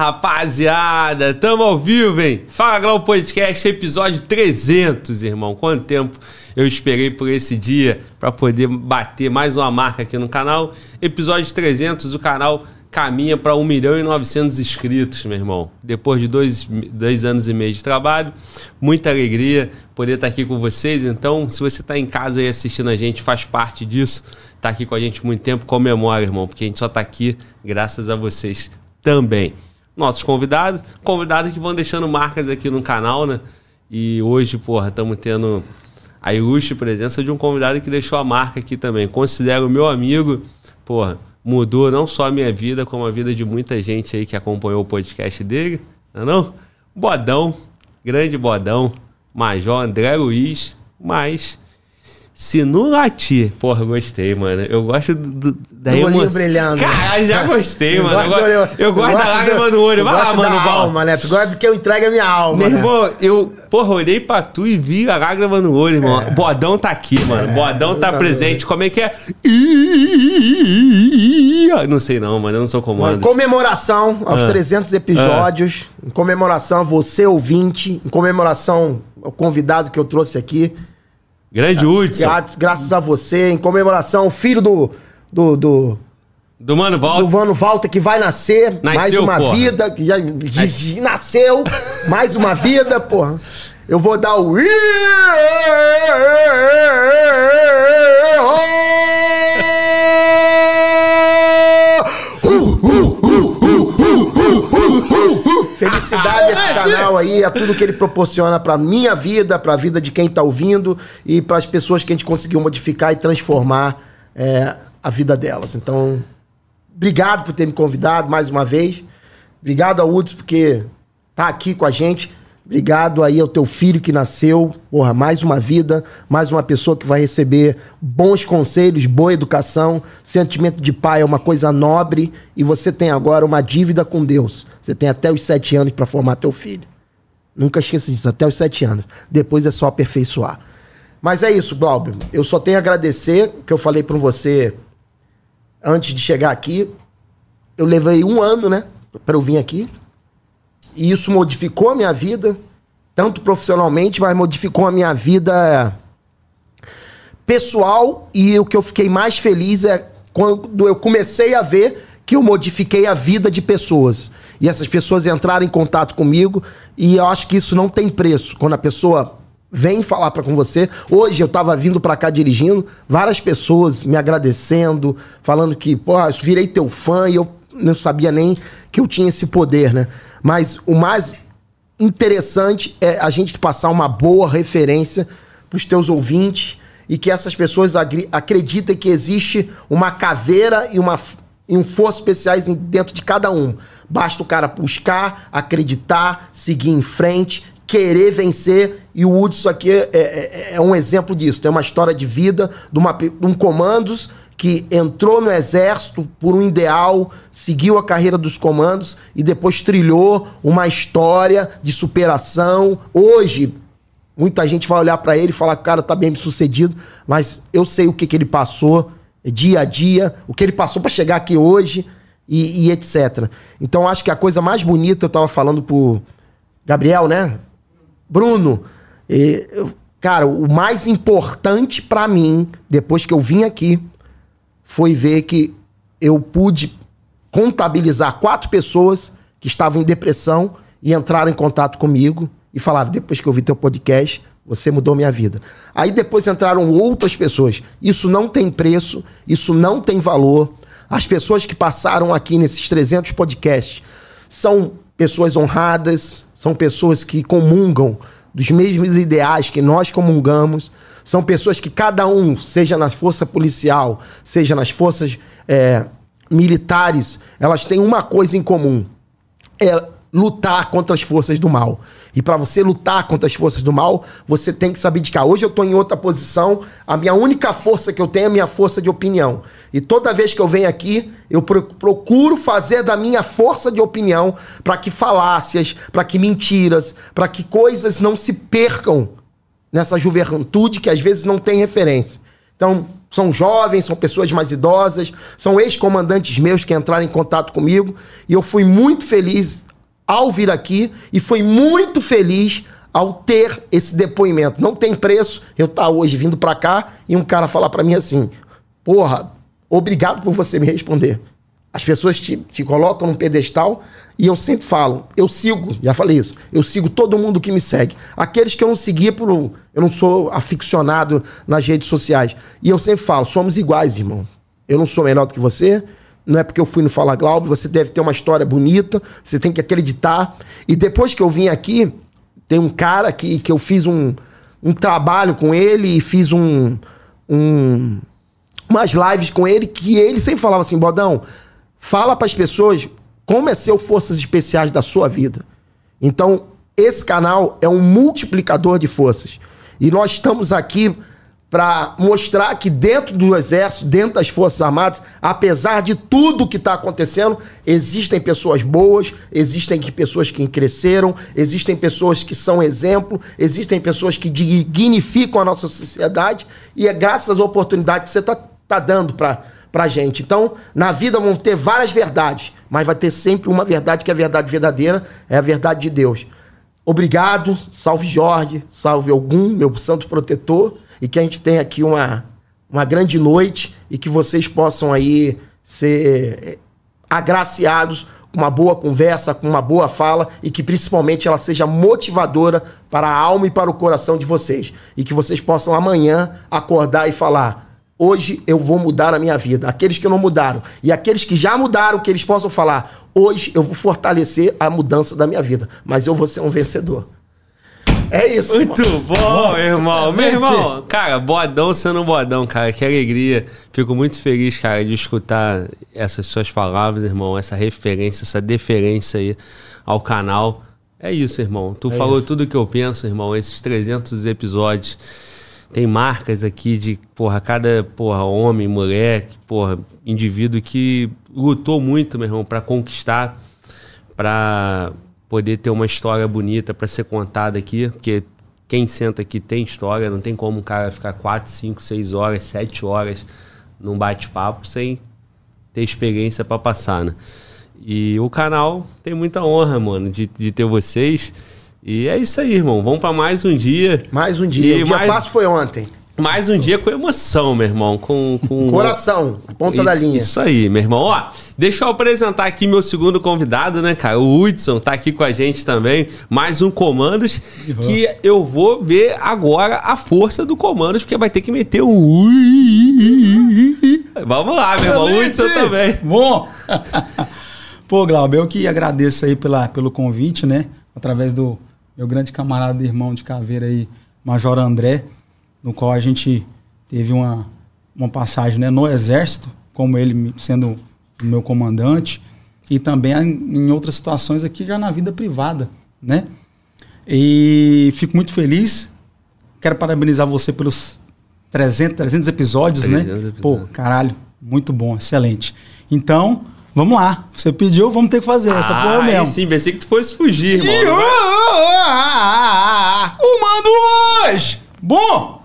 rapaziada! Tamo ao vivo, hein? Fala Glau Podcast, episódio 300, irmão. Quanto tempo eu esperei por esse dia para poder bater mais uma marca aqui no canal. Episódio 300, o canal caminha para 1 milhão e 900 inscritos, meu irmão. Depois de dois, dois anos e meio de trabalho, muita alegria poder estar aqui com vocês. Então, se você está em casa aí assistindo a gente, faz parte disso, está aqui com a gente muito tempo, comemora, irmão, porque a gente só está aqui graças a vocês também. Nossos convidados, convidados que vão deixando marcas aqui no canal, né? E hoje, porra, estamos tendo a ilustre presença de um convidado que deixou a marca aqui também. Considero meu amigo, porra, mudou não só a minha vida, como a vida de muita gente aí que acompanhou o podcast dele, não é não? Bodão, grande Bodão, Major André Luiz, mas se não latir, porra, gostei, mano. Eu gosto do, do da emoção. brilhando. Cara, já gostei, eu mano. Gosto, eu, eu, eu, gosto da lágrima no olho. Vai lá, mano. Da alma, né? Tu gosta do que eu entregue a minha alma. Meu né? irmão, eu, porra, olhei pra tu e vi a lágrima no olho, irmão. É. Bodão tá aqui, mano. É. Bodão tá presente. Como é que é? Não sei não, mano. Eu não sou comando. Comemoração aos ah. 300 episódios. Ah. Em comemoração a você, ouvinte. Em comemoração ao convidado que eu trouxe aqui. Grande Hudson. Graças, graças a você, em comemoração, filho do. Do, do, do Mano Walter. Do Mano Walter, que vai nascer. Nasceu, mais uma porra. vida. Que já, nasceu. mais uma vida, porra. Eu vou dar o. Felicidade esse canal aí, é tudo que ele proporciona pra minha vida, pra vida de quem tá ouvindo e para as pessoas que a gente conseguiu modificar e transformar é, a vida delas. Então, obrigado por ter me convidado mais uma vez. Obrigado ao Uds porque tá aqui com a gente. Obrigado aí ao teu filho que nasceu. Porra, mais uma vida, mais uma pessoa que vai receber bons conselhos, boa educação. Sentimento de pai é uma coisa nobre e você tem agora uma dívida com Deus. Você tem até os sete anos para formar teu filho. Nunca esqueça disso, até os sete anos. Depois é só aperfeiçoar. Mas é isso, Glauber. Eu só tenho a agradecer que eu falei para você antes de chegar aqui. Eu levei um ano, né, para eu vir aqui. E isso modificou a minha vida, tanto profissionalmente, mas modificou a minha vida pessoal. E o que eu fiquei mais feliz é quando eu comecei a ver que eu modifiquei a vida de pessoas. E essas pessoas entraram em contato comigo. E eu acho que isso não tem preço. Quando a pessoa vem falar para com você. Hoje eu tava vindo para cá dirigindo, várias pessoas me agradecendo, falando que, pô, virei teu fã e eu não sabia nem que eu tinha esse poder, né? Mas o mais interessante é a gente passar uma boa referência para os teus ouvintes e que essas pessoas acreditem que existe uma caveira e, uma, e um força especiais dentro de cada um. Basta o cara buscar, acreditar, seguir em frente, querer vencer. E o Hudson aqui é, é, é, um exemplo disso. Tem uma história de vida de, uma, de um comandos que entrou no exército por um ideal, seguiu a carreira dos comandos e depois trilhou uma história de superação. Hoje, muita gente vai olhar para ele e falar cara tá bem sucedido, mas eu sei o que, que ele passou dia a dia, o que ele passou para chegar aqui hoje e, e, etc. Então acho que a coisa mais bonita, eu tava falando pro Gabriel, né? Bruno, e, cara, o mais importante para mim, depois que eu vim aqui, foi ver que eu pude contabilizar quatro pessoas que estavam em depressão e entraram em contato comigo e falaram: depois que eu vi teu podcast, você mudou minha vida. Aí depois entraram outras pessoas. Isso não tem preço, isso não tem valor. As pessoas que passaram aqui nesses 300 podcasts são pessoas honradas, são pessoas que comungam dos mesmos ideais que nós comungamos, são pessoas que cada um, seja na força policial, seja nas forças é, militares, elas têm uma coisa em comum: é lutar contra as forças do mal. E para você lutar contra as forças do mal, você tem que saber de cá. Hoje eu estou em outra posição, a minha única força que eu tenho é a minha força de opinião. E toda vez que eu venho aqui, eu procuro fazer da minha força de opinião para que falácias, para que mentiras, para que coisas não se percam nessa juventude que às vezes não tem referência. Então, são jovens, são pessoas mais idosas, são ex-comandantes meus que entraram em contato comigo e eu fui muito feliz ao vir aqui e foi muito feliz ao ter esse depoimento. Não tem preço eu estar tá hoje vindo para cá e um cara falar para mim assim: porra, obrigado por você me responder. As pessoas te, te colocam num pedestal e eu sempre falo, eu sigo, já falei isso, eu sigo todo mundo que me segue. Aqueles que eu não segui por. Eu não sou aficionado nas redes sociais. E eu sempre falo, somos iguais, irmão. Eu não sou melhor do que você, não é porque eu fui no Fala Glaube, você deve ter uma história bonita, você tem que acreditar. E depois que eu vim aqui, tem um cara que, que eu fiz um, um trabalho com ele e fiz um, um umas lives com ele que ele sempre falava assim, Bodão, fala para as pessoas como é ser o Forças Especiais da sua vida. Então, esse canal é um multiplicador de forças. E nós estamos aqui para mostrar que dentro do Exército, dentro das Forças Armadas, apesar de tudo que está acontecendo, existem pessoas boas, existem pessoas que cresceram, existem pessoas que são exemplo, existem pessoas que dignificam a nossa sociedade e é graças às oportunidades que você está tá dando para a gente. Então, na vida vão ter várias verdades, mas vai ter sempre uma verdade que é a verdade verdadeira, é a verdade de Deus. Obrigado, salve Jorge, salve Ogum, meu santo protetor e que a gente tenha aqui uma, uma grande noite e que vocês possam aí ser eh, agraciados com uma boa conversa, com uma boa fala e que principalmente ela seja motivadora para a alma e para o coração de vocês. E que vocês possam amanhã acordar e falar: hoje eu vou mudar a minha vida. Aqueles que não mudaram e aqueles que já mudaram, que eles possam falar: hoje eu vou fortalecer a mudança da minha vida, mas eu vou ser um vencedor. É isso. Muito mano. bom, irmão. Meu irmão, cara, bodão sendo bodão, cara. Que alegria. Fico muito feliz, cara, de escutar essas suas palavras, irmão. Essa referência, essa deferência aí ao canal. É isso, irmão. Tu é falou isso. tudo que eu penso, irmão. Esses 300 episódios. Tem marcas aqui de, porra, cada, porra, homem, mulher, porra, indivíduo que lutou muito, meu irmão, para conquistar, para poder ter uma história bonita para ser contada aqui, porque quem senta aqui tem história, não tem como um cara ficar 4, 5, 6 horas, 7 horas num bate-papo sem ter experiência para passar, né? E o canal tem muita honra, mano, de, de ter vocês. E é isso aí, irmão. Vamos para mais um dia. Mais um dia. E o dia mais... fácil foi ontem. Mais um dia com emoção, meu irmão. Com, com... Coração, ponta isso, da linha. Isso aí, meu irmão. Ó, deixa eu apresentar aqui meu segundo convidado, né, cara? O Hudson tá aqui com a gente também. Mais um Comandos. Uhum. Que eu vou ver agora a força do Comandos, porque vai ter que meter um. Vamos lá, meu irmão. O Hudson também. Bom. Pô, Glauber, eu que agradeço aí pela, pelo convite, né? Através do meu grande camarada e irmão de caveira aí, Major André no qual a gente teve uma, uma passagem né, no Exército, como ele sendo o meu comandante, e também em outras situações aqui já na vida privada, né? E fico muito feliz. Quero parabenizar você pelos 300, 300 episódios, 300 né? Episódios. Pô, caralho, muito bom, excelente. Então, vamos lá. Você pediu, vamos ter que fazer essa ah, porra mesmo. sim, pensei que tu fosse fugir, irmão. O mano hoje! Bom!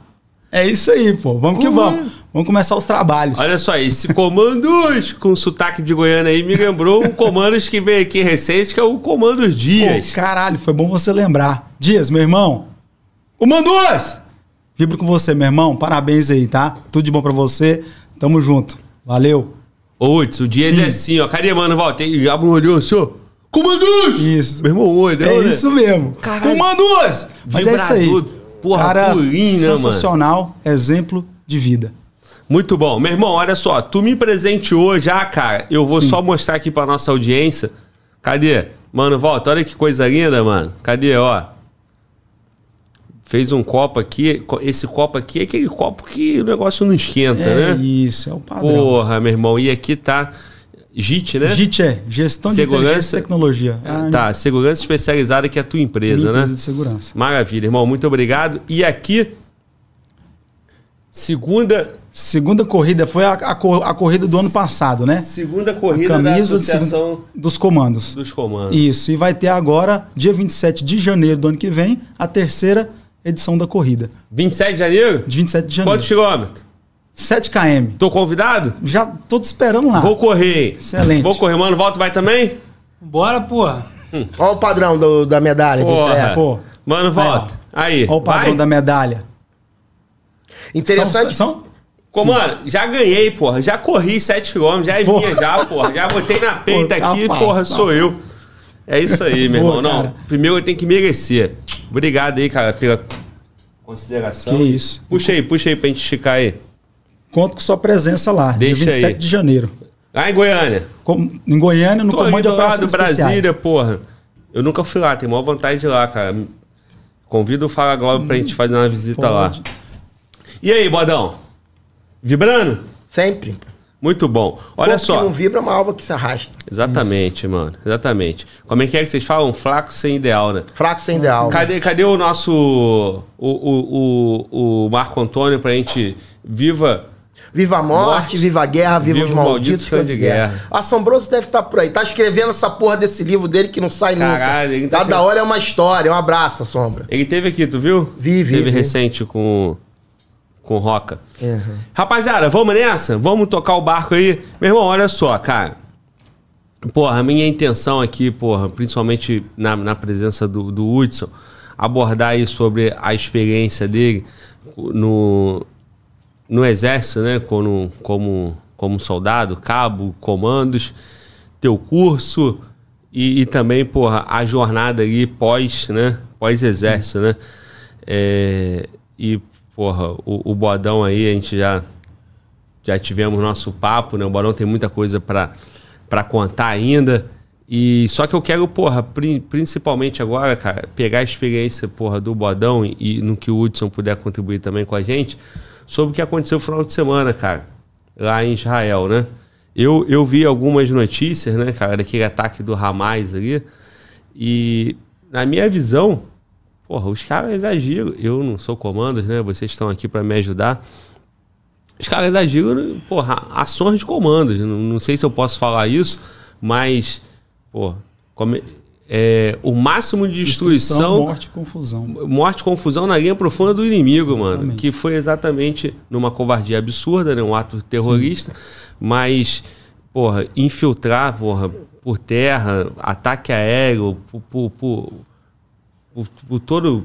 É isso aí, pô. Vamos que vamos. Vamos começar os trabalhos. Olha só, esse Comandos com sotaque de Goiânia aí me lembrou um Comandos que veio aqui recente, que é o Comandos Dias. Pô, caralho, foi bom você lembrar. Dias, meu irmão. Comandos! Vibro com você, meu irmão. Parabéns aí, tá? Tudo de bom pra você. Tamo junto. Valeu. Ô, Hudson, o Dias Sim. é assim, ó. Cadê, mano? Volta. Tem abre um olho ó. Comandos! Isso. Meu irmão, olha. É né? isso mesmo. Caralho. Comandos! Mas é isso aí porra, Cara, purinha, sensacional, mano. exemplo de vida. Muito bom. Meu irmão, olha só, tu me presenteou já, cara. Eu vou Sim. só mostrar aqui pra nossa audiência. Cadê? Mano, volta, olha que coisa linda, mano. Cadê, ó? Fez um copo aqui. Esse copo aqui é aquele copo que o negócio não esquenta, é né? Isso, é o padrão. Porra, meu irmão. E aqui tá JIT, né? JIT é Gestão segurança, de Inteligência e Tecnologia. É tá, segurança especializada que é a tua empresa, né? Empresa de segurança. Maravilha, irmão, muito obrigado. E aqui, segunda... Segunda corrida, foi a, a, a corrida do ano passado, né? Segunda corrida da Associação... dos Comandos. Dos Comandos. Isso, e vai ter agora, dia 27 de janeiro do ano que vem, a terceira edição da corrida. 27 de janeiro? De 27 de janeiro. Quantos quilômetros? 7 km. Tô convidado? Já tô te esperando lá. Vou correr. Excelente. Vou correr. Mano, volta vai também? Bora, porra. Olha o padrão do- da medalha. Porra. Pô. Mano, volta. Aí, Olha o padrão vai. da medalha. Interessante. São, são- Comando, já ganhei, porra. Já corri 7 km, já é Porra. minha já, porra. Já botei na peita Pô, tá aqui, fácil, porra, tá sou eu. É isso aí, meu Boa, irmão. Não, cara. primeiro eu tenho que merecer. Obrigado aí, cara, pela consideração. Que isso. Puxa aí, puxa aí pra gente esticar aí. Conto com sua presença lá, Deixa dia 27 aí. de janeiro. Lá em Goiânia. Com- em Goiânia, no Tô Comando de lado Operações do Brasília, Especiais. porra. Eu nunca fui lá, tenho maior vontade de ir lá, cara. Convido o Fala Globo pra gente fazer uma visita lá. Pode. E aí, Bodão? Vibrando? Sempre. Muito bom. Olha Corpo só. que não vibra é uma alva que se arrasta. Exatamente, mano. Exatamente. Como é que é que vocês falam? Fraco sem ideal, né? Fraco sem ideal. Cadê, cadê o nosso. O, o, o, o Marco Antônio pra gente. Viva. Viva a morte, Morte. viva a guerra, viva, Viva os malditos, maldito de guerra. guerra. Assombroso deve estar por aí. Tá escrevendo essa porra desse livro dele que não sai Caralho, ele nunca. tá Cada che- hora é uma história. Um abraço, Assombra. Ele teve aqui, tu viu? Vi, vi, Teve vi. recente com. Com Roca. Uhum. Rapaziada, vamos nessa? Vamos tocar o barco aí? Meu irmão, olha só, cara. Porra, a minha intenção aqui, porra, principalmente na, na presença do, do Hudson, abordar aí sobre a experiência dele no, no exército, né? Como, como, como soldado, cabo, comandos, teu curso e, e também, porra, a jornada ali pós, né? Pós-exército, né? É, e, porra, o, o Bodão aí, a gente já, já tivemos nosso papo, né? O Bodão tem muita coisa pra contar ainda. E só que eu quero, porra, pri- principalmente agora, cara, pegar a experiência, porra, do Bodão e, e no que o Hudson puder contribuir também com a gente, sobre o que aconteceu no final de semana, cara, lá em Israel, né? Eu, eu vi algumas notícias, né, cara, daquele ataque do Hamas ali, e na minha visão, porra, os caras exageram. Eu não sou comandos, né? Vocês estão aqui para me ajudar. Os caras exageram, porra, ações de comandos. Não, não sei se eu posso falar isso, mas, porra, come- é, o máximo de destruição, morte e confusão. morte e confusão na linha profunda do inimigo, mano. Justamente. Que foi exatamente numa covardia absurda, né? Um ato terrorista, mas, porra, infiltrar, porra, por terra, ataque aéreo, por, por, por, por- por todo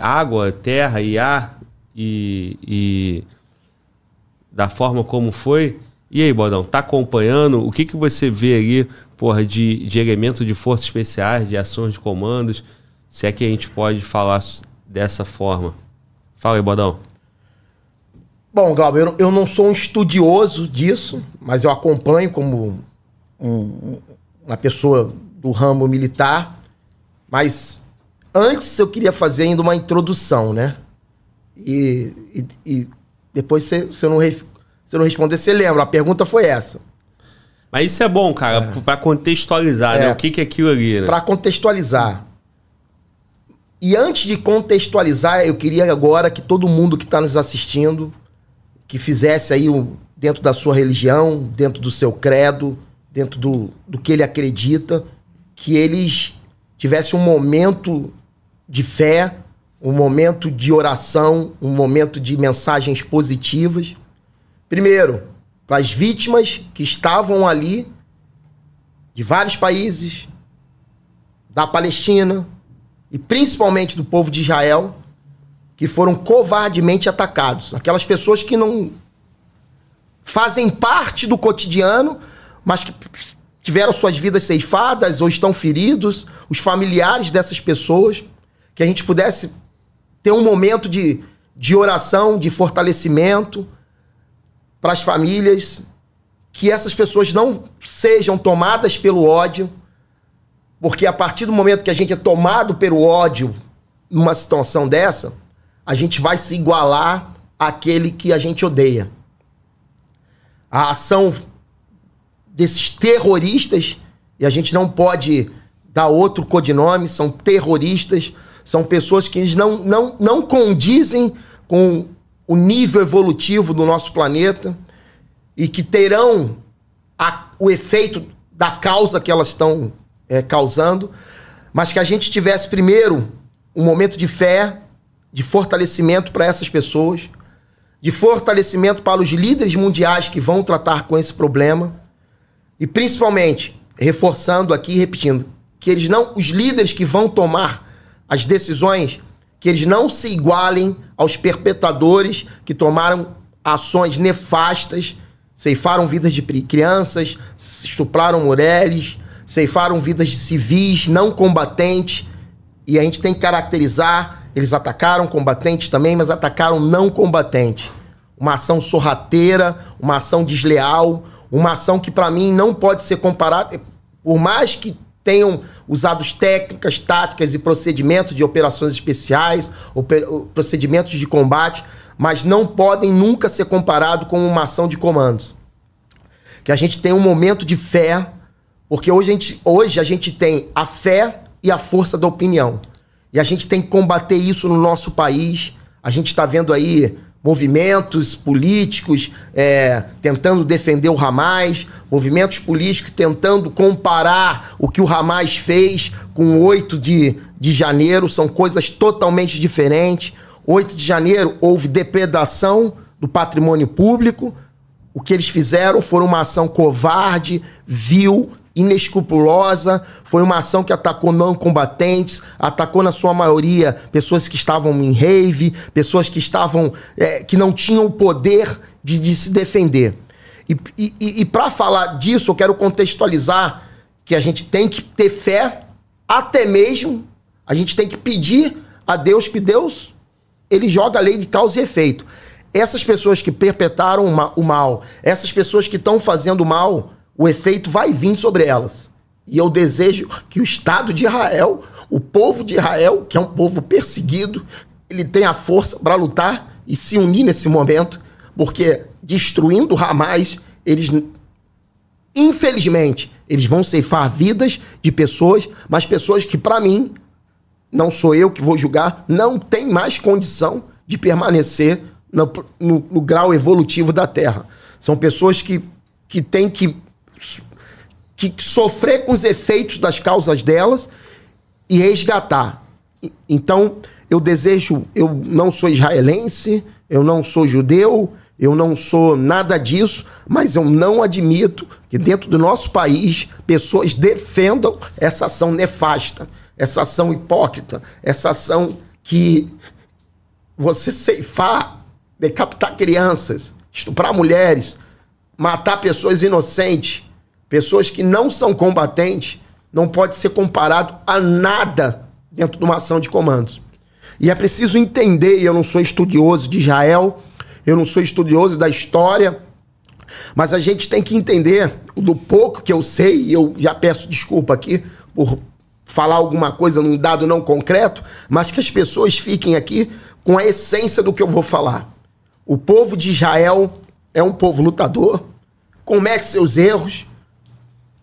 água, terra e ar e, e da forma como foi. E aí, Bodão, tá acompanhando? O que, que você vê ali, porra, de, de elementos de forças especiais, de ações de comandos? Se é que a gente pode falar dessa forma. Fala aí, Bodão. Bom, Glauber, eu, eu não sou um estudioso disso, mas eu acompanho como um- uma pessoa do ramo militar. Mas antes eu queria fazer ainda uma introdução, né? E, e- e depois, se, se eu não, se eu não responder, você lembra. A pergunta foi essa. Mas isso é bom, cara, pra contextualizar, né? É. O que, que é aquilo ali, né? Para contextualizar. E antes de contextualizar, eu queria agora que todo mundo que está nos assistindo, que fizesse aí dentro da sua religião, dentro do seu credo, dentro do, do que ele acredita, que eles tivessem um momento de fé, um momento de oração, um momento de mensagens positivas. Primeiro, para as vítimas que estavam ali, de vários países, da Palestina e principalmente do povo de Israel, que foram covardemente atacados. Aquelas pessoas que não fazem parte do cotidiano, mas que tiveram suas vidas ceifadas ou estão feridos, os familiares dessas pessoas, que a gente pudesse ter um momento de, de oração, de fortalecimento para as famílias, que essas pessoas não sejam tomadas pelo ódio, porque a partir do momento que a gente é tomado pelo ódio numa situação dessa, a gente vai se igualar àquele que a gente odeia. A ação desses terroristas, e a gente não pode dar outro codinome, são terroristas, são pessoas que não, não, não condizem com o nível evolutivo do nosso planeta e que terão a- o efeito da causa que elas estão é, causando, mas que a gente tivesse primeiro um momento de fé, de fortalecimento para essas pessoas, de fortalecimento para os líderes mundiais que vão tratar com esse problema e principalmente reforçando aqui, repetindo, que eles não, os líderes que vão tomar as decisões, que eles não se igualem aos perpetradores que tomaram ações nefastas, ceifaram vidas de crianças, estupraram mulheres, ceifaram vidas de civis não combatentes, e a gente tem que caracterizar, eles atacaram combatentes também, mas atacaram não combatentes. Uma ação sorrateira, uma ação desleal, uma ação que para mim não pode ser comparada, por mais que tenham usado técnicas, táticas e procedimentos de operações especiais, procedimentos de combate, mas não podem nunca ser comparado com uma ação de comandos. Que a gente tem um momento de fé, porque hoje a gente, hoje a gente tem a fé e a força da opinião. E a gente tem que combater isso no nosso país. A gente está vendo aí movimentos políticos é, tentando defender o Hamas, movimentos políticos tentando comparar o que o Hamas fez com o 8 de, de janeiro, são coisas totalmente diferentes. 8 de janeiro houve depredação do patrimônio público. O que eles fizeram foi uma ação covarde, vil, inescrupulosa, foi uma ação que atacou não combatentes, atacou na sua maioria pessoas que estavam em rave, pessoas que estavam é, que não tinham o poder de, de se defender. E, e, e para falar disso, eu quero contextualizar que a gente tem que ter fé, até mesmo a gente tem que pedir a Deus que Deus ele joga a lei de causa e efeito. Essas pessoas que perpetraram o mal, essas pessoas que estão fazendo mal, o efeito vai vir sobre elas. E eu desejo que o Estado de Israel, o povo de Israel, que é um povo perseguido, ele tenha força para lutar e se unir nesse momento, porque destruindo Hamas, eles, infelizmente, eles vão ceifar vidas de pessoas, mas pessoas que, para mim, não sou eu que vou julgar, não tem mais condição de permanecer no, no, no grau evolutivo da Terra. São pessoas que, que têm que que sofrer com os efeitos das causas delas e resgatar. Então, eu desejo, eu não sou israelense, eu não sou judeu, eu não sou nada disso, mas eu não admito que dentro do nosso país pessoas defendam essa ação nefasta, essa ação hipócrita, essa ação que você ceifar, decapitar crianças, estuprar mulheres, matar pessoas inocentes, pessoas que não são combatentes, não pode ser comparado a nada dentro de uma ação de comandos. E é preciso entender, eu não sou estudioso de Israel, eu não sou estudioso da história, mas a gente tem que entender, do pouco que eu sei, e eu já peço desculpa aqui por falar alguma coisa num dado não concreto, mas que as pessoas fiquem aqui com a essência do que eu vou falar. O povo de Israel é um povo lutador, comete seus erros,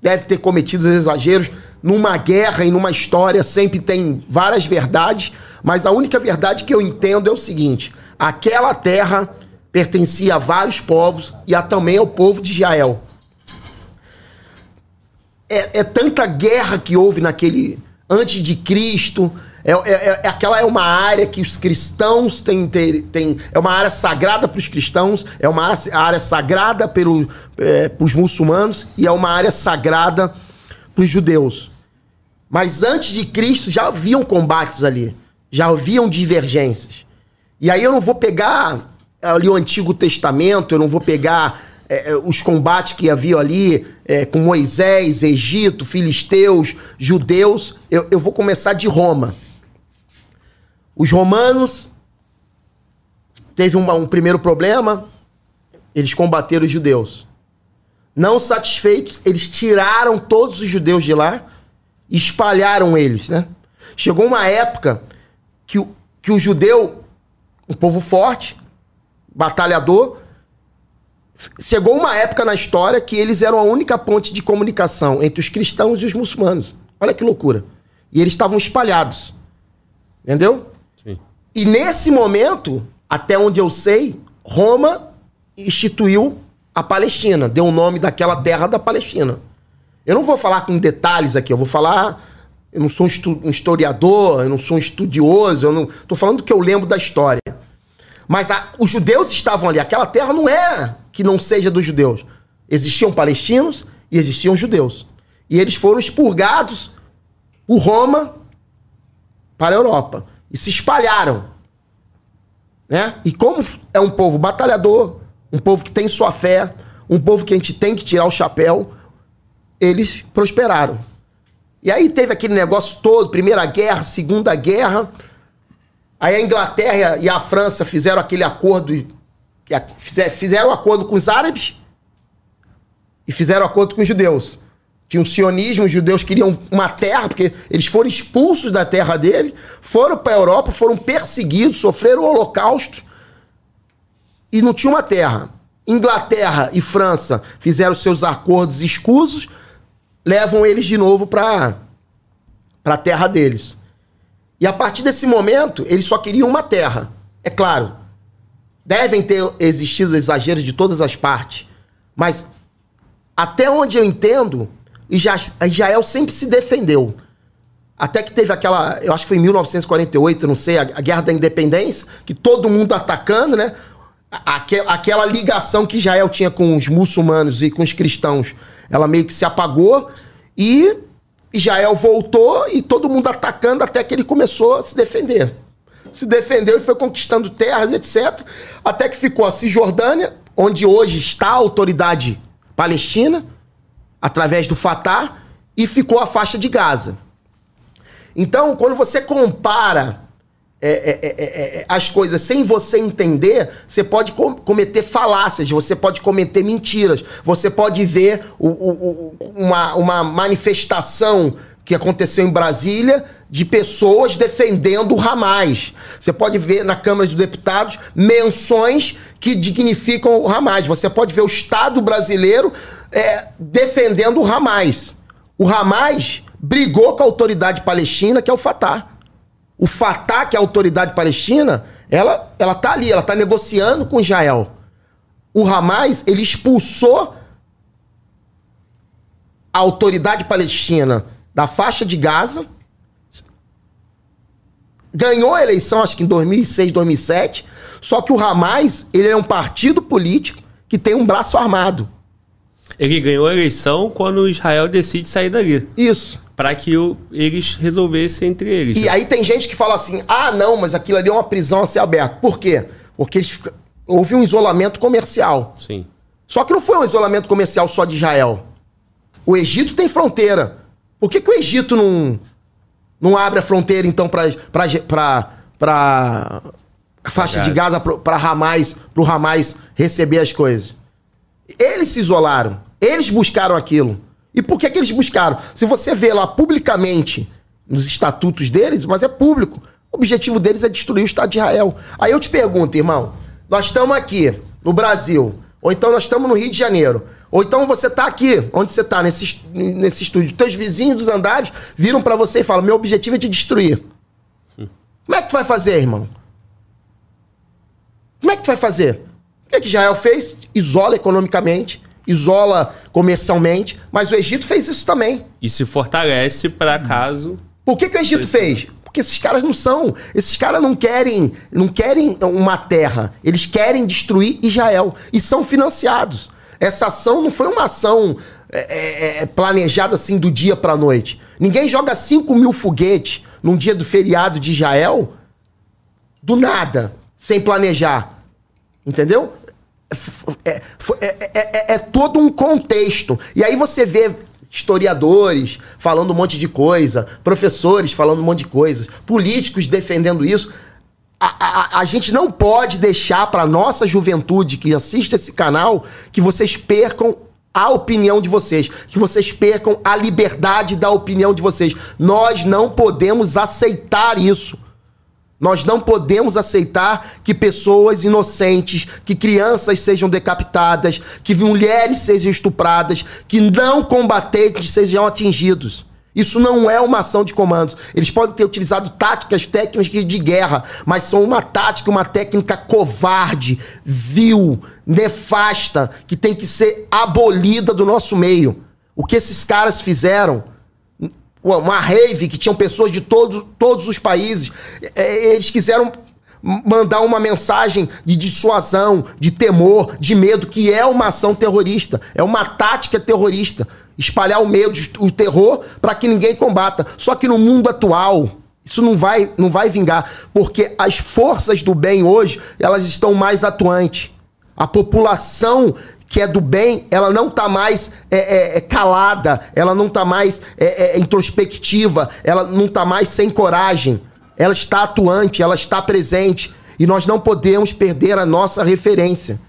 deve ter cometido exageros. Numa guerra e numa história sempre tem várias verdades, mas a única verdade que eu entendo é o seguinte: aquela terra pertencia a vários povos e a, também ao povo de Israel. É, é tanta guerra que houve naquele antes de Cristo, é, é, é, aquela é uma área que os cristãos têm, têm, é uma área sagrada para os cristãos, é uma área, área sagrada pelo, é, para os muçulmanos e é uma área sagrada para os judeus. Mas antes de Cristo já haviam combates ali, já haviam divergências. E aí eu não vou pegar ali o Antigo Testamento, eu não vou pegar é, é os combates que havia ali é, com Moisés, Egito, filisteus, judeus. Eu, eu vou começar de Roma. Os romanos teve um, um primeiro problema, eles combateram os judeus. Não satisfeitos, eles tiraram todos os judeus de lá e espalharam eles, né? Chegou uma época que o, que o judeu, um povo forte, batalhador, chegou uma época na história que eles eram a única ponte de comunicação entre os cristãos e os muçulmanos. Olha que loucura. E eles estavam espalhados. Entendeu? E nesse momento, até onde eu sei, Roma instituiu a Palestina, deu o nome daquela terra da Palestina. Eu não vou falar com detalhes aqui, eu vou falar. Eu não sou um historiador, eu não sou um estudioso, eu não. Tô falando do que eu lembro da história. Mas a, os judeus estavam ali. Aquela terra não é que não seja dos judeus. Existiam palestinos e existiam judeus. E eles foram expurgados por Roma para a Europa. E se espalharam. Né? E como é um povo batalhador, um povo que tem sua fé, um povo que a gente tem que tirar o chapéu, eles prosperaram. E aí teve aquele negócio todo, Primeira Guerra, Segunda Guerra. Aí a Inglaterra e a França fizeram aquele acordo, fizeram acordo com os árabes e fizeram acordo com os judeus. Tinha um sionismo, os judeus queriam uma terra, porque eles foram expulsos da terra dele, foram para a Europa, foram perseguidos, sofreram o holocausto e não tinha uma terra. Inglaterra e França fizeram seus acordos escusos, levam eles de novo para a terra deles. E a partir desse momento, eles só queriam uma terra. É claro, devem ter existido exageros de todas as partes, mas até onde eu entendo, Israel sempre se defendeu. Até que teve aquela, eu acho que foi em 1948, não sei, a, a Guerra da Independência, que todo mundo atacando, né? aquela ligação que Israel tinha com os muçulmanos e com os cristãos, ela meio que se apagou e Israel voltou e todo mundo atacando até que ele começou a se defender. Se defendeu e foi conquistando terras, etc. Até que ficou a Cisjordânia, onde hoje está a autoridade palestina, através do Fatah, e ficou a faixa de Gaza. Então, quando você compara é é, é, é, é, as coisas sem você entender, você pode com cometer falácias, você pode cometer mentiras, você pode ver o, o, o, uma, uma manifestação que aconteceu em Brasília de pessoas defendendo o Hamas. Você pode ver na Câmara dos Deputados menções que dignificam o Hamas. Você pode ver o Estado brasileiro é, defendendo o Hamas. O Hamas brigou com a autoridade palestina, que é o Fatah. O Fatah, que é a autoridade palestina, ela, ela tá ali, ela tá negociando com Israel. O Hamas, ele expulsou a autoridade palestina da faixa de Gaza, ganhou a eleição, acho que em 2006, 2007, só que o Hamas, ele é um partido político que tem um braço armado. Ele ganhou a eleição quando Israel decide sair dali. Isso para que o, eles resolvessem entre eles. E aí tem gente que fala assim: ah, não, mas aquilo ali é uma prisão a ser aberta. Por quê? Porque eles, houve um isolamento comercial. Sim. Só que não foi um isolamento comercial só de Israel. O Egito tem fronteira. Por que, que o Egito não, não abre a fronteira, então, para faixa de Gaza, para Hamas, para o Hamas receber as coisas? Eles se isolaram. Eles buscaram aquilo. E por que, que eles buscaram? Se você vê lá publicamente nos estatutos deles, mas é público. O objetivo deles é destruir o Estado de Israel. Aí eu te pergunto, irmão, nós estamos aqui no Brasil, ou então nós estamos no Rio de Janeiro, ou então você está aqui, onde você está, nesse, nesse estúdio, teus vizinhos dos andares viram para você e falam: meu objetivo é te destruir. Como é que tu vai fazer, irmão? Como é que tu vai fazer? O que, é que Israel fez? Isola economicamente, isola comercialmente, mas o Egito fez isso também. E se fortalece para caso. Por que, que o Egito fez? Porque esses caras não são, esses caras não querem, não querem uma terra, eles querem destruir Israel e são financiados. Essa ação não foi uma ação é, é, é planejada assim do dia para noite. Ninguém joga 5 mil foguetes num dia do feriado de Israel do nada, sem planejar. Entendeu? É, é, é, é, todo um contexto. E aí você vê historiadores falando um monte de coisa, professores falando um monte de coisas, políticos defendendo isso. A, a, a gente não pode deixar para nossa juventude que assiste esse canal que vocês percam a opinião de vocês, que vocês percam a liberdade da opinião de vocês. Nós não podemos aceitar isso. Nós não podemos aceitar que pessoas inocentes, que crianças sejam decapitadas, que mulheres sejam estupradas, que não combatentes sejam atingidos. Isso não é uma ação de comandos. Eles podem ter utilizado táticas técnicas de guerra, mas são uma tática, uma técnica covarde, vil, nefasta, que tem que ser abolida do nosso meio. O que esses caras fizeram uma rave que tinham pessoas de todos, todos os países. É, eles quiseram mandar uma mensagem de dissuasão, de temor, de medo, que é uma ação terrorista, é uma tática terrorista. espalhar o medo, o terror, para que ninguém combata. Só que no mundo atual, isso não vai, não vai vingar, porque as forças do bem hoje, elas estão mais atuantes. A população que é do bem, ela não está mais é, é, é, calada, ela não está mais é, é, introspectiva, ela não está mais sem coragem. Ela está atuante, ela está presente. E nós não podemos perder a nossa referência.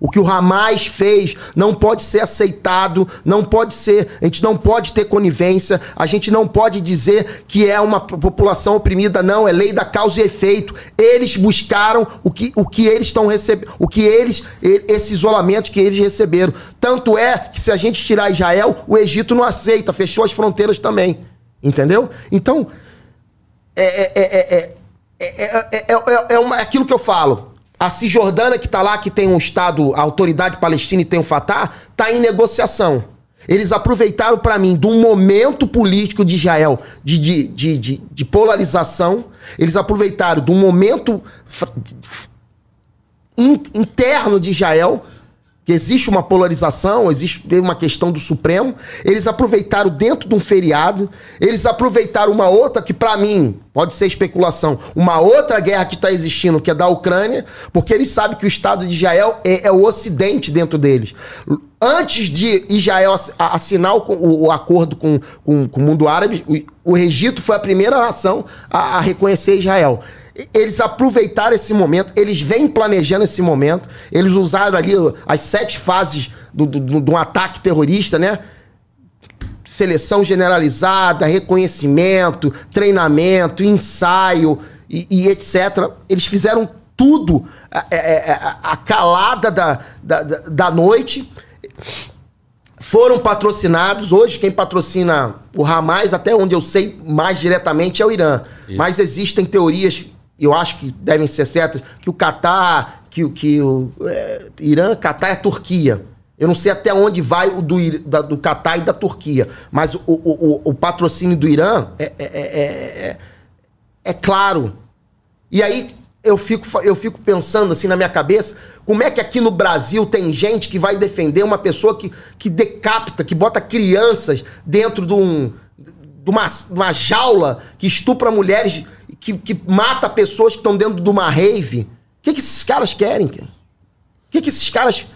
O que o Hamas fez não pode ser aceitado, não pode ser, a gente não pode ter conivência, a gente não pode dizer que é uma população oprimida, não, é lei da causa e efeito. Eles buscaram o que, o que eles estão recebendo, o que eles, esse isolamento que eles receberam. Tanto é que se a gente tirar Israel, o Egito não aceita, fechou as fronteiras também. Entendeu? Então, é, é, é, é, uma, é aquilo que eu falo. A Cisjordânia, que está lá, que tem um Estado, a autoridade palestina e tem o um Fatah, está em negociação. Eles aproveitaram para mim de um momento político de Israel de, de, de, de, de polarização. Eles aproveitaram de um momento interno de Israel que existe uma polarização, existe uma questão do Supremo. Eles aproveitaram dentro de um feriado, eles aproveitaram uma outra que para mim pode ser especulação, uma outra guerra que está existindo que é da Ucrânia, porque eles sabem que o Estado de Israel é, é o Ocidente dentro deles. Antes de Israel assinar o, o acordo com, com, com, o mundo árabe, o, o Egito foi a primeira nação a, a reconhecer Israel eles aproveitaram esse momento, eles vêm planejando esse momento, eles usaram ali as sete fases do, do, do, do ataque terrorista, né? Seleção generalizada, reconhecimento, treinamento, ensaio e, e etc. Eles fizeram tudo a, a, a calada da, da, da noite foram patrocinados. Hoje, quem patrocina o Hamas, até onde eu sei mais diretamente, é o Irã. Isso. Mas existem teorias eu acho que devem ser certas, que o Catar, que, que o é, Irã, Catar é Turquia. Eu não sei até onde vai o do, da, do Catar e da Turquia, mas o, o, o, o patrocínio do Irã é, é, é, é, é claro. E aí eu fico, eu fico pensando assim na minha cabeça, como é que aqui no Brasil tem gente que vai defender uma pessoa que, que decapita, que bota crianças dentro de, um, de, uma, de uma jaula, que estupra mulheres que, que mata pessoas que estão dentro de uma rave. O que, que esses caras querem? O que, que esses caras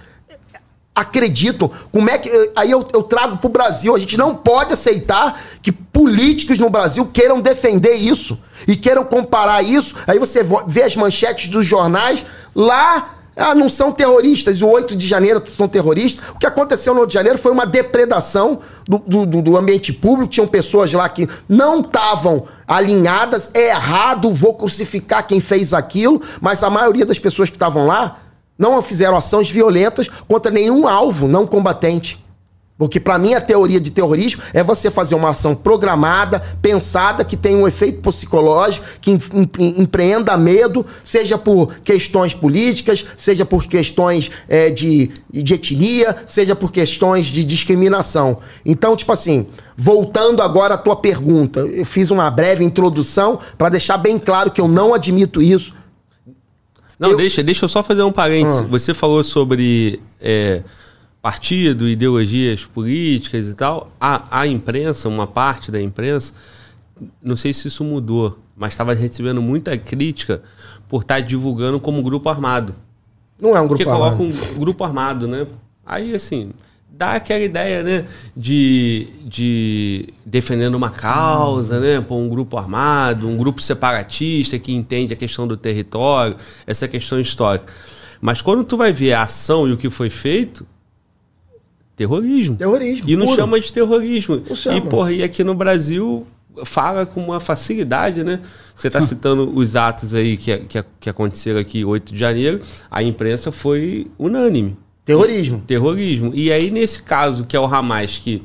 acreditam? Como é que. Aí eu, eu trago para o Brasil. A gente não pode aceitar que políticos no Brasil queiram defender isso e queiram comparar isso. Aí você vê as manchetes dos jornais lá ah, não são terroristas, o 8 de janeiro são terroristas. O que aconteceu no 8 de janeiro foi uma depredação do, do, do ambiente público. Tinham pessoas lá que não estavam alinhadas. É errado, vou crucificar quem fez aquilo, mas a maioria das pessoas que estavam lá não fizeram ações violentas contra nenhum alvo não combatente. Porque para mim a teoria de terrorismo é você fazer uma ação programada, pensada, que tenha um efeito psicológico, que empreenda medo, seja por questões políticas, seja por questões é, de, de etnia, seja por questões de discriminação. Então, tipo assim, voltando agora à tua pergunta, eu fiz uma breve introdução para deixar bem claro que eu não admito isso. Não, eu... deixa, deixa eu só fazer um parênteses. Ah. Você falou sobre. É partido, ideologias políticas e tal, a, a imprensa, uma parte da imprensa, não sei se isso mudou, mas estava recebendo muita crítica por estar tá divulgando como grupo armado. Não é um grupo Porque armado. Porque coloca um grupo armado, né? Aí, assim, dá aquela ideia, né? De, de defendendo uma causa, né? Por um grupo armado, um grupo separatista que entende a questão do território, essa questão histórica. Mas quando tu vai ver a ação e o que foi feito, Terrorismo. Terrorismo. E não puro. chama de terrorismo. Chama. E, porra, e aqui no Brasil fala com uma facilidade, né? Você está citando os atos aí que, que, que aconteceram aqui 8 de janeiro, a imprensa foi unânime. Terrorismo. Terrorismo. E aí, nesse caso, que é o Hamas, que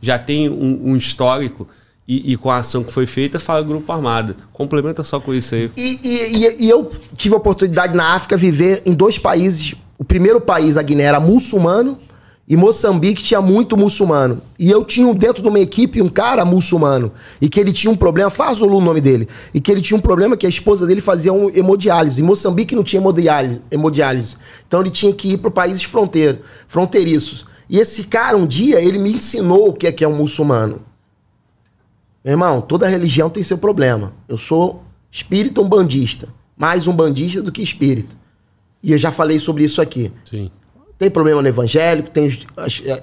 já tem um, um histórico e, e, com a ação que foi feita, fala grupo armado. Complementa só com isso aí. E, e, e, eu tive a oportunidade na África viver em dois países. O primeiro país, a Guiné, era muçulmano e Moçambique tinha muito muçulmano. E eu tinha dentro de uma equipe um cara muçulmano. E que ele tinha um problema, faz o nome dele. E que ele tinha um problema que a esposa dele fazia um hemodiálise. Em Moçambique não tinha hemodiálise. Então ele tinha que ir para países fronteiro, fronteiriços. E esse cara, um dia, ele me ensinou o que é que é um muçulmano. Meu irmão, toda religião tem seu problema. Eu sou espírita umbandista. Mais um bandista do que espírita. E eu já falei sobre isso aqui. Sim. Tem problema no evangélico, tem as, eh,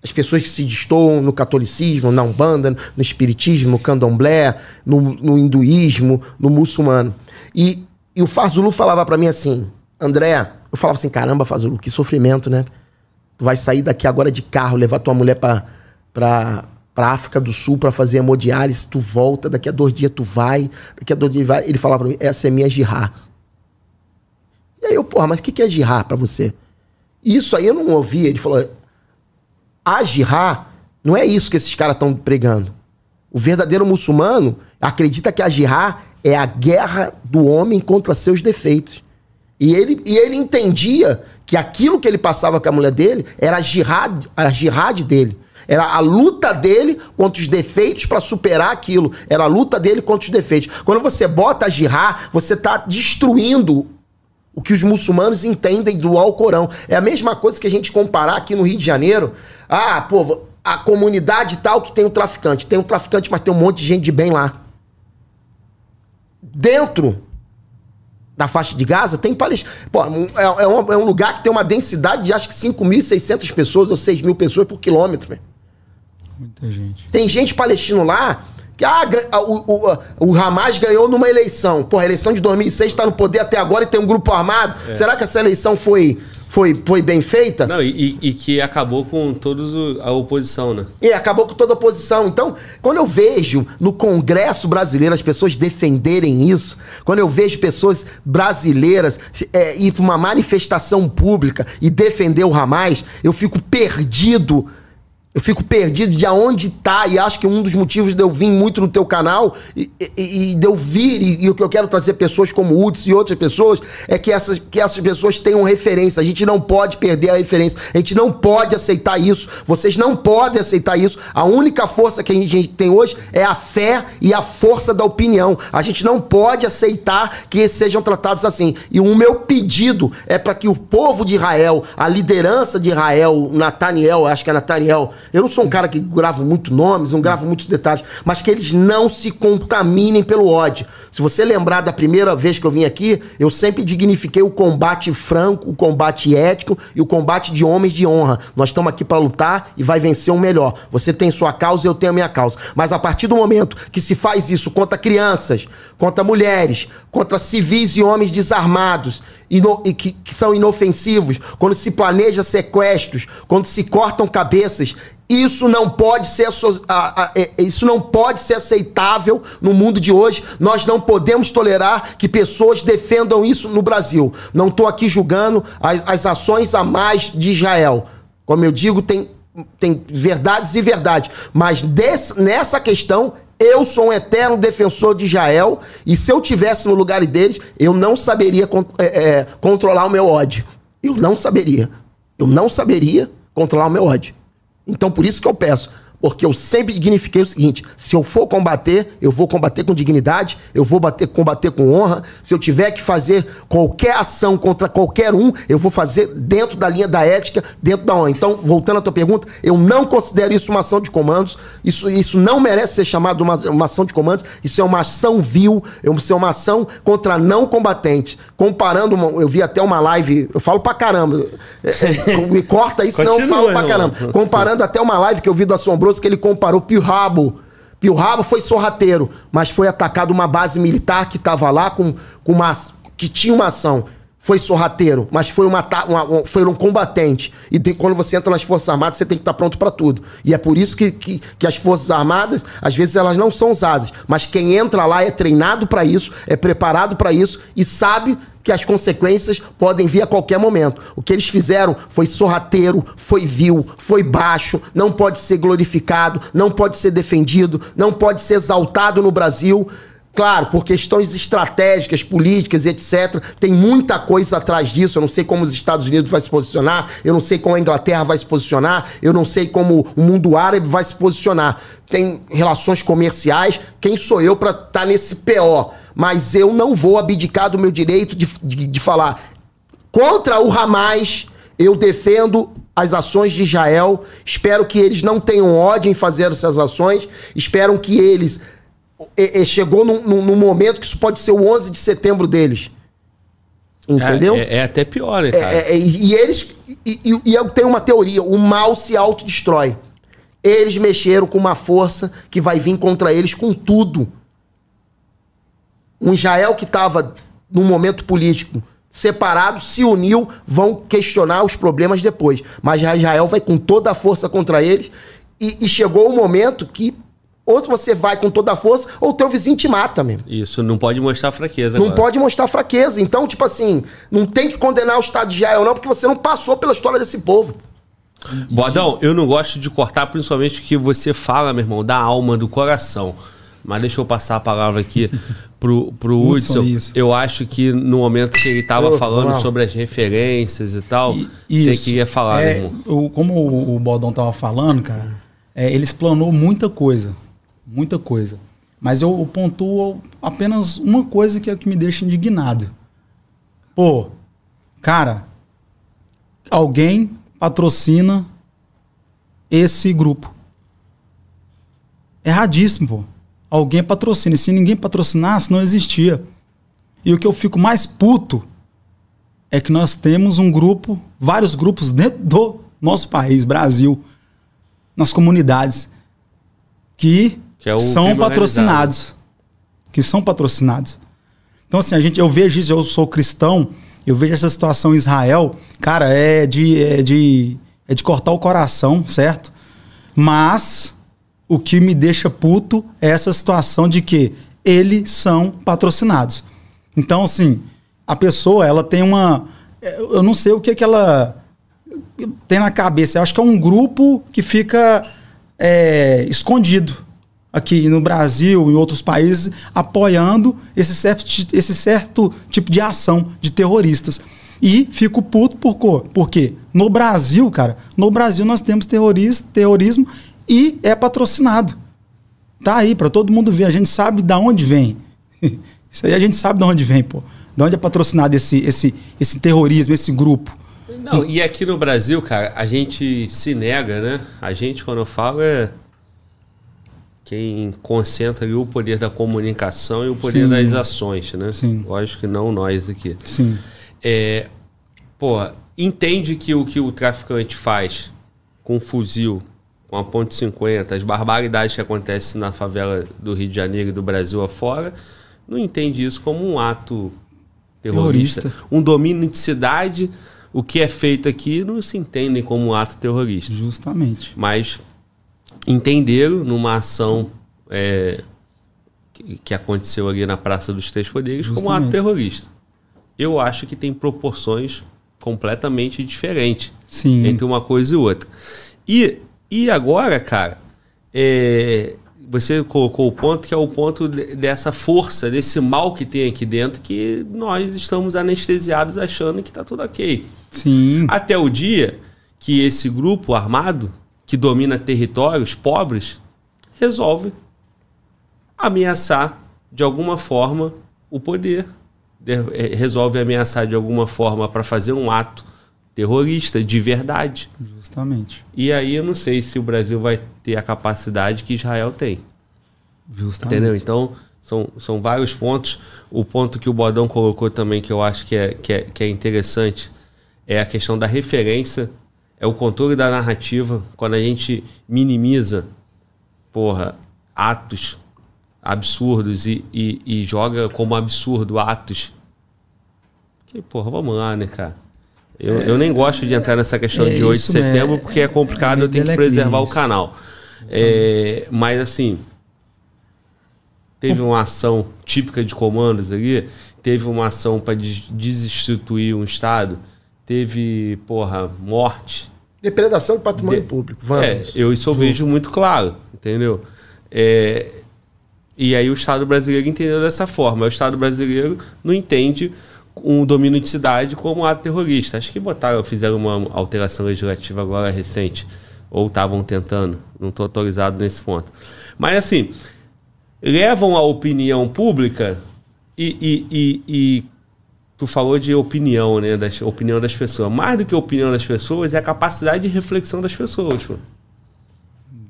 as pessoas que se destoam no catolicismo, na umbanda, no espiritismo, no candomblé, no, no hinduísmo, no muçulmano. E, e o Fazulu falava pra mim assim, André, eu falava assim, caramba, Fazulu, que sofrimento, né? Tu vai sair daqui agora de carro, levar tua mulher pra, pra, pra África do Sul pra fazer hemodiálise, tu volta, daqui a dois dias tu vai, daqui a dois dias vai. Ele falava pra mim, essa é minha jirá. E aí eu, porra, mas o que que é jirá pra você? Isso aí eu não ouvi. Ele falou: a não é isso que esses caras estão pregando. O verdadeiro muçulmano acredita que a é a guerra do homem contra seus defeitos. E ele, e ele entendia que aquilo que ele passava com a mulher dele era a jihad, a jihad dele. Era a luta dele contra os defeitos para superar aquilo. Era a luta dele contra os defeitos. Quando você bota a jihad, você está destruindo o que os muçulmanos entendem do Alcorão. É a mesma coisa que a gente comparar aqui no Rio de Janeiro. Ah, pô, a comunidade tal que tem um traficante. Tem um traficante, mas tem um monte de gente de bem lá. Dentro da faixa de Gaza tem palestinos. Pô, é, é um, é um lugar que tem uma densidade de acho que 5.600 pessoas ou 6 mil pessoas por quilômetro. Muita gente. Tem gente palestino lá que ah, ah, o, o, o Hamas ganhou numa eleição. Porra, a eleição de 2006 está no poder até agora e tem um grupo armado. Será que essa eleição foi, foi, foi bem feita? Não, e, e- que acabou com todos o- a oposição, né? E acabou com toda a oposição. Então, quando eu vejo no Congresso brasileiro as pessoas defenderem isso, quando eu vejo pessoas brasileiras é, ir para uma manifestação pública e defender o Hamas, eu fico perdido. Eu fico perdido de aonde tá, e acho que um dos motivos de eu vir muito no teu canal e, e- e de eu vir, e, o que eu quero trazer pessoas como Uds e outras pessoas, é que essas, que essas pessoas tenham referência. A gente não pode perder a referência. A gente não pode aceitar isso. Vocês não podem aceitar isso. A única força que a gente tem hoje é a fé e a força da opinião. A gente não pode aceitar que sejam tratados assim. E o meu pedido é para que o povo de Israel, a liderança de Israel, Nataniel, acho que é Nataniel, eu não sou um cara que gravo muito nomes, não gravo muitos detalhes, mas que eles não se contaminem pelo ódio. Se você lembrar da primeira vez que eu vim aqui, eu sempre dignifiquei o combate franco, o combate ético e o combate de homens de honra. Nós estamos aqui para lutar e vai vencer o melhor. Você tem sua causa, eu tenho a minha causa. Mas a partir do momento que se faz isso contra crianças, contra mulheres, contra civis e homens desarmados, e que, que são inofensivos, quando se planeja sequestros, quando se cortam cabeças, isso não pode ser a- é- isso não pode ser aceitável no mundo de hoje. Nós não podemos tolerar que pessoas defendam isso no Brasil. Não estou aqui julgando as, as ações a mais de Israel. Como eu digo, tem, tem verdades e verdades. Mas desse- nessa questão, eu sou um eterno defensor de Israel. E se eu tivesse no lugar deles, eu não saberia é, é, controlar o meu ódio. Eu não saberia. Eu não saberia controlar o meu ódio. Então, por isso que eu peço. Porque eu sempre dignifiquei o seguinte: se eu for combater, eu vou combater com dignidade, eu vou bater, combater com honra. Se eu tiver que fazer qualquer ação contra qualquer um, eu vou fazer dentro da linha da ética, dentro da honra. Então, voltando à tua pergunta, eu não considero isso uma ação de comandos. Isso, isso não merece ser chamado uma, uma ação de comandos. Isso é uma ação vil, isso é uma ação contra não combatentes. Comparando, uma- eu vi até uma live, eu falo pra caramba. É, é, me corta isso, não eu falo pra caramba. Comparando até uma live que eu vi do Assombroso que ele comparou Pio Rabo. Pio Rabo foi sorrateiro, mas foi atacado uma base militar que estava lá com, com uma, que tinha uma ação. Foi sorrateiro, mas foi, uma, uma- um, foi um combatente. E tem- quando você entra nas Forças Armadas, você tem que estar pronto para tudo. E é por isso que, que, que as Forças Armadas, às vezes, elas não são usadas. Mas quem entra lá é treinado para isso, é preparado para isso e sabe que as consequências podem vir a qualquer momento. O que eles fizeram foi sorrateiro, foi vil, foi baixo, não pode ser glorificado, não pode ser defendido, não pode ser exaltado no Brasil. Claro, por questões estratégicas, políticas e etc. Tem muita coisa atrás disso. Eu não sei como os Estados Unidos vai se posicionar, eu não sei como a Inglaterra vai se posicionar, eu não sei como o mundo árabe vai se posicionar. Tem relações comerciais. Quem sou eu para estar nesse PO? Mas eu não vou abdicar do meu direito de, de, de falar contra o Hamas. Eu defendo as ações de Israel. Espero que eles não tenham ódio em fazer essas ações. Espero que eles. E, e chegou num, num, num, momento que isso pode ser o 11 de setembro deles. Entendeu? É, é, é até pior, né, cara? É, é, e eles. E, e, e eu tenho uma teoria: o mal se autodestrói. Eles mexeram com uma força que vai vir contra eles com tudo. Um Israel que estava num momento político separado, se uniu, vão questionar os problemas depois. Mas Israel vai com toda a força contra eles. E, e chegou o momento que ou você vai com toda a força, ou o teu vizinho te mata mesmo. Isso, não pode mostrar fraqueza. Não agora. pode mostrar fraqueza. Então, tipo assim, não tem que condenar o Estado de Israel, não, porque você não passou pela história desse povo. Bodão, eu não gosto de cortar, principalmente que você fala, meu irmão, da alma, do coração. Mas deixa eu passar a palavra aqui pro, pro Hudson. Eu acho que no momento que ele estava falando sobre as referências e tal, e, você queria falar, é, irmão. como o, o Bodão estava falando, cara, é, ele explanou muita coisa. Muita coisa. Mas eu, pontuo apenas uma coisa que é que me deixa indignado. Pô, cara, alguém patrocina esse grupo. Erradíssimo, pô. Alguém patrocina. E se ninguém patrocinasse, não existia. E o que eu fico mais puto é que nós temos um grupo, vários grupos dentro do nosso país, Brasil, nas comunidades, que, que é são patrocinados. Que são patrocinados. Então, assim, a gente, eu vejo isso, eu sou cristão, eu vejo essa situação em Israel, cara, é de, é de, é de cortar o coração, certo? Mas o que me deixa puto é essa situação de que eles são patrocinados. Então, assim, a pessoa, ela tem uma. Eu não sei o que, que ela tem na cabeça. Eu acho que é um grupo que fica é, escondido aqui no Brasil, em outros países, apoiando esse certo, esse certo tipo de ação de terroristas. E fico puto por quê? Porque no Brasil, cara, no Brasil nós temos terrorismo, terrorismo e é patrocinado. Tá aí para todo mundo ver, a gente sabe de onde vem. Isso aí a gente sabe de onde vem, pô. De onde é patrocinado esse, esse, esse terrorismo, esse grupo. Não, e aqui no Brasil, cara, a gente se nega, né? A gente, quando eu falo, é quem concentra o poder da comunicação e o poder Sim. das ações, né? Sim. Lógico que não nós aqui. Sim. É, pô, entende que o que o traficante faz com um fuzil, com a ponte 50, as barbaridades que acontecem na favela do Rio de Janeiro e do Brasil afora, não entende isso como um ato terrorista. terrorista. Um domínio de cidade, o que é feito aqui não se entende como um ato terrorista. Justamente. Mas entenderam numa ação é, que, que, aconteceu ali na Praça dos Três Poderes Justamente. como um ato terrorista. Eu acho que tem proporções completamente diferentes Sim. entre uma coisa e outra. E, e agora, cara, é, você colocou o ponto que é o ponto dessa força, desse mal que tem aqui dentro, que nós estamos anestesiados achando que está tudo ok. Sim. Até o dia que esse grupo armado que domina territórios pobres resolve ameaçar de alguma forma o poder. Eh, resolve ameaçar de alguma forma para fazer um ato terrorista de verdade. Justamente. E aí eu não sei se o Brasil vai ter a capacidade que Israel tem. Justamente. Entendeu? Então, são, são vários pontos. O ponto que o Bodão colocou também, que eu acho que é, que é, que é interessante, é a questão da referência é o controle da narrativa. Quando a gente minimiza, porra, atos absurdos e, e, e joga como absurdo atos. Que, porra, vamos lá, né, cara? Eu, é, eu nem gosto de entrar nessa questão é, de 8 de setembro, é, porque é complicado, eu tenho que preservar o canal. É, mas assim, teve uma ação típica de comandos ali, teve uma ação para desinstituir um Estado, teve, porra, morte, Depredação de patrimônio de, público. Vamos. É, eu isso eu vejo muito claro, entendeu? É, e aí o Estado brasileiro entendeu dessa forma. O Estado brasileiro não entende um domínio de cidade como ato terrorista. Acho que botaram, fizeram uma alteração legislativa agora recente. Ou estavam tentando. Não estou autorizado nesse ponto. Mas assim, levam a opinião pública e, e, e, e tu falou de opinião, né? Da opinião das pessoas. Mais do que a opinião das pessoas é a capacidade de reflexão das pessoas. Pô.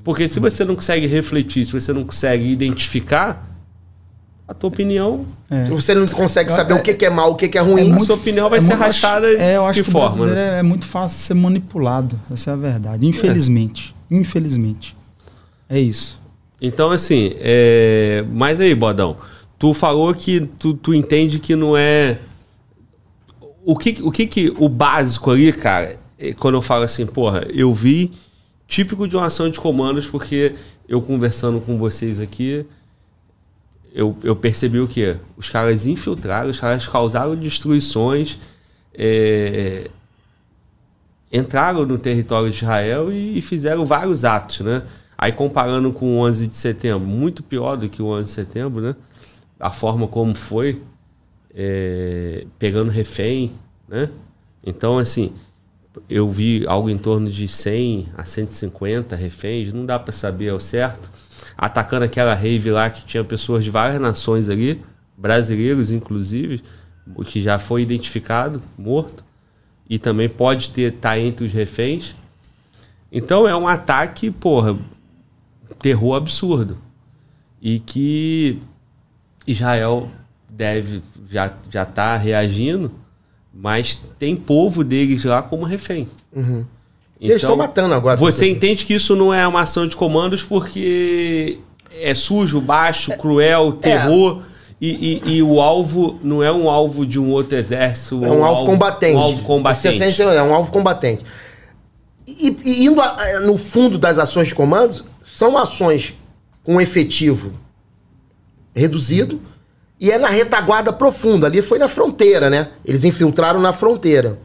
Porque se você não consegue refletir, se você não consegue identificar, a tua opinião. É. Você não consegue saber é, o que, que, é mal, o que, que é ruim. É a sua opinião vai é ser arrastada é, eu acho de que forma. Né? É muito fácil ser manipulado. Essa é a verdade. Infelizmente. Infelizmente. É isso. Então, assim, é... mas aí, Bodão, tu falou que tu, tu entende que não é. O que, o que que. O básico ali, cara, é quando eu falo assim, porra, eu vi típico de uma ação de comandos, porque eu conversando com vocês aqui, eu, eu percebi o quê? Os caras infiltraram, os caras causaram destruições, é, entraram no território de Israel e, e fizeram vários atos, né? Aí comparando com o 11 de setembro, muito pior do que o 11 de setembro, né? A forma como foi, é, pegando refém, né? Então, assim, eu vi algo em torno de 100 a 150 reféns, não dá para saber ao certo, atacando aquela rave lá que tinha pessoas de várias nações ali, brasileiros inclusive, o que já foi identificado, morto, e também pode ter tá entre os reféns. Então é um ataque, porra, terror absurdo. E que Israel deve já já está reagindo, mas tem povo deles lá como refém. Uhum. Então, eles estão matando agora. Você entende que isso não é uma ação de comandos porque é sujo, baixo, cruel, é. terror. É. E, e, e, o alvo não é um alvo de um outro exército. É um, um alvo, combatente. Um alvo combatente. É um alvo combatente. E, e indo a, no fundo das ações de comandos, são ações com efetivo reduzido e é na retaguarda profunda. Ali foi na fronteira, né? Eles infiltraram na fronteira.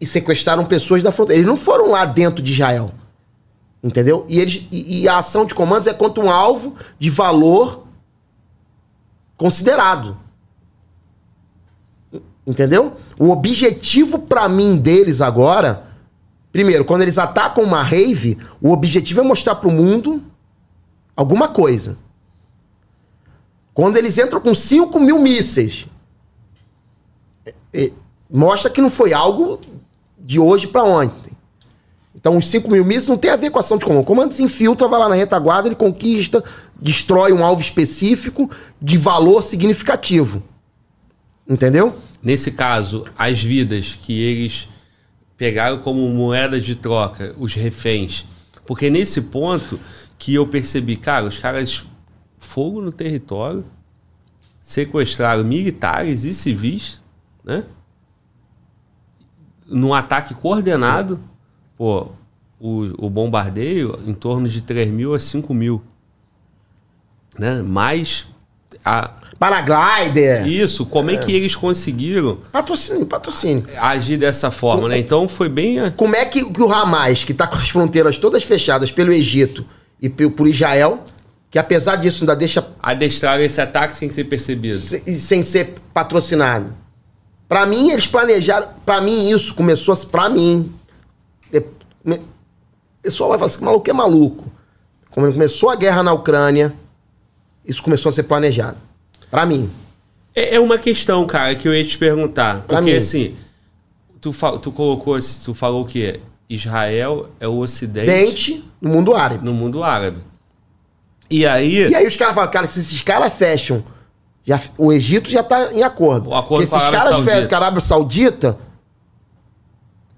E sequestraram pessoas da fronteira. Eles não foram lá dentro de Israel. Entendeu? E, eles, e, e a ação de comandos é contra um alvo de valor considerado. Entendeu? O objetivo para mim deles agora Primeiro, quando eles atacam uma rave, o objetivo é mostrar para o mundo alguma coisa. Quando eles entram com 5 mil mísseis, mostra que não foi algo de hoje para ontem. Então, os 5 mil mísseis não tem a ver com ação de comando. O comando se infiltra, vai lá na retaguarda, ele conquista, destrói um alvo específico de valor significativo. Entendeu? Nesse caso, as vidas que eles pegaram como moeda de troca os reféns. Porque nesse ponto que eu percebi, cara, os caras fogo no território, sequestraram militares e civis, né? Num ataque coordenado, pô, o, o bombardeio em torno de 3 mil a 5 mil. Né? Mais a, Paraglider. Isso, como é, é que eles conseguiram patrocínio, patrocínio. agir dessa forma, Com, né? Então foi bem. Como é que, que o Hamas, que está com as fronteiras todas fechadas pelo Egito e por Israel, que apesar disso ainda deixa. Adestrar esse ataque sem ser percebido. Sem, sem ser patrocinado. Para mim, eles planejaram. Para mim, isso começou. Para mim. O pessoal vai falar assim: maluco é maluco. Quando começou a guerra na Ucrânia, isso começou a ser planejado. Para mim. É, é, uma questão, cara, que eu ia te perguntar. Pra porque mim. assim, tu, tu colocou, tu falou que Israel é o ocidente. Dente no mundo árabe. No mundo árabe. E aí. E aí os caras falam, cara, se esses caras fecham. Já, o Egito já tá em acordo. O acordo com a Arábia caras fecham com a Arábia Saudita.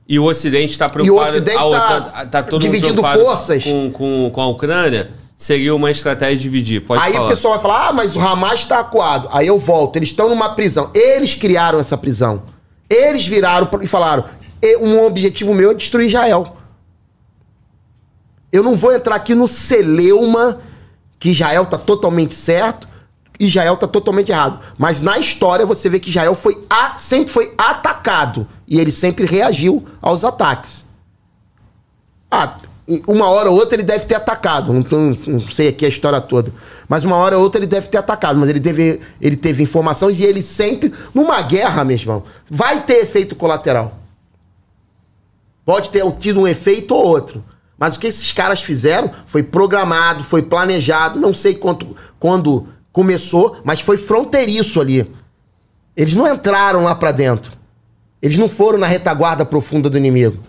E o Ocidente está preocupado. E o Ocidente está tá, tá, tá dividindo forças. Com, com, com a Ucrânia seria uma estratégia de dividir. Pode Aí falar. o pessoal vai falar: ah, mas o Hamas está acuado. Aí eu volto, eles estão numa prisão. Eles criaram essa prisão. Eles viraram e falaram: um objetivo meu é destruir Israel. Eu não vou entrar aqui no celeuma que Israel está totalmente certo, Israel está totalmente errado. Mas na história você vê que Israel foi a, sempre foi atacado e ele sempre reagiu aos ataques. Ah, uma hora ou outra ele deve ter atacado. Não, não, sei aqui a história toda. Mas uma hora ou outra ele deve ter atacado. Mas ele teve, ele teve informações e ele sempre. Numa guerra, meu irmão, vai ter efeito colateral. Pode ter tido um efeito ou outro. Mas o que esses caras fizeram foi programado, foi planejado. Não sei quanto, quando começou, mas foi fronteiriço ali. Eles não entraram lá pra dentro. Eles não foram na retaguarda profunda do inimigo.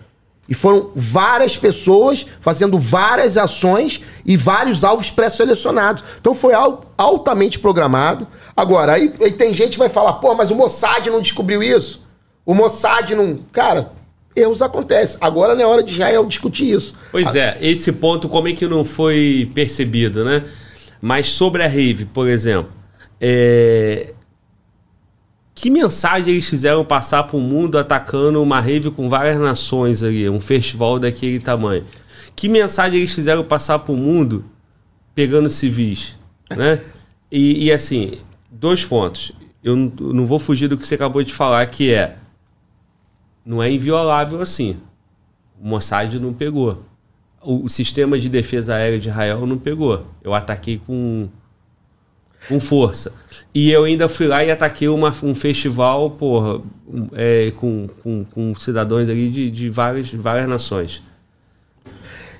E foram várias pessoas fazendo várias ações e vários alvos pré-selecionados. Então foi altamente programado. Agora, aí, aí tem gente que vai falar, pô, mas o Mossad não descobriu isso? O Mossad não. Cara, erros acontecem. Agora não é hora de Israel discutir isso. Pois é, esse ponto como é que não foi percebido, né? Mas sobre a rave, por exemplo, é... que mensagem eles fizeram passar para o mundo atacando uma rave com várias nações ali, um festival daquele tamanho? Que mensagem eles fizeram passar para o mundo pegando civis, né? E, e, assim, dois pontos. Eu não, não vou fugir do que você acabou de falar, que é não é inviolável assim. O Mossad não pegou. O, o, sistema de defesa aérea de Israel não pegou. Eu ataquei com, com força. E eu ainda fui lá e ataquei uma, um festival porra, é, com, com, com, cidadãos ali de, de várias, várias nações.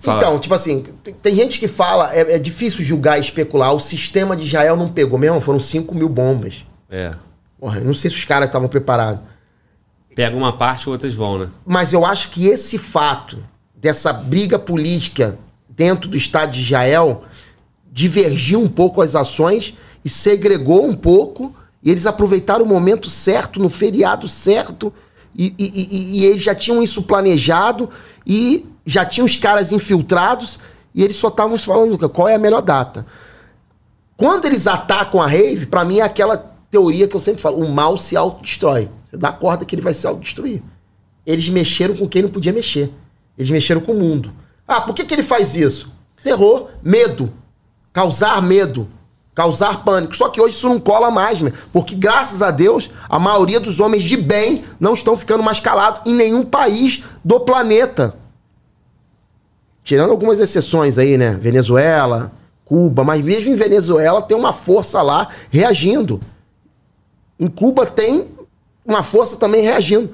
Fala. Então, tipo assim, tem, tem gente que fala, é, é, difícil julgar e especular, o sistema de Israel não pegou mesmo, foram 5 mil bombas. É. Porra, não sei se os caras estavam preparados. Pega uma parte, outras vão, né? Mas eu acho que esse fato dessa briga política dentro do Estado de Israel divergiu um pouco as ações e segregou um pouco. E eles aproveitaram o momento certo, no feriado certo, e, e, e, e eles já tinham isso planejado e já tinham os caras infiltrados e eles só estavam falando qual é a melhor data. Quando eles atacam a rave, para mim é aquela teoria que eu sempre falo: o mal se autodestrói. Você dá corda que ele vai se autodestruir. Eles mexeram com quem não podia mexer. Eles mexeram com o mundo. Ah, por que, que ele faz isso? Terror, medo. Causar medo. Causar pânico. Só que hoje isso não cola mais, né? porque graças a Deus, a maioria dos homens de bem não estão ficando mais calados em nenhum país do planeta. Tirando algumas exceções aí, né? Venezuela, Cuba, mas mesmo em Venezuela tem uma força lá reagindo. Em Cuba tem uma força também reagindo.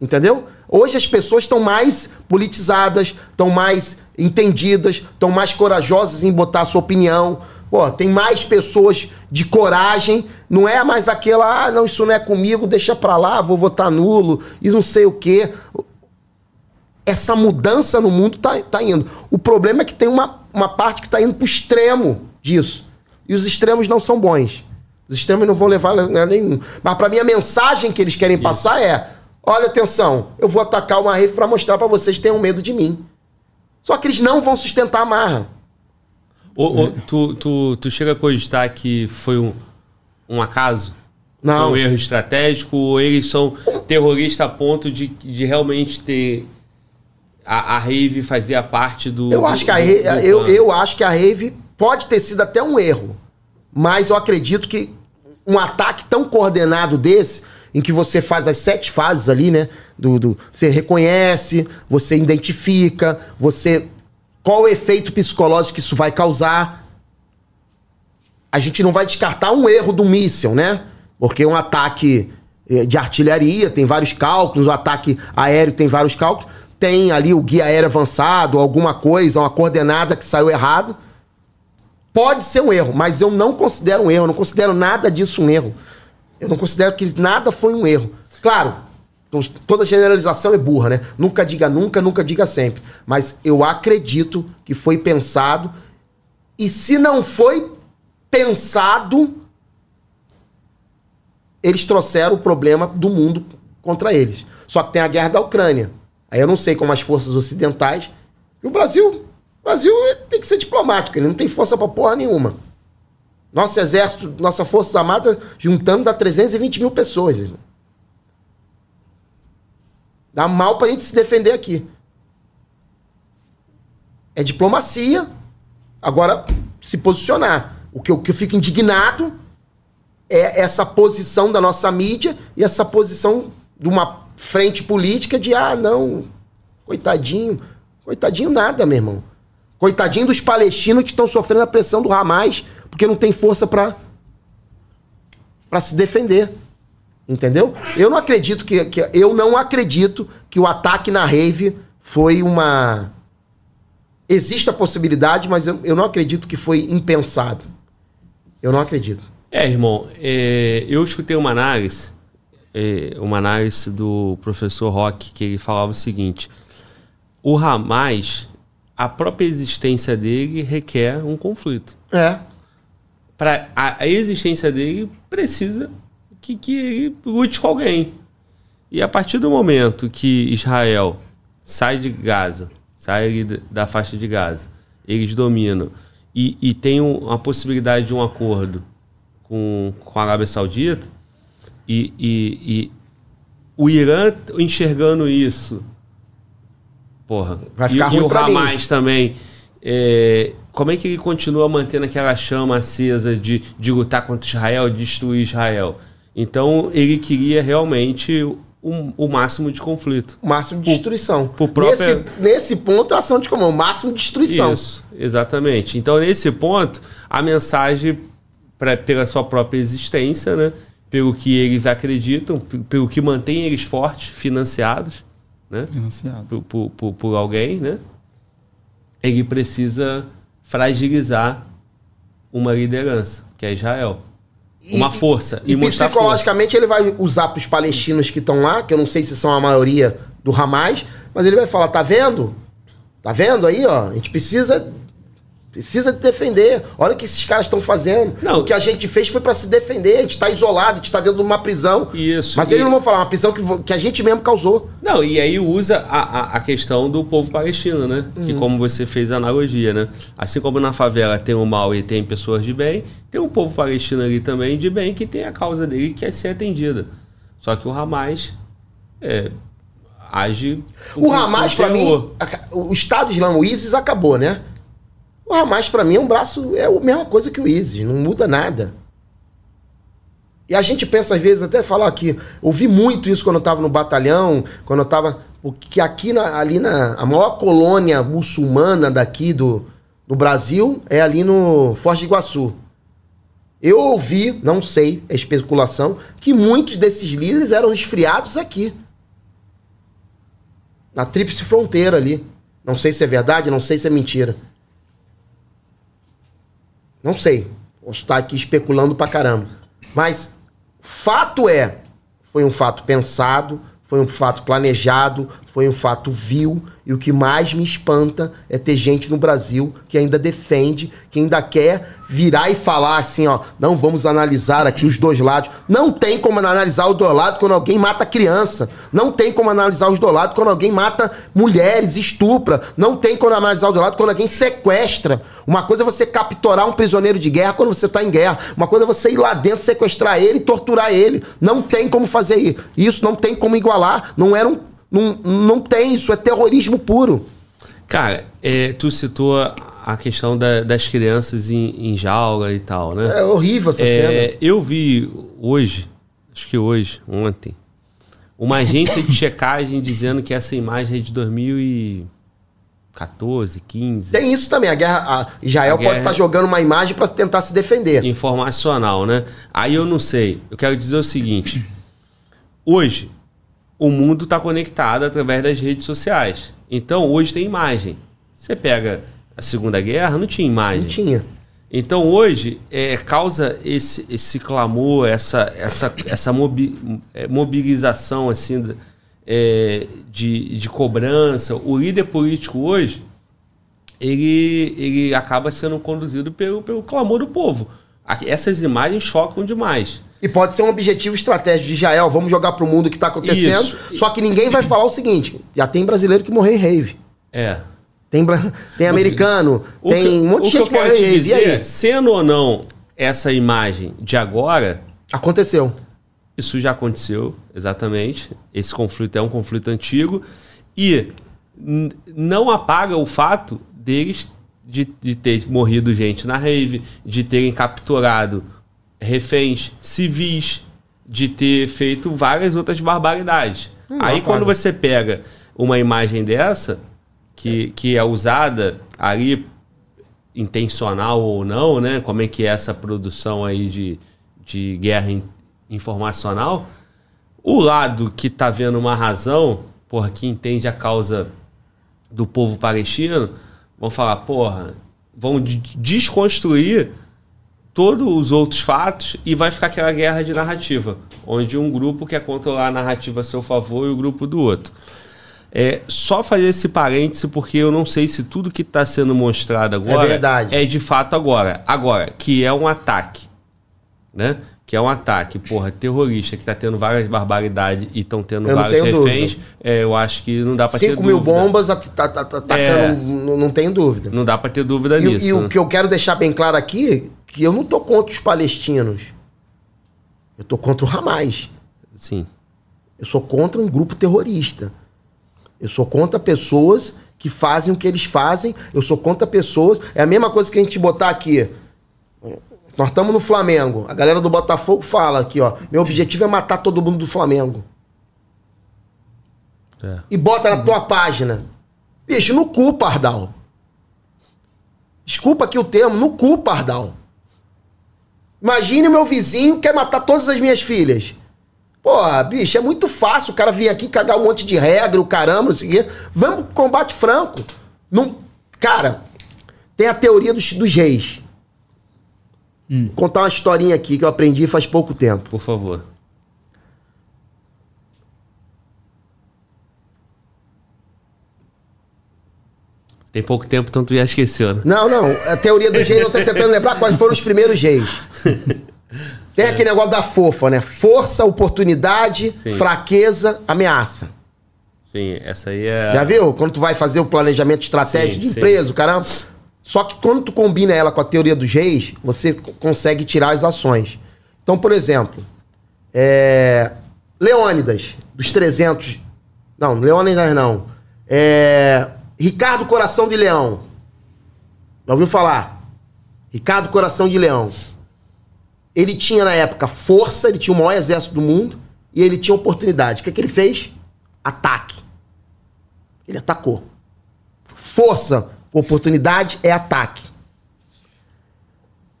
Entendeu? Hoje as pessoas estão mais politizadas, estão mais entendidas, estão mais corajosas em botar a sua opinião. Pô, tem mais pessoas de coragem. Não é mais aquela, ah, não, isso não é comigo, deixa pra lá, vou votar nulo, e não sei o quê. Essa mudança no mundo tá, tá indo. O problema é que tem uma, uma parte que está indo pro extremo disso. E os extremos não são bons. Os extremos não vão levar a lugar nenhum. Mas para mim a mensagem que eles querem Isso. passar é: olha atenção, eu vou atacar uma rave para mostrar para vocês que tenham medo de mim. Só que eles não vão sustentar a marra. Tu, tu, tu chega a cogitar que foi um, um acaso? Não. Foi um erro estratégico? Ou eles são terroristas a ponto de, de realmente ter. A, a rave fazia parte do. Eu acho, que a, do eu, eu acho que a rave pode ter sido até um erro. Mas eu acredito que um ataque tão coordenado desse, em que você faz as sete fases ali, né? Do, do, você reconhece, você identifica, você. Qual o efeito psicológico que isso vai causar? A gente não vai descartar um erro do míssil, né? Porque um ataque eh, de artilharia tem vários cálculos, o ataque aéreo tem vários cálculos, tem ali o guia aéreo avançado, alguma coisa, uma coordenada que saiu errado. Pode ser um erro, mas eu não considero um erro, eu não considero nada disso um erro. Eu não considero que nada foi um erro. Claro, toda generalização é burra, né? Nunca diga nunca, nunca diga sempre. Mas eu acredito que foi pensado. E se não foi pensado, eles trouxeram o problema do mundo contra eles. Só que tem a guerra da Ucrânia. Aí eu não sei como as forças ocidentais. E o Brasil o Brasil tem que ser diplomático, ele não tem força pra porra nenhuma. Nosso exército, nossa Forças Armadas, juntando dá 320 mil pessoas, irmão. Dá mal pra gente se defender aqui. É diplomacia. Agora, se posicionar. O que, o que eu fico indignado é essa posição da nossa mídia e essa posição de uma frente política de, ah, não, coitadinho. Coitadinho nada, meu irmão. Coitadinho dos palestinos que estão sofrendo a pressão do Hamas, porque não tem força para para se defender. Entendeu? Eu não acredito que, que eu não acredito que o ataque na rave foi uma existe a possibilidade, mas eu, eu não acredito que foi impensado. Eu não acredito. É, irmão, é, eu escutei uma análise é, uma análise do professor Rock que ele falava o seguinte: o Hamas, a própria existência dele requer um conflito. É. Para a, a existência dele precisa que, que ele lute com alguém. E a partir do momento que Israel sai de Gaza, sai da- faixa de Gaza, eles dominam e, e tem um- a possibilidade de um acordo com, com a Arábia Saudita e, e- e o Irã enxergando isso, porra, Vai ficar e, e o pra mim. Hamas também, é, como é que ele continua mantendo aquela chama acesa de, de lutar contra Israel, de destruir Israel? Então ele queria realmente o, o máximo de conflito. O máximo de destruição. por própria- nesse, nesse ponto, a ação de comum, o máximo de destruição. Isso, exatamente. Então, nesse ponto, a mensagem, pra, pela sua própria existência, né, pelo que eles acreditam, pelo que mantém eles fortes, financiados né, por, por, por- por alguém, né, ele precisa fragilizar uma liderança, que é Israel. E- uma força. E, E, mostrar força. psicologicamente ele vai usar para os palestinos que estão lá, que eu não sei se são a maioria do Hamas, mas ele vai falar: tá vendo? Tá vendo aí, ó? A gente precisa. Precisa de defender. Olha o que esses caras estão fazendo. Não. O que a gente fez foi para se defender. A gente tá isolado, a gente tá dentro de uma prisão. Isso. Mas E- eles não vão falar, uma prisão que, que a gente mesmo causou. Não, e aí usa a, a, a questão do povo palestino, né? Que como você fez a analogia, né? Assim como na favela tem o mal e tem pessoas de bem, tem um povo palestino ali também de bem que tem a causa dele que quer ser atendida. Só que o Hamas é, age... O Hamas, pra mim, o Estado Islâmico, o ISIS acabou, né? O Hamas, pra mim, é um braço, é a mesma coisa que o ISIS, não muda nada. E a gente pensa, às vezes, até falar aqui, ouvi muito isso quando eu tava no batalhão, quando eu tava. Porque aqui na- ali na. A maior colônia muçulmana daqui do, do Brasil é ali no Foz de Iguaçu. Eu ouvi, não sei, é especulação, que muitos desses líderes eram esfriados aqui na tríplice fronteira ali. Não sei se é verdade, não sei se é mentira. Não sei. Posso estar aqui especulando pra caramba. Mas fato é, foi um fato pensado, foi um fato planejado, foi um fato vil. E o que mais me espanta é ter gente no Brasil que ainda defende, que ainda quer virar e falar assim, ó, não vamos analisar aqui os dois lados. Não tem como analisar os dois lados quando alguém mata criança. Não tem como analisar os dois lados quando alguém mata mulheres, estupra. Não tem como analisar os dois lados quando alguém sequestra. Uma coisa é você capturar um prisioneiro de guerra quando você está em guerra. Uma coisa é você ir lá dentro, sequestrar ele e torturar ele. Não tem como fazer isso. Isso não tem como igualar. Não era um. Não, não tem, isso é terrorismo puro. Cara, é, tu citou a questão da- das crianças em, em jaula e tal, né? É horrível essa cena. É, eu vi hoje, acho que hoje, ontem, uma agência de checagem dizendo que essa imagem é de 2014, 15. Tem isso também. A guerra. a Israel A pode estar jogando uma imagem para tentar se defender. informacional, né? Aí eu não sei. Eu quero dizer o seguinte: hoje o mundo está conectado através das redes sociais. Então hoje tem imagem. Você pega a Segunda Guerra, não tinha imagem. Não tinha. Então hoje é, causa esse, esse clamor, essa, essa, essa mobi- é, mobilização assim é, de, de cobrança. O líder político hoje ele, ele acaba sendo conduzido pelo, pelo clamor do povo. Essas imagens chocam demais. E pode ser um objetivo estratégico de Israel. Vamos jogar pro mundo o que tá acontecendo. Isso. Só que ninguém vai falar o seguinte: já tem brasileiro que morreu em rave. É. Tem, tem americano, O tem que- um monte de que gente eu que morreu em rave. E dizer, aí? sendo ou não essa imagem de agora, Aconteceu. Isso já aconteceu, exatamente. Esse conflito é um conflito antigo e não apaga o fato deles de, de ter morrido gente na rave, de terem capturado reféns civis, de ter feito várias outras barbaridades. Não Aí quando você pega uma imagem dessa, que, que é usada ali intencional ou não, né? Como é que é essa produção aí de, de guerra in- informacional? O lado que tá vendo uma razão, porra, que entende a causa do povo palestino, vão falar, porra, vão de- desconstruir todos os outros fatos e vai ficar aquela guerra de narrativa, onde um grupo quer controlar a narrativa a seu favor e o grupo do outro. É só fazer esse parêntese porque eu não sei se tudo que está sendo mostrado agora É verdade. é de fato agora. Agora, que é um ataque, né? Que é um ataque, porra, terrorista, que está tendo várias barbaridades e estão tendo Eu vários reféns, é, eu acho que não dá para ter 5 mil dúvida. bombas at- tá- tá- tá- atacando, É. não, não tenho dúvida. Não dá para ter dúvida E, nisso. e né? o que eu quero deixar bem claro aqui, que eu não tô contra os palestinos. Eu tô contra o Hamas. Sim. Eu sou contra um grupo terrorista. Eu sou contra pessoas que fazem o que eles fazem. Eu sou contra pessoas. É a mesma coisa que a gente botar aqui. Nós estamos no Flamengo. A galera do Botafogo fala aqui, ó. Meu objetivo é matar todo mundo do Flamengo. É. E bota na tua página. Bicho, no cu, Pardal. Desculpa aqui o termo, no cu, Pardal. Imagine o meu vizinho quer matar todas as minhas filhas. Porra, bicho, é muito fácil o cara vir aqui cagar um monte de regra, o caramba, não sei o quê. Vamos pro combate franco. Não... Cara, tem a teoria dos, dos reis. Vou contar uma historinha aqui que eu aprendi faz pouco tempo. Por favor. Tem pouco tempo, então tu já esqueceu, né? Não, não. A teoria dos reis, eu tô tentando lembrar quais foram os primeiros reis. Tem aquele negócio da fofa, né? Força, oportunidade, Sim. fraqueza, ameaça. Sim, essa aí é. Já viu? Quando tu vai fazer o planejamento estratégico Sim, de empresa, o caramba. Só que quando tu combina ela com a teoria dos reis, você consegue tirar as ações. Então, por exemplo, é... Leônidas, dos 300... Não, Leônidas não. É... Ricardo Coração de Leão. Já ouviu falar? Ricardo Coração de Leão. Ele tinha, na época, força, ele tinha o maior exército do mundo, e ele tinha oportunidade. O que, que ele fez? Ataque. Ele atacou. Força, oportunidade é ataque.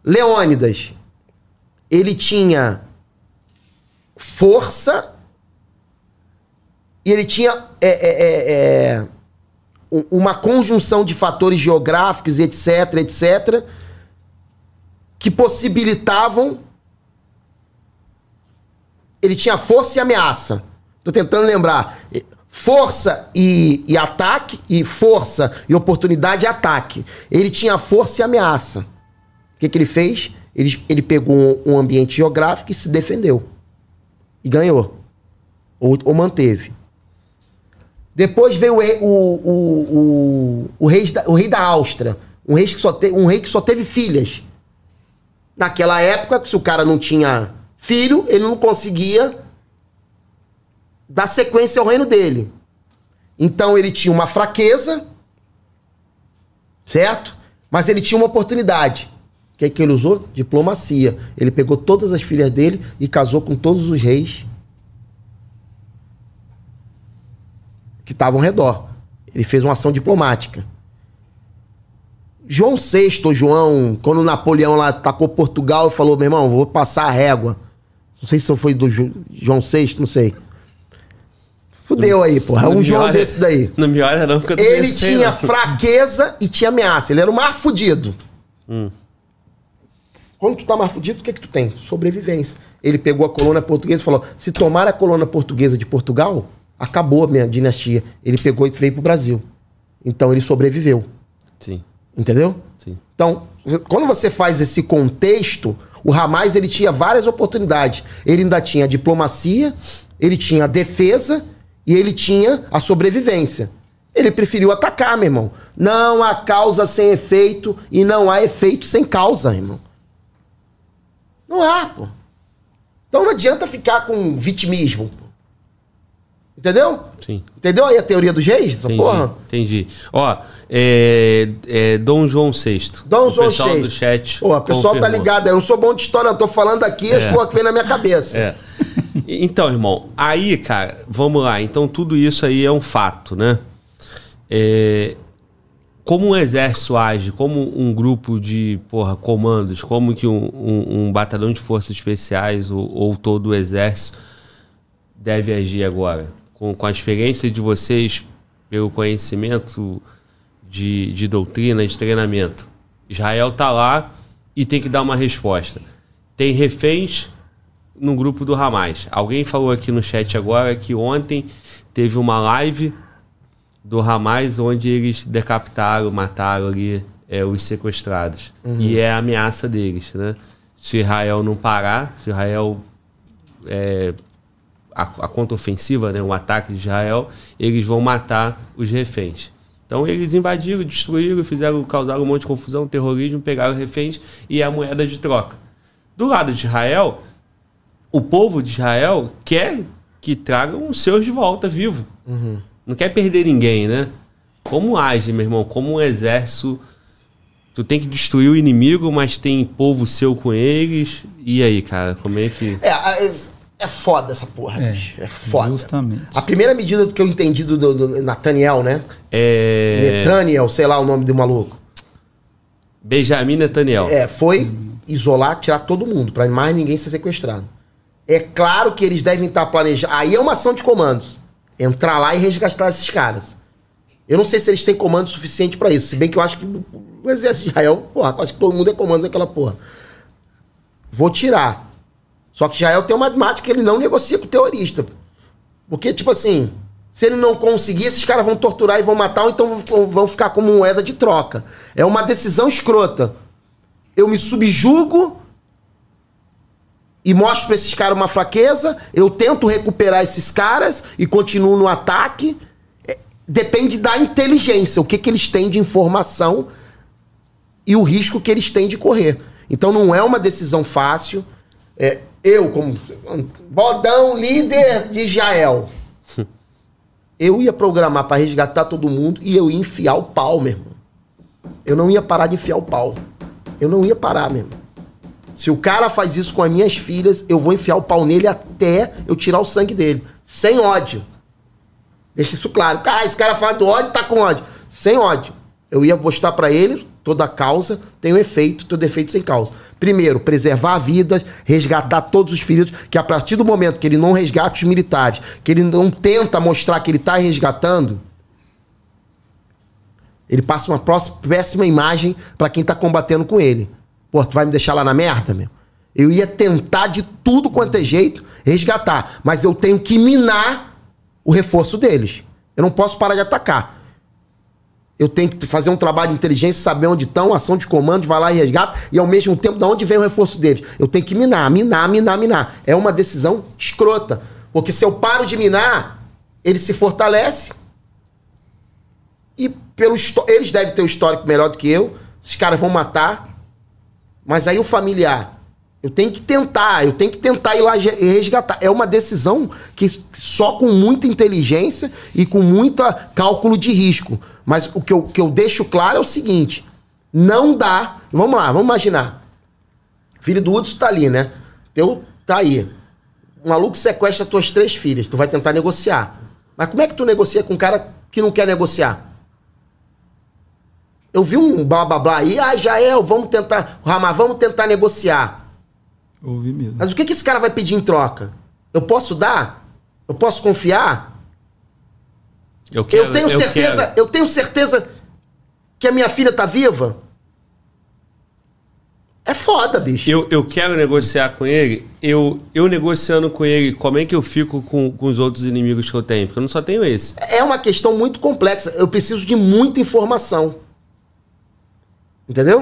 Leônidas, ele tinha força e ele tinha é, é, é, é, um- uma conjunção de fatores geográficos, etc, etc, que possibilitavam. Ele tinha força e ameaça. Tô tentando lembrar. Força e, e ataque, e força e oportunidade e ataque. Ele tinha força e ameaça. O que, que ele fez? Ele, ele pegou um, um ambiente geográfico e se defendeu. E ganhou. Ou, ou manteve. Depois veio o, o, o, o, rei da, o rei da Áustria. Um rei, que só te, um rei que só teve filhas. Naquela época, se o cara não tinha filho, ele não conseguia dar sequência ao reino dele. Então ele tinha uma fraqueza, certo? Mas ele tinha uma oportunidade. O que, é que ele usou? Diplomacia. Ele pegou todas as filhas dele e casou com todos os reis que estavam ao redor. Ele fez uma ação diplomática. João VI, João, quando Napoleão lá atacou Portugal falou, meu irmão, vou passar a régua. Não sei se foi do João VI, não sei. Fudeu aí, porra. É Não um me João olha- desse daí. Não me olha, não, porque eu tô Ele pensando. tinha fraqueza e tinha ameaça. Ele era o mais fudido. Hum. Quando tu tá mais fudido, o que que tu tem? Sobrevivência. Ele pegou a colônia portuguesa e falou: se tomar a colônia portuguesa de Portugal, acabou a minha dinastia. Ele pegou e veio pro Brasil. Então ele sobreviveu. Sim, Entendeu? sim. Então, quando você faz esse contexto, o Ramais ele tinha várias oportunidades. Ele ainda tinha diplomacia, ele tinha defesa e ele tinha a sobrevivência. Ele preferiu atacar, meu irmão. Não há causa sem efeito e não há efeito sem causa, irmão. Não há, pô. Então não adianta ficar com vitimismo, pô. Entendeu? Sim. Entendeu aí a teoria dos reis? Essa Entendi, porra? entendi. Ó, é, é Dom João VI. Dom O João pessoal VI. do chat. Pô, o pessoal tá confirmou. ligado. Eu não sou bom de história, eu tô falando aqui as É. porra que vem na minha cabeça. É. Então, irmão, aí, cara, vamos lá. Então, tudo isso aí é um fato, né? É, como um exército age, como um grupo de, porra, comandos, como que um, um- um batalhão de forças especiais ou, ou todo o exército deve agir agora? Com, com a experiência de vocês, pelo conhecimento de, de doutrina, de treinamento. Israel tá lá e tem que dar uma resposta. Tem reféns no grupo do Hamas. Alguém falou aqui no chat agora que ontem teve uma live do Hamas onde eles decapitaram, mataram ali é, os sequestrados. Uhum. E é a ameaça deles, né? Se Israel não parar, se Israel é, a, a contra-ofensiva, né, o ataque de Israel, eles vão matar os reféns. Então eles invadiram, destruíram, fizeram, causaram um monte de confusão, terrorismo, pegaram reféns e é a moeda de troca. Do lado de Israel, o povo de Israel quer que tragam os seus de volta vivo. Uhum. Não quer perder ninguém, né? Como age, meu irmão? Como um exército. Tu tem que destruir o inimigo, mas tem povo seu com eles. E aí, cara, como é que. É, é foda essa porra, é, bicho. É foda. Justamente. A primeira medida que eu entendi do, do, do Nathaniel, né? É. Nathaniel, sei lá o nome do maluco. Benjamin Nathaniel. É, foi isolar, tirar todo mundo, para mais ninguém ser sequestrado. É claro que eles devem estar planejando. Aí é uma ação de comandos. Entrar lá e resgatar esses caras. Eu não sei se eles têm comando suficiente para isso. Se bem que eu acho que o exército de Israel, porra, quase que todo mundo é comando naquela porra. Vou tirar. Só que Israel tem uma matemática que ele não negocia com o terrorista. Porque, tipo assim, se ele não conseguir, esses caras vão torturar e vão matar, ou então vão ficar como moeda de troca. É uma decisão escrota. Eu me subjugo e mostro pra esses caras uma fraqueza, eu tento recuperar esses caras e continuo no ataque. É, depende da inteligência, o que, que eles têm de informação e o risco que eles têm de correr. Então não é uma decisão fácil. É, eu, como bodão líder de Israel, eu ia programar para resgatar todo mundo e eu ia enfiar o pau, meu irmão. Eu não ia parar de enfiar o pau. Eu não ia parar, meu irmão. Se o cara faz isso com as minhas filhas, eu vou enfiar o pau nele até eu tirar o sangue dele. Sem ódio. Deixa isso claro. Cara, esse cara fala do ódio, tá com ódio. Sem ódio. Eu ia mostrar para ele toda causa tem um efeito, todo efeito sem causa. Primeiro, preservar a vida, resgatar todos os feridos, que a partir do momento que ele não resgata os militares, que ele não tenta mostrar que ele está resgatando, ele passa uma próxima, péssima imagem para quem está combatendo com ele. Pô, tu vai me deixar lá na merda, meu? Eu ia tentar de tudo quanto é jeito resgatar, mas eu tenho que minar o reforço deles. Eu não posso parar de atacar eu tenho que fazer um trabalho de inteligência, saber onde estão, ação de comando, vai lá e resgata, e ao mesmo tempo, de onde vem o reforço deles? Eu tenho que minar, minar, minar, minar. É uma decisão escrota. Porque se eu paro de minar, ele se fortalece. E pelo eles devem ter um histórico melhor do que eu. Esses caras vão matar. Mas aí o familiar, eu tenho que tentar, eu tenho que tentar ir lá resgatar. É uma decisão que só com muita inteligência e com muito cálculo de risco. Mas o que eu, que eu deixo claro é o seguinte: não dá. Vamos lá, vamos imaginar. Filho do Hudson tá ali, né? Teu tá aí. Um maluco sequestra tuas três filhas. Tu vai tentar negociar. Mas como é que tu negocia com um cara que não quer negociar? Eu vi um blá blá blá aí, ah, Jael, vamos tentar, Ramar, vamos tentar negociar. Ouvi mesmo. Mas o que, que esse cara vai pedir em troca? Eu posso dar? Eu posso confiar? Eu, quero, eu tenho eu certeza, quero. eu tenho certeza que a minha filha tá viva. É foda, bicho. Eu, eu quero negociar com ele. Eu, eu negociando com ele, como é que eu fico com, com os outros inimigos que eu tenho? Porque eu não só tenho esse. É uma questão muito complexa. Eu preciso de muita informação. Entendeu?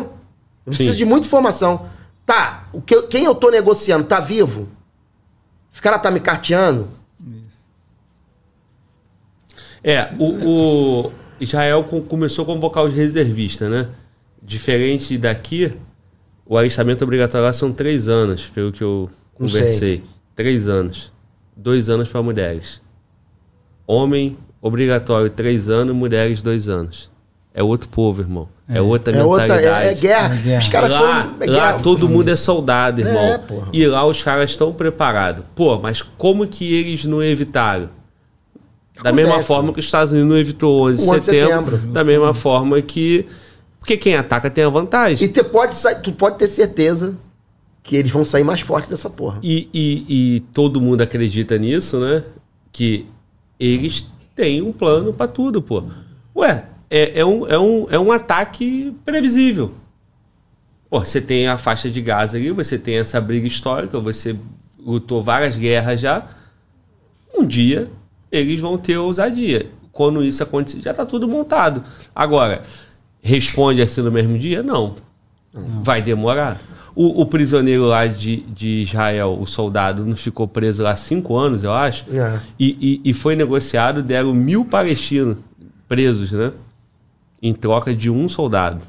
Eu preciso Sim. de muita informação. Tá, o que, quem eu tô negociando tá vivo? Esse cara tá me carteando? É, o, o Israel começou a convocar os reservistas, né? Diferente daqui, o alistamento obrigatório lá são três anos, pelo que eu conversei. Três anos. Dois anos para mulheres. Homem obrigatório três anos, mulheres dois anos. É outro povo, irmão. É, é outra é mentalidade. Outra, é, é, guerra. É guerra. Os caras lá, foram, é lá guerra. todo mundo é soldado, irmão. É, e lá os caras estão preparados. Pô, mas como que eles não evitaram? Da mesma forma que os Estados Unidos não evitou 11 de setembro, setembro, da mesma forma que. Porque quem ataca tem a vantagem. E tu pode, tu pode ter certeza que eles vão sair mais fortes dessa porra. E, e, e todo mundo acredita nisso, né? Que eles têm um plano para tudo, pô. Ué, é, é, um, é, um, é um ataque previsível. Pô, você tem a faixa de Gaza ali, você tem essa briga histórica, você lutou várias guerras já. Um dia eles vão ter ousadia. Quando isso acontecer, já está tudo montado. Agora, responde assim no mesmo dia? Não. não. Vai demorar. O, o, prisioneiro lá de, de Israel, o soldado, não ficou preso lá cinco anos, eu acho. É. E, e, e foi negociado, deram mil palestinos presos, né? Em troca de um soldado.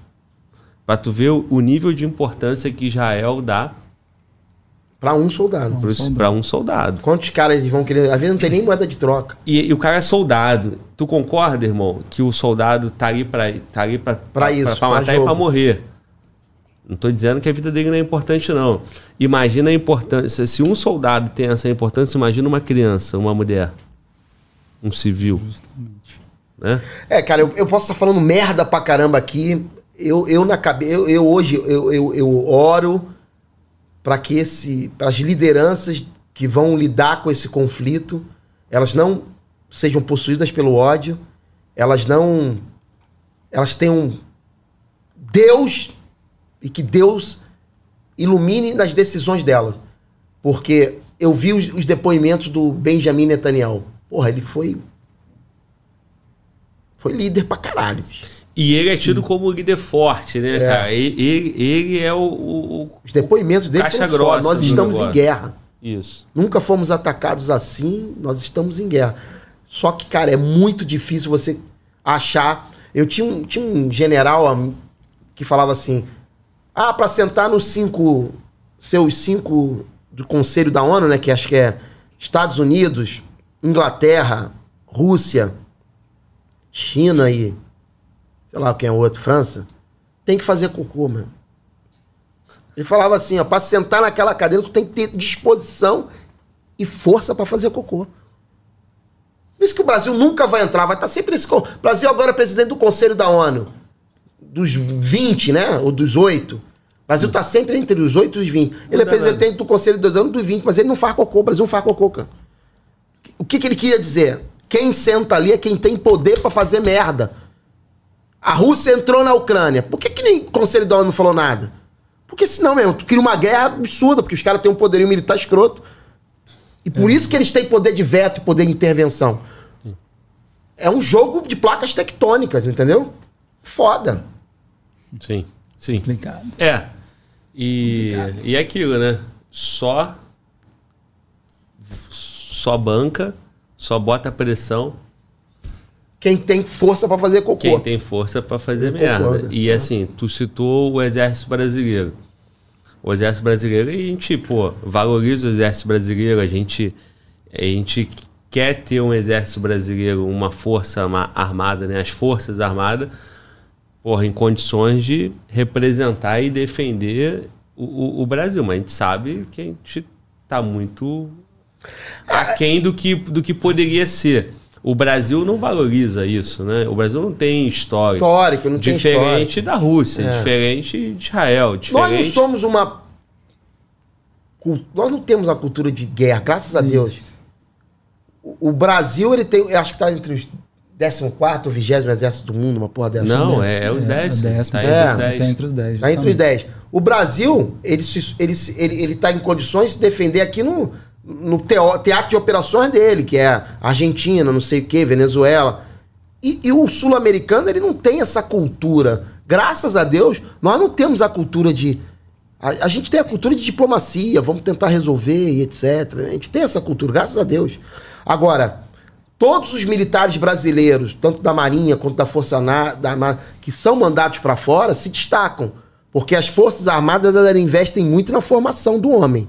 Para tu ver o nível de importância que Israel dá para um soldado. Para um soldado. Quantos caras vão querer? Às vezes não tem nem moeda de troca. E, e, o cara é soldado. Tu concorda, irmão, que o soldado tá ali para tá ali para isso, para matar jogo. e para morrer? Não estou dizendo que a vida dele não é importante, não. Imagina a importância. Se um soldado tem essa importância, imagina uma criança, uma mulher, um civil. Justamente. Né? É, cara, eu, eu posso estar falando merda pra caramba aqui eu, eu na cabeça, eu, eu, hoje eu, eu, eu oro para que esse, as lideranças que vão lidar com esse conflito, elas não sejam possuídas pelo ódio, elas não, elas tenham Deus e que Deus ilumine nas decisões delas, porque eu vi os, os depoimentos do Benjamin Netanyahu. Porra, ele foi foi líder pra caralho. E ele é tido como líder forte, né, é. cara? Ele, ele é o, o, Os depoimentos dele caixa grossa. Nós estamos negócio. em guerra. Isso. Nunca fomos atacados assim, nós estamos em guerra. Só que, cara, é muito difícil você achar. Eu tinha um, tinha um general que falava assim: ah, para sentar nos cinco. Seus cinco do Conselho da ONU, né? Que acho que é Estados Unidos, Inglaterra, Rússia, China e sei lá quem é o outro, França, tem que fazer cocô, mano. Ele falava assim, ó, pra sentar naquela cadeira, tu tem que ter disposição e força para fazer cocô. Por isso que o Brasil nunca vai entrar, vai estar tá sempre esse. O Brasil agora é presidente do Conselho da ONU. Dos 20, né? Ou dos 8. O Brasil está sempre entre os 8 e os 20. Ele é presidente do Conselho dos anos dos 20, mas ele não faz cocô. O Brasil não faz cocô, cara. O que, que ele queria dizer? Quem senta ali é quem tem poder para fazer merda. A Rússia entrou na Ucrânia. Por que, que nem o Conselho da ONU não falou nada? Porque senão mesmo, tu cria uma guerra absurda, porque os caras têm um poderio militar escroto. E por é. isso que eles têm poder de veto e poder de intervenção. É um jogo de placas tectônicas, entendeu? Foda. Sim, sim. Complicado. É. E, e é aquilo, né? Só. Só banca, só bota pressão quem tem força para fazer cocô. Quem tem força para fazer merda. E assim, tu citou o Exército Brasileiro. O Exército Brasileiro, a gente, pô, valoriza o Exército Brasileiro, a gente, a gente quer ter um Exército Brasileiro, uma força armada, né? As Forças Armadas, porra, em condições de representar e defender o, o, o Brasil. Mas a gente sabe que a gente tá muito aquém do que, do que poderia ser. O Brasil não valoriza isso, né? O Brasil não tem história. Histórico, não tem Diferente da Rússia, é. diferente de Israel. Diferente... Nós não somos uma. Nós não temos uma cultura de guerra, graças a isso. Deus. O, Brasil, ele tem. Eu acho que está entre os 14 ou 20 exército do mundo, uma porra dessa. Não, é, é os 10. É, tá, é, tá entre os 10. Está entre os 10. O Brasil, ele, ele, ele, ele tá em condições de se defender aqui no no teatro de operações dele, que é Argentina, não sei o que, Venezuela. E, e o sul-americano, ele não tem essa cultura. Graças a Deus, nós não temos a cultura de. A, a, gente tem a cultura de diplomacia, vamos tentar resolver e etc. A gente tem essa cultura, graças a Deus. Agora, todos os militares brasileiros, tanto da Marinha quanto da Força Na, da, que são mandados para fora, se destacam. Porque as Forças Armadas elas investem muito na formação do homem.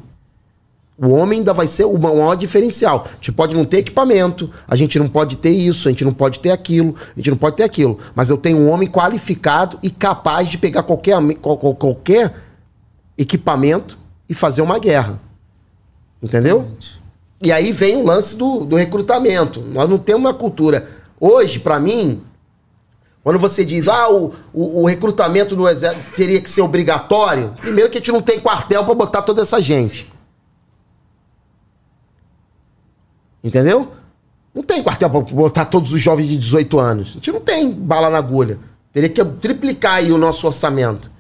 O homem ainda vai ser o maior diferencial. A gente pode não ter equipamento, a gente não pode ter isso, a gente não pode ter aquilo, a gente não pode ter aquilo. Mas eu tenho um homem qualificado e capaz de pegar qualquer, qualquer equipamento e fazer uma guerra. Entendeu? E aí vem o lance do, do recrutamento. Nós não temos uma cultura. Hoje, para mim, quando você diz, ah, o, o, o, recrutamento no exército teria que ser obrigatório, primeiro que a gente não tem quartel para botar toda essa gente. Entendeu? Não tem quartel para botar todos os jovens de 18 anos. A gente não tem bala na agulha. Teria que triplicar aí o nosso orçamento.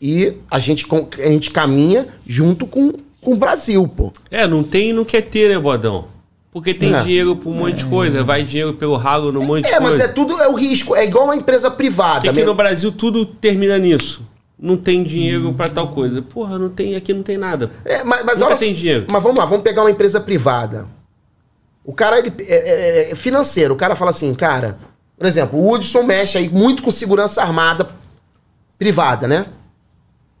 E a gente, a gente caminha junto com, com o Brasil, pô. É, não tem e não quer ter, né, Bodão? Porque tem É. dinheiro pra um monte de coisa, vai dinheiro pelo ralo num monte de É, mas coisa. é tudo, é o risco. É igual uma empresa privada. Porque aqui né? no Brasil tudo termina nisso. Não tem dinheiro pra tal coisa. Porra, não tem, aqui não tem nada. É, mas, mas olha, tem dinheiro. Mas vamos lá, vamos pegar uma empresa privada. O cara ele, é, é- é financeiro. O cara fala assim, cara, por exemplo, o Hudson mexe aí muito com segurança armada privada, né?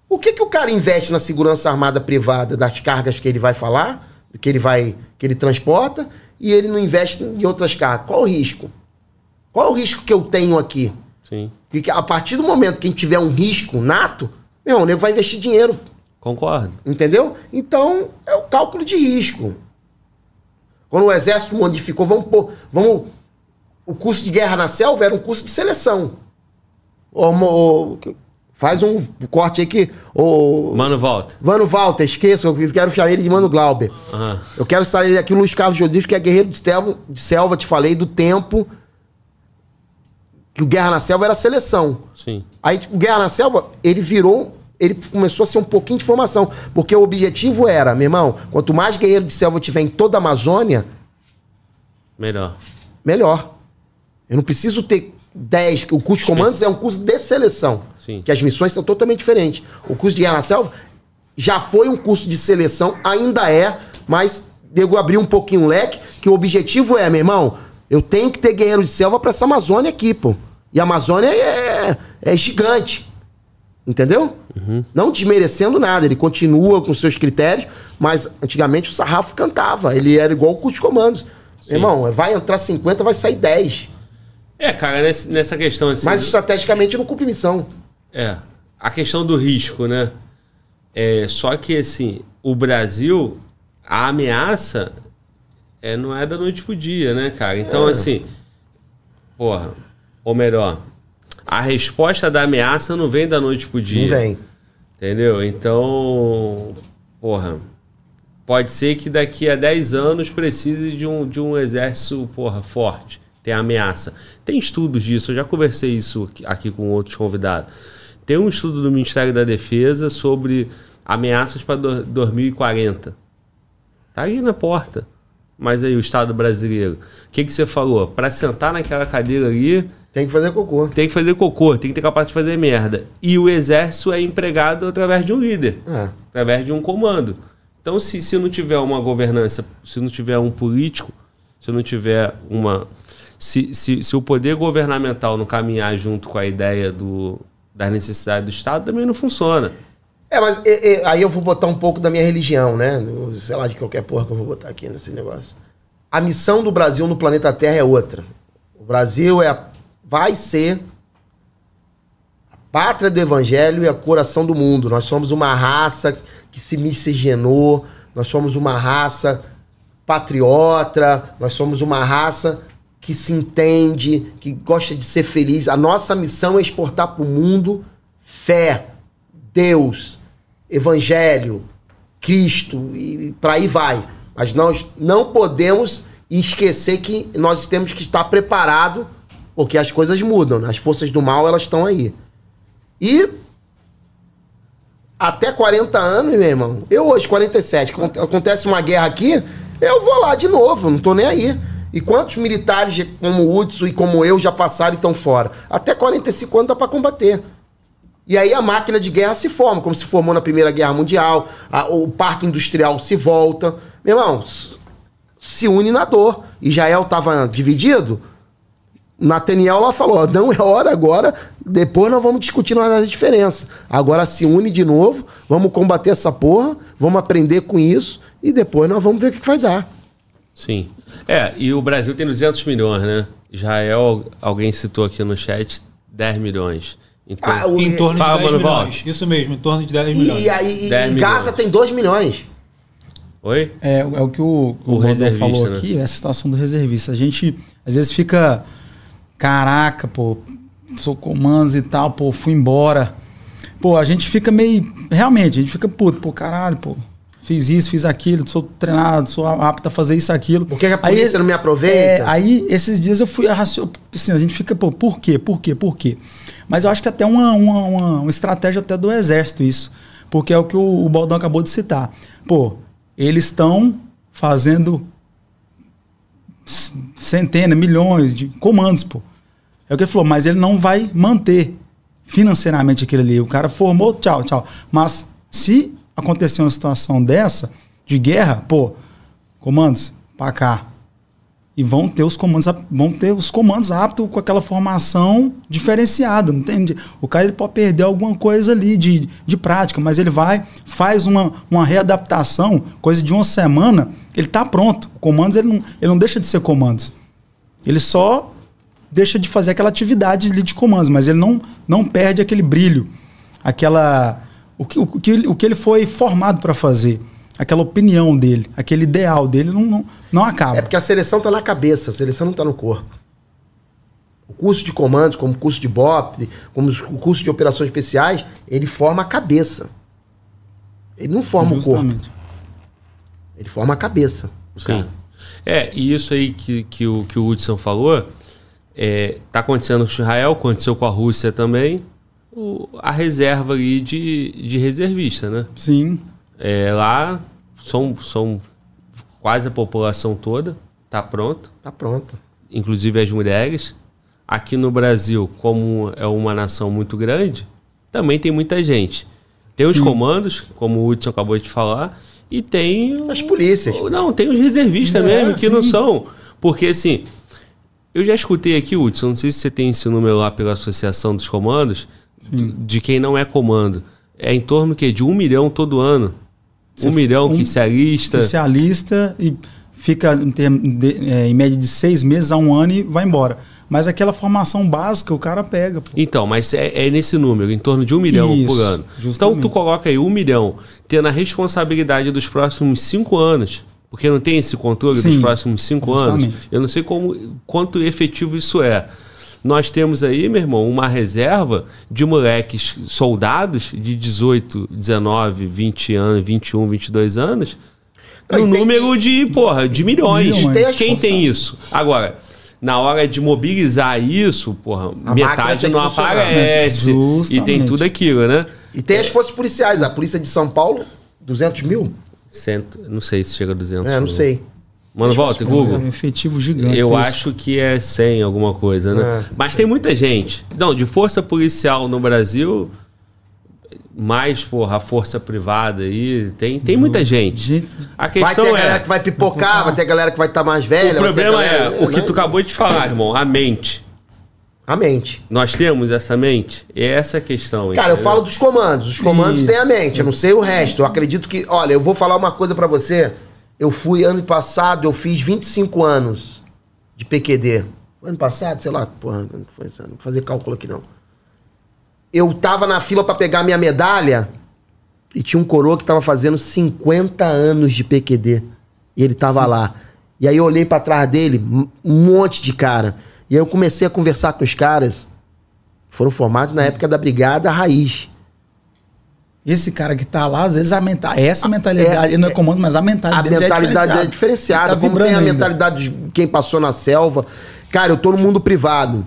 O que que o cara investe na segurança armada privada das cargas que ele vai falar, que ele vai, que ele transporta, e ele não investe em outras cargas? Qual o risco? Qual o risco que eu tenho aqui? Sim, Porque a partir do momento que a gente tiver um risco nato, meu o nego vai investir dinheiro. concordo. Entendeu? Então, é o cálculo de risco. Quando o exército modificou, vamos pôr. Vamos, o curso de guerra na selva era um curso de seleção. Ô, faz um corte aí que. Mano, volta. Vano Walter, esqueça, eu quero chamar ele de Mano Glauber. Aham. Eu quero sair aqui o Luiz Carlos Jodis, que é guerreiro de selva, de selva, te falei, do tempo que o Guerra na Selva era seleção. Sim. Aí o Guerra na Selva, ele virou, ele começou a ser um pouquinho de formação, porque o objetivo era, meu irmão, quanto mais guerreiro de selva tiver em toda a Amazônia, Melhor. melhor. Eu não preciso ter 10, o curso de comandos é um curso de seleção, Sim. que as missões são totalmente diferentes. O curso de Guerra na Selva já foi um curso de seleção, ainda é, mas devo abrir um pouquinho o leque, que o objetivo é, meu irmão, eu tenho que ter guerreiro de selva para essa Amazônia aqui, pô. E a Amazônia é, é gigante. Entendeu? Não desmerecendo nada, ele continua com seus critérios, mas antigamente o sarrafo cantava, ele era igual o curso de comandos. Meu irmão, vai entrar 50, vai sair 10. É, cara, nessa questão assim. Mas estrategicamente não cumpre missão. É. A questão do risco, né? É, só que, assim, o Brasil, a ameaça é, não é da noite pro dia, né, cara? Então, assim, porra, ou melhor, a resposta da ameaça não vem da noite pro dia. Não vem. Entendeu? Então, porra, pode ser que daqui a 10 anos precise de um, de um exército, porra, forte. Tem ameaça. Tem estudos disso, eu já conversei isso aqui- aqui com outros convidados. Tem um estudo do Ministério da Defesa sobre ameaças para 2040. Tá aí na porta. Mas aí o Estado brasileiro. O que, que você falou? Para sentar naquela cadeira ali, Tem que fazer cocô. tem que fazer cocô, tem que ter capacidade de fazer merda. E o exército é empregado através de um líder, É. através de um comando. Então, se, se não tiver uma governança, se não tiver um político, se não tiver uma. Se, se, se o poder governamental não caminhar junto com a ideia do, das necessidades do Estado, também não funciona. É, mas é, é, aí eu vou botar um pouco da minha religião, né? Sei lá, de qualquer porra que eu vou botar aqui nesse negócio. A missão do Brasil no planeta Terra é outra. O Brasil é, vai ser a pátria do evangelho e a coração do mundo. Nós somos uma raça que se miscigenou, nós somos uma raça patriota, nós somos uma raça que se entende, que gosta de ser feliz. A nossa missão é exportar para o mundo fé, Deus, Evangelho, Cristo e para aí vai. Mas nós não podemos esquecer que nós temos que estar preparado porque as coisas mudam, né? as forças do mal elas estão aí. E até 40 anos, meu irmão. Eu hoje, 47, acon- acontece uma guerra aqui, eu vou lá de novo, não tô nem aí. E quantos militares como o Hudson e como eu já passaram e estão fora? Até 45 anos dá pra combater. E aí a máquina de guerra se forma, como se formou na Primeira Guerra Mundial, a- o parque industrial se volta. Meu irmão, se une na dor. Israel estava dividido, Nathaniel lá falou: não é hora agora, depois nós vamos discutir a diferença. Agora se une de novo, vamos combater essa porra, vamos aprender com isso e depois nós vamos ver o que, que vai dar. Sim. É, e o Brasil tem 200 milhões, né? Israel, alguém citou aqui no chat, 10 milhões. Então, Ah, o- Em torno de 10 mano, milhões. volta. Isso mesmo, em torno de 10 milhões. E, aí, e, 10 e Gaza milhões. tem 2 milhões. Oi? É, é o que o, O o, reservista, falou né? aqui, essa situação do reservista. A gente às vezes fica, caraca, pô, sou comandos e tal, pô, fui embora. Pô, a gente fica meio, realmente, a gente fica puto, pô, caralho, pô. Fiz isso, fiz aquilo, sou treinado, sou apto a fazer isso, aquilo. Por que a polícia aí, não me aproveita? É, aí, esses dias eu fui assim, a gente fica, pô, por quê, por quê, por quê? Mas eu acho que até uma, uma, uma, uma estratégia até do exército isso, porque é o que o, o Baldão acabou de citar. Pô, eles estão fazendo centenas, milhões de comandos, pô. É o que ele falou, mas ele não vai manter financeiramente aquilo ali. O cara formou, tchau, tchau. Mas se acontecer uma situação dessa, de guerra, pô, comandos, para cá. E vão ter os comandos, vão ter os comandos aptos com aquela formação diferenciada, não entende? O cara ele pode perder alguma coisa ali de, de prática, mas ele vai, faz uma, uma readaptação, coisa de uma semana, ele está pronto. O comandos ele não, ele não deixa de ser comandos. Ele só deixa de fazer aquela atividade de comandos, mas ele não, não perde aquele brilho, aquela o que, o que, o que ele foi formado para fazer. Aquela opinião dele, aquele ideal dele não, não, não acaba. É porque a seleção está na cabeça, a seleção não está no corpo. O curso de comandos, como o curso de BOP, como o curso de operações especiais, ele forma a cabeça. Ele não forma Justamente. o corpo. Ele forma a cabeça. Sim. É, e isso aí que, que, o, que o Hudson falou, é, tá acontecendo com Israel, aconteceu com a Rússia também o, a reserva ali de, de reservista, né? Sim. É, lá são, são quase a população toda, tá pronto. Tá pronto. Inclusive as mulheres. Aqui no Brasil, como é uma nação muito grande, também tem muita gente. Tem Sim. os comandos, como o Hudson acabou de falar, e tem. As polícias. Não, tem os reservistas é, mesmo, que sim. não são. Porque assim, eu já escutei aqui, Hudson, não sei se você tem esse número lá pela Associação dos Comandos, de quem não é comando. É em torno que de um milhão todo ano. Você um milhão um que se alista. Que se alista e fica em, de, é, em, média de seis meses a um ano e vai embora. Mas aquela formação básica o cara pega. Pô. Então, mas é, é, nesse número, em torno de um milhão Isso, por ano. Justamente. Então tu coloca aí um milhão, tendo a responsabilidade dos próximos cinco anos. Porque não tem esse controle Sim, dos próximos cinco justamente. anos. Eu não sei como, quanto efetivo isso é nós temos aí, meu irmão, uma reserva de moleques soldados de 18, 19, 20 anos, 21, 22 anos, no número de, porra, de milhões. milhões. Quem tem isso? Agora, na hora de mobilizar isso, porra, a metade não aparece. Né? E tem tudo aquilo, né? E tem as forças policiais. A polícia de São Paulo, 200 mil? Cento, não sei se chega a 200 É, não mil. sei. Mano, volta, Google. É um efetivo gigante. Eu acho que é 100 alguma coisa, né? É. Mas tem muita gente. Não, de força policial no Brasil, mais, porra, a força privada aí, tem, tem muita gente. A questão vai ter a galera é, que vai pipocar, vai ter a galera que vai estar tá mais velha. O problema galera, é, o que né? tu acabou de falar, irmão, a mente. A mente. Nós temos essa mente? É essa a questão. Cara, entendeu? eu falo dos comandos. Os comandos Isso. têm a mente. Eu não sei o resto. Eu acredito que. Olha, eu vou falar uma coisa para você. Eu fui ano passado, eu fiz 25 anos de PQD. Ano passado, sei lá, porra, não vou fazer cálculo aqui não. Eu tava na fila para pegar minha medalha e tinha um coroa que tava fazendo 50 anos de PQD. E ele tava Sim. lá. E aí eu olhei para trás dele, um monte de cara. E aí eu comecei a conversar com os caras. Foram formados na época da Brigada Raiz. Esse cara que tá lá, às vezes a mental, essa mentalidade, é, ele não é comum, mas a mentalidade, a mentalidade é diferenciada. É diferenciada. Tá como tem a ainda. mentalidade de quem passou na selva. Cara, eu tô no mundo privado.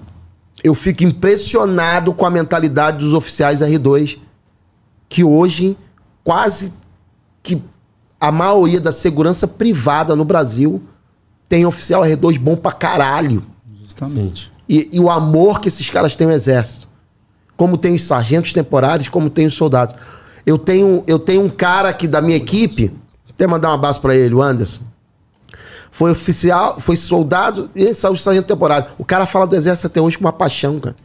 Eu fico impressionado com a mentalidade dos oficiais R2, que hoje quase que a maioria da segurança privada no Brasil tem oficial R2 bom pra caralho. Justamente. E, e o amor que esses caras têm ao exército. Como tem os sargentos temporários, como tem os soldados. Eu tenho, eu tenho um cara aqui da minha equipe, até mandar um abraço para ele, o Anderson. Foi oficial, foi soldado e saiu de sargento temporário. O cara fala do exército até hoje com uma paixão, cara.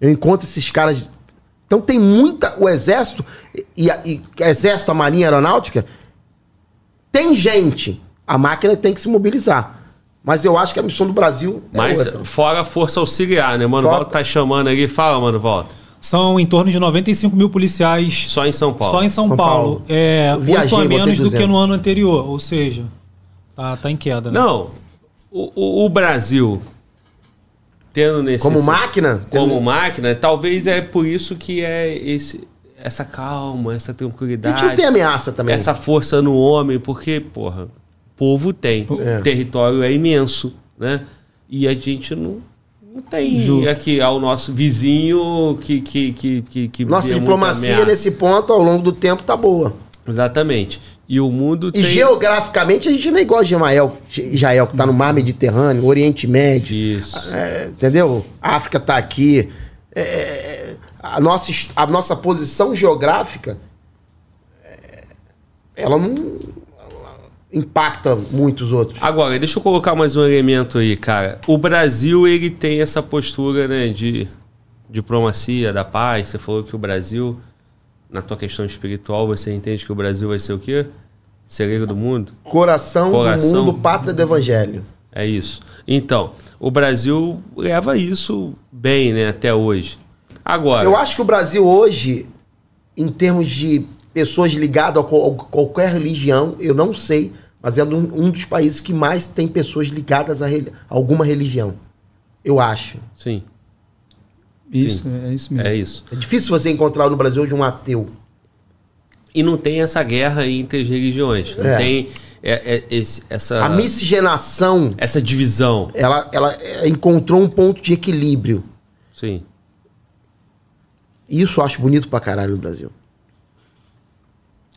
Eu encontro esses caras. Então tem muita. O exército, e, e, exército, a marinha a aeronáutica, tem gente. A máquina tem que se mobilizar. Mas eu acho que a missão do Brasil é Mas outra. fora a força auxiliar, né? Mano, Volta tá chamando aí. Fala, mano, volta. São em torno de 95 mil policiais. Só em São Paulo. Só em São, São Paulo. Paulo. É, oito a menos do que no ano anterior. Ou seja, tá, tá em queda, né? Não. O, o, o Brasil tendo nesse. Como máquina? Como máquina, talvez é por isso que é esse. essa calma, essa tranquilidade. A gente não tem ameaça também. Essa força no homem, porque, porra, povo tem. É. O território é imenso, né? E a gente não, não tem Justo. aqui ao nosso vizinho que. que, que, que, que Nossa diplomacia nesse ponto, ao longo do tempo, tá boa. Exatamente. E o mundo e tem... geograficamente a gente não é igual a Israel, Israel que está no mar Mediterrâneo, Oriente Médio. Isso. É, entendeu? A África está aqui. É, é, a, nossa, a nossa posição geográfica é, ela não impacta muitos outros. Agora, deixa eu colocar mais um elemento aí, cara. O Brasil, ele tem essa postura, né, de diplomacia, da paz. Você falou que o Brasil na tua questão espiritual, você entende que o Brasil vai ser o quê? Celeiro do mundo? Coração, Coração do mundo, pátria do evangelho. É isso. Então, o Brasil leva isso bem, né, até hoje. Agora. Eu acho que o Brasil hoje, em termos de pessoas ligadas a qualquer religião, eu não sei, mas é um dos países que mais tem pessoas ligadas a alguma religião. Eu acho. Sim. Isso, Sim. é isso mesmo. É isso. É difícil você encontrar no Brasil hoje um ateu. E não tem essa guerra entre as religiões. Não é. tem é, é, esse, essa. A miscigenação. Essa divisão. Ela, ela encontrou um ponto de equilíbrio. Sim. Isso eu acho bonito pra caralho no Brasil.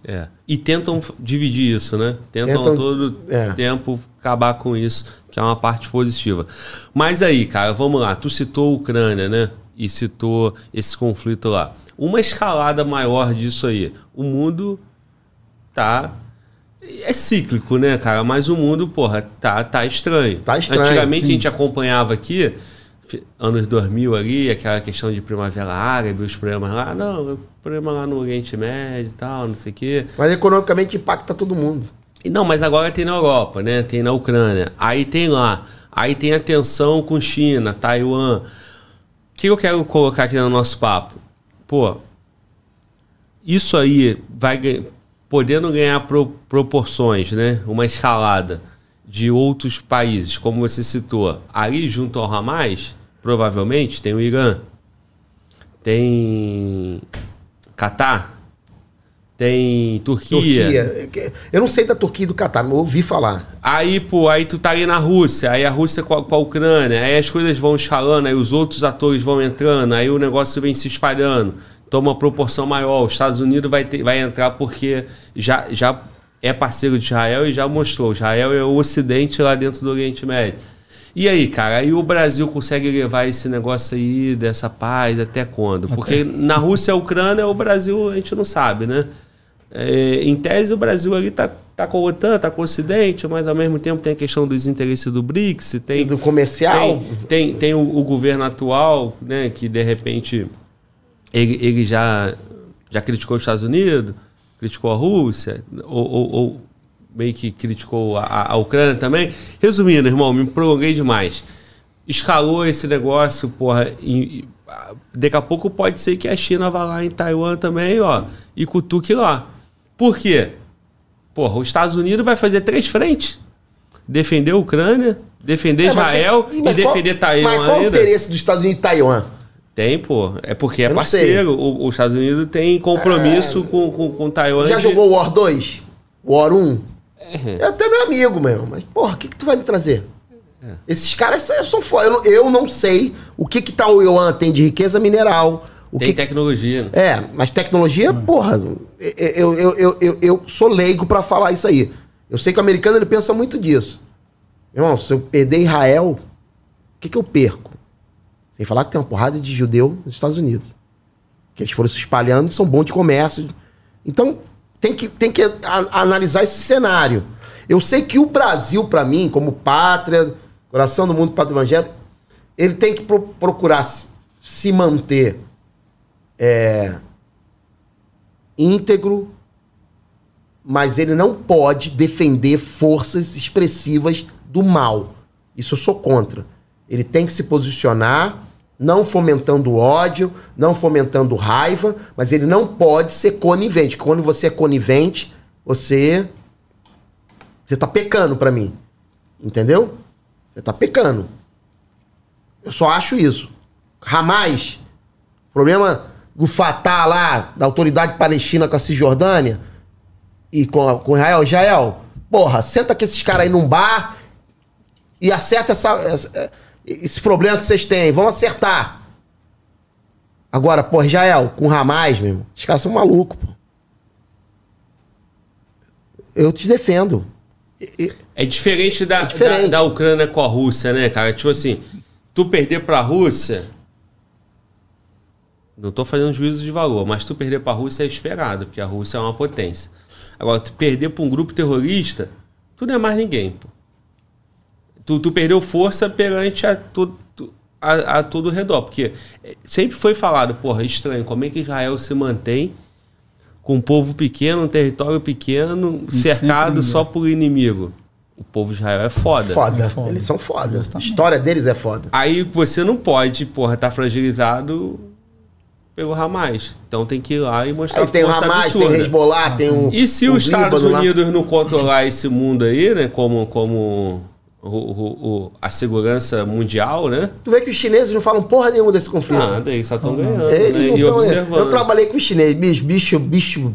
É. E tentam dividir isso, né? Tentam, tentam todo é. tempo acabar com isso, que é uma parte positiva. Mas aí, cara, vamos lá. Tu citou a Ucrânia, né? e citou esse conflito lá. Uma escalada maior disso aí. O mundo tá. É cíclico, né, cara? Mas o mundo, porra, tá, tá estranho. Tá estranho. Antigamente sim. a gente acompanhava aqui, anos 2000 ali, aquela questão de primavera árabe, os problemas lá. Não, problema lá no Oriente Médio e tal, não sei o quê. Mas economicamente impacta todo mundo. Não, mas agora tem na Europa, né? Tem na Ucrânia. Aí tem lá. Aí tem a tensão com China, Taiwan que eu quero colocar aqui no nosso papo? Pô, isso aí vai podendo ganhar pro, proporções, né? Uma escalada de outros países, como você citou. Ali junto ao Hamas, provavelmente tem o Irã, tem Catar, tem Turquia. Turquia. Eu não sei da Turquia e do Catar, mas ouvi falar. Aí, pô, aí tu tá ali na Rússia, aí a Rússia com a, com a, Ucrânia, aí as coisas vão escalando, aí os outros atores vão entrando, aí o negócio vem se espalhando, toma uma proporção maior. Os Estados Unidos vai, ter, vai entrar porque já, já é parceiro de Israel e já mostrou. Israel é o Ocidente lá dentro do Oriente Médio. E aí, cara, aí o Brasil consegue levar esse negócio aí dessa paz até quando? Porque até. na Rússia e a Ucrânia, o Brasil a gente não sabe, né? É, em tese, o Brasil ali está tá com a OTAN, está com o Ocidente, mas ao mesmo tempo tem a questão dos interesses do BRICS, tem. E do comercial. Tem, tem, tem o, o, governo atual, né, que de repente ele, ele já, já criticou os Estados Unidos, criticou a Rússia, ou, ou, ou meio que criticou a, a Ucrânia também. Resumindo, irmão, me prolonguei demais. Escalou esse negócio, porra. E, daqui a pouco pode ser que a China vá lá em Taiwan também, ó, e cutuque lá. Por quê? Porra, os Estados Unidos vai fazer três frentes. Defender a Ucrânia, defender é, Israel tem, e defender qual, Taiwan. Mas qual o interesse dos Estados Unidos e Taiwan? Tem, pô. É porque é parceiro. O, os Estados Unidos tem compromisso é... com, com, com Taiwan. Já de... jogou War 2? War 1? É. é até meu amigo, meu. Mas, porra, o que, que tu vai me trazer? É. Esses caras são foda. Eu, eu, não sei o que que Taiwan tem de riqueza mineral, o Tem que... tecnologia. Né? É, mas tecnologia, hum. porra, eu, eu, eu, eu, eu sou leigo para falar isso aí. Eu sei que o americano ele pensa muito disso. Irmão, se eu perder Israel, o que, que eu perco? Sem falar que tem uma porrada de judeu nos Estados Unidos. Que eles foram se espalhando, são bons de comércio. Então, tem que, tem que a, analisar esse cenário. Eu sei que o Brasil, para mim, como pátria, coração do mundo, pátria evangelho, ele tem que pro, procurar se, se manter é, íntegro, mas ele não pode defender forças expressivas do mal. Isso eu sou contra. Ele tem que se posicionar, não fomentando ódio, não fomentando raiva, mas ele não pode ser conivente. Quando você é conivente, você você tá pecando para mim. Entendeu? Você tá pecando. Eu só acho isso. Ramais, problema do Fatah lá, da autoridade palestina com a Cisjordânia e com, com Israel. Israel, porra, senta com esses caras aí num bar e acerta essa, esse problema que vocês têm. Vamos acertar. Agora, pô, Israel, com Hamas, meu irmão, esses caras são malucos, pô. Eu te defendo. É diferente da, é diferente. Da, da Ucrânia com a Rússia, né, cara? Tipo assim, tu perder pra Rússia. Não tô fazendo juízo de valor, mas tu perder pra Rússia é esperado, porque a Rússia é uma potência. Agora, tu perder pra um grupo terrorista, tu não é mais ninguém, pô. Tu, tu perdeu força perante a, tu, a, a todo o redor. Porque sempre foi falado, porra, estranho, como é que Israel se mantém com um povo pequeno, um território pequeno, cercado só por inimigo. O povo de Israel é foda. Foda. É foda. Eles são foda. A história deles é foda. Aí você não pode, porra, estar tá fragilizado pelo Hamas. Então tem que ir lá e mostrar aí tem o Hamas, absurda. tem o Hezbollah, tem o E se os Estados Unidos lá? não controlar esse mundo aí, né, como como o, o, o, a segurança mundial, né? Tu vê que os chineses não falam porra nenhuma desse conflito. Nada, eles só estão ganhando. Eles né? e observando. Eu trabalhei com os chineses, bicho, bicho, bicho.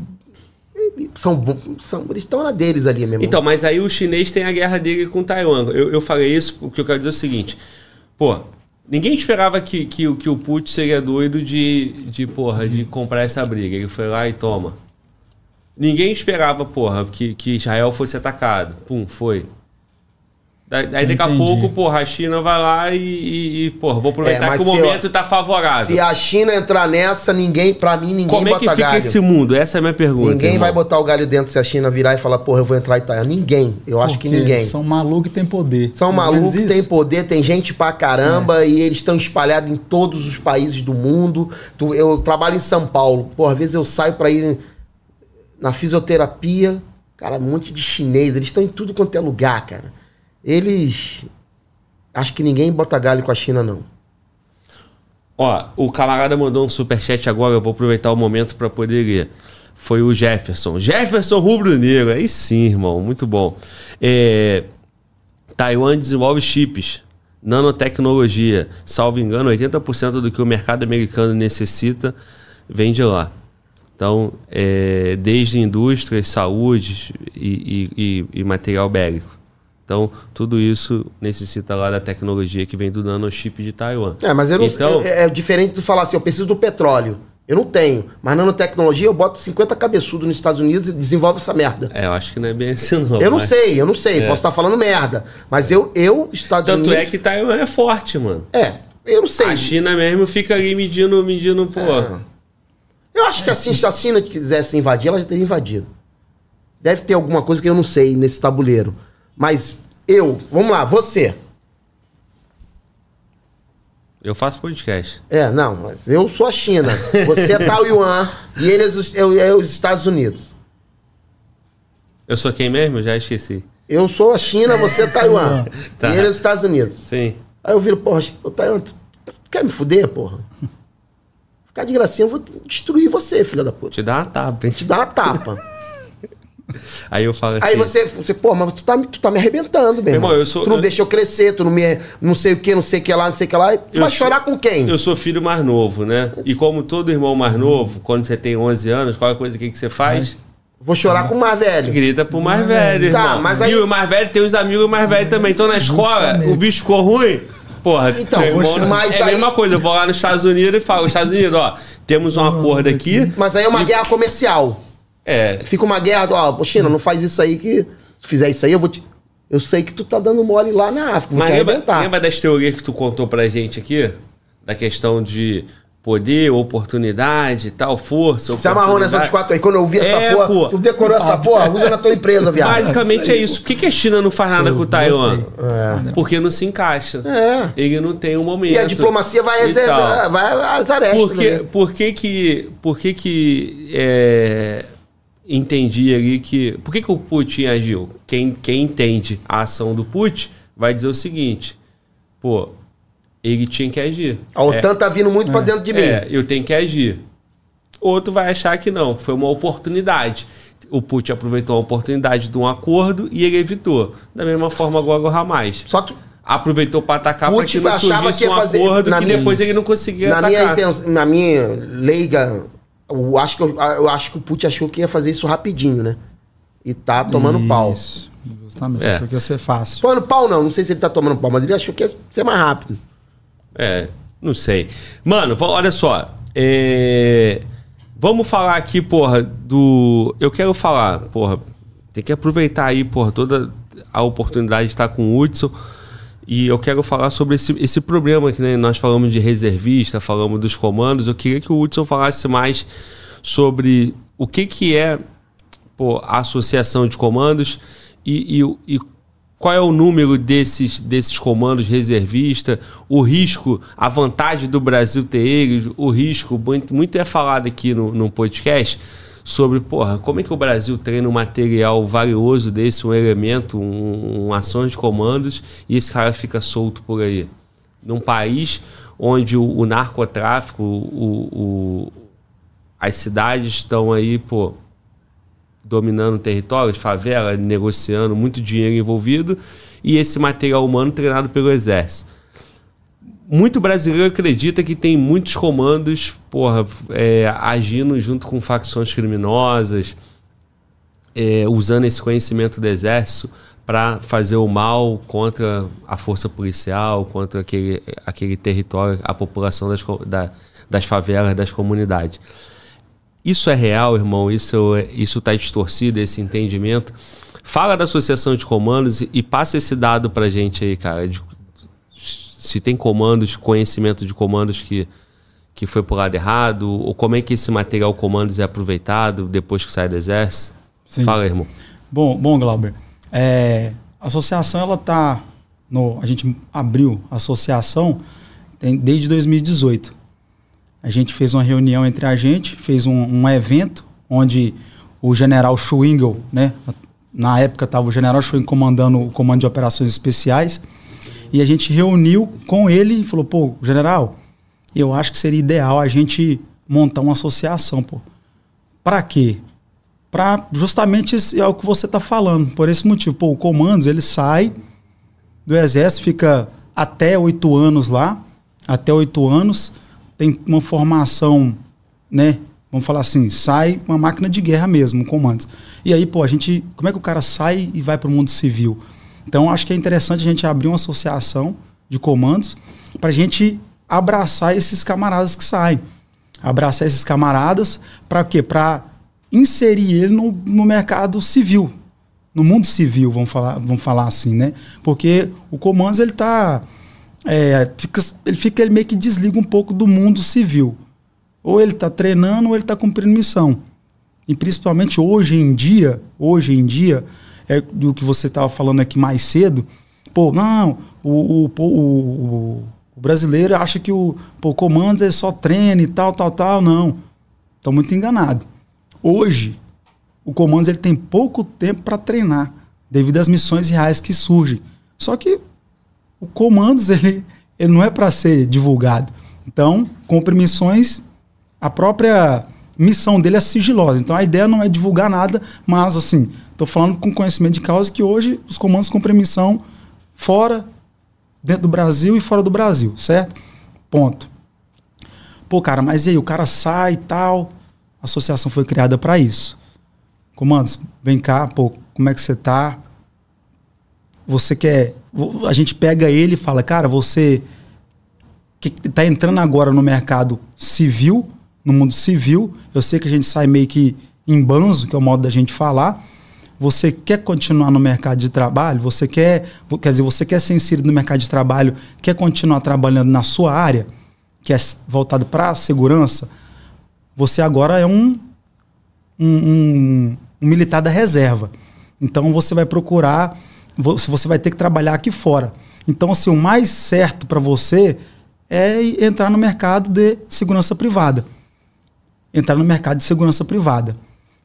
São, são, eles estão na deles ali mesmo. Então, mas aí o chinês tem a guerra dele com Taiwan. Eu, eu falei isso porque eu quero dizer o seguinte: pô, ninguém esperava que, que, que o Putin seria doido de, de, porra, de comprar essa briga. Ele foi lá e toma. Ninguém esperava, porra, que, que Israel fosse atacado. Pum, foi. Aí daqui a pouco, porra, a China vai lá e, e, e porra, vou aproveitar é, que o momento está favorável. Se a China entrar nessa, ninguém, para mim, ninguém Como é que fica galho. esse mundo? Essa é a minha pergunta. Ninguém irmão. vai botar o galho dentro se a China virar e falar, porra, eu vou entrar em Taiwan. Ninguém. Eu acho que ninguém. São malucos e tem poder. São malucos que tem poder, tem gente pra caramba é. e eles estão espalhados em todos os países do mundo. Eu trabalho em São Paulo. Porra, às vezes eu saio para ir na fisioterapia. Cara, um monte de chinês. Eles estão em tudo quanto é lugar, cara. Eles. Acho que ninguém bota galho com a China, não. Ó, o camarada mandou um superchat agora, eu vou aproveitar o momento para poder ler. Foi o Jefferson. Jefferson Rubro Negro. Aí sim, irmão, muito bom. É, Taiwan desenvolve chips, nanotecnologia. Salvo engano, 80% do que o mercado americano necessita vem de lá. Então, é, desde indústrias, saúde e, e, e material bélico. Então, tudo isso necessita lá da tecnologia que vem do nanochip de Taiwan. É, mas eu não, então, é, é diferente de falar assim, eu preciso do petróleo. Eu não tenho. Mas nanotecnologia, eu boto 50 cabeçudos nos Estados Unidos e desenvolve essa merda. É, eu acho que não é bem assim, não. Eu não sei, eu não sei. É. Posso estar falando merda. Mas eu, eu Estados Tanto Unidos... é que Taiwan é forte, mano. É, eu não sei. A China mesmo fica ali medindo, medindo, pô. É. Eu acho que assim, se a China quisesse invadir, ela já teria invadido. Deve ter alguma coisa que eu não sei nesse tabuleiro. Mas eu, vamos lá, você. Eu faço podcast. É, não, mas eu sou a China. Você é Taiwan e eles é, é os Estados Unidos. Eu sou quem mesmo? Já esqueci. Eu sou a China, você é Taiwan. tá. E eles os Estados Unidos. Sim. Aí eu viro, porra, o Taiwan, tu quer me fuder, porra? Ficar de gracinha, eu vou destruir você, filha da puta. Te dar uma tapa, hein? Te dar uma tapa. Aí eu falo assim. Aí você, você pô, mas tu tá, tu tá me arrebentando, meu irmão. eu sou, tu não eu... deixa eu crescer, tu não me. Não sei o que, não sei o que lá, não sei o que lá. Tu eu vai sou, chorar com quem? Eu sou filho mais novo, né? E como todo irmão mais novo, quando você tem 11 anos, qual é a coisa que, que você faz? Vou chorar com o mais velho. Grita pro mais velho. Tá, irmão. mas aí... E o mais velho tem os amigos mais velhos também. Então na escola, Justamente. o bicho ficou ruim. Porra, então, irmão, mas é a mesma coisa. Eu vou lá nos Estados Unidos e falo: Estados Unidos, ó, temos um acordo aqui. Mas aí é uma guerra comercial. É. Fica uma guerra, ó, China, não faz isso aí que. Se fizer isso aí, eu vou te. Eu sei que tu tá dando mole lá na África, vou Mas te lembra, arrebentar. Lembra das teorias que tu contou pra gente aqui? Da questão de poder, oportunidade, tal, força. Você amarrou nessa de quatro aí. Quando eu vi essa é, porra, pô. tu decorou essa porra, usa na tua empresa, viado. Basicamente é isso. Por que, que a China não faz nada com o Taiwan? É. Porque não se encaixa. É. Ele não tem um momento. E a diplomacia vai, reservar, vai às arestas. Por que, né? por que que, por que, que é, entendi ali que. Por que, que o Putin agiu? Quem, quem entende a ação do Putin vai dizer o seguinte: pô, ele tinha que agir. A OTAN é, tá vindo muito é, para dentro de mim. É, eu tenho que agir. Outro vai achar que não, foi uma oportunidade. O Putin aproveitou a oportunidade de um acordo e ele evitou. Da mesma forma agora o Hamas. Só que aproveitou para atacar para que não surgisse que um fazer, acordo que minha, depois ele não conseguia na atacar. Minha na minha leiga, eu acho, que eu, eu acho que o Putin achou que ia fazer isso rapidinho, né? E tá tomando isso. pau. Justamente, é. achou que ia ser fácil. Tomando pau não, não sei se ele tá tomando pau, mas ele achou que ia ser mais rápido. É, não sei. Mano, olha só. É... Vamos falar aqui, porra, do. Eu quero falar, porra, tem que aproveitar aí, porra, toda a oportunidade de estar com o Hudson. E eu quero falar sobre esse, esse problema que né, nós falamos de reservista, falamos dos comandos. Eu queria que o Hudson falasse mais sobre o que, que é pô, a associação de comandos e, e, e qual é o número desses, desses comandos reservista, o risco, a vantagem do Brasil ter eles, o risco, muito, muito é falado aqui no, no podcast sobre, porra, como é que o Brasil treina um material valioso desse, um elemento, um, um ação de comandos, e esse cara fica solto por aí. Num país onde o, o narcotráfico, o, o, as cidades estão aí, pô, dominando territórios, favela, negociando, muito dinheiro envolvido, e esse material humano treinado pelo exército muito brasileiro acredita que tem muitos comandos porra, é, agindo junto com facções criminosas, é, usando esse conhecimento do exército para fazer o mal contra a força policial, contra aquele, aquele território, a população das, da, das favelas, das comunidades. Isso é real, irmão? Isso isso está distorcido, esse entendimento? Fala da associação de comandos e passa esse dado para gente aí, cara, de se tem comandos, conhecimento de comandos que, que foi por lado errado, ou como é que esse material comandos é aproveitado depois que sai do exército? Sim. Fala, irmão. Bom, bom Glauber. É, a associação, ela tá no, a gente abriu a associação tem, desde 2018. A gente fez uma reunião entre a gente, fez um, um evento onde o general Schwingel, né, na época estava o general Schwingel comandando o comando de operações especiais, e a gente reuniu com ele e falou: pô, general, eu acho que seria ideal a gente montar uma associação, pô. Para quê? Para justamente esse, é o que você está falando. Por esse motivo, pô, o comandos ele sai do exército, fica até oito anos lá, até oito anos, tem uma formação, né? Vamos falar assim, sai uma máquina de guerra mesmo, comandos. E aí, pô, a gente, como é que o cara sai e vai para o mundo civil? Então, acho que é interessante a gente abrir uma associação de comandos para a gente abraçar esses camaradas que saem. Abraçar esses camaradas para quê? Para inserir ele no, no mercado civil, no mundo civil, vamos falar, vamos falar assim, né? Porque o comandos ele tá é, fica, ele fica ele meio que desliga um pouco do mundo civil. Ou ele está treinando ou ele está cumprindo missão. E principalmente hoje em dia, hoje em dia, é do que você estava falando aqui mais cedo. Pô, não, o, o, o, o brasileiro acha que o comandos é só treino e tal, tal, tal. Não. Estão muito enganados. Hoje, o comandos ele tem pouco tempo para treinar, devido às missões reais que surgem. Só que o comandos ele, ele não é para ser divulgado. Então, cumpre missões, a própria missão dele é sigilosa. Então a ideia não é divulgar nada, mas assim, estou falando com conhecimento de causa que hoje os comandos cumprem missão fora, dentro do Brasil e fora do Brasil, certo? Ponto. Pô, cara, mas e aí? O cara sai e tal. A associação foi criada para isso. Comandos, vem cá, pô, como é que você tá? Você quer. A gente pega ele e fala, cara, você que está entrando agora no mercado civil, no mundo civil. Eu sei que a gente sai meio que em banzo, que é o modo da gente falar. Você quer continuar no mercado de trabalho? Você quer, quer dizer, você quer ser inserido no mercado de trabalho? Quer continuar trabalhando na sua área, que é voltado para a segurança? Você agora é um, um, um, um militar da reserva. Então você vai procurar, você vai ter que trabalhar aqui fora. Então, assim, o mais certo para você é entrar no mercado de segurança privada entrar no mercado de segurança privada.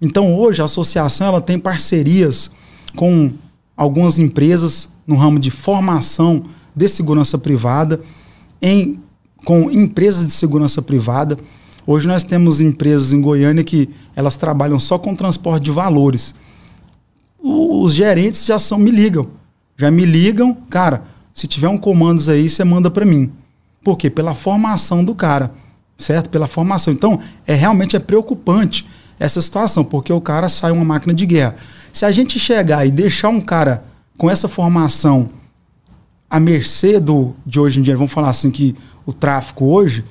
Então hoje a associação ela tem parcerias com algumas empresas no ramo de formação de segurança privada, em, com empresas de segurança privada. Hoje nós temos empresas em Goiânia que elas trabalham só com transporte de valores. os gerentes já são me ligam, já me ligam, cara, se tiver um comandos aí, você manda para mim. Por quê? Pela formação do cara, certo? Pela formação. Então, é realmente é preocupante essa situação, porque o cara sai uma máquina de guerra. Se a gente chegar e deixar um cara com essa formação à mercê do, de hoje em dia, vamos falar assim que o tráfico hoje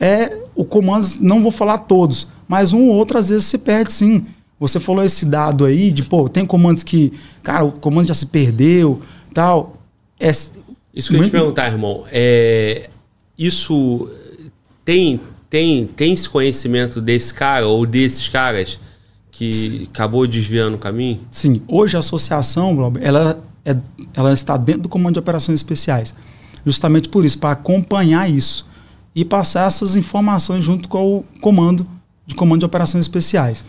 é o comando, não vou falar todos, mas um ou outro às vezes se perde sim. Você falou esse dado aí de, pô, tem comandos que, cara, o comando já se perdeu, tal. É, isso que eu ia te perguntar, irmão. É, isso tem, tem, tem esse conhecimento desse cara ou desses caras que Sim. acabou desviando o caminho? Sim. Hoje a associação, Glauber, ela, é, ela está dentro do Comando de Operações Especiais. Justamente por isso, para acompanhar isso e passar essas informações junto com o comando de Comando de Operações Especiais.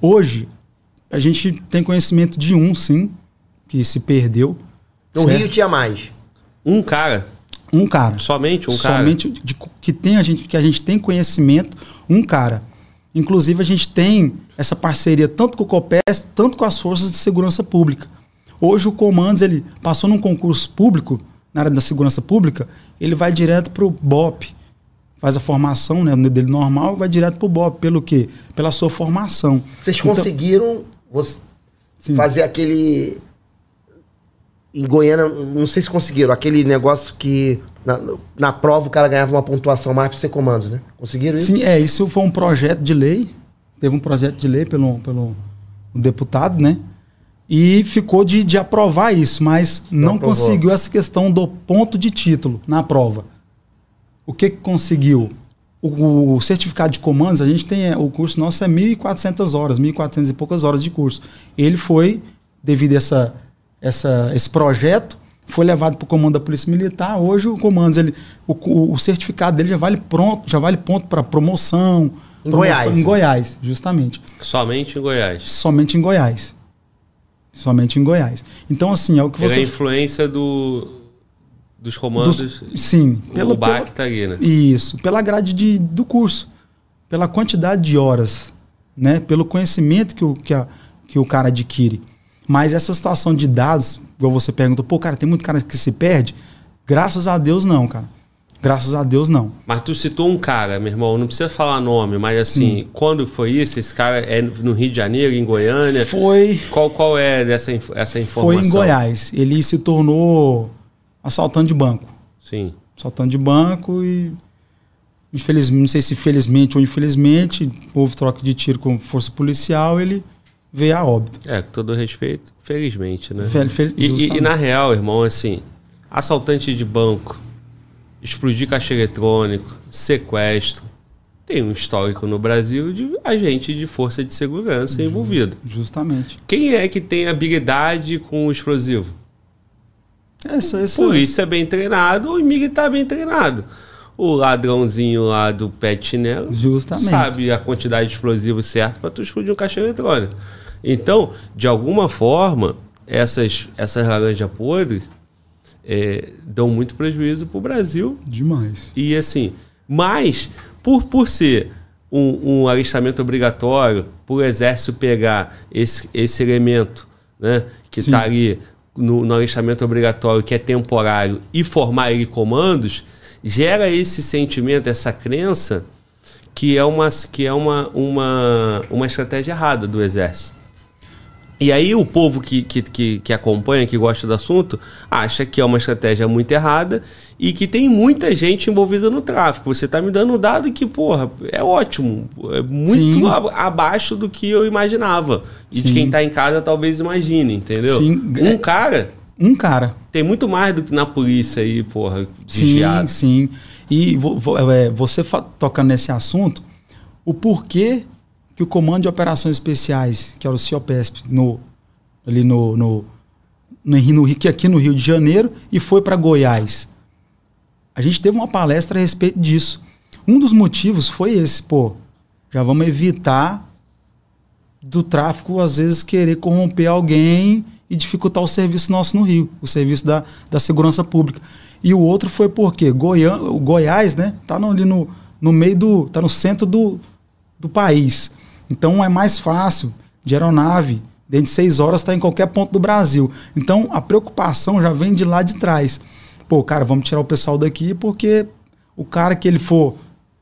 Hoje, a gente tem conhecimento de um, sim, que se perdeu. No certo? Rio tinha mais. Um cara. Um cara. Somente um cara. Somente de, que, tem a gente, que a gente tem conhecimento, um cara. Inclusive, a gente tem essa parceria tanto com o COPES, tanto com as forças de segurança pública. Hoje, o Comandos, ele passou num concurso público, na área da segurança pública, ele vai direto para o BOP, faz a formação né, dele normal vai direto para o BOP. Pelo quê? Pela sua formação. Vocês então, conseguiram você, fazer aquele. Em Goiânia, não sei se conseguiram, aquele negócio que na, na prova o cara ganhava uma pontuação mais para ser comando, né? Conseguiram isso? Sim, é. Isso foi um projeto de lei. Teve um projeto de lei pelo, pelo deputado, né? E ficou de, de aprovar isso, mas não, não conseguiu essa questão do ponto de título na prova. O que, que conseguiu? O, o, certificado de comandos, a gente tem, é, o curso nosso é 1.400 horas, 1.400 e poucas horas de curso. Ele foi, devido a essa, essa, esse projeto, foi levado para o comando da Polícia Militar. Hoje o comando, ele, o, o certificado dele já vale pronto, já vale ponto para promoção. Em promoção, Goiás. Em Goiás, justamente. Somente em Goiás. Somente em Goiás. Somente em Goiás. Então, assim, é o que você. É a influência do, dos comandos. Dos, sim. Pelo, o BAC está aí, né? Isso. Pela grade de, do curso. Pela quantidade de horas. Né? Pelo conhecimento que o, que, a, que o cara adquire. Mas essa situação de dados, igual você perguntou, pô, cara, tem muito cara que se perde. Graças a Deus, não, cara. Graças a Deus, não. Mas tu citou um cara, meu irmão, não precisa falar nome, mas assim, hum. quando foi isso? Esse cara é no Rio de Janeiro, em Goiânia? Foi. Qual, qual é dessa, essa informação? Foi em Goiás. Ele se tornou assaltando de banco. Sim. Assaltando de banco e. Infelizmente, não sei se felizmente ou infelizmente, houve troca de tiro com força policial, ele veio a óbito. É, com todo respeito, felizmente, né? Fel, fel, e, e, e, na real, irmão, assim, assaltante de banco, explodir caixa eletrônico, sequestro, tem um histórico no Brasil de agente de força de segurança envolvido. Justamente. Quem é que tem habilidade com o explosivo? Essa, essa, Polícia essa. bem treinado, o militar bem treinado. O ladrãozinho lá do pet chinelo Justamente. sabe a quantidade de explosivo certo para tu explodir um caixa eletrônico. Então, de alguma forma, essas, essas laranjas podres é, dão muito prejuízo para o Brasil. Demais. E assim, mas por, por ser um, um alistamento obrigatório, por o exército pegar esse, esse elemento né, que está ali no, no alistamento obrigatório, que é temporário, e formar ele comandos, gera esse sentimento, essa crença que é uma, que é uma, uma, uma estratégia errada do exército. E aí o povo que, que, que, que, acompanha, que gosta do assunto, acha que é uma estratégia muito errada e que tem muita gente envolvida no tráfico. Você está me dando um dado que, porra, é ótimo. É muito abaixo do que eu imaginava. E Sim. de quem está em casa talvez imagine, entendeu? Sim. Um cara... Um cara. Tem muito mais do que na polícia aí, porra, desviado. Sim, sim. E é, você tocando nesse assunto, o porquê que o Comando de Operações Especiais, que era o CIOPESP, no, ali no, no, no, no, aqui no Rio de Janeiro, e foi para Goiás. A gente teve uma palestra a respeito disso. Um dos motivos foi esse, pô, já vamos evitar do tráfico, às vezes, querer corromper alguém e dificultar o serviço nosso no Rio, o serviço da, da segurança pública. E o outro foi porque Goiã, o Goiás, né, tá no, ali no, no meio do, tá no centro do, do país. Então é mais fácil de aeronave dentro de seis horas está em qualquer ponto do Brasil. Então a preocupação já vem de lá de trás. Pô, cara, vamos tirar o pessoal daqui porque o cara que ele for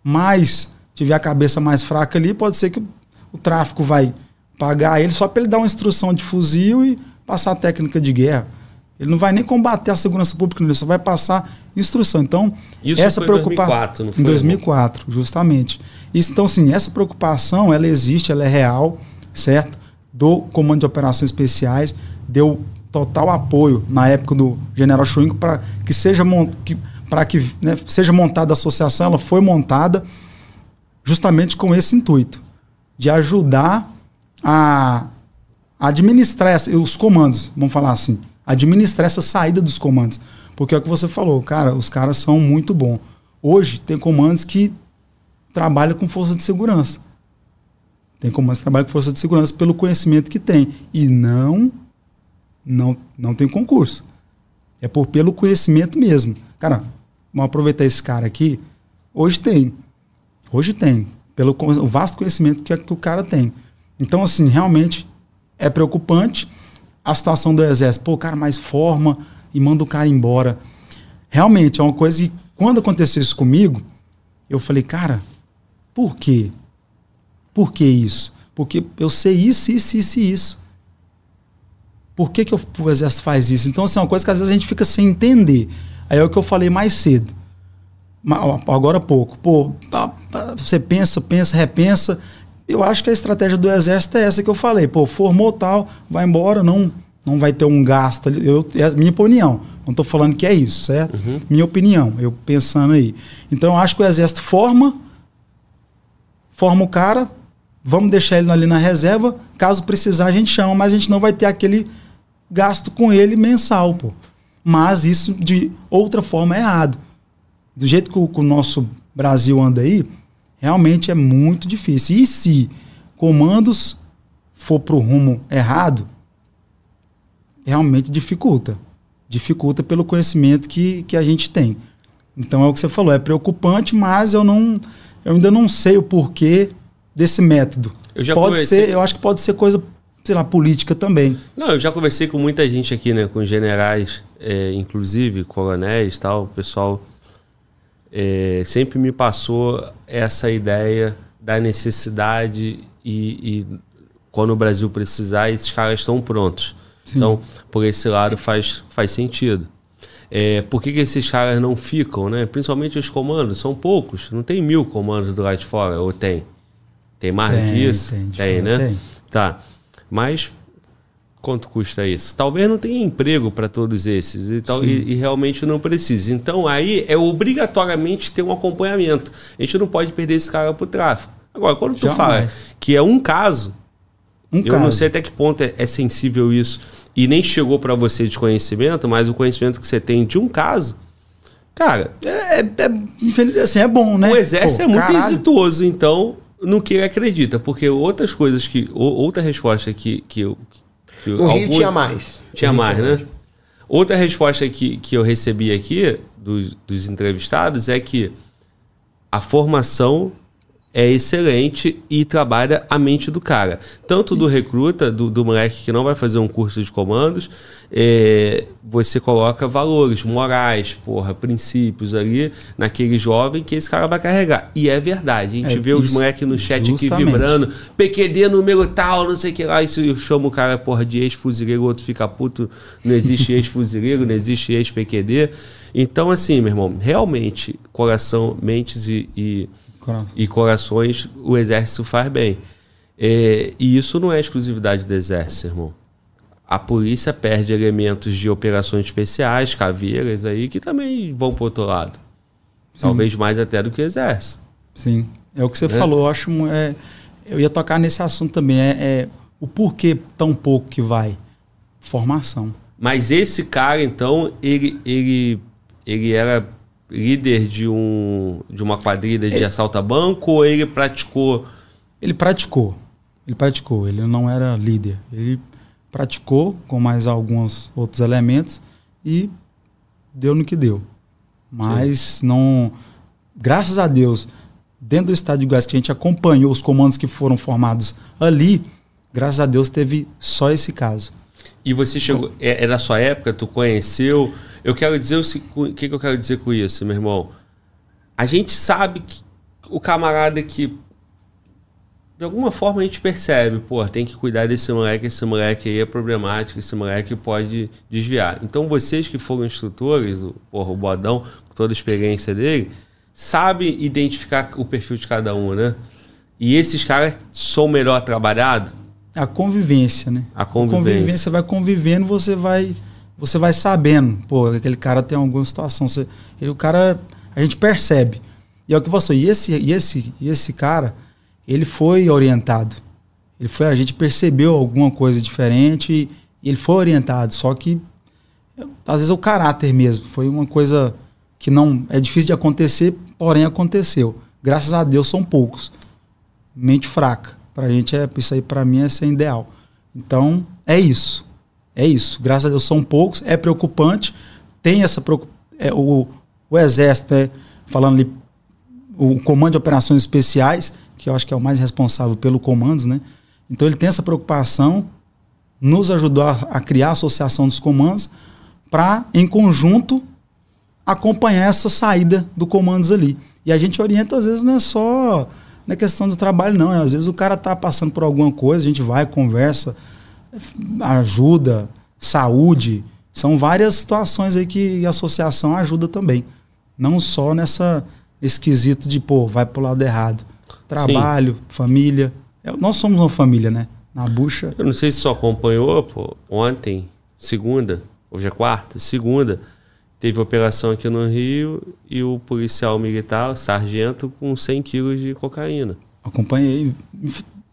mais, tiver a cabeça mais fraca ali, pode ser que o, o tráfico vai pagar ele só para ele dar uma instrução de fuzil e passar a técnica de guerra. Ele não vai nem combater a segurança pública, ele só vai passar instrução. Então, Isso essa preocupação. Em 2004, justamente. Então, assim, essa preocupação, ela existe, ela é real, certo? Do Comando de Operações Especiais, deu total apoio na época do General Schwing para que seja que, para que né, seja montada a associação. Ela foi montada justamente com esse intuito de ajudar a administrar os comandos, vamos falar assim, administrar essa saída dos comandos. Porque é o que você falou, cara, os caras são muito bons. Hoje tem comandos que trabalham com força de segurança. Tem comandos que trabalham com força de segurança pelo conhecimento que tem. E não, não, não tem concurso. É por pelo conhecimento mesmo. Cara, vamos aproveitar esse cara aqui. Hoje tem. Hoje tem. Pelo o vasto conhecimento que, que o cara tem. Então, assim, realmente é preocupante a situação do exército. Pô, cara, mais forma e manda o cara embora. Realmente, é uma coisa que, quando aconteceu isso comigo, eu falei, cara, por quê? Por que isso? Porque eu sei isso, isso, isso e isso. Por que, que o exército faz isso? Então, assim, é uma coisa que às vezes a gente fica sem entender. Aí é o que eu falei mais cedo. Agora há pouco. Pô, você pensa, pensa, repensa eu acho que a estratégia do exército é essa que eu falei. Pô, formou tal, vai embora, não não vai ter um gasto ali. Eu, é a minha opinião. Não estou falando que é isso, certo? Uhum. Minha opinião, eu pensando aí. Então eu acho que o exército forma, forma o cara, vamos deixar ele ali na reserva. Caso precisar, a gente chama, mas a gente não vai ter aquele gasto com ele mensal, pô. Mas isso de outra forma é errado. Do jeito que o, que o nosso Brasil anda aí, realmente é muito difícil. E se comandos for para o rumo errado, realmente dificulta. Dificulta pelo conhecimento que, que a gente tem. Então é o que você falou, é preocupante, mas eu não eu ainda não sei o porquê desse método. Eu já pode conversei... ser, eu acho que pode ser coisa, sei lá, política também. Não, eu já conversei com muita gente aqui, né, com generais, é, inclusive coronéis, tal, o pessoal é, sempre me passou essa ideia da necessidade e, e, quando o Brasil precisar, esses caras estão prontos. Sim. Então, por esse lado faz, faz sentido. É, por que, que, esses caras não ficam, né? Principalmente os comandos, são poucos. Não tem mil comandos do lado de fora, ou tem? Tem mais tem, do que isso? Tem, tem né? Tem. Tá. Mas quanto custa isso? Talvez não tenha emprego para todos esses e, tal, e, e, realmente não precise. Então aí é obrigatoriamente ter um acompanhamento. A gente não pode perder esse cara para o tráfico. Agora, quando tu fala que é um caso, um eu caso. não sei até que ponto é, é sensível isso e nem chegou para você de conhecimento, mas o conhecimento que você tem de um caso, cara, é, é, é assim, é bom, né? O exército Pô, é muito caralho. exitoso, então no que ele acredita, porque outras coisas que outra resposta que, que eu no Rio tinha mais. Tinha mais, tinha né? Mais. Outra resposta que, que eu recebi aqui dos, dos entrevistados é que a formação é excelente e trabalha a mente do cara. Tanto do recruta, do, do moleque que não vai fazer um curso de comandos, é, você coloca valores morais, porra, princípios ali naquele jovem que esse cara vai carregar. E é verdade. A gente é, vê isso, os moleques no chat justamente. aqui vibrando, PQD número tal, não sei o que lá. Isso eu chamo o cara, porra, de ex-fuzileiro, o outro fica puto. Não existe ex-fuzileiro, não existe ex-PQD. Então, assim, meu irmão, realmente, coração, mentes e, e Coração. e corações o exército faz bem. É, e isso não é exclusividade do exército, irmão. A polícia perde elementos de operações especiais, caveiras aí, que também vão para outro lado. Sim. Talvez mais até do que o exército. Sim. É o que você é. falou. Eu acho. É, eu ia tocar nesse assunto também. É, é o porquê tão pouco que vai. Formação. Mas esse cara, então, ele, ele, ele era líder de, um, de uma quadrilha de ele, assalto a banco ou ele praticou? Ele praticou. Ele praticou. Ele não era líder. Ele praticou com mais alguns outros elementos e deu no que deu. Mas Sim. não. Graças a Deus, dentro do estado de Goiás que a gente acompanhou os comandos que foram formados ali, Graças a Deus teve só esse caso. E você chegou. É, é da sua época, tu conheceu. Eu quero dizer o que, que eu quero dizer com isso, meu irmão. A gente sabe que o camarada que. De alguma forma a gente percebe, pô, tem que cuidar desse moleque, esse moleque aí é problemático, esse moleque pode desviar. Então vocês que foram instrutores, o, porra, o Bodão, com toda a experiência dele, sabe identificar o perfil de cada um, né? E esses caras são melhor trabalhados? A convivência, né? A convivência. A convivência vai convivendo, você vai você vai sabendo, pô, aquele cara tem alguma situação, você, ele, o cara a gente percebe. E é o que você, e esse e esse e esse cara, ele foi orientado. Ele foi, a gente percebeu alguma coisa diferente e, e ele foi orientado, só que às vezes é o caráter mesmo, foi uma coisa que não é difícil de acontecer, porém aconteceu. Graças a Deus são poucos. Mente fraca. Pra gente é isso aí para mim é ser ideal. Então, é isso. É isso. Graças a Deus são poucos, é preocupante. Tem essa é, o, o exército, é, falando ali o comando de operações especiais, que eu acho que é o mais responsável pelo comando, né? Então ele tem essa preocupação, nos ajudou a, a criar a associação dos comandos para em conjunto acompanhar essa saída do comandos ali. E a gente orienta às vezes não é só não é questão do trabalho, não. Às vezes o cara tá passando por alguma coisa, a gente vai, conversa, ajuda, saúde. São várias situações aí que a associação ajuda também. Não só nessa esquisito de, pô, vai pro lado errado. Trabalho, Sim. família. É, nós somos uma família, né? Na bucha. Eu não sei se só acompanhou, pô, ontem, segunda, hoje é quarta, segunda teve operação aqui no Rio e o policial militar, o sargento, com 100 quilos de cocaína. Acompanhei,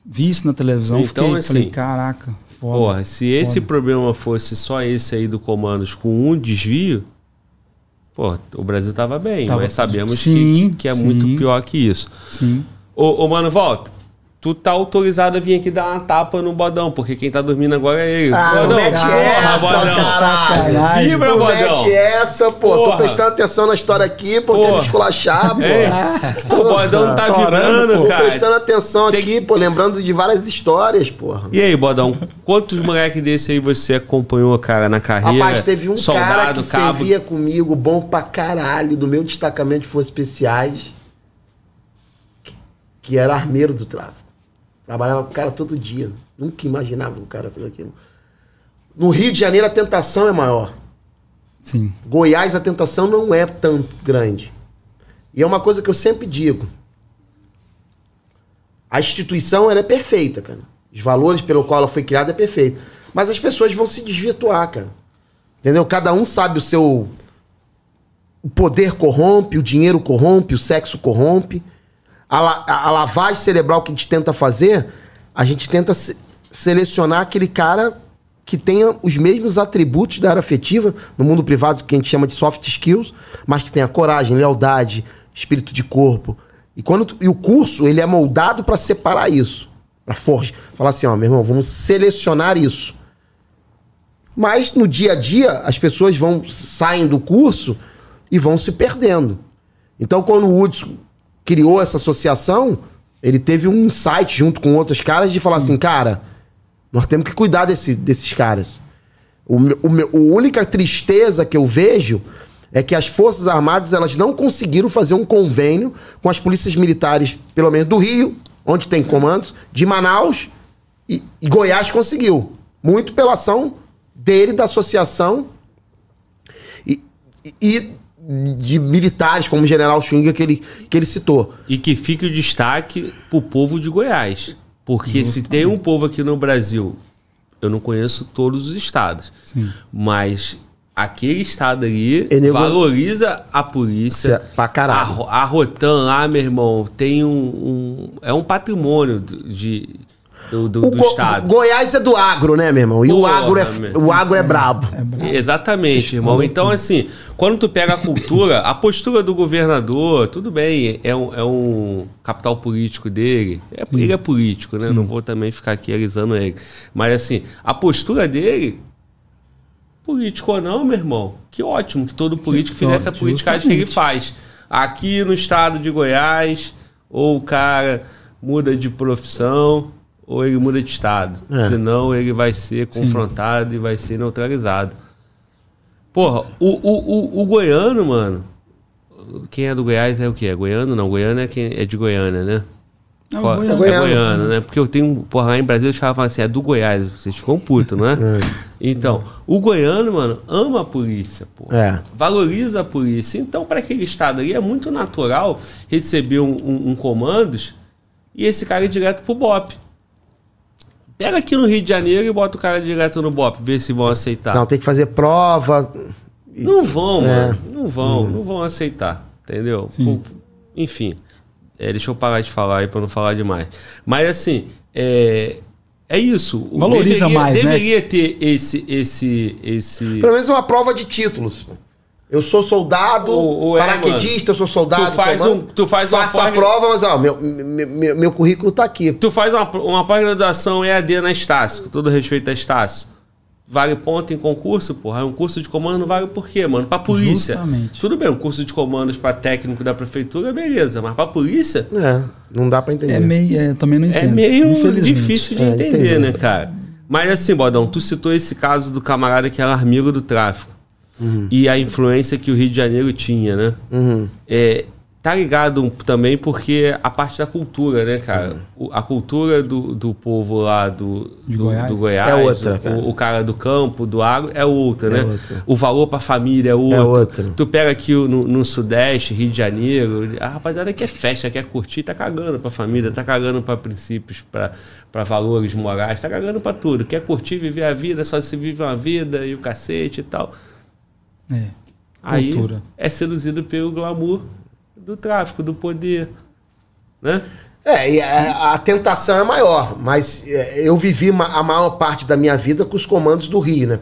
vi isso na televisão, então, fiquei, assim, falei, caraca, foda, Porra, se esse foda. problema fosse só esse aí do comandos com um desvio, pô, o Brasil tava bem, tava, mas sabemos sim, que, que, é sim, muito pior que isso. Sim. Ô, ô, mano, volta tu tá autorizado a vir aqui dar uma tapa no bodão, porque quem tá dormindo agora é ele. Ah, bodão, não mete porra, essa, bodão. caralho. Vibra, não bodão. mete essa, pô. Porra. Tô prestando atenção na história aqui, pô, quero esculachar, pô. É. O bodão tá vibrando, pô. cara. Tô prestando atenção Tem... aqui, pô, lembrando de várias histórias, porra. E aí, bodão, quantos moleques desse aí você acompanhou, cara, na carreira? Rapaz, teve um Soldado, cara que cabo... servia comigo, bom pra caralho, do meu destacamento de forças especiais, que era armeiro do tráfico. Trabalhava com o cara todo dia. Nunca imaginava o cara fazer aquilo. No Rio de Janeiro a tentação é maior. Sim. Goiás a tentação não é tão grande. E é uma coisa que eu sempre digo. A instituição ela é perfeita, cara. Os valores pelo qual ela foi criada é perfeita. Mas as pessoas vão se desvirtuar, cara. Entendeu? Cada um sabe o seu. O poder corrompe, o dinheiro corrompe, o sexo corrompe a, a, a lavagem cerebral que a gente tenta fazer, a gente tenta se, selecionar aquele cara que tenha os mesmos atributos da área afetiva, no mundo privado, que a gente chama de soft skills, mas que tenha coragem, lealdade, espírito de corpo. E, quando, e o curso, ele é moldado para separar isso. Para forja. Falar assim, ó, meu irmão, vamos selecionar isso. Mas no dia a dia, as pessoas vão saem do curso e vão se perdendo. Então, quando o Hudson criou essa associação, ele teve um site junto com outros caras de falar Sim. assim, cara, nós temos que cuidar desse, desses caras. O, o, a única tristeza que eu vejo é que as Forças Armadas elas não conseguiram fazer um convênio com as polícias militares, pelo menos do Rio, onde tem comandos, de Manaus e, e Goiás conseguiu. Muito pela ação dele, da associação. E, e de militares, como o general Schwinger que ele, que ele citou. E que fique o destaque pro povo de Goiás. Porque se tem um povo aqui no Brasil, eu não conheço todos os estados, Sim. mas aquele estado ali valoriza a polícia. Pra caralho. A, a Rotan lá, meu irmão, tem um, um é um patrimônio de do, do, do Go estado. Goiás é do agro, né, meu irmão? E Porra, o agro é, o agro é brabo. É brabo. Exatamente, irmão. Então, assim, quando tu pega a cultura, a postura do governador, tudo bem, é um, é um capital político dele. É, ele é político, né? Sim. Não vou também ficar aqui alisando ele. Mas, assim, a postura dele político ou não, meu irmão, que ótimo que todo político fizesse a politicagem que ele faz. Aqui no estado de Goiás, ou o cara muda de profissão, ou ele muda de estado. É. Senão ele vai ser confrontado Sim. e vai ser neutralizado. Porra, o, o, o, o, goiano, mano. Quem é do Goiás é o quê? É goiano? Não, goiano é quem é de Goiânia, né? É, é, goiano. é goiano, né? Porque eu tenho, porra, lá em Brasília os caras falam assim, é do Goiás, vocês ficam putos, não é? é? Então, o goiano, mano, ama a polícia, pô. É. Valoriza a polícia. Então, para aquele estado ali, é muito natural receber um, um, um comandos e esse cara ir direto pro BOP. Pega aqui no Rio de Janeiro e bota o cara direto no BOP, ver se vão aceitar. Não, tem que fazer prova. Não vão, é. mano. Não vão, hum. não vão aceitar. Entendeu? enfim. É, deixa eu parar de falar aí para não falar demais. Mas assim, é, é isso. Valoriza deveria, mais, deveria né? Deveria ter esse, esse, esse. Pelo menos uma prova de títulos. Eu sou soldado, o, o é, paraquedista, é, eu sou soldado. Tu faz, um, tu faz uma a prova, mas ó, meu, meu, meu currículo tá aqui. Tu faz uma, uma pós-graduação EAD na Estácio, com todo respeito a Estácio vale ponto em concurso, porra. É um curso de comando não vale por quê, mano? Pra polícia. Justamente. Tudo bem, um curso de comandos para técnico da prefeitura, beleza. Mas pra polícia. É, não dá pra entender. É meio. É, também não entendo. É meio difícil de é, entender, entender, né, cara? Mas assim, Bodão, tu citou esse caso do camarada que era amigo do tráfico. Uhum. E a influência que o Rio de Janeiro tinha, né? Uhum. É, Tá ligado também porque a parte da cultura, né, cara? Uhum. A cultura do, do povo lá do, do, Goiás. do Goiás, é outra, cara. O, o, cara do campo, do agro, é outra, é né? Outra. O valor pra família é outro. É outra. Tu pega aqui no, no, Sudeste, Rio de Janeiro, a rapaziada quer festa, quer curtir, tá cagando pra família, tá cagando pra princípios, pra, pra valores morais, tá cagando pra tudo. Quer curtir, viver a vida, só se vive uma vida e o cacete e tal. É. Aí cultura. é seduzido pelo glamour do tráfico, do poder, né? É, e a, a, tentação é maior, mas é, eu vivi a maior parte da minha vida com os comandos do Rio, né?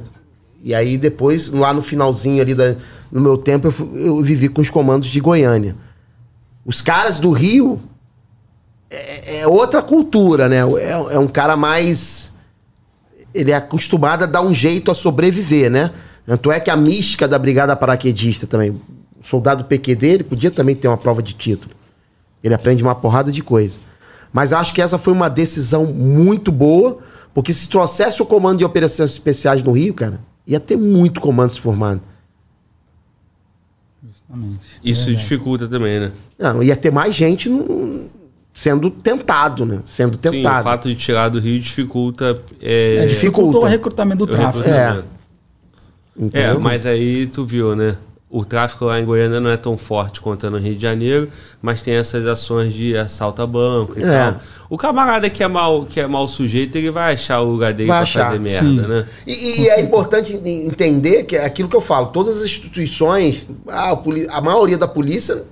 E aí depois, lá no finalzinho ali da, no meu tempo, eu, fui, eu vivi com os comandos de Goiânia. Os caras do Rio é, é outra cultura, né? É, é, um cara mais. Ele é acostumado a dar um jeito a sobreviver, né? Tanto é que a mística da Brigada Paraquedista também soldado PQD, ele podia também ter uma prova de título. Ele aprende uma porrada de coisa. Mas acho que essa foi uma decisão muito boa, porque se trouxesse o comando de operações especiais no Rio, cara, ia ter muito comando se formado. Justamente. Isso é dificulta também, né? Não, ia ter mais gente no, sendo tentado, né? Sendo tentado. Sim, o fato de tirar do Rio dificulta. É, é dificulta o recrutamento do tráfico. É. é, mas aí tu viu, né? o tráfico lá em Goiânia não é tão forte quanto no Rio de Janeiro, mas tem essas ações de assalto a banco e é. tal. O camarada que é mal, que é mal sujeito, ele vai achar o lugar dele vai pra achar, fazer merda, sim. né? E, e é importante entender que é aquilo que eu falo, todas as instituições, a, a maioria da polícia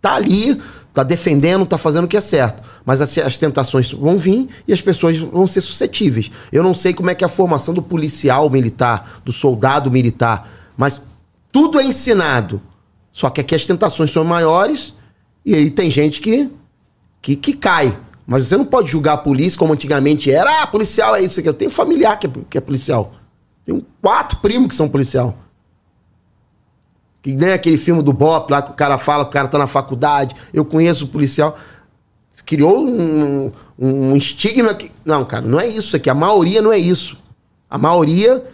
tá ali, tá defendendo, tá fazendo o que é certo. Mas as, as, tentações vão vir e as pessoas vão ser suscetíveis. Eu não sei como é que é a formação do policial militar, do soldado militar, mas tudo é ensinado. Só que aqui as tentações são maiores e aí tem gente que, que, que cai. Mas você não pode julgar a polícia como antigamente era. Ah, policial é isso aqui. Eu tenho familiar que é, que é policial. Tenho quatro primos que são policial. Que nem aquele filme do Bop lá que o cara fala que o cara tá na faculdade. Eu conheço o policial. Criou um, um, estigma que. Não, cara, não é isso aqui. A maioria não é isso. A maioria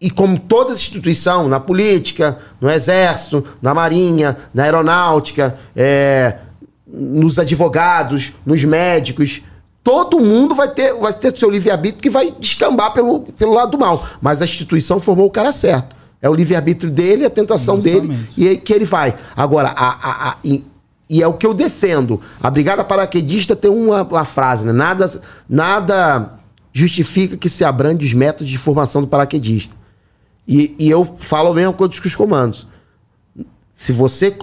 e como toda instituição, na política, no exército, na marinha, na aeronáutica, é, nos advogados, nos médicos, todo mundo vai ter, vai ter seu livre-arbítrio que vai descambar pelo, pelo lado do mal. Mas a instituição formou o cara certo. É o livre-arbítrio dele, a tentação Justamente. dele, e aí que ele vai. Agora, a, a, a, e, é o que eu defendo. A Brigada Paraquedista tem uma, uma frase, né? Nada, nada justifica que se abrande os métodos de formação do paraquedista. E, e eu falo a mesma coisa com os comandos. Se você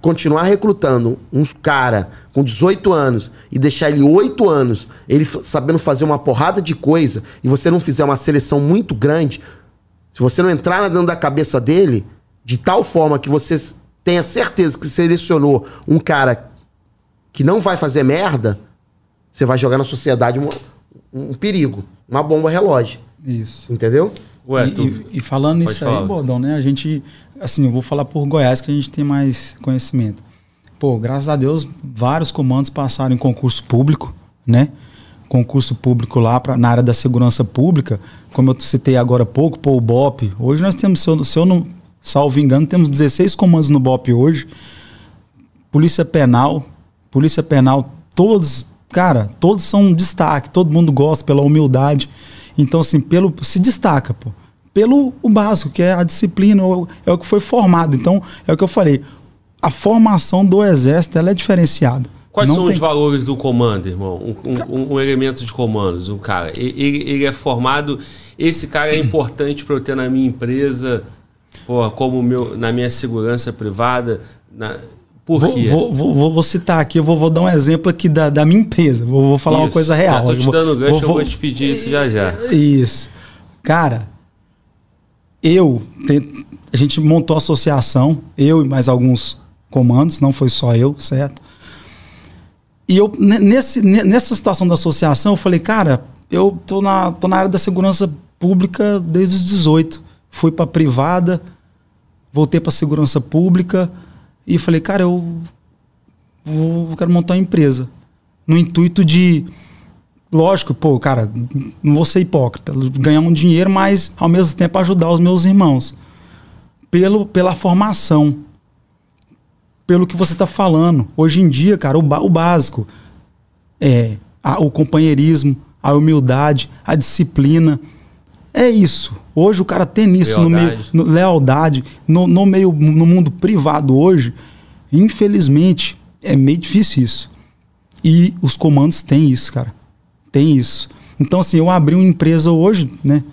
continuar recrutando um cara com 18 anos e deixar ele 8 anos, ele sabendo fazer uma porrada de coisa, e você não fizer uma seleção muito grande, se você não entrar dentro da cabeça dele, de tal forma que você tenha certeza que selecionou um cara que não vai fazer merda, você vai jogar na sociedade um, um perigo, uma bomba relógio. Isso. Entendeu? Ué, e, tu... e, e, falando isso aí, Bodão, né? A gente, assim, eu vou falar por Goiás que a gente tem mais conhecimento. pô, graças a Deus, vários comandos passaram em concurso público, né? Concurso público lá pra, na área da segurança pública, como eu citei agora há pouco, pô, o BOP. Hoje nós temos, se eu, se eu não salvo engano, temos 16 comandos no BOP hoje. Polícia Penal, Polícia Penal, todos, cara, todos são um destaque, todo mundo gosta pela humildade. Então, assim, pelo se destaca, pô. Pelo o básico, que é a disciplina, é o que foi formado. Então, é o que eu falei a formação do exército ela é diferenciada. Quais Não são tem... os valores do comando, irmão? Um, um, um, elemento de comandos, um cara. Ele, ele é formado. Esse cara é importante para eu ter na minha empresa, porra, como meu, na minha segurança privada. Na, por vou, quê? Vou, vou, vou, citar aqui, eu vou, vou, dar um exemplo aqui da, da minha empresa. Vou, falar isso. uma coisa real. Já tô te dando gancho, eu vou te pedir isso já já. Isso. Cara, eu, a gente montou a associação, eu e mais alguns comandos, não foi só eu, certo? E eu, nesse, nessa situação da associação, eu falei, cara, eu tô na, tô na área da segurança pública desde os 18. Fui para privada, voltei para segurança pública e falei, cara, eu, vou, quero montar uma empresa. No intuito de, lógico, pô, cara, não vou ser hipócrita, ganhar um dinheiro, mas ao mesmo tempo ajudar os meus irmãos. Pelo, pela formação pelo que você está falando. Hoje em dia, cara, o, o básico é a, o companheirismo, a humildade, a disciplina. É isso. Hoje o cara tem isso lealdade. no meio. No, lealdade. No, no, meio, no mundo privado hoje, infelizmente, é meio difícil isso. E os comandos têm isso, cara. Tem isso. Então, assim, eu abri uma empresa hoje, né?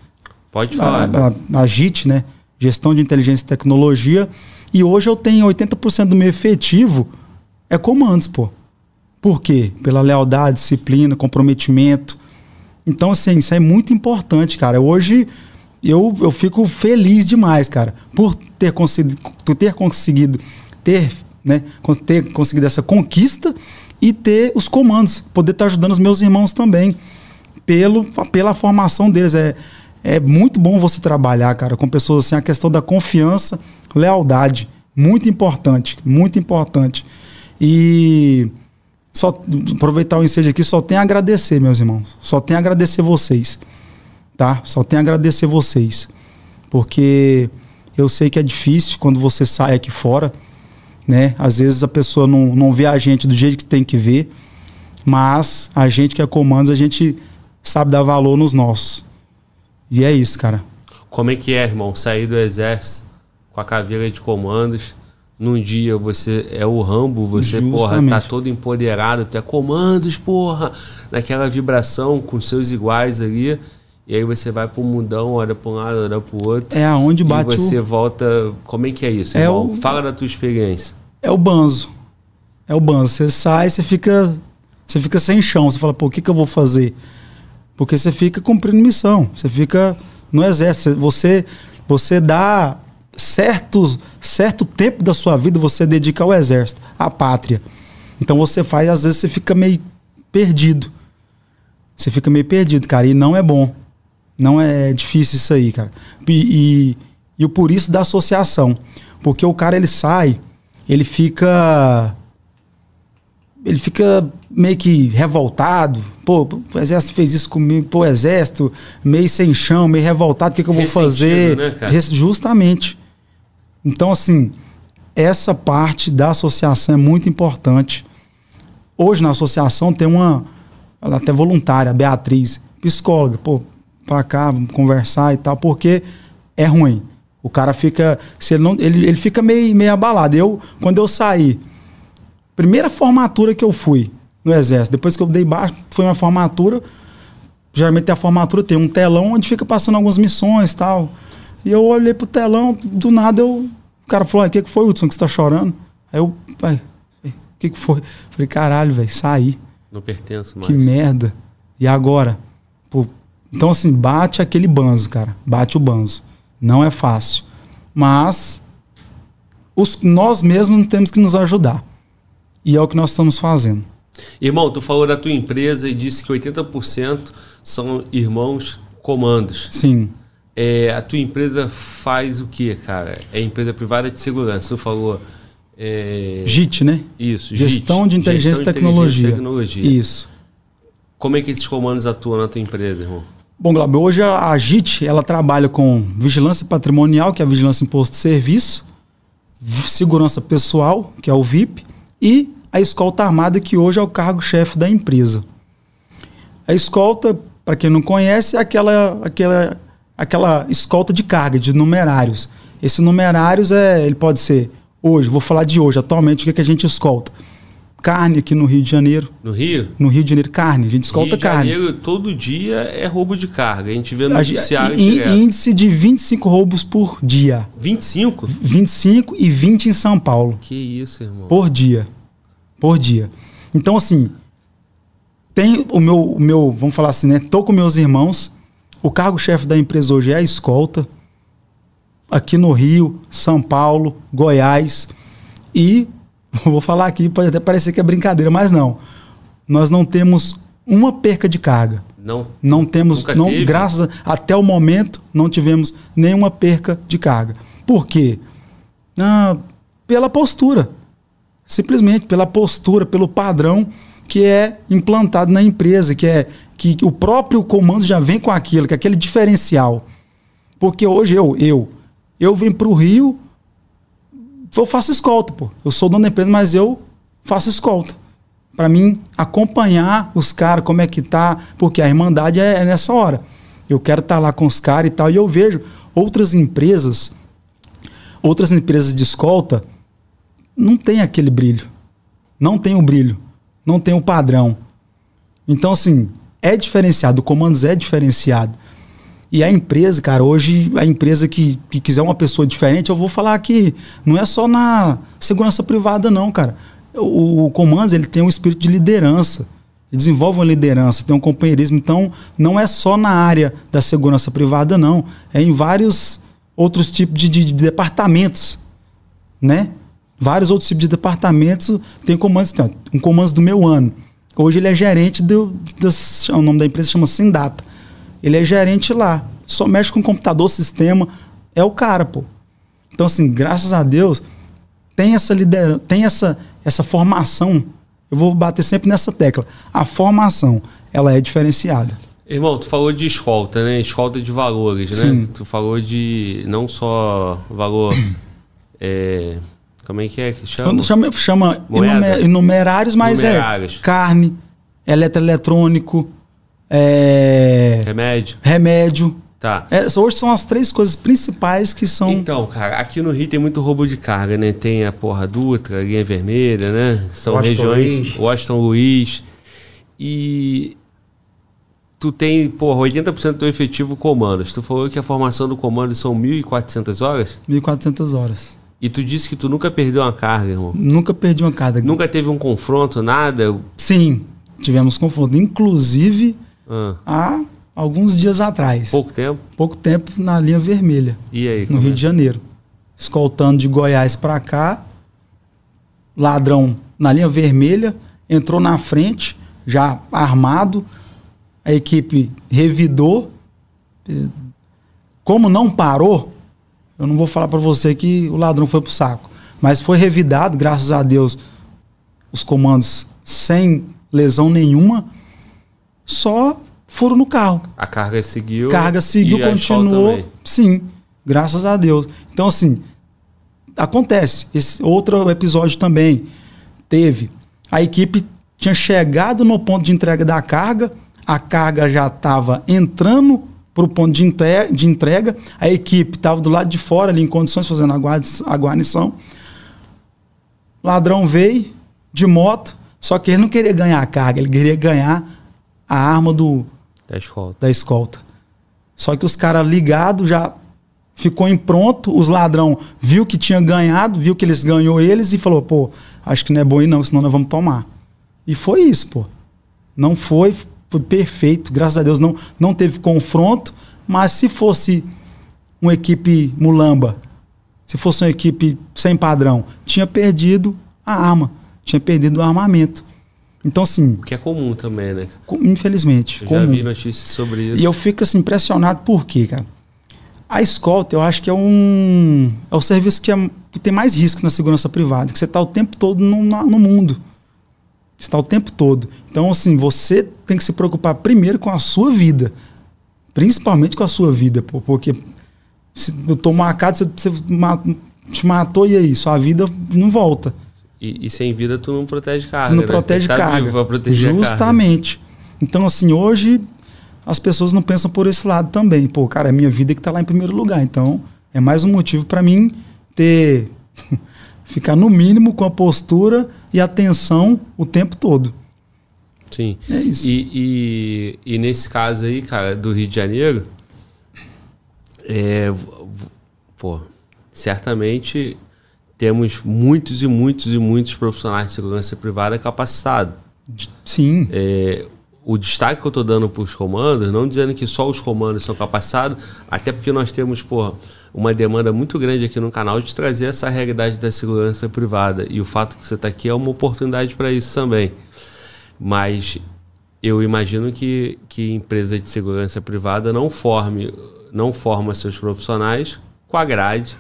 Pode falar. A, a, a JIT, né? Gestão de Inteligência e Tecnologia. E hoje eu tenho 80% do meu efetivo é comandos, pô. Por quê? Pela lealdade, disciplina, comprometimento. Então, assim, isso é muito importante, cara. Hoje eu, eu fico feliz demais, cara, por ter conseguido, ter conseguido ter, né, ter conseguido essa conquista e ter os comandos, poder estar ajudando os meus irmãos também, pelo, pela formação deles. É, é muito bom você trabalhar, cara, com pessoas assim, a questão da confiança lealdade. Muito importante, muito importante. E só aproveitar o ensejo aqui, só tem a agradecer, meus irmãos. Só tem a agradecer vocês. Tá? Só tem a agradecer vocês. Porque eu sei que é difícil quando você sai aqui fora, né? Às vezes a pessoa não, não vê a gente do jeito que tem que ver, mas a gente que é comandos, a gente sabe dar valor nos nossos. E é isso, cara. Como é que é, irmão, sair do exército com a caveira de comandos. Num dia você é o Rambo, você, Justamente. porra, tá todo empoderado, tu é comandos, porra, naquela vibração com seus iguais ali. E aí você vai pro mundão, olha pra um lado, olha pro outro. É aonde bate E você o... volta... Como é que é isso, é O... Fala da tua experiência. É o banzo. É o banzo. Você sai, você fica... Você fica sem chão. Você fala, pô, o que, que eu vou fazer? Porque você fica cumprindo missão. Você fica no exército. Você, você dá certo, certo tempo da sua vida você dedica ao exército, à pátria. Então você faz, às vezes você fica meio perdido. Você fica meio perdido, cara, e não é bom. Não é difícil isso aí, cara. E, e, e o por isso da associação. Porque o cara ele sai, ele fica. Ele fica meio que revoltado. Pô, o exército fez isso comigo. Pô, exército, meio sem chão, meio revoltado. O que, que eu vou fazer? Né, Justamente. Então, assim, essa parte da associação é muito importante. Hoje na associação tem uma, ela é até voluntária, Beatriz, psicóloga, pô, pra cá, vamos conversar e tal, porque é ruim. O cara fica, se ele não, ele, ele fica meio, meio abalado. Eu, quando eu saí, primeira formatura que eu fui no exército, depois que eu dei baixo, foi uma formatura, geralmente a formatura tem um telão onde fica passando algumas missões tal. E eu olhei pro telão, do nada eu o cara falou: o que, que foi, Hudson, que você tá chorando? Aí eu, pai, o que, que foi? Falei: caralho, velho, saí. Não pertenço mais. Que merda. E agora? Pô, então, assim, bate aquele banzo, cara. Bate o banzo. Não é fácil. Mas os, nós mesmos temos que nos ajudar. E é o que nós estamos fazendo. Irmão, tu falou da tua empresa e disse que 80% são irmãos comandos. Sim. É, a tua empresa faz o que, cara? É empresa privada de segurança. Tu falou É... JIT, né? Isso, Gestão JIT. de Inteligência, Gestão e Tecnologia. Tecnologia. Isso. Como é que esses comandos atuam na tua empresa, irmão? Bom, Glauber, hoje a JIT ela trabalha com vigilância patrimonial, que é a vigilância imposto de serviço, segurança pessoal, que é o VIP, e a escolta armada, que hoje é o cargo-chefe da empresa. A escolta, para quem não conhece, é aquela, aquela, aquela escolta de carga, de numerários. Esse numerários é, ele pode ser hoje, vou falar de hoje, atualmente, o que, é que a gente escolta? Carne aqui no Rio de Janeiro. No Rio? No Rio de Janeiro, carne. A gente escolta Rio de carne. Janeiro, todo dia é roubo de carga. A gente vê no noticiário. Índice de 25 roubos por dia. 25? 25 e 20 em São Paulo. Que isso, irmão. Por dia. Por dia. Então, assim, tem o meu, o meu, vamos falar assim, né? Tô com meus irmãos. O cargo-chefe da empresa hoje é a escolta aqui no Rio, São Paulo, Goiás. E vou falar aqui, pode até parecer que é brincadeira, mas não. Nós não temos uma perca de carga. Não. Não temos, não, teve. graças a, até o momento não tivemos nenhuma perca de carga. Por quê? Ah, pela postura. Simplesmente pela postura, pelo padrão que é implantado na empresa, que é que o próprio comando já vem com aquilo, que é aquele diferencial. Porque hoje eu, eu eu vim para o Rio, eu faço escolta, pô. Eu sou dono da empresa, mas eu faço escolta. Para mim acompanhar os caras, como é que tá, porque a irmandade é, é nessa hora. Eu quero estar tá lá com os caras e tal. E eu vejo outras empresas, outras empresas de escolta, não tem aquele brilho. Não tem o brilho. Não tem o padrão. Então, assim, é diferenciado. O Comandos é diferenciado. E a empresa, cara, hoje a empresa que, que quiser uma pessoa diferente, eu vou falar que não é só na segurança privada, não, cara. O, o Comandos ele tem um espírito de liderança. Ele desenvolve uma liderança, tem um companheirismo. Então, não é só na área da segurança privada, não. É em vários outros tipos de, de, de departamentos, né? Vários outros tipos de departamentos. Tem comandos, tem um comando do meu ano. Hoje ele é gerente do, do o nome da empresa chama Sindata ele é gerente lá. Só mexe com computador, sistema. É o cara, pô. Então, assim, graças a Deus, tem essa liderança, tem essa, essa formação. Eu vou bater sempre nessa tecla. A formação, ela é diferenciada. Irmão, tu falou de escolta, né? Escolta de valores, né? Sim. Tu falou de não só valor. é, como é que é que chama? Chama, chama inumerários, mas é Numerários. é carne, eletroeletrônico, é... Remédio. Remédio. Tá. É, hoje são as três coisas principais que são. Então, cara, aqui no Rio tem muito roubo de carga, né? Tem a Porra Dutra, a Linha Vermelha, né? São Washington regiões. Luiz. Washington Luiz. E. Tu tem, porra, 80% do efetivo comandos. Tu falou que a formação do comando são 1.400 horas? 1.400 horas. E tu disse que tu nunca perdeu uma carga, irmão? Nunca perdi uma carga. Nunca teve um confronto, nada? Sim, tivemos confronto. Inclusive ah. há alguns dias atrás. Pouco tempo? Pouco tempo na linha vermelha. E aí? No Rio é? de Janeiro. Escoltando de Goiás para cá. Ladrão na linha vermelha, entrou na frente, já armado. A equipe revidou. Como não parou, eu não vou falar para você que o ladrão foi pro saco. Mas foi revidado, graças a Deus, os comandos sem lesão nenhuma só furo no carro. A carga seguiu. Carga seguiu, continuou. Sim, graças a Deus. Então, assim, acontece. Esse outro episódio também teve. A equipe tinha chegado no ponto de entrega da carga, a carga já estava entrando para o ponto de entrega, de entrega, a equipe estava do lado de fora, ali em condições, fazendo a guarnição. Ladrão veio de moto, só que ele não queria ganhar a carga, ele queria ganhar a arma do da escolta. Da escolta. Só que os caras ligados já ficou em pronto, os ladrão viu que tinha ganhado, viu que eles ganhou eles e falou, pô, acho que não é bom ir não, senão nós vamos tomar. E foi isso, pô. Não foi, foi perfeito, graças a Deus não, não teve confronto, mas se fosse uma equipe mulamba, se fosse uma equipe sem padrão, tinha perdido a arma, tinha perdido o armamento. Então, assim. O que é comum também, né? Infelizmente. Eu comum. já vi notícias sobre isso. E eu fico assim, impressionado por quê, cara? A escolta, eu acho que é um. É o serviço que, é, que tem mais risco na segurança privada, que você está o tempo todo no, no mundo. Está o tempo todo. Então, assim, você tem que se preocupar primeiro com a sua vida. Principalmente com a sua vida, pô, porque se eu tomar a casa, você, você te matou e aí? Sua vida não volta. E, e, sem vida tu não protege carga. Tu não né? protege tá carga. Justamente. Então, assim, hoje as pessoas não pensam por esse lado também. Pô, cara, é minha vida que está lá em primeiro lugar. Então, é mais um motivo para mim ter. Ficar no mínimo com a postura e atenção o tempo todo. Sim. É isso. E, e, e nesse caso aí, cara, do Rio de Janeiro, é, pô, certamente temos muitos e muitos e muitos profissionais de segurança privada capacitados. Sim. É, o destaque que eu estou dando para os comandos, não dizendo que só os comandos são capacitados, até porque nós temos pô, uma demanda muito grande aqui no canal de trazer essa realidade da segurança privada. E o fato que você está aqui é uma oportunidade para isso também. Mas eu imagino que, que empresa de segurança privada não forme, não forma seus profissionais com a grade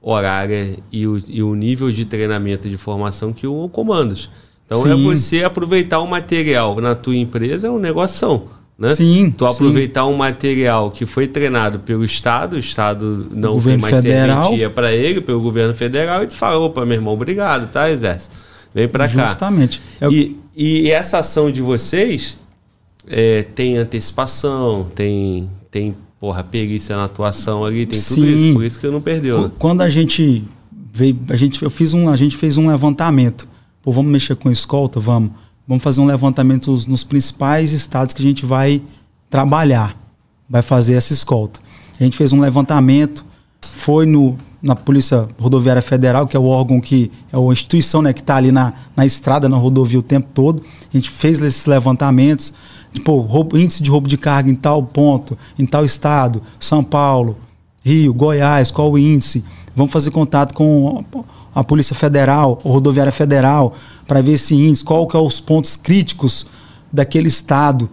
horária e o, e o nível de treinamento e de formação que o comandos. Então é sim. é você aproveitar o material na tua empresa, é um negócio. Né? Sim. Tu aproveitar sim. um material que foi treinado pelo Estado, o Estado não o tem mais federal. serventia para ele, pelo governo federal, e tu fala, opa, meu irmão, obrigado, tá, Exército? Vem para cá. Justamente. É e, e essa ação de vocês é, tem antecipação, tem, tem porra, perícia na atuação ali, tem tudo Sim. isso, por isso que eu não perdeu. Né? Quando a gente veio, a gente, eu fiz um, a gente fez um levantamento. Pô, vamos mexer com escolta? Vamos. Vamos fazer um levantamento nos, principais estados que a gente vai trabalhar, vai fazer essa escolta. A gente fez um levantamento, foi no, na Polícia Rodoviária Federal, que é o órgão que é a instituição né, que está ali na, na estrada, na rodovia o tempo todo. A gente fez esses levantamentos tipo, roubo, índice de roubo de carga em tal ponto, em tal estado, São Paulo, Rio, Goiás, qual o índice? Vamos fazer contato com a Polícia Federal, a Rodoviária Federal, para ver esse índice, qual que é os pontos críticos daquele estado,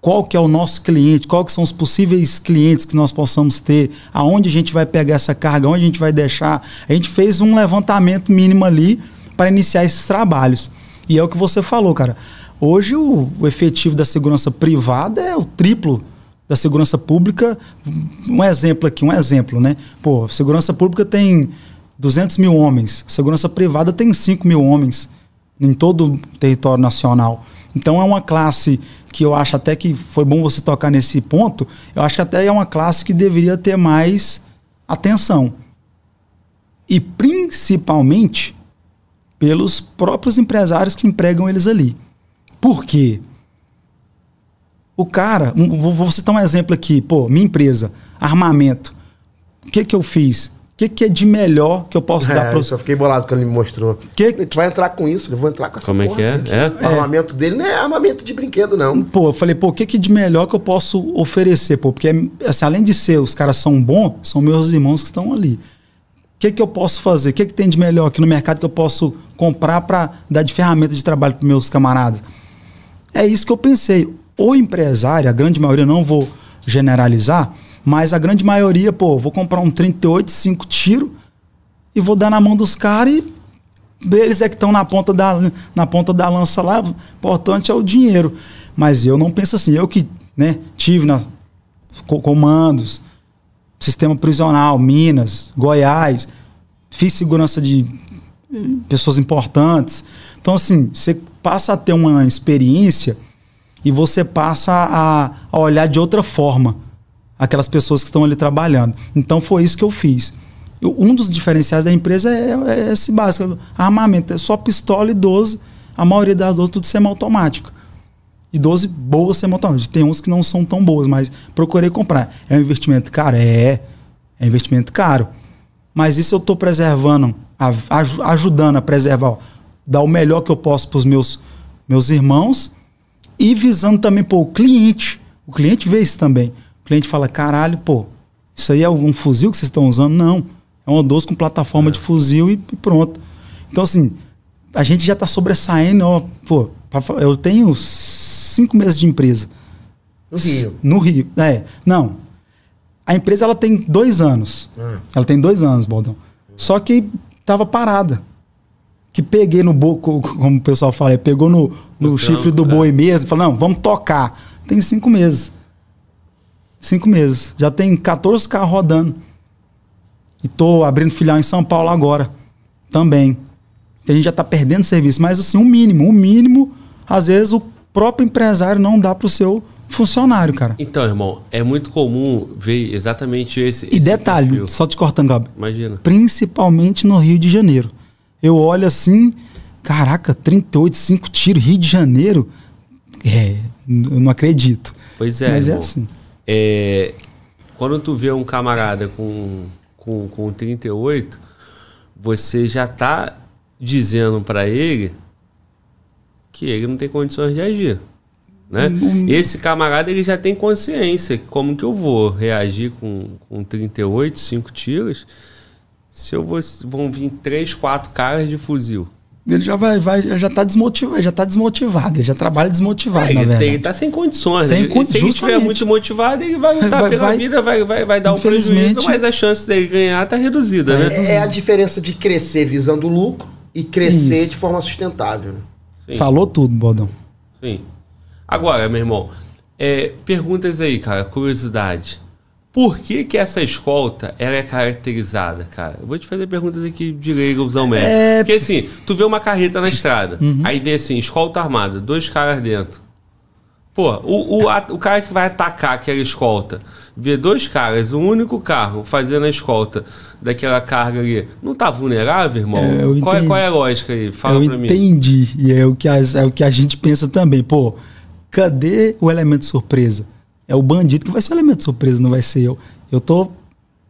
qual que é o nosso cliente, qual que são os possíveis clientes que nós possamos ter, aonde a gente vai pegar essa carga, onde a gente vai deixar. A gente fez um levantamento mínimo ali para iniciar esses trabalhos. E é o que você falou, cara. Hoje o, o efetivo da segurança privada é o triplo da segurança pública. Um exemplo aqui, um exemplo, né? Pô, segurança pública tem 200 mil homens, segurança privada tem 5 mil homens em todo o território nacional. Então é uma classe que eu acho até que foi bom você tocar nesse ponto. Eu acho que até é uma classe que deveria ter mais atenção. E principalmente pelos próprios empresários que empregam eles ali. Por quê? O cara, vou, vou citar um exemplo aqui, pô, minha empresa, armamento. O que que eu fiz? O que, que é de melhor que eu posso é, dar para Eu só fiquei bolado quando ele me mostrou. Que... Tu vai entrar com isso, eu vou entrar com essa Como é que é? é? O armamento dele não é armamento de brinquedo, não. Pô, eu falei, pô, o que, que de melhor que eu posso oferecer? Pô, porque assim, além de ser, os caras são bons, são meus irmãos que estão ali. O que, que eu posso fazer? O que, que tem de melhor aqui no mercado que eu posso comprar para dar de ferramenta de trabalho para meus camaradas? É isso que eu pensei. O empresário, a grande maioria, não vou generalizar, mas a grande maioria, pô, vou comprar um 38, 5 tiro e vou dar na mão dos caras e eles é que estão na ponta da na ponta da lança lá, o importante é o dinheiro. Mas eu não penso assim, eu que, né, tive na comandos, sistema prisional, Minas, Goiás, fiz segurança de pessoas importantes. Então assim, você passa a ter uma experiência e você passa a, a olhar de outra forma aquelas pessoas que estão ali trabalhando. Então foi isso que eu fiz. Eu, um dos diferenciais da empresa é, é, esse básico: armamento. É só pistola e 12. A maioria das 12 tudo semiautomático. E 12 boas semiautomáticas. Tem uns que não são tão boas, mas procurei comprar. É um investimento caro? É. É investimento caro. Mas isso eu estou preservando, ajudando a preservar. Dar o melhor que eu posso para os meus, meus irmãos e visando também pô, o cliente. O cliente vê isso também. O cliente fala: caralho, pô, isso aí é um fuzil que vocês estão usando? Não. É uma 12 com plataforma é. de fuzil e, e, pronto. Então, assim, a gente já está sobressaindo. Ó, pô, eu tenho cinco meses de empresa. No Rio. No Rio. É. Não. A empresa ela tem dois anos. Hum. Ela tem dois anos, Baldão. Só que tava parada. Que peguei no boi, como o pessoal fala, pegou no, no, no chifre do boi é. mesmo, falou, não, vamos tocar. Tem cinco meses. Cinco meses. Já tem 14 carros rodando. E tô abrindo filial em São Paulo agora. Também. Então a gente já tá perdendo serviço. Mas assim, o um mínimo, o um mínimo, às vezes o próprio empresário não dá pro seu funcionário, cara. Então, irmão, é muito comum ver exatamente esse. E esse detalhe, perfil. só te cortando, Gabi. Imagina. Principalmente no Rio de Janeiro. Eu olho assim, caraca, 38, 5 tiros, Rio de Janeiro. É, eu não acredito. Pois é. Mas é irmão. é assim. É, quando tu vê um camarada com, com, com 38, você já tá dizendo para ele que ele não tem condições de agir. Né? Uhum. Esse camarada ele já tem consciência como que eu vou reagir com, com 38, 5 tiros, se eu vou, vão vir 3, 4 caras de fuzil. Ele já vai, vai já está desmotivado, já tá desmotivado, ele já trabalha desmotivado, é, na verdade. Ele está sem condições. Sem né? Se ele estiver muito motivado, ele vai lutar vai, pela vai, vida, vai, vai, vai dar um prejuízo, mas a chance dele ganhar está reduzida, é, né? É a diferença de crescer visando lucro e crescer Isso. de forma sustentável. Sim. Falou tudo, Bodão. Sim. Agora, meu irmão, é, perguntas aí, cara, curiosidade. Por que que essa escolta ela é caracterizada, cara? Eu vou te fazer perguntas aqui de leigosão mesmo. É... Porque assim, tu vê uma carreta na estrada, uhum. aí vê assim, escolta armada, dois caras dentro. Pô, o, o, a, o cara que vai atacar aquela escolta, vê dois caras, um único carro fazendo a escolta daquela carga ali, não tá vulnerável, irmão? É, qual, é, qual é a lógica aí? Fala eu pra mim. Eu entendi, e é o, que a, é o que a gente pensa também. Pô, cadê o elemento surpresa? É o bandido que vai ser o elemento surpresa, não vai ser eu. Eu tô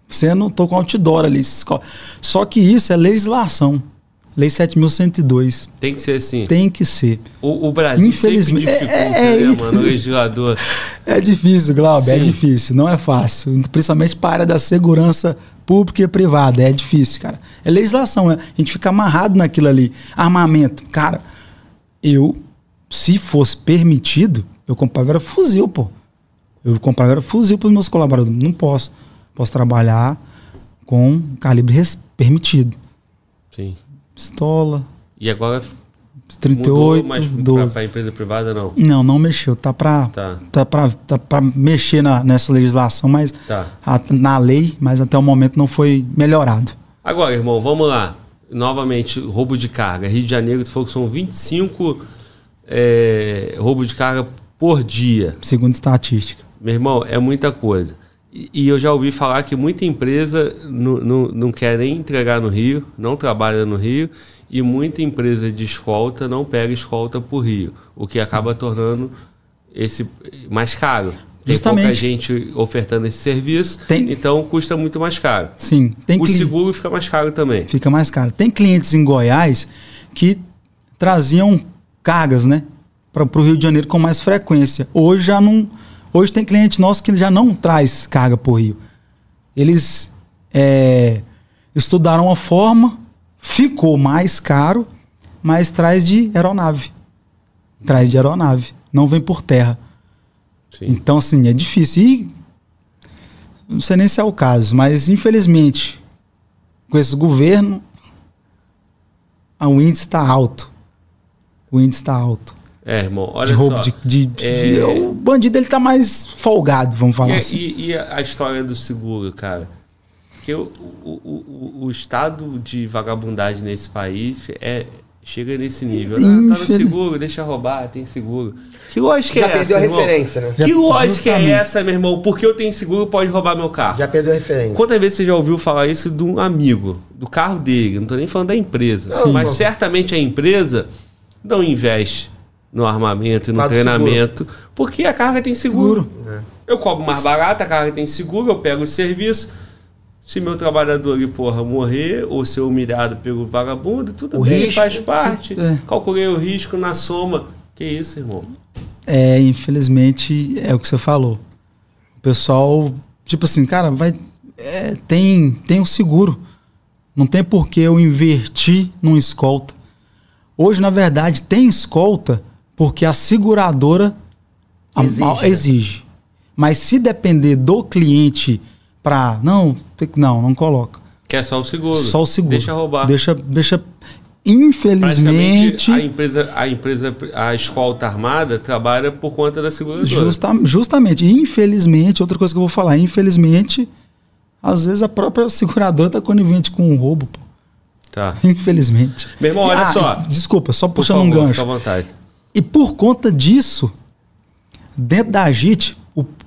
sendo, tô com outdoor ali. Só que isso é legislação. Lei 7.102. Tem que ser assim. Tem que ser. O, o Brasil Infelizmente, sempre dificulta, é, é, né, mano, o legislador. É difícil, Glauber, é difícil. Não é fácil. Principalmente para a área da segurança pública e privada. É difícil, cara. É legislação. É, a gente fica amarrado naquilo ali. Armamento. Cara, eu se fosse permitido, eu comprava fuzil, pô. Eu comprava fuzil para os meus colaboradores. Não posso. Posso trabalhar com calibre permitido. Sim. Pistola. E agora 38, mudou, mas 12. para empresa privada não? Não, não mexeu. Tá para tá. tá tá pra mexer na, nessa legislação, mas tá. a, na lei, mas até o momento não foi melhorado. Agora, irmão, vamos lá. Novamente, roubo de carga. Rio de Janeiro, tu falou que são 25 é, roubo de carga por dia. Segundo estatística. Meu irmão, é muita coisa. E, e eu já ouvi falar que muita empresa não quer nem entregar no Rio, não trabalha no Rio, e muita empresa de escolta não pega escolta por Rio, o que acaba tornando esse mais caro. Tem Justamente. pouca gente ofertando esse serviço, tem... então custa muito mais caro. Sim. Tem o cli... seguro fica mais caro também. Fica mais caro. Tem clientes em Goiás que traziam cargas, né? Para o Rio de Janeiro com mais frequência. Hoje já não. Hoje tem cliente nosso que já não traz carga o Rio. Eles é, estudaram a forma, ficou mais caro, mas traz de aeronave. Traz de aeronave. Não vem por terra. Sim. Então, assim, é difícil. E não sei nem se é o caso, mas infelizmente, com esse governo, o índice está alto o índice está alto. É, irmão, olha de roubo, só. De, de, é... de, o bandido ele tá mais folgado, vamos falar e, assim. E, e, a história do seguro, cara? Porque o, o, o, o, estado de vagabundagem nesse país é, chega nesse nível. Né? Tá no seguro, deixa roubar, tem seguro. Que lógica Já é essa? Já perdeu a irmão? referência, né? Que lógica é essa, meu irmão? Porque eu tenho seguro, pode roubar meu carro. Já perdeu a referência. Quantas vezes você já ouviu falar isso de um amigo, do carro dele? Não tô nem falando da empresa. Sim, mas certamente a empresa não investe no armamento e no treinamento, seguro. porque a carga tem seguro. seguro. É. Eu cobro mais barato, a carga tem seguro, eu pego o serviço. Se meu trabalhador ali, porra, morrer ou ser humilhado pelo vagabundo, tudo o bem, risco, faz parte. É. Calculei o risco na soma. Que isso, irmão? É, infelizmente, é o que você falou. O pessoal, tipo assim, cara, vai. É, tem, tem o seguro. Não tem por que eu invertir num escolta. Hoje, na verdade, tem escolta porque a seguradora exige. A, exige. Mas se depender do cliente para não, não, não coloca. Que é só o seguro. Só o seguro. Deixa roubar. Deixa, deixa Infelizmente. A empresa, a empresa, a escolta armada trabalha por conta da segurança. Justa, justamente. Infelizmente, outra coisa que eu vou falar, infelizmente, às vezes a própria seguradora está conivente com um roubo, pô. Tá. Infelizmente. Meu irmão, olha ah, só. Desculpa, só puxando favor, um gancho. Fica à vontade. E por conta disso, dentro da AGIT,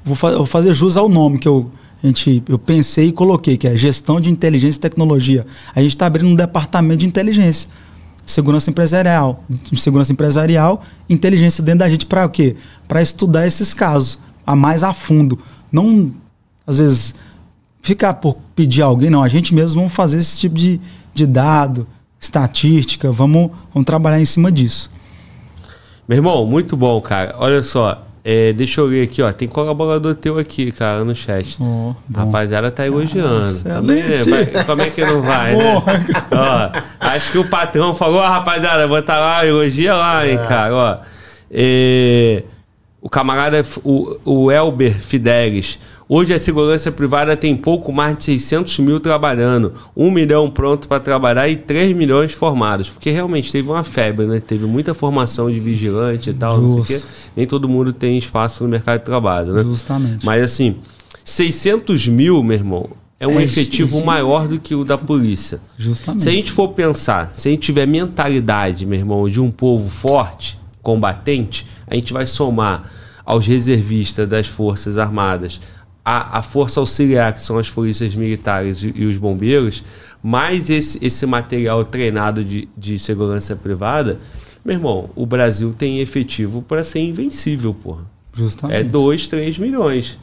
vou fazer jus ao nome que eu, a gente, eu pensei e coloquei, que é Gestão de Inteligência e Tecnologia. A gente está abrindo um departamento de inteligência segurança empresarial, segurança empresarial, inteligência dentro da gente para o quê? Para estudar esses casos a mais a fundo, não às vezes ficar por pedir alguém, não, a gente mesmo vamos fazer esse tipo de, de dado, estatística, vamos, vamos trabalhar em cima disso. Meu irmão, muito bom, cara. Olha só, é, deixa eu ver aqui, ó. Tem colaborador teu aqui, cara, no chat. Oh, Rapaziada tá elogiando. Tá Mas, como é que não vai, né? ó, acho que o patrão falou, ó, rapaziada, vou estar tá lá, elogia lá, hein, é. cara, ó. É, o camarada, o, o Elber Fidelis. Hoje a segurança privada tem pouco mais de 600 mil trabalhando, 1 milhão pronto para trabalhar e 3 milhões formados. Porque realmente teve uma febre, né? Teve muita formação de vigilante e tal, Just. não sei o quê. Nem todo mundo tem espaço no mercado de trabalho, né? Justamente. Mas assim, 600 mil, meu irmão, é um é, efetivo sim. maior do que o da polícia. Justamente. Se a gente for pensar, se a gente tiver mentalidade, meu irmão, de um povo forte, combatente, a gente vai somar aos reservistas das Forças Armadas, a, a força auxiliar, que são as polícias militares e, e os bombeiros, mais esse, esse material treinado de, de segurança privada, meu irmão, o Brasil tem efetivo para ser invencível, porra. Justamente. É 2, 3 milhões.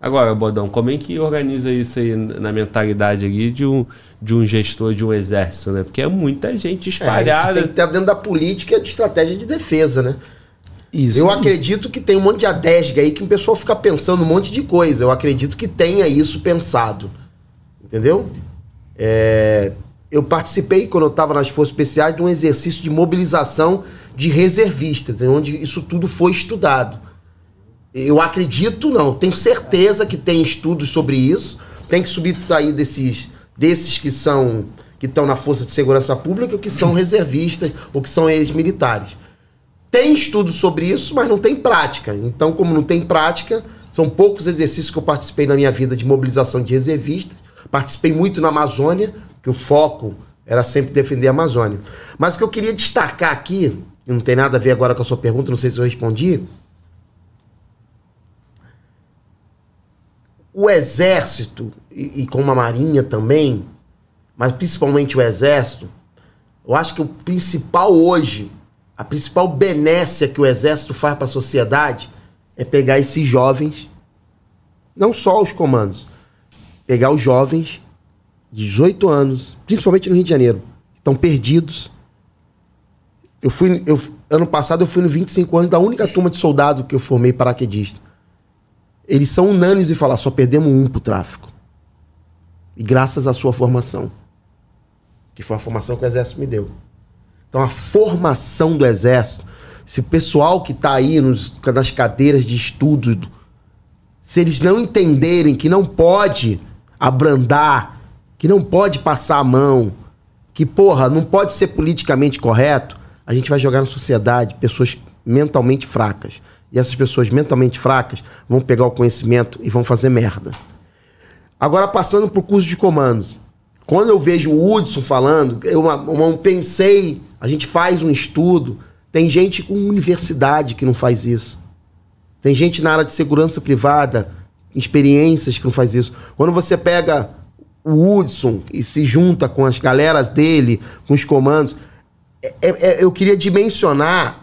Agora, Bodão, como é que organiza isso aí na mentalidade ali de um, de um gestor de um exército, né? Porque é muita gente espalhada. É, tem que estar dentro da política de estratégia de defesa, né? Isso. Eu acredito que tem um monte de adesga aí que o pessoal fica pensando um monte de coisa. Eu acredito que tenha isso pensado. Entendeu? É, eu participei, quando eu estava nas Forças Especiais, de um exercício de mobilização de reservistas, onde isso tudo foi estudado. Eu acredito, não, tenho certeza que tem estudos sobre isso. Tem que subir aí desses, desses que são que estão na Força de Segurança Pública, ou que são reservistas, ou que são ex-militares. Tem estudo sobre isso, mas não tem prática. Então, como não tem prática, são poucos exercícios que eu participei na minha vida de mobilização de reservistas. Participei muito na Amazônia, que o foco era sempre defender a Amazônia. Mas o que eu queria destacar aqui, e não tem nada a ver agora com a sua pergunta, não sei se eu respondi. O Exército, e, e com a Marinha também, mas principalmente o Exército, eu acho que o principal hoje a principal benécia que o exército faz para a sociedade é pegar esses jovens, não só os comandos, pegar os jovens de 18 anos, principalmente no Rio de Janeiro, que estão perdidos. Eu fui, eu, ano passado eu fui no 25 anos da única turma de soldado que eu formei paraquedista. Eles são unânimes em falar, só perdemos um pro tráfico. E graças à sua formação. Que foi a formação que o exército me deu. Então, a formação do Exército, se o pessoal que está aí nos, nas cadeiras de estudo, se eles não entenderem que não pode abrandar, que não pode passar a mão, que, porra, não pode ser politicamente correto, a gente vai jogar na sociedade pessoas mentalmente fracas. E essas pessoas mentalmente fracas vão pegar o conhecimento e vão fazer merda. Agora, passando para o curso de comandos. Quando eu vejo o Hudson falando, eu uma, pensei a gente faz um estudo. Tem gente com universidade que não faz isso. Tem gente na área de segurança privada, experiências que não faz isso. Quando você pega o Hudson e se junta com as galeras dele, com os comandos, é, é, é eu queria dimensionar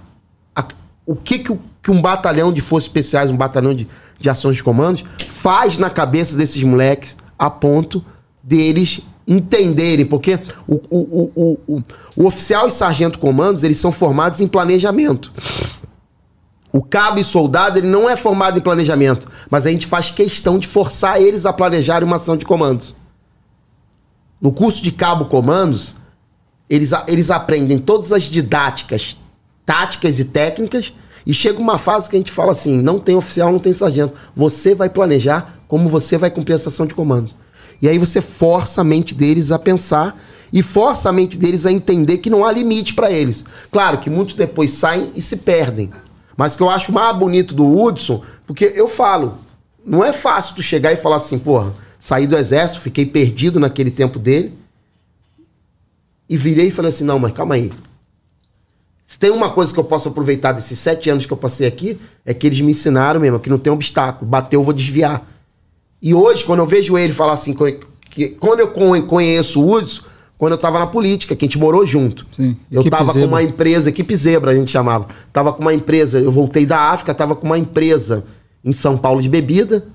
a, o que, que, que, um batalhão de forças especiais, um batalhão de, de ações de comandos, faz na cabeça desses moleques a ponto deles entenderem, porque o, o, o, o, oficial e sargento comandos, eles são formados em planejamento. O cabo e soldado, ele não é formado em planejamento, mas a gente faz questão de forçar eles a planejarem uma ação de comandos. No curso de cabo comandos, eles, eles aprendem todas as didáticas, táticas e técnicas, e chega uma fase que a gente fala assim: não tem oficial, não tem sargento. Você vai planejar como você vai cumprir essa ação de comandos. E aí você força a mente deles a pensar e força a mente deles a entender que não há limite para eles. Claro que muitos depois saem e se perdem. Mas o que eu acho mais bonito do Hudson, porque eu falo, não é fácil tu chegar e falar assim, porra, saí do exército, fiquei perdido naquele tempo dele. E virei e falei assim, não, mas calma aí. Se tem uma coisa que eu posso aproveitar desses sete anos que eu passei aqui, é que eles me ensinaram mesmo, que não tem obstáculo. Bateu, eu vou desviar. E hoje, quando eu vejo ele falar assim, que, quando eu conheço o Hudson, quando eu estava na política, que a gente morou junto. Sim. Eu estava com uma empresa, equipe Zebra a gente chamava. Tava com uma empresa, eu voltei da África, tava com uma empresa em São Paulo de bebida.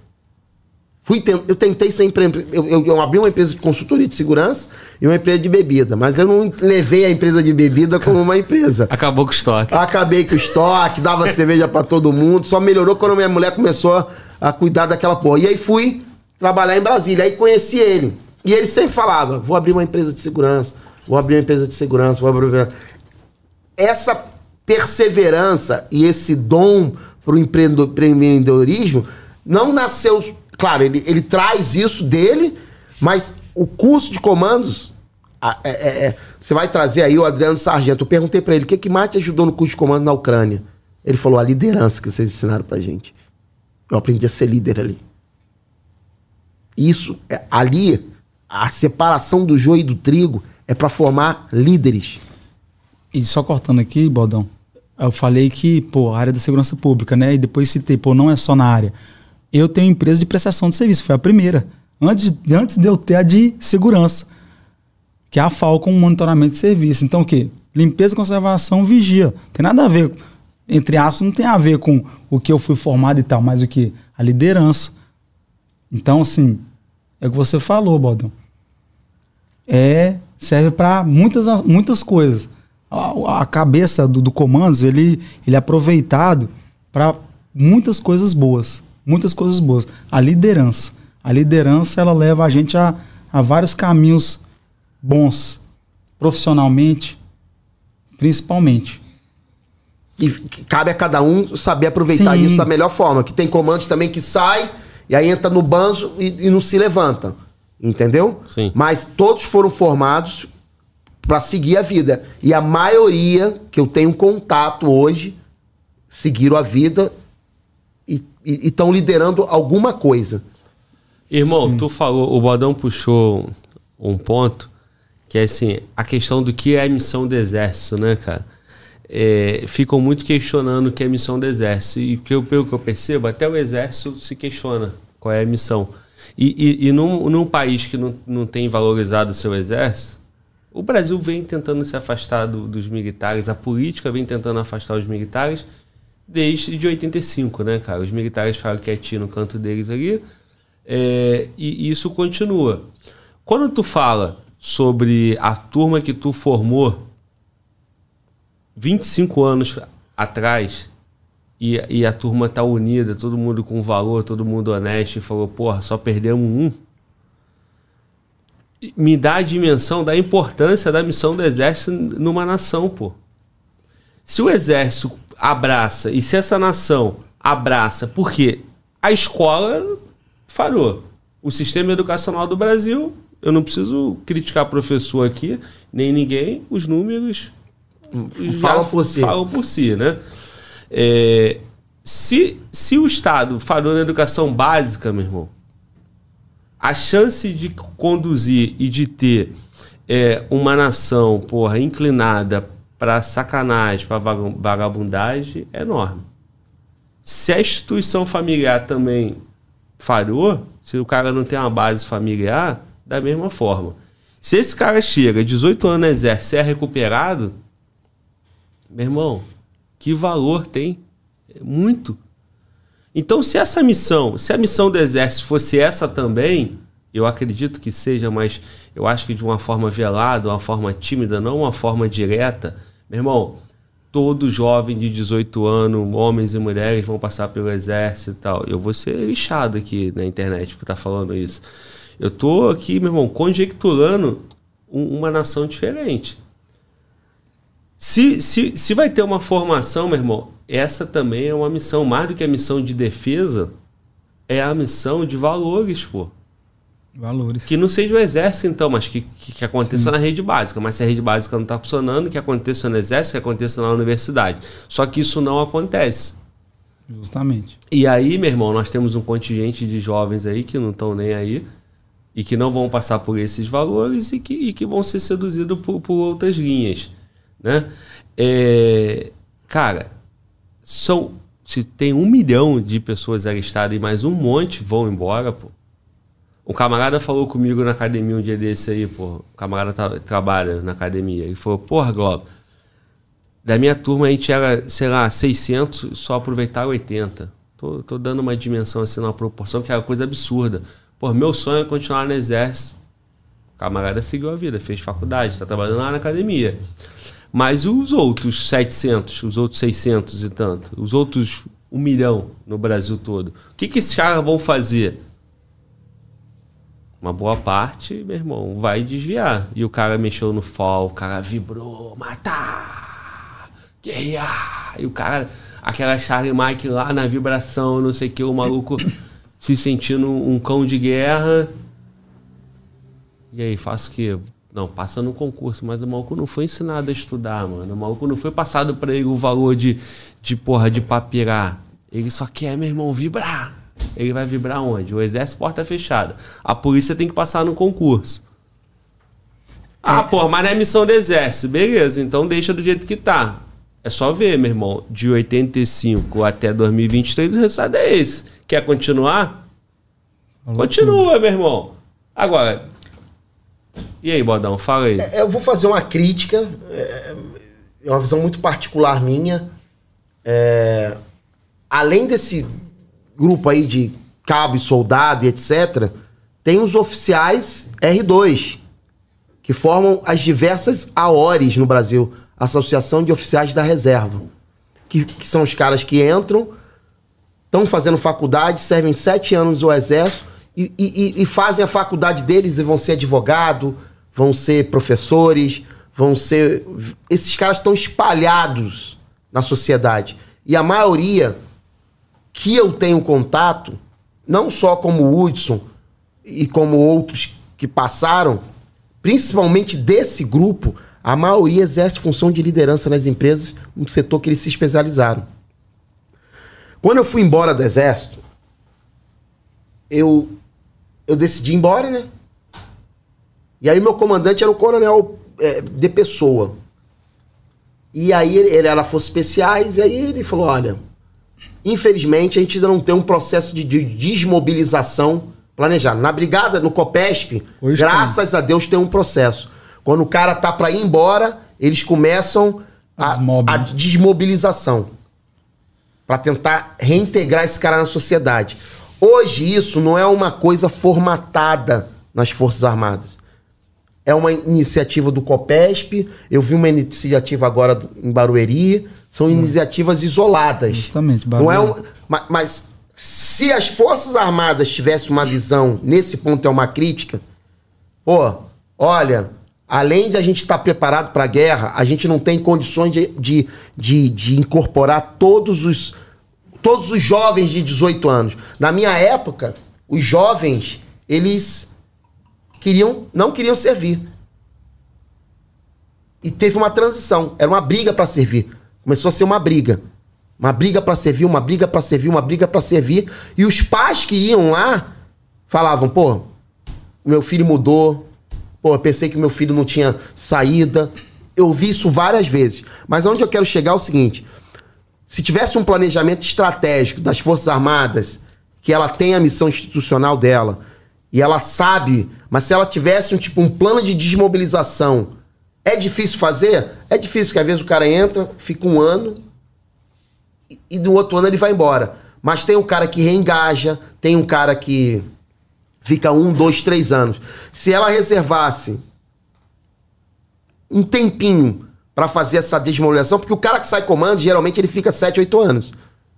Fui eu tentei sempre. Eu, eu, eu, abri uma empresa de consultoria de segurança e uma empresa de bebida, mas eu não levei a empresa de bebida como uma empresa. Acabou com o estoque. Acabei com o estoque, dava cerveja para todo mundo. Só melhorou quando minha mulher começou a, cuidar daquela porra. E aí fui trabalhar em Brasília. Aí conheci ele. E ele sempre falava: vou abrir uma empresa de segurança, vou abrir uma empresa de segurança, vou abrir. Essa perseverança e esse dom para o empreendedorismo não nasceu. Claro, ele, ele traz isso dele, mas o curso de comandos. É, é, é, você vai trazer aí o Adriano Sargento. Eu perguntei para ele o que, que mais te ajudou no curso de comando na Ucrânia. Ele falou a liderança que vocês ensinaram pra gente. Eu aprendi a ser líder ali. Isso, é, ali, a separação do joio e do trigo é para formar líderes. E só cortando aqui, Baldão, eu falei que, pô, a área da segurança pública, né? E depois citei, pô, não é só na área. Eu tenho empresa de prestação de serviço, foi a primeira. Antes, antes de eu ter a de segurança, que é a Falcon Monitoramento de Serviço. Então, o quê? Limpeza, conservação, vigia. Tem nada a ver, entre aspas, não tem a ver com o que eu fui formado e tal, mas o que? A liderança. Então, assim, é o que você falou, Baldão. É, serve para muitas, muitas coisas. A, a cabeça do, do comandos, ele, ele é aproveitado para muitas coisas boas. Muitas coisas boas. A liderança. A liderança, ela leva a gente a, a vários caminhos bons. Profissionalmente, principalmente. E cabe a cada um saber aproveitar Sim. isso da melhor forma. Que tem comandos também que sai e aí entra no banzo e, e não se levanta. Entendeu? Sim. Mas todos foram formados para seguir a vida. E a maioria que eu tenho contato hoje seguiram a vida e estão liderando alguma coisa. Irmão, Sim. tu falou, o Bodão puxou um ponto que é assim, a questão do que é a missão do exército, né, cara? É, ficam muito questionando o que é a missão do exército. E pelo, pelo que eu percebo, até o exército se questiona qual é a missão. E, e, e num, num, país que não, não tem valorizado o seu exército, o Brasil vem tentando se afastar do, dos militares, a política vem tentando afastar os militares desde de 85, né, cara? Os militares ficaram quietinhos no canto deles ali é, e, e isso continua. Quando tu fala sobre a turma que tu formou 25 anos atrás e, e a turma tá unida, todo mundo com valor, todo mundo honesto e falou, porra, só perdemos um. Me dá a dimensão da importância da missão do exército numa nação, pô. Se o exército abraça e se essa nação abraça, porque a escola falhou. O sistema educacional do Brasil, eu não preciso criticar professor aqui, nem ninguém, os números falam por si. Falam por si, né? É, se, se o Estado falhou na educação básica, meu irmão, a chance de conduzir e de ter é, uma nação, porra, inclinada para sacanagem, para vagabundagem, é enorme. Se a instituição familiar também falhou, se o cara não tem uma base familiar, da mesma forma. Se esse cara chega, 18 anos no exército, é recuperado, meu irmão, que valor tem? Muito. Então, se essa missão, se a missão do exército fosse essa também, eu acredito que seja, mas eu acho que de uma forma velada, uma forma tímida, não uma forma direta. Meu irmão, todo jovem de 18 anos, homens e mulheres, vão passar pelo exército e tal. Eu vou ser lixado aqui na internet por estar tá falando isso. Eu tô aqui, meu irmão, conjecturando um, uma nação diferente. Se, se, se vai ter uma formação, meu irmão, essa também é uma missão, mais do que a missão de defesa, é a missão de valores, pô. Valores. Que não seja o exército, então, mas que, que, que aconteça Sim. na rede básica. Mas se a rede básica não está funcionando, que aconteça no exército, que aconteça na universidade. Só que isso não acontece. Justamente. E aí, meu irmão, nós temos um contingente de jovens aí que não estão nem aí e que não vão passar por esses valores e que, e que vão ser seduzidos por, por outras linhas. Né? É, cara, são, se tem um milhão de pessoas alistadas e mais um monte vão embora, pô. Um camarada falou comigo na academia um dia desse aí, pô. O camarada tá, trabalha na academia. Ele falou, porra, Globo, da minha turma a gente era, sei lá, 600, só aproveitaram 80. Tô, tô dando uma dimensão assim, uma proporção que é uma coisa absurda. Pô, meu sonho é continuar no exército. O camarada seguiu a vida, fez faculdade, está trabalhando lá na academia. Mas os outros 700, os outros 600 e tanto, os outros um milhão no Brasil todo, o que, que esses caras vão fazer? Uma boa parte, meu irmão, vai desviar. E o cara mexeu no fall, o cara vibrou, matar, guerrear. E o cara, aquela Charlie Mike lá na vibração, não sei o que, o maluco se sentindo um cão de guerra. E aí, faço o quê? Não, passa no concurso, mas o maluco não foi ensinado a estudar, mano. O maluco não foi passado para ele o valor de, de porra, de papirar. Ele só quer, meu irmão, vibrar. Ele vai vibrar onde? O exército porta fechada. A polícia tem que passar no concurso. Ah, é. pô, mas não é missão do exército. Beleza, então deixa do jeito que tá. É só ver, meu irmão. De 85 até 2023, o resultado é esse. Quer continuar? Continua, meu irmão. Agora, e aí, Bodão, fala aí. É, eu vou fazer uma crítica, é, é uma visão muito particular minha. É, além desse grupo aí de cabo e soldado e etc., tem os oficiais R2, que formam as diversas AORES no Brasil Associação de Oficiais da Reserva. Que, que são os caras que entram, estão fazendo faculdade, servem sete anos no Exército e, e, e, fazem a faculdade deles e vão ser advogado, vão ser professores, vão ser. Esses caras estão espalhados na sociedade. E a maioria que eu tenho contato, não só como Hudson e como outros que passaram, principalmente desse grupo, a maioria exerce função de liderança nas empresas, no setor que eles se especializaram. Quando eu fui embora do exército, eu, eu decidi ir embora, né? E aí meu comandante era o coronel é, de pessoa. E aí ele, ele era Forças Especiais, e aí ele falou, olha, Infelizmente, a gente ainda não tem um processo de, de desmobilização planejado. Na brigada, no COPESP, Hoje graças tem. a Deus tem um processo. Quando o cara tá para ir embora, eles começam a, a desmobilização para tentar reintegrar esse cara na sociedade. Hoje isso não é uma coisa formatada nas Forças Armadas. É uma iniciativa do COPESP, eu vi uma iniciativa agora em Barueri, são hum. iniciativas isoladas. Justamente, Não é um, mas, mas se as Forças Armadas tivessem uma visão, nesse ponto é uma crítica, pô, olha, além de a gente estar preparado para a guerra, a gente não tem condições de, de, de, de, incorporar todos os, todos os jovens de 18 anos. Na minha época, os jovens, eles queriam não queriam servir. E teve uma transição, era uma briga para servir. Começou a ser uma briga. Uma briga para servir, uma briga para servir, uma briga para servir. E os pais que iam lá falavam: pô, meu filho mudou. Pô, eu pensei que meu filho não tinha saída. Eu vi isso várias vezes. Mas onde eu quero chegar é o seguinte: se tivesse um planejamento estratégico das Forças Armadas, que ela tem a missão institucional dela, e ela sabe, mas se ela tivesse um tipo um plano de desmobilização é difícil fazer? É difícil, porque às vezes o cara entra, fica um ano e, e no outro ano ele vai embora. Mas tem um cara que reengaja, tem um cara que fica um, dois, três anos. Se ela reservasse um tempinho para fazer essa desmobilização, porque o cara que sai comando, geralmente ele fica sete, oito anos.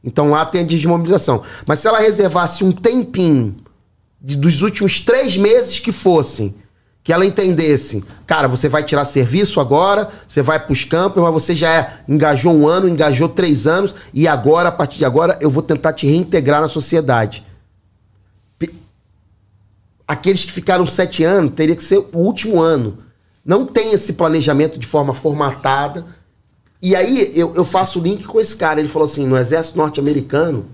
Então lá tem a desmobilização. Mas se ela reservasse um tempinho de, dos últimos três meses que fossem que ela entendesse, cara, você vai tirar serviço agora, você vai para os campos, mas você já é, engajou um ano, engajou três anos, e agora, a partir de agora, eu vou tentar te reintegrar na sociedade. aqueles que ficaram sete anos, teria que ser o último ano. Não tem esse planejamento de forma formatada. E aí eu, eu faço o link com esse cara. Ele falou assim: no exército norte-americano,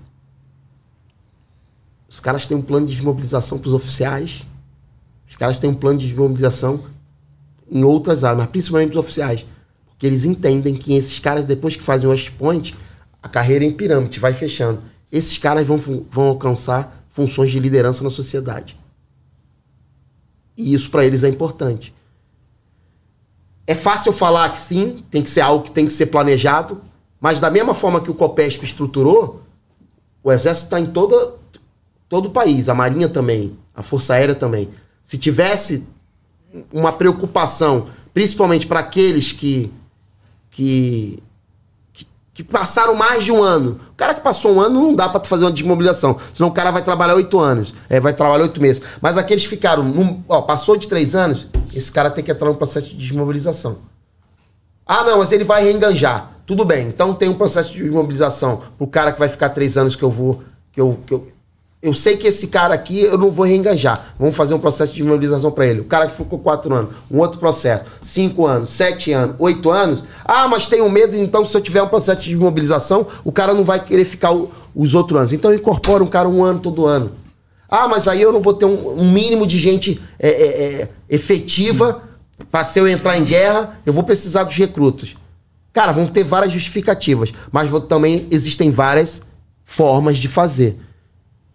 os caras têm um plano de desmobilização para os oficiais. Os caras têm um plano de desmobilização em outras áreas, mas principalmente os oficiais. Porque eles entendem que esses caras, depois que fazem o West Point, a carreira é em pirâmide, vai fechando. Esses caras vão, vão alcançar funções de liderança na sociedade. E isso para eles é importante. É fácil falar que sim, tem que ser algo que tem que ser planejado, mas da mesma forma que o COPESP estruturou, o Exército está em toda, todo o país, a Marinha também, a Força Aérea também. Se tivesse uma preocupação, principalmente para aqueles que, que, que, passaram mais de um ano. O cara que passou um ano não dá para fazer uma desmobilização, senão o cara vai trabalhar oito anos, é, vai trabalhar oito meses. Mas aqueles que ficaram, num, ó, passou de três anos, esse cara tem que entrar no processo de desmobilização. Ah, não, mas ele vai reenganjar. Tudo bem, então tem um processo de desmobilização pro cara que vai ficar três anos que eu vou. Que eu, que eu, eu sei que esse cara aqui eu não vou reengajar. Vamos fazer um processo de imobilização para ele. O cara que ficou quatro anos, um outro processo, cinco anos, sete anos, oito anos. Ah, mas tenho medo, então se eu tiver um processo de imobilização, o cara não vai querer ficar o, os outros anos. Então incorpora um cara um ano todo ano. Ah, mas aí eu não vou ter um, um mínimo de gente é, é, é, efetiva para se eu entrar em guerra, eu vou precisar dos recrutas. Cara, vão ter várias justificativas, mas vou, também existem várias formas de fazer.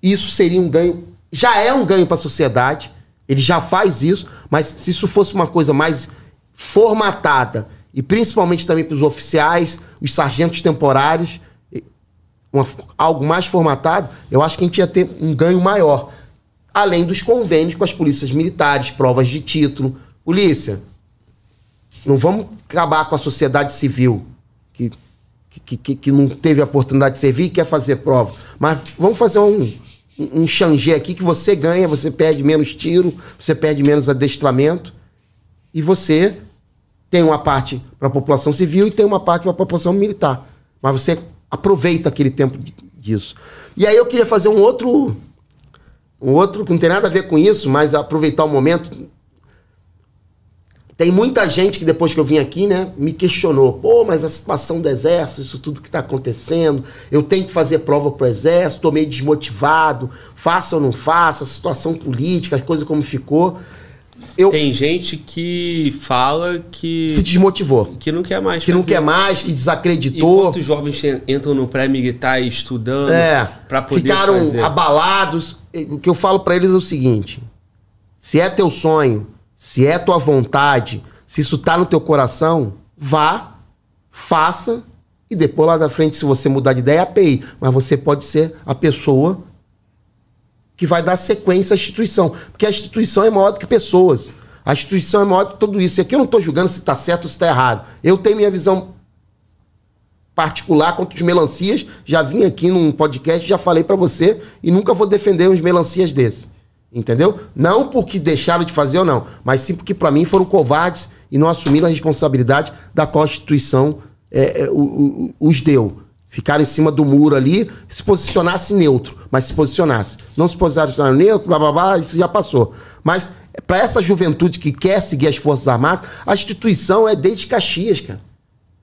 Isso seria um ganho, já é um ganho para a sociedade, ele já faz isso, mas se isso fosse uma coisa mais formatada, e principalmente também para os oficiais, os sargentos temporários, uma, algo mais formatado, eu acho que a gente ia ter um ganho maior. Além dos convênios com as polícias militares, provas de título. Polícia, não vamos acabar com a sociedade civil, que, que, que, que não teve a oportunidade de servir e quer fazer prova. Mas vamos fazer um, um xangê aqui que você ganha, você perde menos tiro, você perde menos adestramento e você tem uma parte para a população civil e tem uma parte para a população militar. Mas você aproveita aquele tempo disso. E aí eu queria fazer um outro um outro que não tem nada a ver com isso, mas aproveitar o momento tem muita gente que depois que eu vim aqui, né, me questionou. Pô, mas a situação do exército, isso tudo que está acontecendo, eu tenho que fazer prova pro exército, estou meio desmotivado, faça ou não faça, a situação política, as coisas como ficou. Eu, Tem gente que fala que. Se desmotivou. Que não quer mais. Que fazer. não quer mais, que desacreditou. Enquanto os jovens entram no pré-militar estudando é, para poder Ficaram fazer. abalados. O que eu falo para eles é o seguinte: se é teu sonho, se é tua vontade, se isso tá no teu coração, vá, faça e depois lá da frente, se você mudar de ideia, API. Mas você pode ser a pessoa que vai dar sequência à instituição. Porque a instituição é maior do que pessoas. A instituição é maior do que tudo isso. E aqui eu não estou julgando se está certo ou se está errado. Eu tenho minha visão particular quanto os melancias. Já vim aqui num podcast, já falei para você e nunca vou defender uns melancias desses. Entendeu? Não porque deixaram de fazer ou não, mas sim porque para mim foram covardes e não assumiram a responsabilidade da Constituição é, é, os deu. Ficaram em cima do muro ali, se posicionasse neutro, mas se posicionasse. Não se posicionaram neutro, blá blá blá, isso já passou. Mas para essa juventude que quer seguir as Forças Armadas, a instituição é desde Caxias, cara.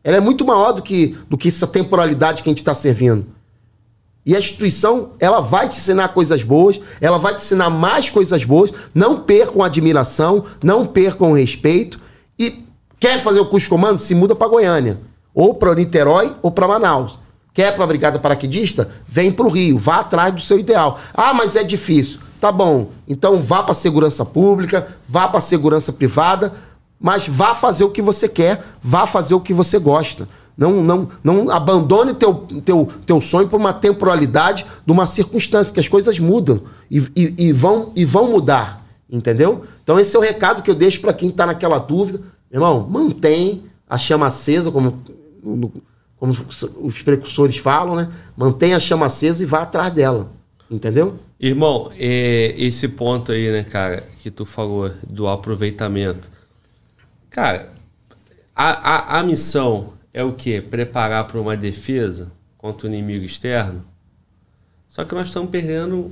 Ela é muito maior do que, do que essa temporalidade que a gente está servindo. E a instituição, ela vai te ensinar coisas boas, ela vai te ensinar mais coisas boas. Não percam admiração, não percam respeito. E quer fazer o curso de comando? Se muda para Goiânia. Ou para Niterói ou para Manaus. Quer para a Brigada Paraquedista? Vem para o Rio, vá atrás do seu ideal. Ah, mas é difícil. Tá bom, então vá para a segurança pública, vá para a segurança privada, mas vá fazer o que você quer, vá fazer o que você gosta. Não, não, não abandone teu, teu, teu sonho por uma temporalidade de uma circunstância, que as coisas mudam e, e, e vão, e vão mudar, entendeu? Então esse é o recado que eu deixo para quem está naquela dúvida. Irmão, mantém a chama acesa, como, como os precursores falam, né? Mantém a chama acesa e vá atrás dela, entendeu? Irmão, é, esse ponto aí, né, cara, que tu falou do aproveitamento. Cara, a, a, a missão é o que? Preparar para uma defesa contra o inimigo externo. Só que nós estamos perdendo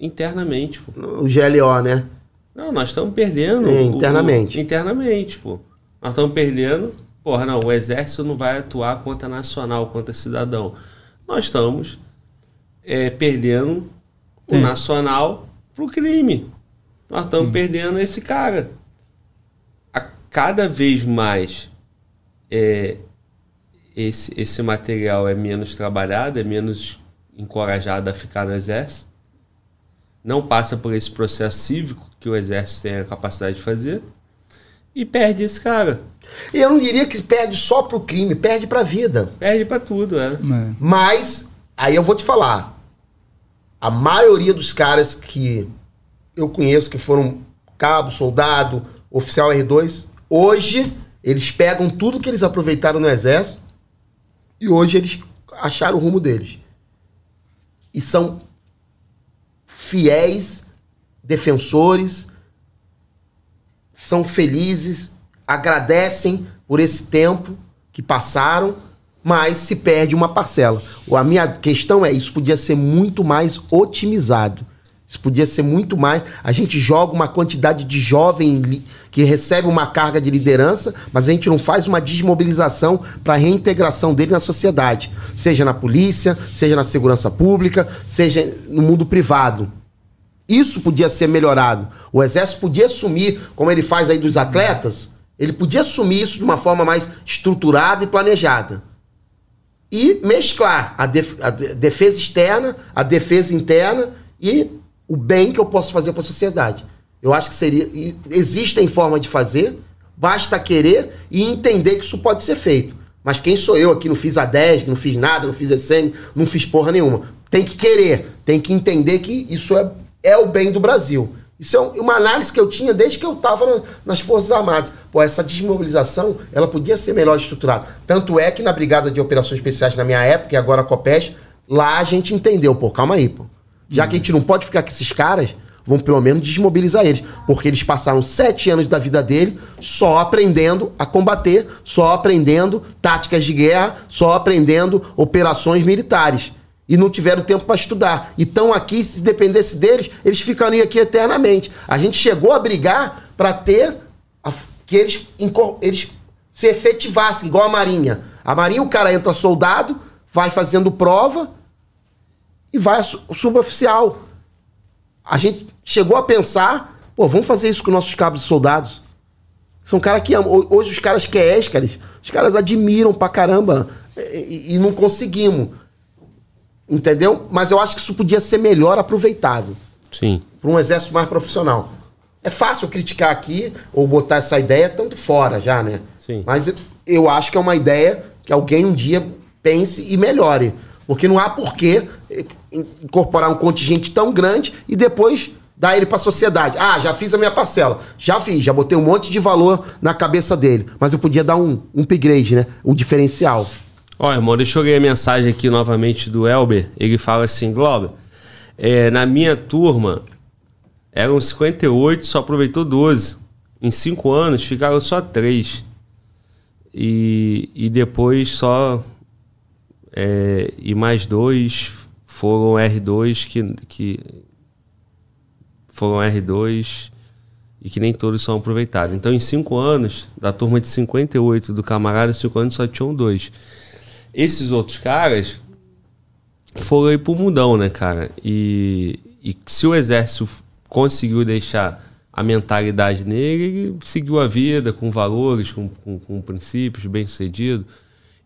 internamente. Pô. O GLO, né? Não, nós estamos perdendo. É, internamente. O, o, internamente, pô. Nós estamos perdendo. Porra, não, o exército não vai atuar contra nacional, contra cidadão. Nós estamos é, perdendo Sim. o nacional pro crime. Nós estamos Sim. perdendo esse cara. A cada vez mais é, esse, esse material é menos trabalhado, é menos encorajado a ficar no exército. Não passa por esse processo cívico que o exército tem a capacidade de fazer. E perde esse cara. E eu não diria que perde só pro crime, perde pra vida. Perde pra tudo, é. é. Mas, aí eu vou te falar. A maioria dos caras que eu conheço que foram cabo, soldado, oficial R2, hoje eles pegam tudo que eles aproveitaram no exército e hoje eles acharam o rumo deles. E são fiéis defensores, são felizes, agradecem por esse tempo que passaram, mas se perde uma parcela. A minha questão é: isso podia ser muito mais otimizado. Isso podia ser muito mais. A gente joga uma quantidade de jovem que recebe uma carga de liderança, mas a gente não faz uma desmobilização para a reintegração dele na sociedade, seja na polícia, seja na segurança pública, seja no mundo privado. Isso podia ser melhorado. O exército podia assumir, como ele faz aí dos atletas, ele podia assumir isso de uma forma mais estruturada e planejada. E mesclar a, def a defesa externa, a defesa interna e o bem que eu posso fazer para a sociedade. Eu acho que seria. Existem formas de fazer, basta querer e entender que isso pode ser feito. Mas quem sou eu aqui? Não fiz a 10, não fiz nada, não fiz ECM, não fiz porra nenhuma. Tem que querer, tem que entender que isso é, é o bem do Brasil. Isso é uma análise que eu tinha desde que eu estava nas Forças Armadas. Pô, essa desmobilização, ela podia ser melhor estruturada. Tanto é que na Brigada de Operações Especiais, na minha época, e agora a COPES, lá a gente entendeu, pô, calma aí, pô. Já que a gente não pode ficar com esses caras, vamos pelo menos desmobilizar eles. Porque eles passaram sete anos da vida dele só aprendendo a combater, só aprendendo táticas de guerra, só aprendendo operações militares. E não tiveram tempo para estudar. E estão aqui, se dependesse deles, eles ficariam aqui eternamente. A gente chegou a brigar para ter a, que eles, eles se efetivassem, igual a Marinha. A Marinha, o cara entra soldado, vai fazendo prova e vai suboficial. A gente chegou a pensar, pô, vamos fazer isso com nossos cabos e soldados. São caras que amam. Hoje os caras querem, escaras, os caras admiram pra caramba e, e não conseguimos. Entendeu? Mas eu acho que isso podia ser melhor aproveitado. Sim. Para um exército mais profissional. É fácil criticar aqui ou botar essa ideia tanto fora já, né? Sim. Mas eu, eu acho que é uma ideia que alguém um dia pense e melhore. Porque não há porquê incorporar um contingente tão grande e depois dar ele para a sociedade. Ah, já fiz a minha parcela. Já fiz, já botei um monte de valor na cabeça dele. Mas eu podia dar um, um upgrade, né? O diferencial. Ó, irmão, deixa eu ler a mensagem aqui novamente do Elber. Ele fala assim, Globo, é, na minha turma eram 58, só aproveitou 12. Em 5 anos ficaram só 3. E, e depois só... É, e mais dois foram R2 que, que foram R2 e que nem todos são aproveitados. Então, em cinco anos, da turma de 58 do camarada, em cinco anos só tinham dois. Esses outros caras foram aí pro mundão, né, cara? E, e se o exército conseguiu deixar a mentalidade nele, ele seguiu a vida com valores, com, com, com princípios, bem sucedido.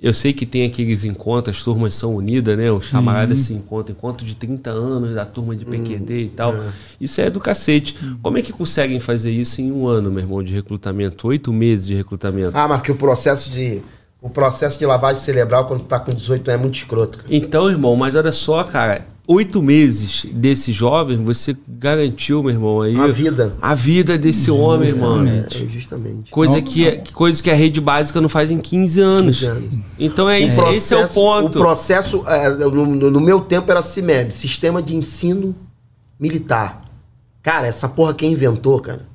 Eu sei que tem aqueles encontros, as turmas são unidas, né? Os camaradas uhum. se encontram, encontro de 30 anos da turma de PQD uhum. e tal. É. Isso é do cacete. Uhum. Como é que conseguem fazer isso em um ano, meu irmão, de recrutamento? Oito meses de recrutamento. Ah, mas que o processo de. O processo de lavagem cerebral quando tá com 18 é muito escroto. Cara. Então, irmão, mas olha só, cara oito meses desse jovem, você garantiu, meu irmão, aí. A vida. A vida desse justamente, homem, mano. É, justamente. Coisa que, é, coisa que a rede básica não faz em 15 anos. 15 anos. Então é, isso, processo, esse é o ponto. O processo, é, no, no, meu tempo, era CIMEB Sistema de Ensino Militar. Cara, essa porra quem inventou, cara?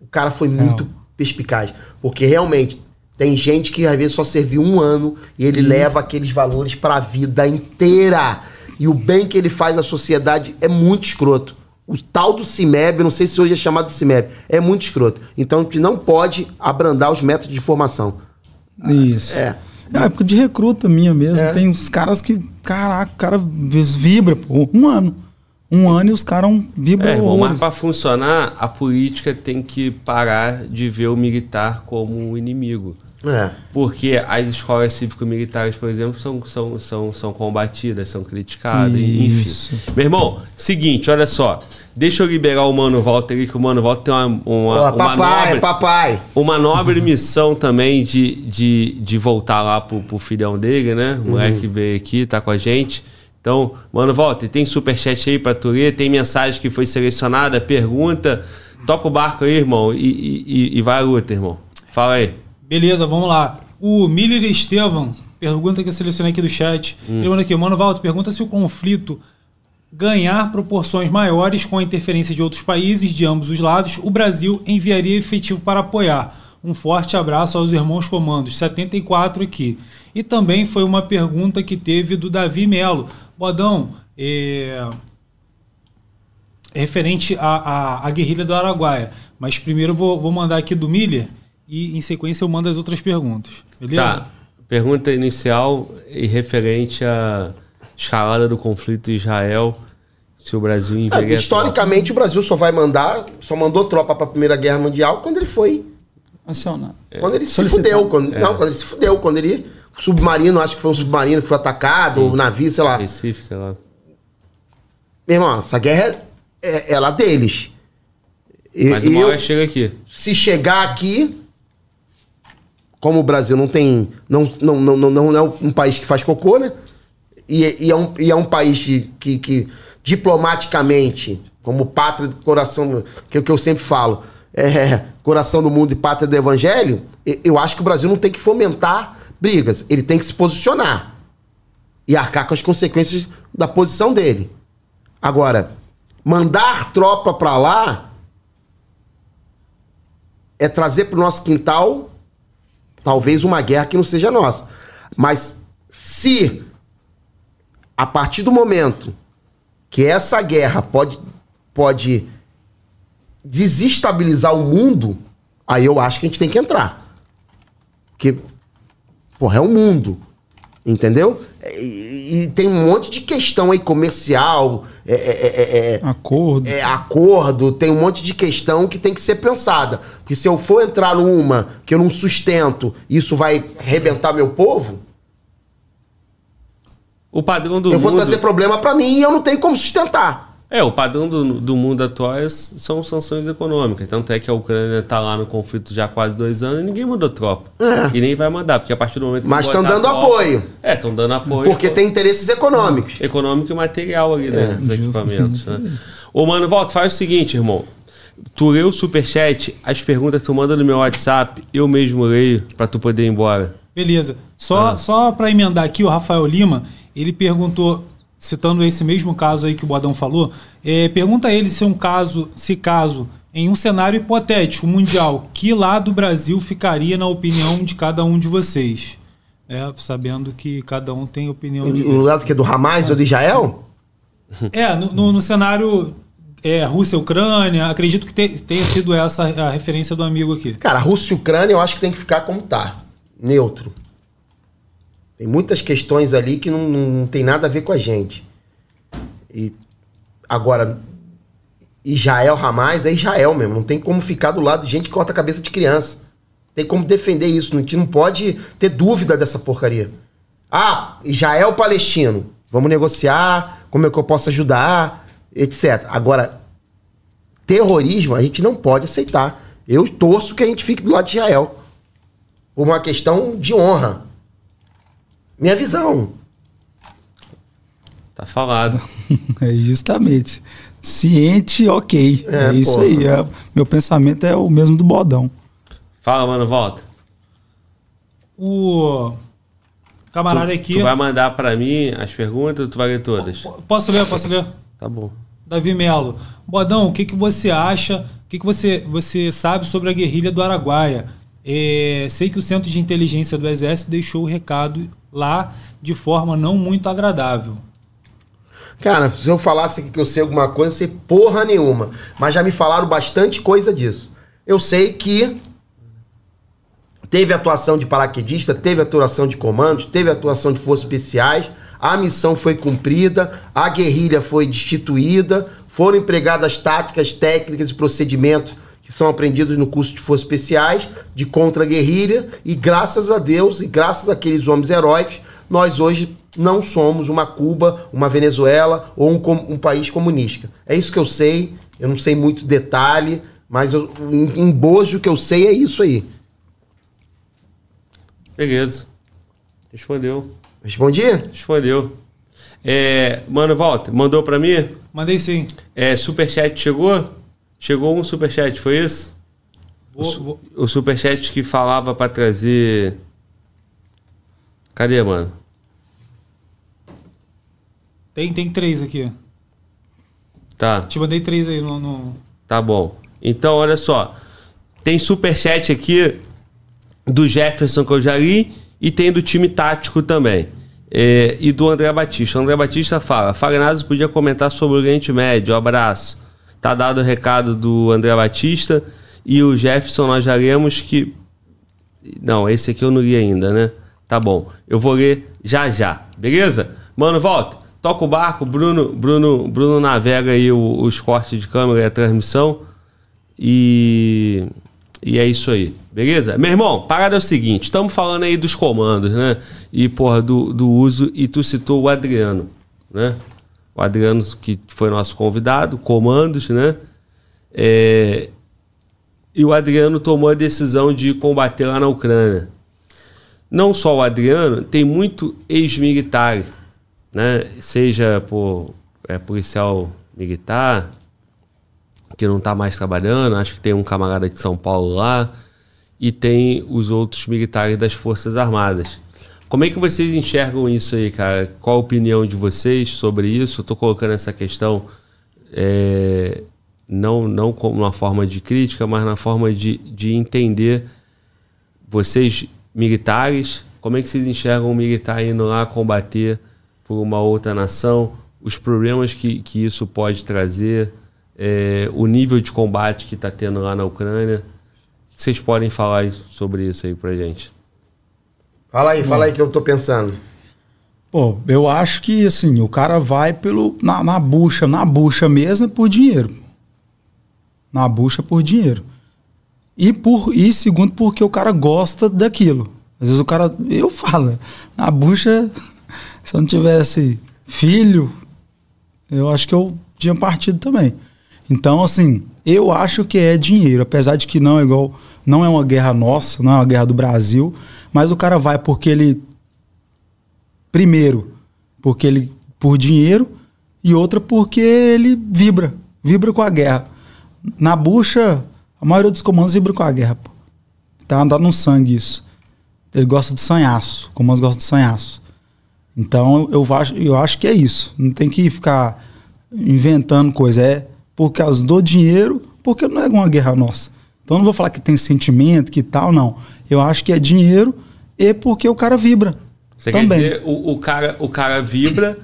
O cara foi muito não. perspicaz. Porque realmente tem gente que às vezes só serviu um ano e ele hum. leva aqueles valores para a vida inteira. E o bem que ele faz à sociedade é muito escroto. O tal do CIMEB, não sei se hoje é chamado de CIMEB, é muito escroto. Então a gente não pode abrandar os métodos de formação. Isso. É. É época de recruta minha mesmo. É. Tem uns caras que, caraca, o cara vibra, pô, um ano. Um ano e os caras vibram. É, bom, mas para funcionar, a política tem que parar de ver o militar como um inimigo. É. Porque as escolas cívico-militares, por exemplo, são, são, são, são combatidas, são criticadas, Isso. enfim. Meu irmão, seguinte, olha só. Deixa eu liberar o Mano Walter aí, que o Mano Walter tem uma, uma, uma papai, nobre, papai. Uma nobre missão também de, de, de voltar lá pro, pro filhão dele, né? O moleque uhum. veio aqui, tá com a gente. Então, Mano Walter, tem superchat aí pra tu ler, tem mensagem que foi selecionada, pergunta. Toca o barco aí, irmão, e, e, e vai a luta, irmão. Fala aí. Beleza, vamos lá. O Miller Estevam, pergunta que eu selecionei aqui do chat. Hum. Pergunta aqui, Mano Valdo, pergunta se o conflito ganhar proporções maiores com a interferência de outros países de ambos os lados, o Brasil enviaria efetivo para apoiar. Um forte abraço aos irmãos comandos, 74 aqui. E também foi uma pergunta que teve do Davi Melo. Bodão, é, é referente à, à, à, guerrilha do Araguaia. Mas primeiro vou, vou mandar aqui do Miller e em sequência eu mando as outras perguntas. Beleza? Tá. Pergunta inicial e referente à escalada do conflito Israel. Se o Brasil é, enviaria. É, historicamente, tropa. o Brasil só vai mandar, só mandou tropa para a Primeira Guerra Mundial quando ele foi. Acionado. Quando ele se fudeu. Quando, é. Não, quando ele se fudeu. Quando ele. Submarino, acho que foi um submarino que foi atacado, ou navio, sei lá. Recife, sei lá. Meu irmão, essa guerra é, é, é deles. Mas uma hora chega aqui. Se chegar aqui, como o Brasil não tem. Não, não, não, não, não é um país que faz cocô, né? E, e, é, um, e é um país que, que diplomaticamente, como pátria do coração, que é o que eu sempre falo, é coração do mundo e pátria do evangelho, eu acho que o Brasil não tem que fomentar brigas. Ele tem que se posicionar e arcar com as consequências da posição dele. Agora, mandar tropa para lá é trazer para o nosso quintal Talvez uma guerra que não seja nossa. Mas se a partir do momento que essa guerra pode, pode desestabilizar o mundo, aí eu acho que a gente tem que entrar. Porque, porra, é o mundo. Entendeu? E, e, tem um monte de questão aí comercial, é, é, é, acordo. É, acordo, tem um monte de questão que tem que ser pensada. Porque se eu for entrar numa que eu não sustento, isso vai arrebentar meu povo. O padrão do Eu vou mundo... trazer problema para mim e eu não tenho como sustentar. É, o padrão do, do mundo atual é, são sanções econômicas. Tanto é que a Ucrânia está lá no conflito já há quase dois anos e ninguém mandou tropa. É. E nem vai mandar, porque a partir do momento que Mas estão dando tropa, apoio. É, estão dando apoio. Porque tem interesses econômicos. Econômico e material ali, né? É, dos equipamentos. Né? Ô, mano, volta, faz o seguinte, irmão. Tu lê o superchat, as perguntas tu manda no meu WhatsApp, eu mesmo leio para tu poder ir embora. Beleza. Só, ah. só para emendar aqui, o Rafael Lima, ele perguntou citando esse mesmo caso aí que o Bodão falou, é, pergunta a ele se é um caso, se caso, em um cenário hipotético mundial, que lado do Brasil ficaria na opinião de cada um de vocês? É, sabendo que cada um tem opinião. O lado que é do Hamas ou de Israel? É, no, no, no cenário é, Rússia-Ucrânia, acredito que te, tenha sido essa a referência do amigo aqui. Cara, Rússia e Ucrânia eu acho que tem que ficar como tá, neutro. Tem muitas questões ali que não, não, tem nada a ver com a gente. E agora, Israel Hamas é Israel mesmo. Não tem como ficar do lado de gente que corta a cabeça de criança. Tem como defender isso. A gente não pode ter dúvida dessa porcaria. Ah, Israel Palestino. Vamos negociar. Como é que eu posso ajudar? Etc. Agora, terrorismo a gente não pode aceitar. Eu torço que a gente fique do lado de Israel. Por uma questão de honra. Minha visão. Tá falado. é justamente. Ciente, ok. É, é isso porra. aí. É, meu pensamento é o mesmo do bodão. Fala, mano, volta. O camarada tu, aqui. Tu vai mandar para mim as perguntas ou tu vai ler todas? Posso ler, posso ler? Tá bom. Davi Melo. Bodão, o que, que você acha? O que, que você, você sabe sobre a guerrilha do Araguaia? É, sei que o Centro de Inteligência do Exército deixou o recado lá de forma não muito agradável. Cara, se eu falasse que eu sei alguma coisa, eu sei porra nenhuma. Mas já me falaram bastante coisa disso. Eu sei que teve atuação de paraquedista, teve atuação de comandos, teve atuação de forças especiais, a missão foi cumprida, a guerrilha foi destituída, foram empregadas táticas, técnicas e procedimentos que são aprendidos no curso de forças especiais, de contra-guerrilha, e graças a Deus e graças àqueles homens heróicos, nós hoje não somos uma Cuba, uma Venezuela ou um, com- um país comunista. É isso que eu sei, eu não sei muito detalhe, mas eu, em, em bojo o que eu sei é isso aí. Beleza. Respondeu. Respondi? Respondeu. É, mano, Walter, mandou pra mim? Mandei sim. É, superchat chegou? Chegou um superchat, foi isso? Vou- vou- O superchat que falava pra trazer. Cadê, mano? Tem, tem três aqui. Tá. Te mandei três aí no. no- Tá bom. Então, olha só. Tem superchat aqui do Jefferson que eu já li e tem do time tático também. É, e do André Batista. O André Batista fala: Fagnazzi podia comentar sobre o Oriente Médio. Abraço. Tá dado o recado do André Batista. E o Jefferson, nós já lemos que. Não, esse aqui eu não li ainda, né? Tá bom. Eu vou ler já já. Beleza? Mano, volta. Toca o barco. Bruno, Bruno, Bruno navega aí os cortes de câmera e a transmissão. E, e é isso aí, beleza? Meu irmão, parada é o seguinte: estamos falando aí dos comandos, né? E, porra, do, do uso. E tu citou o Adriano, né? O Adriano, que foi nosso convidado, comandos, né? É, e o Adriano tomou a decisão de combater lá na Ucrânia. Não só o Adriano, tem muito ex-militar, né? Seja por é, policial militar, que não está mais trabalhando, acho que tem um camarada de São Paulo lá, e tem os outros militares das Forças Armadas. Como é que vocês enxergam isso aí, cara? Qual a opinião de vocês sobre isso? Tô colocando essa questão é, não, não como uma forma de crítica, mas na forma de, de entender vocês militares, como é que vocês enxergam um militar indo lá combater por uma outra nação, os problemas que, que isso pode trazer, é, o nível de combate que está tendo lá na Ucrânia? O vocês podem falar sobre isso aí pra gente? Fala aí, fala aí que eu tô pensando. Pô, eu acho que assim, o cara vai pelo na, na bucha, na bucha mesmo é por dinheiro. Na bucha por dinheiro. E por e segundo porque o cara gosta daquilo. Às vezes o cara, eu falo, na bucha se eu não tivesse filho, eu acho que eu tinha partido também. Então, assim, eu acho que é dinheiro, apesar de que não é igual, não é uma guerra nossa, não é uma guerra do Brasil, mas o cara vai porque ele primeiro, porque ele por dinheiro e outra porque ele vibra, vibra com a guerra. Na bucha, a maioria dos comandos vibra com a guerra, pô. Tá andando no sangue isso. Ele gosta do sanhaço, comandos gostam do sanhaço. Então eu eu acho que é isso. Não tem que ficar inventando coisa. É por causa do dinheiro, porque não é uma guerra nossa. Então eu não vou falar que tem sentimento, que tal, não. Eu acho que é dinheiro e porque o cara vibra. Você também. quer dizer, o, o, cara, o cara vibra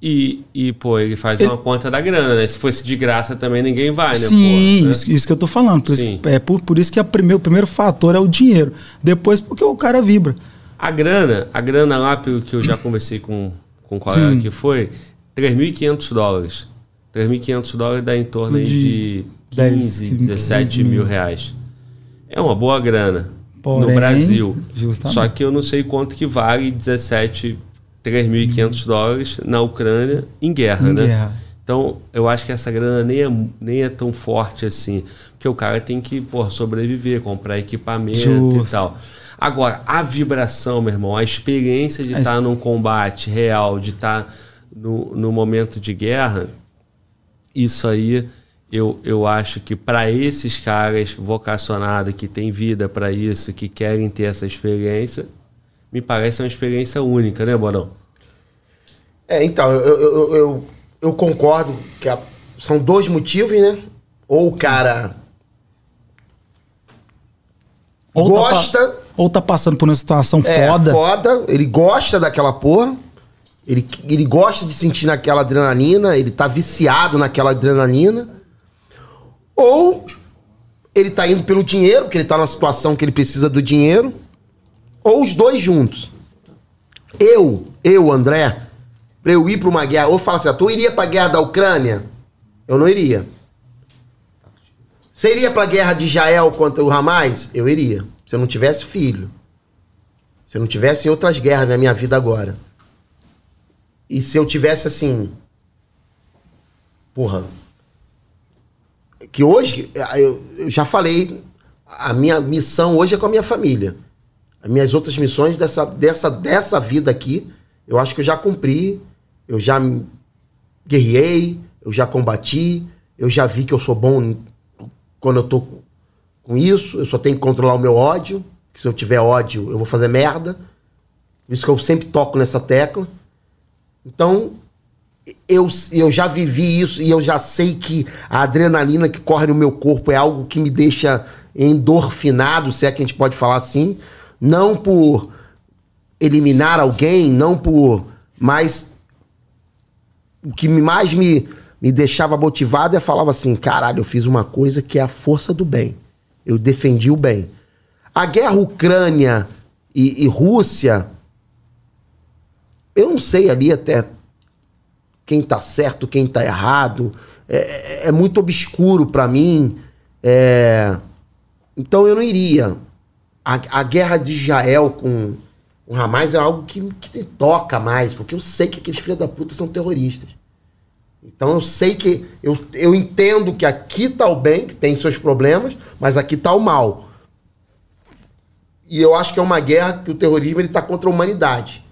e, e, pô, ele faz Ele- uma conta da grana, né? Se fosse de graça também ninguém vai, né? Sim, pô, né? isso, isso que eu tô falando. Por isso, é por, por isso que a prime- o primeiro fator é o dinheiro. Depois, porque o cara vibra. A grana, a grana lá, pelo que eu já conversei com, com o colega Sim. que foi, 3.500 dólares. 3.500 dólares dá em torno aí De de 10, 15, 17 mil. reais. É uma boa grana no Porém, Brasil. justamente. Só que eu não sei quanto que vale 17, 3.500 dólares na Ucrânia em guerra, Em né? guerra. Então, eu acho que essa grana nem é, nem é tão forte assim. Porque o cara tem que porra, sobreviver, comprar equipamento e Justo. tal. Agora, a vibração, meu irmão, a experiência de estar ex- num combate real, de estar no, no momento de guerra, isso aí eu, eu acho que para esses caras vocacionados que têm vida para isso, que querem ter essa experiência, me parece uma experiência única, né, Borão? É, então, eu, eu, eu, eu- concordo que a- são dois motivos, né? Ou o cara Ou tá gosta, pa- ou tá passando por uma situação é, foda. foda, ele gosta daquela porra, Ele, ele gosta de sentir naquela adrenalina, ele tá viciado naquela adrenalina. Ou ele tá indo pelo dinheiro, porque ele tá numa situação que ele precisa do dinheiro. Ou os dois juntos. Eu, eu, André, pra eu ir pra uma guerra, ou fala assim, ah, tu iria pra guerra da Ucrânia? Eu não iria. Você iria pra guerra de Israel contra o Hamas? Eu iria. Se eu não tivesse filho. Se eu não tivesse outras guerras na minha vida agora. E se eu tivesse assim. Porra. Que hoje, eu, eu já falei, a minha missão hoje é com a minha família. As minhas outras missões dessa, dessa, dessa vida aqui, eu acho que eu já cumpri. Eu já guerriei, eu já combati, eu já vi que eu sou bom quando eu tô com isso, eu só tenho que controlar o meu ódio, que se eu tiver ódio, eu vou fazer merda. Por isso que eu sempre toco nessa tecla. Então, eu, eu já vivi isso e eu já sei que a adrenalina que corre no meu corpo é algo que me deixa endorfinado, se é que a gente pode falar assim. Não por eliminar alguém, não por. Mas o que mais me, me deixava motivado é falava assim: caralho, eu fiz uma coisa que é a força do bem. Eu defendi o bem. A guerra Ucrânia e, e Rússia, eu não sei ali até quem tá certo, quem tá errado. É, é, é muito obscuro para mim. É... Então eu não iria. A, a guerra de Israel com o Hamas é algo que, que me toca mais, porque eu sei que aqueles filhos da puta são terroristas. Então eu sei que. Eu, eu entendo que aqui está o bem, que tem seus problemas, mas aqui está o mal. E eu acho que é uma guerra que o terrorismo está contra a humanidade.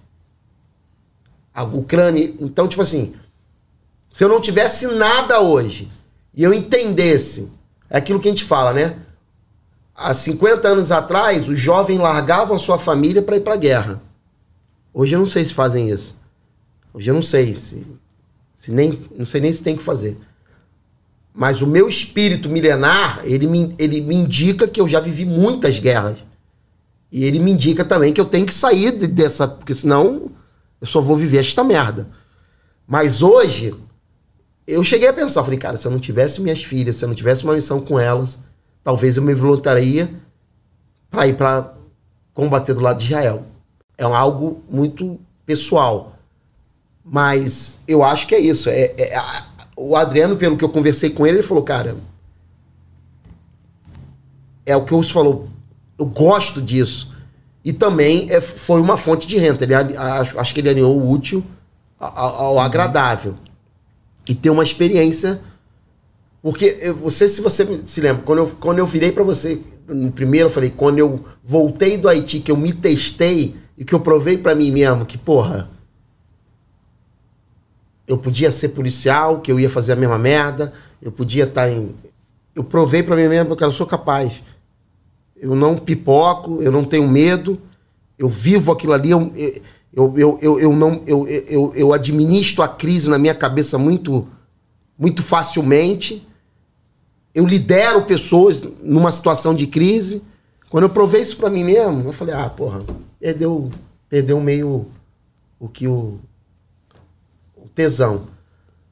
A Ucrânia. Então, tipo assim, se eu não tivesse nada hoje e eu entendesse, é aquilo que a gente fala, né? Há 50 anos atrás, os jovens largavam sua família para ir para a guerra. Hoje eu não sei se fazem isso. Hoje eu não sei se se nem, não sei nem se tem que fazer. Mas o meu espírito milenar, ele me, ele me indica que eu já vivi muitas guerras. E ele me indica também que eu tenho que sair de, dessa, porque senão eu só vou viver esta merda. Mas hoje, eu cheguei a pensar, falei, cara, se eu não tivesse minhas filhas, se eu não tivesse uma missão com elas, talvez eu me voluntaria para ir para combater do lado de Israel. É algo muito pessoal. Mas eu acho que é isso. É, é, é, o Adriano, pelo que eu conversei com ele, ele falou, cara. É o que o falou. Eu gosto disso. E também é, foi uma fonte de renda. Ele, acho, acho que ele alinhou o útil ao, ao agradável. E ter uma experiência. Porque você, se você se lembra, quando eu, quando eu virei para você, no primeiro eu falei, quando eu voltei do Haiti, que eu me testei e que eu provei para mim mesmo que, porra, eu podia ser policial, que eu ia fazer a mesma merda, eu podia estar tá em. Eu provei para mim mesmo que eu sou capaz. Eu não pipoco, eu não tenho medo, eu vivo aquilo ali, eu, eu, eu, eu, eu não, eu, eu, eu administro a crise na minha cabeça muito, muito facilmente. Eu lidero pessoas numa situação de crise. Quando eu provei isso para mim mesmo, eu falei, ah, porra, perdeu, perdeu meio o que o, tesão.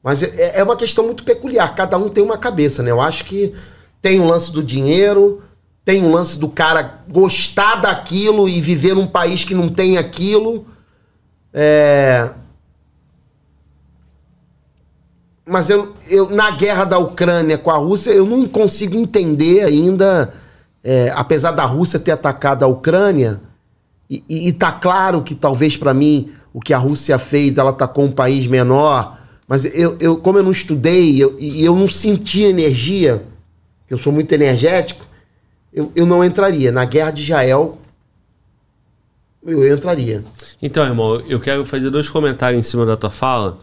Mas é, é uma questão muito peculiar. Cada um tem uma cabeça, né? Eu acho que tem o um lance do dinheiro, tem um lance do cara gostar daquilo e viver num país que não tem aquilo. É... Mas eu, eu, na guerra da Ucrânia com a Rússia, eu não consigo entender ainda, é, apesar da Rússia ter atacado a Ucrânia, e, e, e tá claro que talvez para mim o que a Rússia fez, ela atacou um país menor. Mas eu, eu como eu não estudei eu, e eu não senti energia, eu sou muito energético, eu, eu não entraria. Na guerra de Israel, eu entraria. Então, irmão, eu quero fazer dois comentários em cima da tua fala,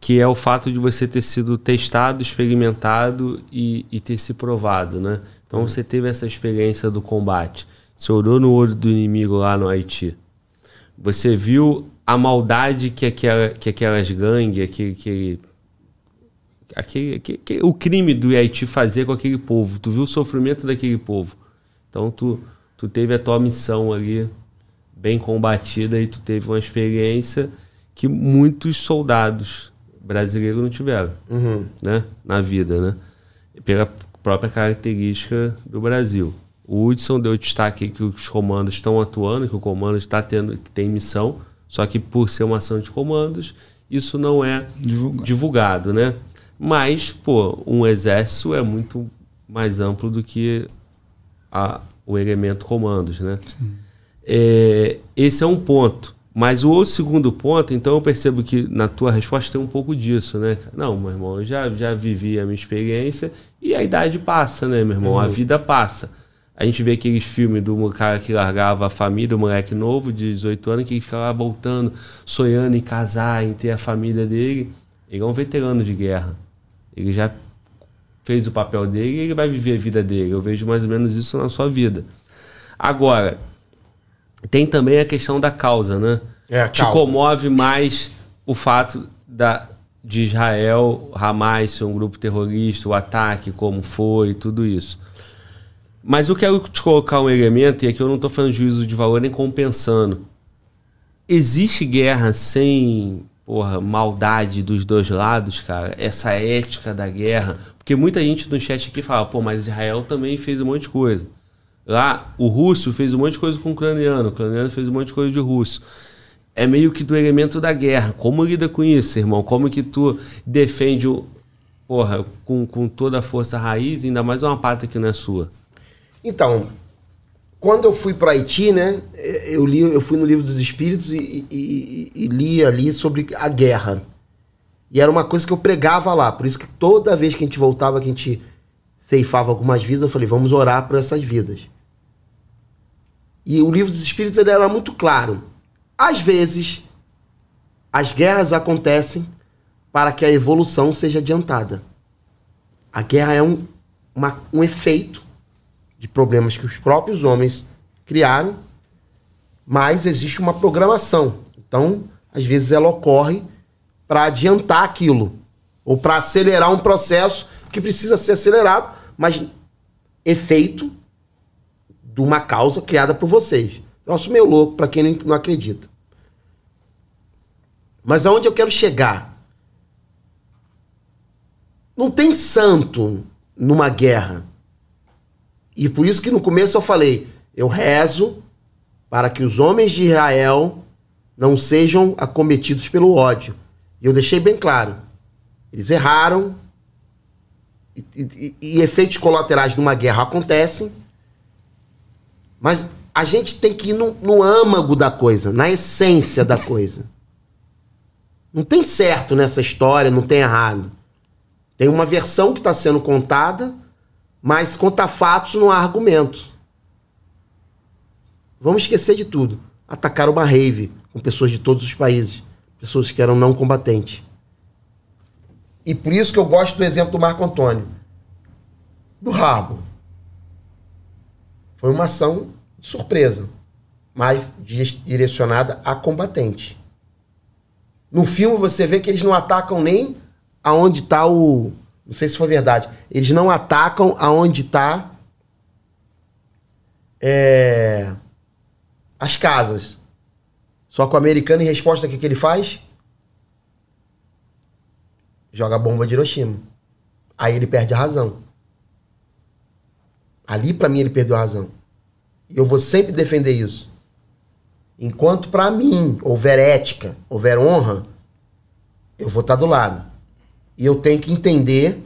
que é o fato de você ter sido testado, experimentado e, e ter se provado, né? Então uhum. você teve essa experiência do combate. Você olhou no olho do inimigo lá no Haiti. Você viu a maldade que, aquela, que aquelas gangues, aquele, aquele, aquele, aquele, o crime do Haiti fazer com aquele povo. Tu viu o sofrimento daquele povo. Então tu, tu teve a tua missão ali bem combatida e tu teve uma experiência que muitos soldados brasileiros não tiveram, Uhum. né? Na vida, né? Pela própria característica do Brasil. O Hudson deu destaque que os comandos estão atuando, que o comando está tendo, que tem missão, só que por ser uma ação de comandos, isso não é Divulgar. divulgado, né? Mas, pô, um exército é muito mais amplo do que a- o elemento comandos, né? É, esse é um ponto. Mas o outro segundo ponto, então eu percebo que na tua resposta tem um pouco disso, né? Não, meu irmão, eu já, já vivi a minha experiência e a idade passa, né, meu irmão? A vida passa. A gente vê aqueles filmes do cara que largava a família, o moleque novo de 18 anos, que fica lá voltando, sonhando em casar, em ter a família dele. Ele é um veterano de guerra. Ele já fez o papel dele e ele vai viver a vida dele. Eu vejo mais ou menos isso na sua vida. Agora, tem também a questão da causa, né? É, Te causa. comove mais o fato da, de Israel, Hamas ser um grupo terrorista, o ataque, como foi, tudo isso. Mas eu quero te colocar um elemento, e aqui eu não estou fazendo juízo de valor nem compensando. Existe guerra sem porra, maldade dos dois lados, cara? Essa ética da guerra. Porque muita gente no chat aqui fala, pô, mas Israel também fez um monte de coisa. Lá, o russo fez um monte de coisa com o ucraniano, o ucraniano fez um monte de coisa de russo. É meio que do elemento da guerra. Como lida com isso, irmão? Como que tu defende o. Porra, com, com toda a força raiz, ainda mais uma pata que não é sua. Então, quando eu fui para Haiti, né, eu li, eu fui no livro dos Espíritos e- e- e li ali sobre a guerra. E era uma coisa que eu pregava lá. Por isso que toda vez que a gente voltava, que a gente ceifava algumas vidas, eu falei, vamos orar por essas vidas. E o livro dos Espíritos ele era muito claro. Às vezes, as guerras acontecem para que a evolução seja adiantada. A guerra é um, uma- um efeito de problemas que os próprios homens criaram, mas existe uma programação. Então, às vezes ela ocorre para adiantar aquilo ou para acelerar um processo que precisa ser acelerado, mas efeito de uma causa criada por vocês. Nosso meio louco para quem não- acredita. Mas aonde eu quero chegar? Não tem santo numa guerra. E por isso que no começo eu falei, eu rezo para que os homens de Israel não sejam acometidos pelo ódio. E eu deixei bem claro. Eles erraram. E, e- e efeitos colaterais numa guerra acontecem. Mas a gente tem que ir no, no âmago da coisa, na essência da coisa. Não tem certo nessa história, não tem errado. Tem uma versão que está sendo contada, mas conta fatos não há argumento. Vamos esquecer de tudo. Atacaram uma rave com pessoas de todos os países, pessoas que eram não combatentes. E por isso que eu gosto do exemplo do Marco Antônio. Do rabo. Foi uma ação de surpresa, mas di- direcionada a combatente. No filme você vê que eles não atacam nem aonde está o. Não sei se foi verdade. Eles não atacam aonde está é, as casas. Só que o americano, em resposta, o que, que ele faz? Joga a bomba de Hiroshima. Aí ele perde a razão. Ali, pra mim, ele perdeu a razão. E eu vou sempre defender isso. Enquanto pra mim houver ética, houver honra, eu vou estar do lado. E eu tenho que entender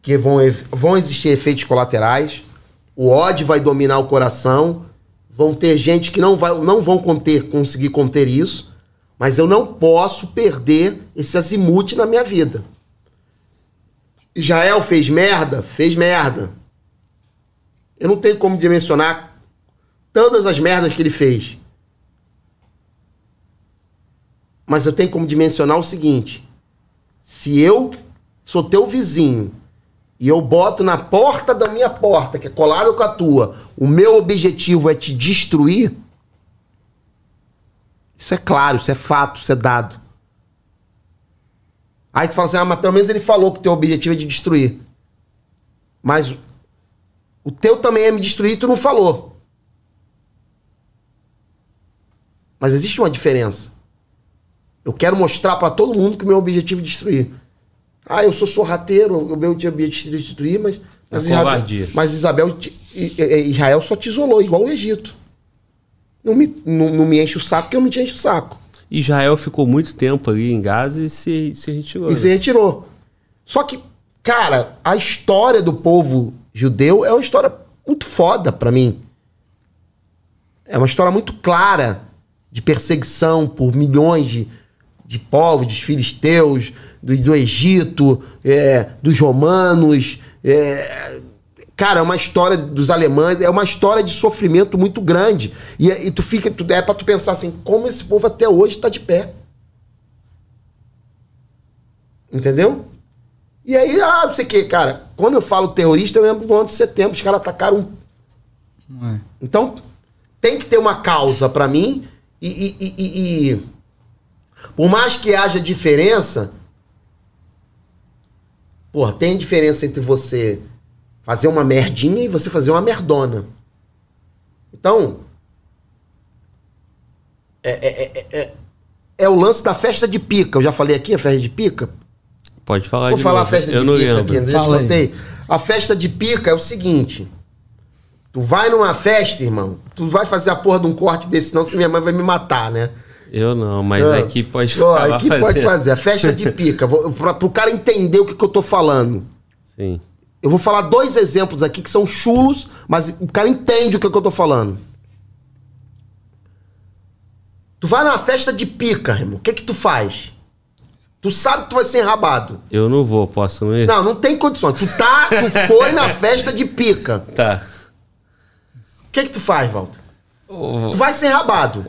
que vão, vão existir efeitos colaterais, o ódio vai dominar o coração, vão ter gente que não, vai, não vão conter, conseguir conter isso, mas eu não posso perder esse azimute na minha vida. Israel fez merda? Fez merda. Eu não tenho como dimensionar todas as merdas que ele fez. Mas eu tenho como dimensionar o seguinte: se eu sou teu vizinho e eu boto na porta da minha porta, que é colada com a tua, o meu objetivo é te destruir, isso é claro, isso é fato, isso é dado. Aí tu fala assim, ah, mas pelo menos ele falou que o teu objetivo é de destruir. Mas o teu também é me destruir, tu não falou. Mas existe uma diferença. Eu quero mostrar pra todo mundo que o meu objetivo é destruir. Ah, eu sou sorrateiro, o meu objetivo é destruir, mas. Mas, É covardia. mas Isabel, Israel só te isolou, igual o Egito. Não me, não, não me enche o saco, porque eu não te encho o saco. Israel ficou muito tempo ali em Gaza e se, se retirou. E né? se retirou. Só que, cara, a história do povo judeu é uma história muito foda pra mim. É uma história muito clara de perseguição por milhões de, de povos, dos filisteus, do, do Egito, é, dos romanos. é, cara, é uma história dos alemães, é uma história de sofrimento muito grande. E, e tu fica, tu, é pra tu pensar assim, como esse povo até hoje tá de pé. Entendeu? E aí, ah, não sei o que, cara. Quando eu falo terrorista, eu lembro do 11 de setembro, os caras atacaram um É. então, tem que ter uma causa pra mim e, e- e- e- e- por mais que haja diferença, porra, tem diferença entre você fazer uma merdinha e você fazer uma merdona. Então, é, é- é- é- é o lance da festa de pica. Eu já falei aqui a festa de pica? Pode falar Vou de falar a novo. festa de Eu não pica lembro. aqui, Fala contei. A festa de pica é o seguinte. Tu vai numa festa, irmão, tu vai fazer a porra de um corte desse, senão minha mãe vai me matar, né? Eu não, mas Ah. aqui pode Ó, falar aqui pode fazer. A festa de pica. Vou, pra, pro cara entender o que, que eu tô falando. Sim. Eu vou falar dois exemplos aqui que são chulos, mas o cara entende o que, que eu tô falando. Tu vai numa festa de pica, irmão. O que que tu faz? Tu sabe que tu vai ser enrabado. Eu não vou, posso ir? Não, não tem condições. Tu tá, tu foi na festa de pica. Tá. O que que tu faz, Walter? Tu vai ser enrabado.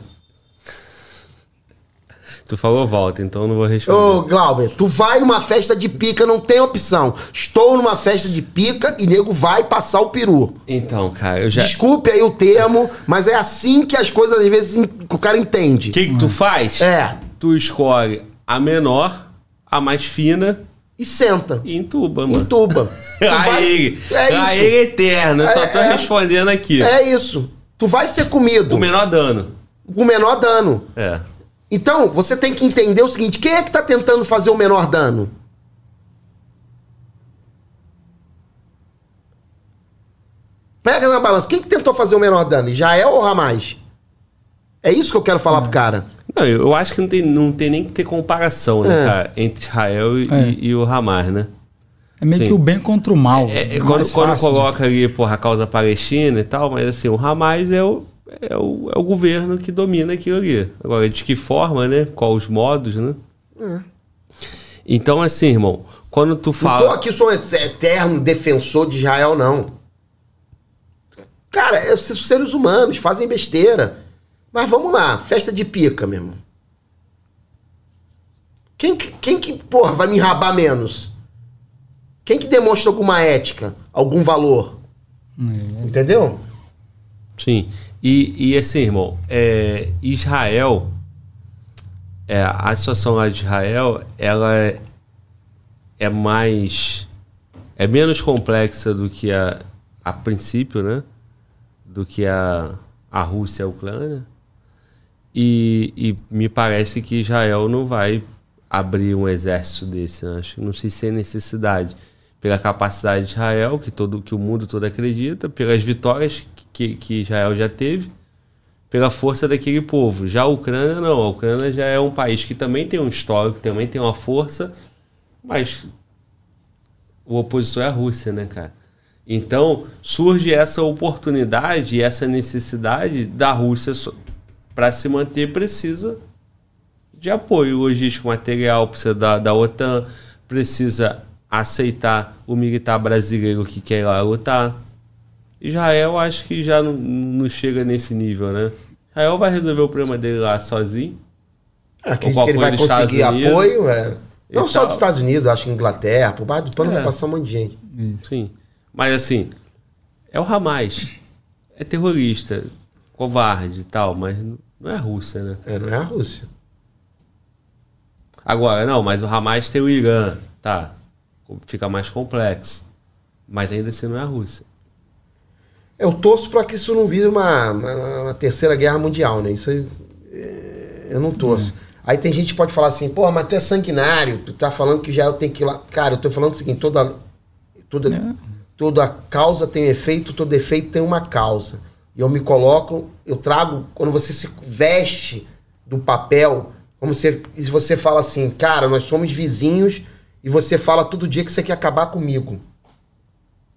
Tu falou volta, então eu não vou responder. Ô, Glauber, tu vai numa festa de pica, não tem opção. Estou numa festa de pica e nego vai passar o peru. Então, cara, eu já. O Desculpe aí o termo, mas é assim que as coisas às vezes o cara entende. que, que tu faz? É. Tu escolhe a menor, a mais fina E senta. e entuba, mano. Entuba. Tu A vai-. É A isso. ele eterno. Eu só tô É, é. respondendo aqui. É isso. Tu vai ser comido O menor dano. com o menor dano. É. Então, você tem que entender o seguinte: quem é que tá tentando fazer o menor dano? Pega na balança. Quem que tentou fazer o menor dano? Israel ou Hamas? É isso que eu quero falar pro cara. Não, eu acho que não tem, não tem nem que ter comparação, né, É. cara, entre Israel e, É. e o Hamas, né? É meio Sim. que o bem contra o mal. É, é, quando quando coloca ali, porra, a causa palestina e tal, mas assim, o Hamas é o, é o, é o governo que domina aquilo ali. Agora, de que forma, né? Qual os modos, né? Então, assim, irmão, quando tu Não tô fala. aqui sou um eterno defensor de Israel, não. Cara, é- são seres humanos, fazem besteira. Mas vamos lá, festa de pica, meu irmão. Quem, que- quem que, porra, vai me enrabar menos? Quem que demonstra alguma ética, algum valor? É. Entendeu? Sim. E, e assim, irmão, é, Israel, é, a situação lá de Israel, ela é, é mais. é menos complexa do que a, a princípio, né? Do que a, a Rússia e a Ucrânia. E, e me parece que Israel não vai abrir um exército desse, né? Acho não sei se tem necessidade. Pela capacidade de Israel, que, todo, que o mundo todo acredita, pelas vitórias que, que Israel já teve, pela força daquele povo. Já a Ucrânia não. A Ucrânia já é um país que também tem um histórico, também tem uma força, mas o opositor é a Rússia, né, cara? Então surge essa oportunidade essa necessidade da Rússia para se manter precisa de apoio logístico, material, precisa da, da OTAN, precisa aceitar o militar brasileiro que quer ir lá lutar. Israel acho que já não, não chega nesse nível, né? Israel vai resolver o problema dele lá sozinho. Acredito que ele vai conseguir apoio. é. Não só tal. dos Estados Unidos, acho que Inglaterra, por baixo do pano É. vai passar um monte de gente. Sim. Mas assim, é o Hamas. É terrorista, covarde e tal, mas não é a Rússia, né? É, não é a Rússia. Agora, não, mas o Hamas tem o Irã, tá? Fica mais complexo. Mas ainda assim não é a Rússia. Eu torço para que isso não vire uma, uma- uma terceira guerra mundial, né? Isso aí, é, eu não torço. Aí tem gente que pode falar assim, pô, mas tu é sanguinário, tu tá falando que já eu tenho que ir lá. Cara, eu tô falando o seguinte, toda, toda, É. toda causa tem um efeito, todo efeito tem uma causa. E eu me coloco, eu trago, quando você se veste do papel, como se, se você fala assim, cara, nós somos vizinhos e você fala todo dia que você quer acabar comigo.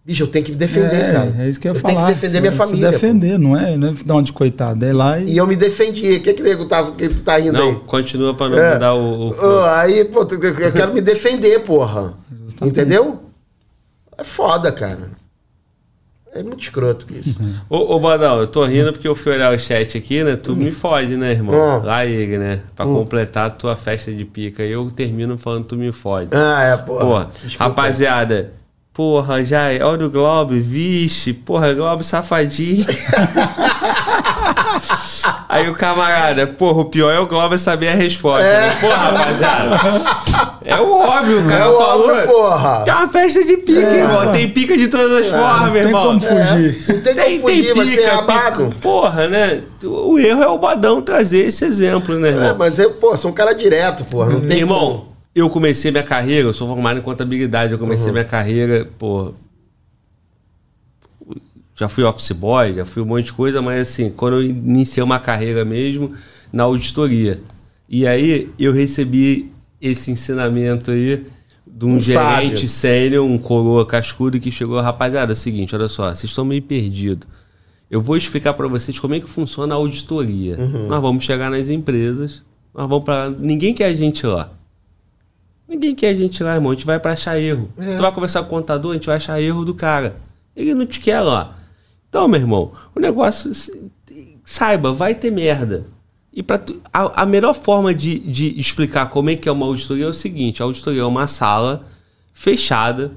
Bicho, eu tenho que me defender, é, cara. É isso que eu ia eu falar. tenho que defender se, minha se família. pô. defender, não é, não é dar uma de coitado. É lá e. E eu me defendi. O que que nego tá, que tu tá rindo Não, aí? continua pra não É. mudar o. o aí, pô, eu quero me defender, porra. Entendeu? É foda, cara. É muito escroto que isso. Ô, ô Badal, eu tô rindo porque eu fui olhar o chat aqui, né? Tu me fode, né, irmão? Hum. Lá ele, né? Pra completar a tua festa de pica. E eu termino falando tu me fode. Ah, é, porra. Porra, Desculpa. rapaziada. Porra, já é. Olha o Globo, vixe. Porra, Globo safadinho. Aí o camarada, porra, o pior é o Globo saber a resposta. É. Né? Porra, rapaziada. É o óbvio, o cara É falou. óbvio, porra. Que é uma festa de pica, irmão. Tem pica de todas as formas, não tem irmão. como fugir. Não tem como fugir, vai ser rabado. pica. Porra, né? O erro é o Badão trazer esse exemplo, né, irmão? É, mas eu, pô, sou um cara direto, porra. Não tem Irmão, eu comecei minha carreira, eu sou formado em contabilidade, eu Uhum. comecei minha carreira, pô. Já fui office boy, já fui um monte de coisa, mas assim, quando eu iniciei uma carreira mesmo, na auditoria. E aí eu recebi esse ensinamento aí de um, Um gerente sênior, um coroa cascudo que chegou, rapaziada, é o seguinte, olha só, vocês estão meio perdidos. Eu vou explicar para vocês como é que funciona a auditoria. Uhum. Nós vamos chegar nas empresas, nós vamos para ninguém quer a gente lá. Ninguém quer a gente lá, irmão. A gente vai pra achar erro. É. Tu vai conversar com o contador, a gente vai achar erro do cara. Ele não te quer lá. Então, meu irmão, o negócio. Saiba, vai ter merda. E pra tu, a, a melhor forma de, de explicar como é que é uma auditoria é o seguinte: a auditoria é uma sala fechada,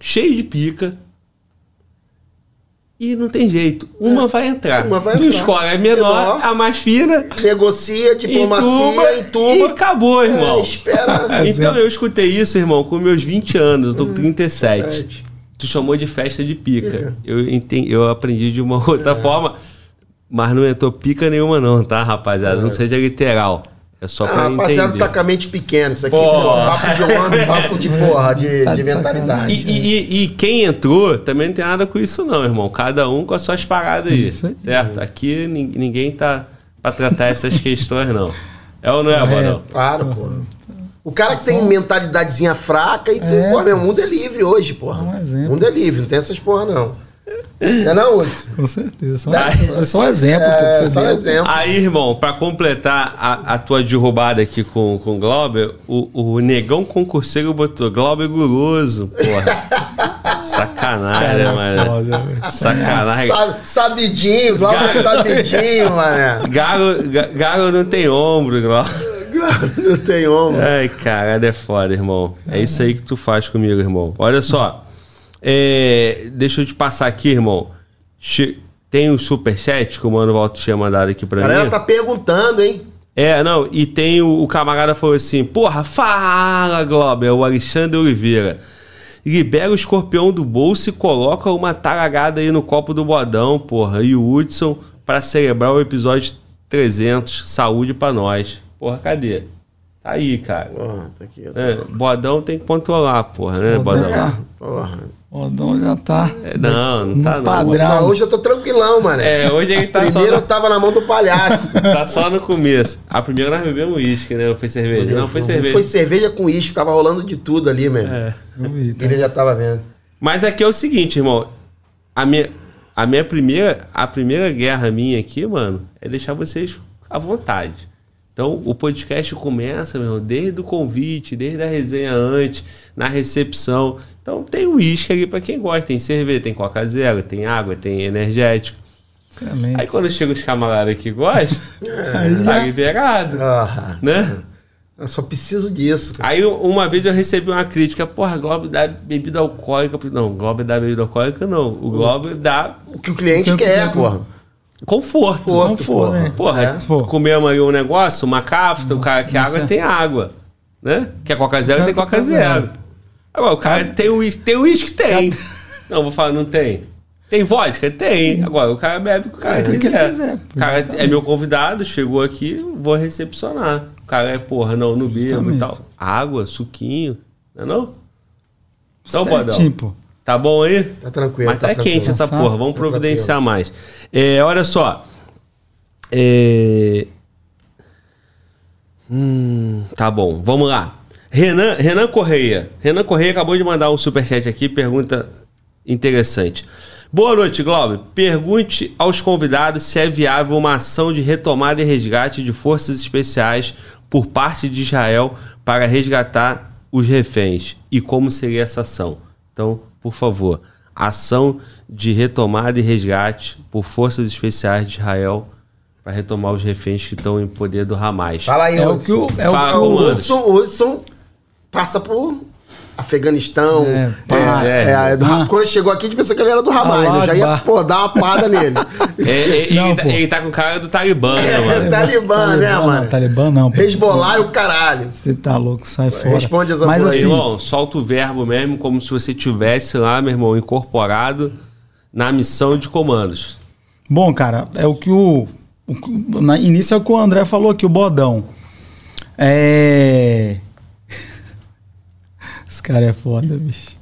cheia de pica. E não tem jeito. Uma vai entrar. É. Uma vai tu entrar. escolhe a menor, Menor. a mais fina, Negocia, diplomacia, entuba, e acabou, irmão. É, espera. Então eu escutei isso, irmão, com meus 20 anos, eu tô com 37. Hum, verdade. Tu chamou de festa de pica. Pica. Eu, entendi, eu aprendi de uma outra forma, mas não entrou pica nenhuma, não, tá, rapaziada? Não seja literal. É só Ah, pra rapaziada entender. tá com a mente pequena. Isso aqui Porra. é papo de homem, papo de porra, de, Tá de de mentalidade. E, e- e- e quem entrou também não tem nada com isso, não, irmão. Cada um com as suas paradas aí. Isso aí. Certo? Aqui nin- ninguém tá pra tratar essas questões, não. É ou não é, Badão? Claro, porra. O cara que tem mentalidadezinha fraca e, É. porra, meu, o mundo é livre hoje, porra. Um exemplo. O mundo é livre, não tem essas porra, não. Não é não, Hudson? Com certeza. Só, Tá. é só um exemplo, pô, É, que você só deu. exemplo. Aí, irmão, pra completar a, a tua derrubada aqui com, com o Glauber, o, o negão concurseiro botou Glauber guloso, porra. Sacanagem, né, mano? Sacanagem. Sa- sabidinho, Glauber é sabidinho, mané. Galo, ga- galo não tem ombro, Glauber. Não tem ombro. Ai, caralho, é foda, irmão. É isso aí que tu faz comigo, irmão. Olha só. É, deixa eu te passar aqui, irmão. Che- Tem o superchat que o Mano Walter tinha mandado aqui A pra galera mim. tá perguntando, hein? É, não, e tem o, o camarada falou assim: Porra, fala, Globo, é o Alexandre Oliveira. Libera o escorpião do bolso e coloca uma taragada aí no copo do bodão, porra. E o Hudson pra celebrar o episódio 300. Saúde pra nós. Porra, cadê? Tá aí, cara. Porra, tá aqui. ó. É, bodão tem que controlar, porra, né, Bodão bodão? tá- Porra. O Odão já tá. É, não, não tá não. padrão. Mas hoje eu tô tranquilão, mané. É, hoje ele tá só, Primeiro eu no, tava na mão do palhaço. tá só no começo. A primeira nós bebemos uísque, né? Foi cerveja? Não, foi cerveja. Foi cerveja com uísque, tava rolando de tudo ali, mesmo. É. Eu vi, tá? Ele já tava vendo. Mas aqui é o seguinte, irmão. A minha, a minha primeira, a primeira guerra minha aqui, mano, é deixar vocês à vontade. Então, o podcast começa, meu irmão, desde o convite, desde a resenha antes, na recepção. Então, tem uísque ali pra quem gosta. Tem cerveja, tem Coca Zero, tem água, tem energético. Excelente. Aí, quando chega os camaradas que gostam, tá liberado, Ah, né? eu só preciso disso. cara. Aí uma vez eu recebi uma crítica, porra, Globo dá bebida alcoólica. Não, Globo dá bebida alcoólica não. O Globo dá O que o cliente O que- quer, porra. Conforto. Conforto, Conforto, porra. né? Porra, É. Comemos aí um negócio, uma cafta, o cara que água é- tem água. Né? Quer Coca Zero, tem Coca Zero. Agora, o cara tem uísque, tem uísque, tem. Não, vou falar, não tem. Tem vodka? Tem. Agora, o cara bebe o o cara É, o que quiser. ele quiser, O cara é justamente. meu convidado, chegou aqui, vou recepcionar. O cara é, porra, não, no bebo e tal. Água, suquinho, não é não? Então, Certinho, Bodão, pô. Tá bom aí? Tá tranquilo. Mas tá, tranquilo. quente essa Tá porra, vamos Tá providenciar mais. É, olha só. É... Hum, tá bom, vamos lá. Renan, Renan Correia. Renan Correia acabou de mandar um superchat aqui, pergunta interessante. Boa noite, Glauber. Pergunte aos convidados se é viável uma ação de retomada e resgate de forças especiais por parte de Israel para resgatar os reféns e como seria essa ação. Então, por favor, ação de retomada e resgate por forças especiais de Israel para retomar os reféns que estão em poder do Hamas. Fala aí, É o que o- Hudson. é o o- passa por Afeganistão. É, pá, é. é, é, do- Ah. Quando chegou aqui, a gente pensou que ele era do Hamas. Allah Eu já ia pô, dar uma porrada nele. É, é, Não, ele, tá, ele tá com cara do Talibã, né, mano? É, Talibã, né, não, mano? Talibã não. Hezbollah e o caralho. Você tá louco, sai fora. Responde essa Mas assim, Irmão, solta o verbo mesmo, como se você tivesse lá, meu irmão, incorporado na missão de comandos. Bom, cara, é o que o. o na início é o que o André falou aqui, o bodão. É. Cara é foda, bicho.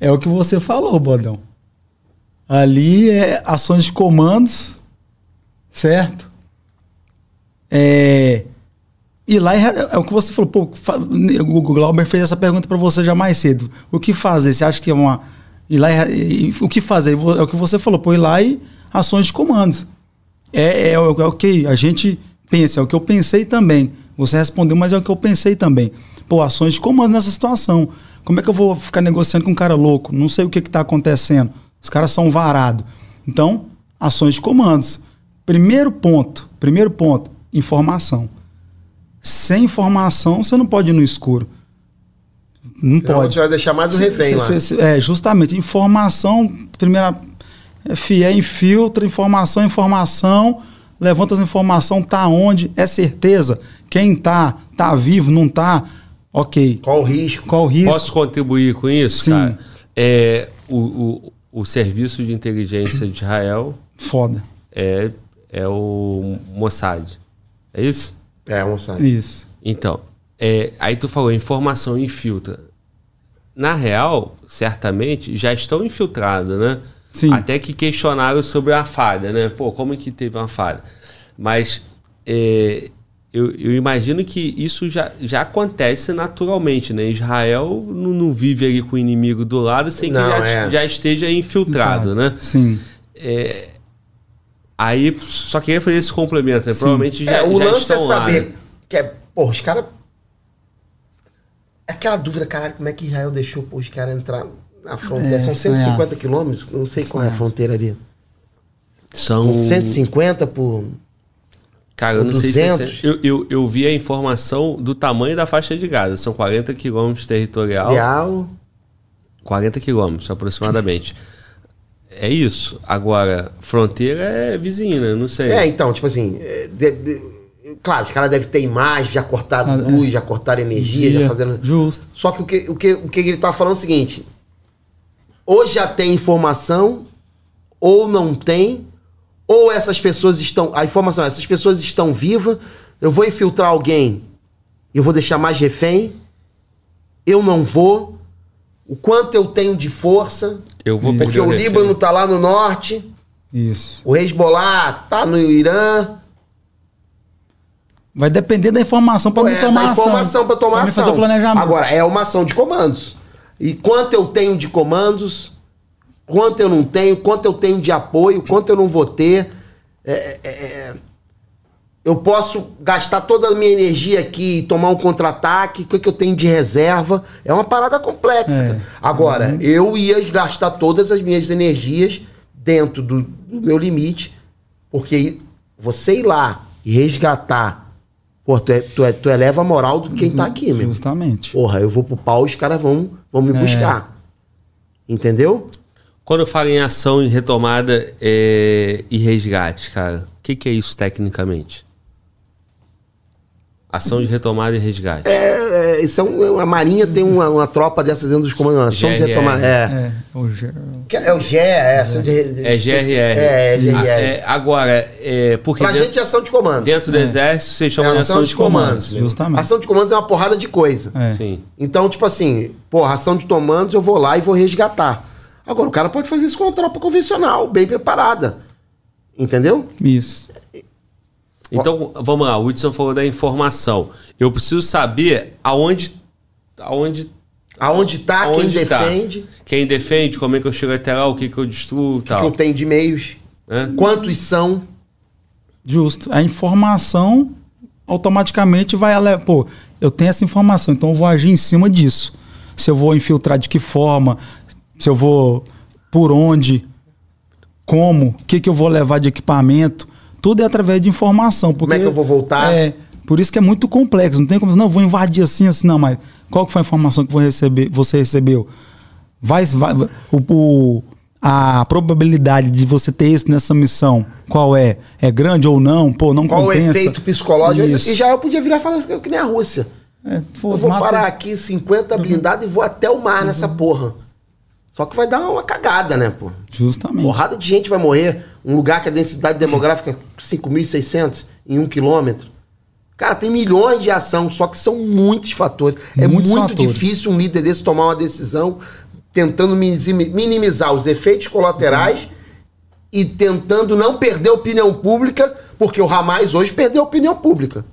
É o que você falou, bodão. Ali é ações de comandos, certo? É. E lá é, é o que você falou, pô, o Glauber fez essa pergunta pra você já mais cedo. O que fazer? Você acha que é uma. Ir lá e, e- o que fazer? É o que você falou, pô, ir lá e ações de comandos. É, é, é o que a gente pensa, é o que eu pensei também. Você respondeu, mas é o que eu pensei também. Pô, ações de comando nessa situação. Como é que eu vou ficar negociando com um cara louco? Não sei o que está acontecendo. Os caras são varados. Então, ações de comandos. Primeiro ponto, primeiro ponto, informação. Sem informação, você não pode ir no escuro. Não Senão pode. você vai deixar mais um refém lá. Cê- cê- é, justamente. Informação, primeira. É, fi, é infiltra, informação, informação. Levanta as informações, tá onde? É certeza? Quem tá? Tá vivo, não tá? Ok. Qual o risco? Qual o risco? Posso contribuir com isso, Sim. cara? É, o, o, o Serviço de Inteligência de Israel Foda. é, é o Mossad. É isso? É, um site. Isso. Então, é, aí tu falou, informação infiltra. Na real, certamente, já estão infiltrados, né? Sim. Até que questionaram sobre a falha, né? Pô, como que teve uma falha? Mas é, eu, eu imagino que isso já, já acontece naturalmente, né? Israel não, não vive ali com o inimigo do lado sem que Não, já, é. já esteja infiltrado, né? Sim. Aí, só queria fazer esse complemento, né? Provavelmente já, é, o já lance é estão lá, saber né? que é, pô, os caras. Aquela dúvida, caralho, como é que Israel deixou pô, os caras entrar na fronteira? É, São sonhar. 150 quilômetros? Não sei qual é a fronteira ali. São, São 150 por. Cara, eu não sei 200. se é, eu, eu, eu vi a informação do tamanho da faixa de Gaza. São 40 quilômetros territorial. Real. 40 quilômetros aproximadamente. É isso. Agora, fronteira é vizinha, não sei. É, então, tipo assim. é, de- de- claro, os caras devem ter imagem, já cortaram Ah, é. luz, já cortaram energia, já fazendo. Justo. Só que o que, o, que o que ele tá falando é o seguinte: ou já tem informação, ou não tem, ou essas pessoas estão. A informação, é, essas pessoas estão vivas, eu vou infiltrar alguém, eu vou deixar mais refém, eu não vou. O quanto eu tenho de força, Eu vou porque o. Líbano tá lá no norte, Isso. o Hezbollah tá no Irã. Vai depender da informação para me É, tomar da ação. informação para tomar Pra ação. fazer o planejamento. Agora, é uma ação de comandos. E quanto eu tenho de comandos, quanto eu não tenho, quanto eu tenho de apoio, quanto eu não vou ter. É, é, é, eu posso gastar toda a minha energia aqui e tomar um contra-ataque, o que, que eu tenho de reserva. É uma parada complexa. É. Agora, eu ia gastar todas as minhas energias dentro do, do meu limite, porque você ir lá e resgatar, pô, tu, é- tu, é- tu eleva a moral de quem tá aqui, meu. Justamente. Porra, eu vou pro pau, os caras vão, vão me É. buscar. Entendeu? Quando eu falo em ação e retomada é, e resgate, cara, o que, que é isso tecnicamente? Ação de retomada e resgate. É, é, isso é um, a Marinha tem uma, uma tropa dessas dentro dos comandos. Ação de GRR. retomada. É. É, o É o GE, é. Ação de, É GRR. É, é GRR. Ah, é, agora, é, porque Pra dentro, gente é ação de comando. dentro do exército vocês chamam É de ação de comandos. meu. Justamente. Ação de comandos é uma porrada de coisa. É. Sim. Então, tipo assim, porra, ação de comandos eu vou lá e vou resgatar. Agora, o cara pode fazer isso com uma tropa convencional, bem preparada. Entendeu? Isso. Então, vamos lá, o Hudson falou da informação. Eu preciso saber aonde. aonde Aonde tá, aonde quem tá. defende, Quem defende, como é que eu chego até lá, o que, que eu destruo e o que tal. eu tenho de meios, né? quantos são. Justo. A informação automaticamente vai. Pô, eu tenho essa informação, então eu vou agir em cima disso. Se eu vou infiltrar de que forma, se eu vou por onde, como, o que, que eu vou levar de equipamento. Tudo é através de informação. Porque, é que eu vou voltar? É. Por isso que é muito complexo. Não tem como. Não, vou invadir assim, assim, não, mas qual que foi a informação que vou receber, você recebeu? Vai, vai, o, o- a probabilidade de você ter isso nessa missão, qual é? É grande ou não? Pô, não Qual compensa. o efeito psicológico? Isso. E já eu podia virar e falar que nem a Rússia. É, pô, eu vou mata- parar aqui 50 blindados e vou até o mar nessa porra. Só que vai dar uma cagada, né, pô? Justamente. Porrada de gente vai morrer. Um lugar que a densidade demográfica é 5.600 em um quilômetro. Cara, tem milhões de ação, só que são muitos fatores. É Muitos muito fatores. difícil um líder desse tomar uma decisão tentando minimi- minimizar os efeitos colaterais e tentando não perder a opinião pública, porque o Hamas hoje perdeu a opinião pública.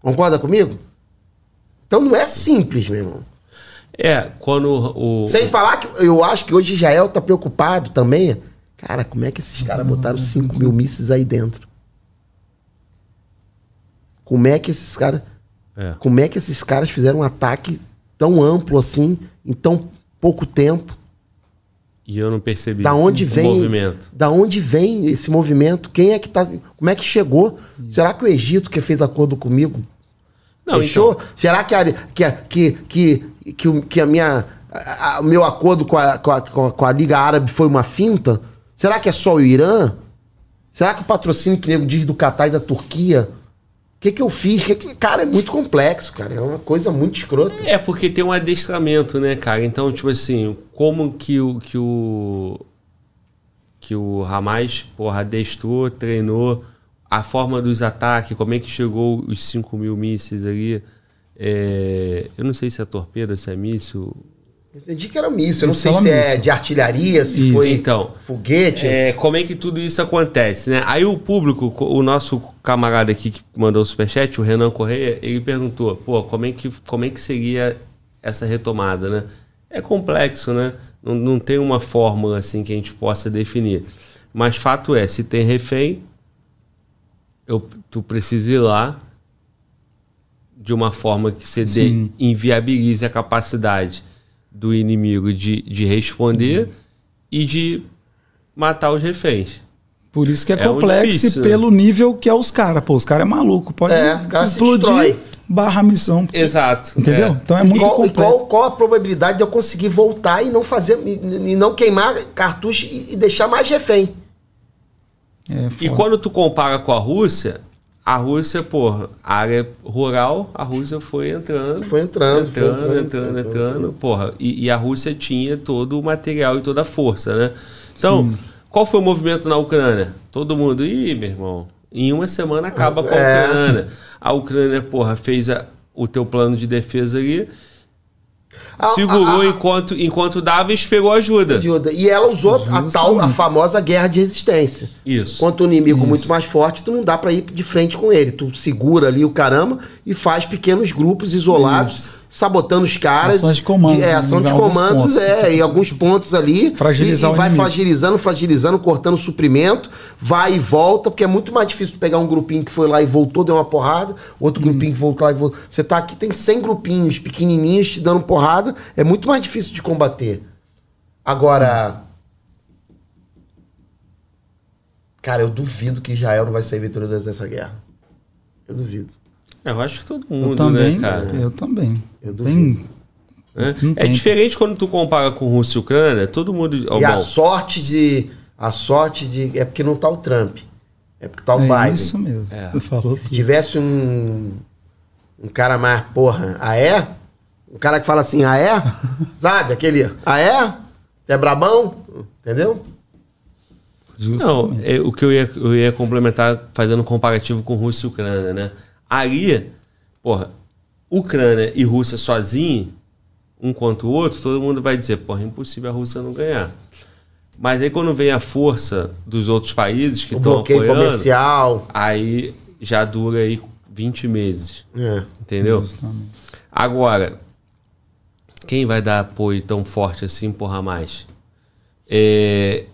Concorda comigo? Então não é simples, meu irmão. É, quando o. Sem falar que eu acho que hoje Israel tá preocupado também. Cara, como é que esses caras botaram 5 mil mísseis aí dentro? Como é que esses caras. É. Como é que esses caras fizeram um ataque tão amplo assim, em tão pouco tempo? E eu não percebi Da onde o vem. movimento. Da onde vem esse movimento? Quem é que tá. Como é que chegou? Será que o Egito que fez acordo comigo Não, Fechou? então. Será que a, que, que, que, que, que a minha, a- a- o meu acordo com a, com, a, com a- Liga Árabe foi uma finta? Será que é só o Irã? Será que o patrocínio que nego diz do Catar e da Turquia? O que, que eu fiz? Que que- cara, é muito complexo, cara. É uma coisa muito escrota. É, porque tem um adestramento, né, cara? Então, tipo assim, como que o. Que o que o Hamas, porra, adestrou, treinou, a forma dos ataques, como é que chegou os 5 mil mísseis ali. É, eu não sei se é torpedo, se é míssil. Entendi que era míssil. Eu não sei é se é míssil. de artilharia, se Isso. foi Então, foguete. É, como é que tudo isso acontece, né? Aí o público, o nosso camarada aqui que mandou o superchat, o Renan Correia, ele perguntou, pô, como é que, como é que seria essa retomada, né? É complexo, né? Não, não tem uma fórmula assim que a gente possa definir. Mas fato é, se tem refém, eu, tu precisa ir lá de uma forma que você dê, inviabilize a capacidade do inimigo de, de responder e de matar os reféns. Por isso que é, É um complexo difícil, e né? pelo nível que é os caras. Pô, os caras é maluco. Pode É, explodir, barra a missão. Exato. Entendeu? É. Então é muito qual, e complexo. qual, qual a probabilidade de eu conseguir voltar e não fazer e, e não queimar cartucho e, e deixar mais refém? É, E quando tu compara com a Rússia, a Rússia, porra, área rural, a Rússia foi entrando. Foi entrando, foi entrando, entrando, entrando, entrando, porra. E, e a Rússia tinha todo o material e toda a força, né? Então, qual foi o movimento na Ucrânia? Todo mundo, ih, meu irmão, em uma semana acaba com a É. Ucrânia. A Ucrânia, porra, fez a- o teu plano de defesa ali, segurou a- a- enquanto, enquanto dava e esperou ajuda. ajuda. E ela usou a tal, a famosa guerra de resistência. Isso. Quanto o inimigo muito mais forte, tu não dá pra ir de frente com ele. Tu segura ali o caramba e faz pequenos grupos isolados, sabotando os caras. Ações de comandos, É, né? ação Em de alguns comandos, pontos. é, em alguns pontos ali. Fragilizar e, e vai inimigo. fragilizando, fragilizando, cortando suprimento, vai e volta, porque é muito mais difícil pegar um grupinho que foi lá e voltou, deu uma porrada, outro Hum. grupinho que voltou lá e voltou. Você tá aqui, tem 100 grupinhos pequenininhos te dando porrada, é muito mais difícil de combater. Agora. Cara, eu duvido que Israel não vai sair vitorioso dessa guerra. Eu duvido. É, eu acho que todo Eu mundo, também, né, cara? eu também. Eu Tem, É, Não É tem. diferente quando tu compara com Rússia e Ucrânia, todo mundo. ó, e a bom, sorte de. A sorte de. É porque não tá o Trump. É porque tá o é Biden. isso mesmo. É. Você falou Se tivesse um. um cara mais, porra, ah é? Um cara que fala assim, ah é? Sabe? Aquele, ah é? Você é brabão? Entendeu? Não, é, o que eu ia, eu ia complementar fazendo um comparativo com Rússia e Ucrânia, né? Ali, porra, Ucrânia e Rússia sozinhos, um contra o outro, todo mundo vai dizer, porra, é impossível a Rússia não ganhar. Mas aí quando vem a força dos outros países que O estão bloqueio apoiando, comercial. aí já dura aí 20 meses, É. entendeu? Justamente. Agora, quem vai dar apoio tão forte assim por Hamas? É,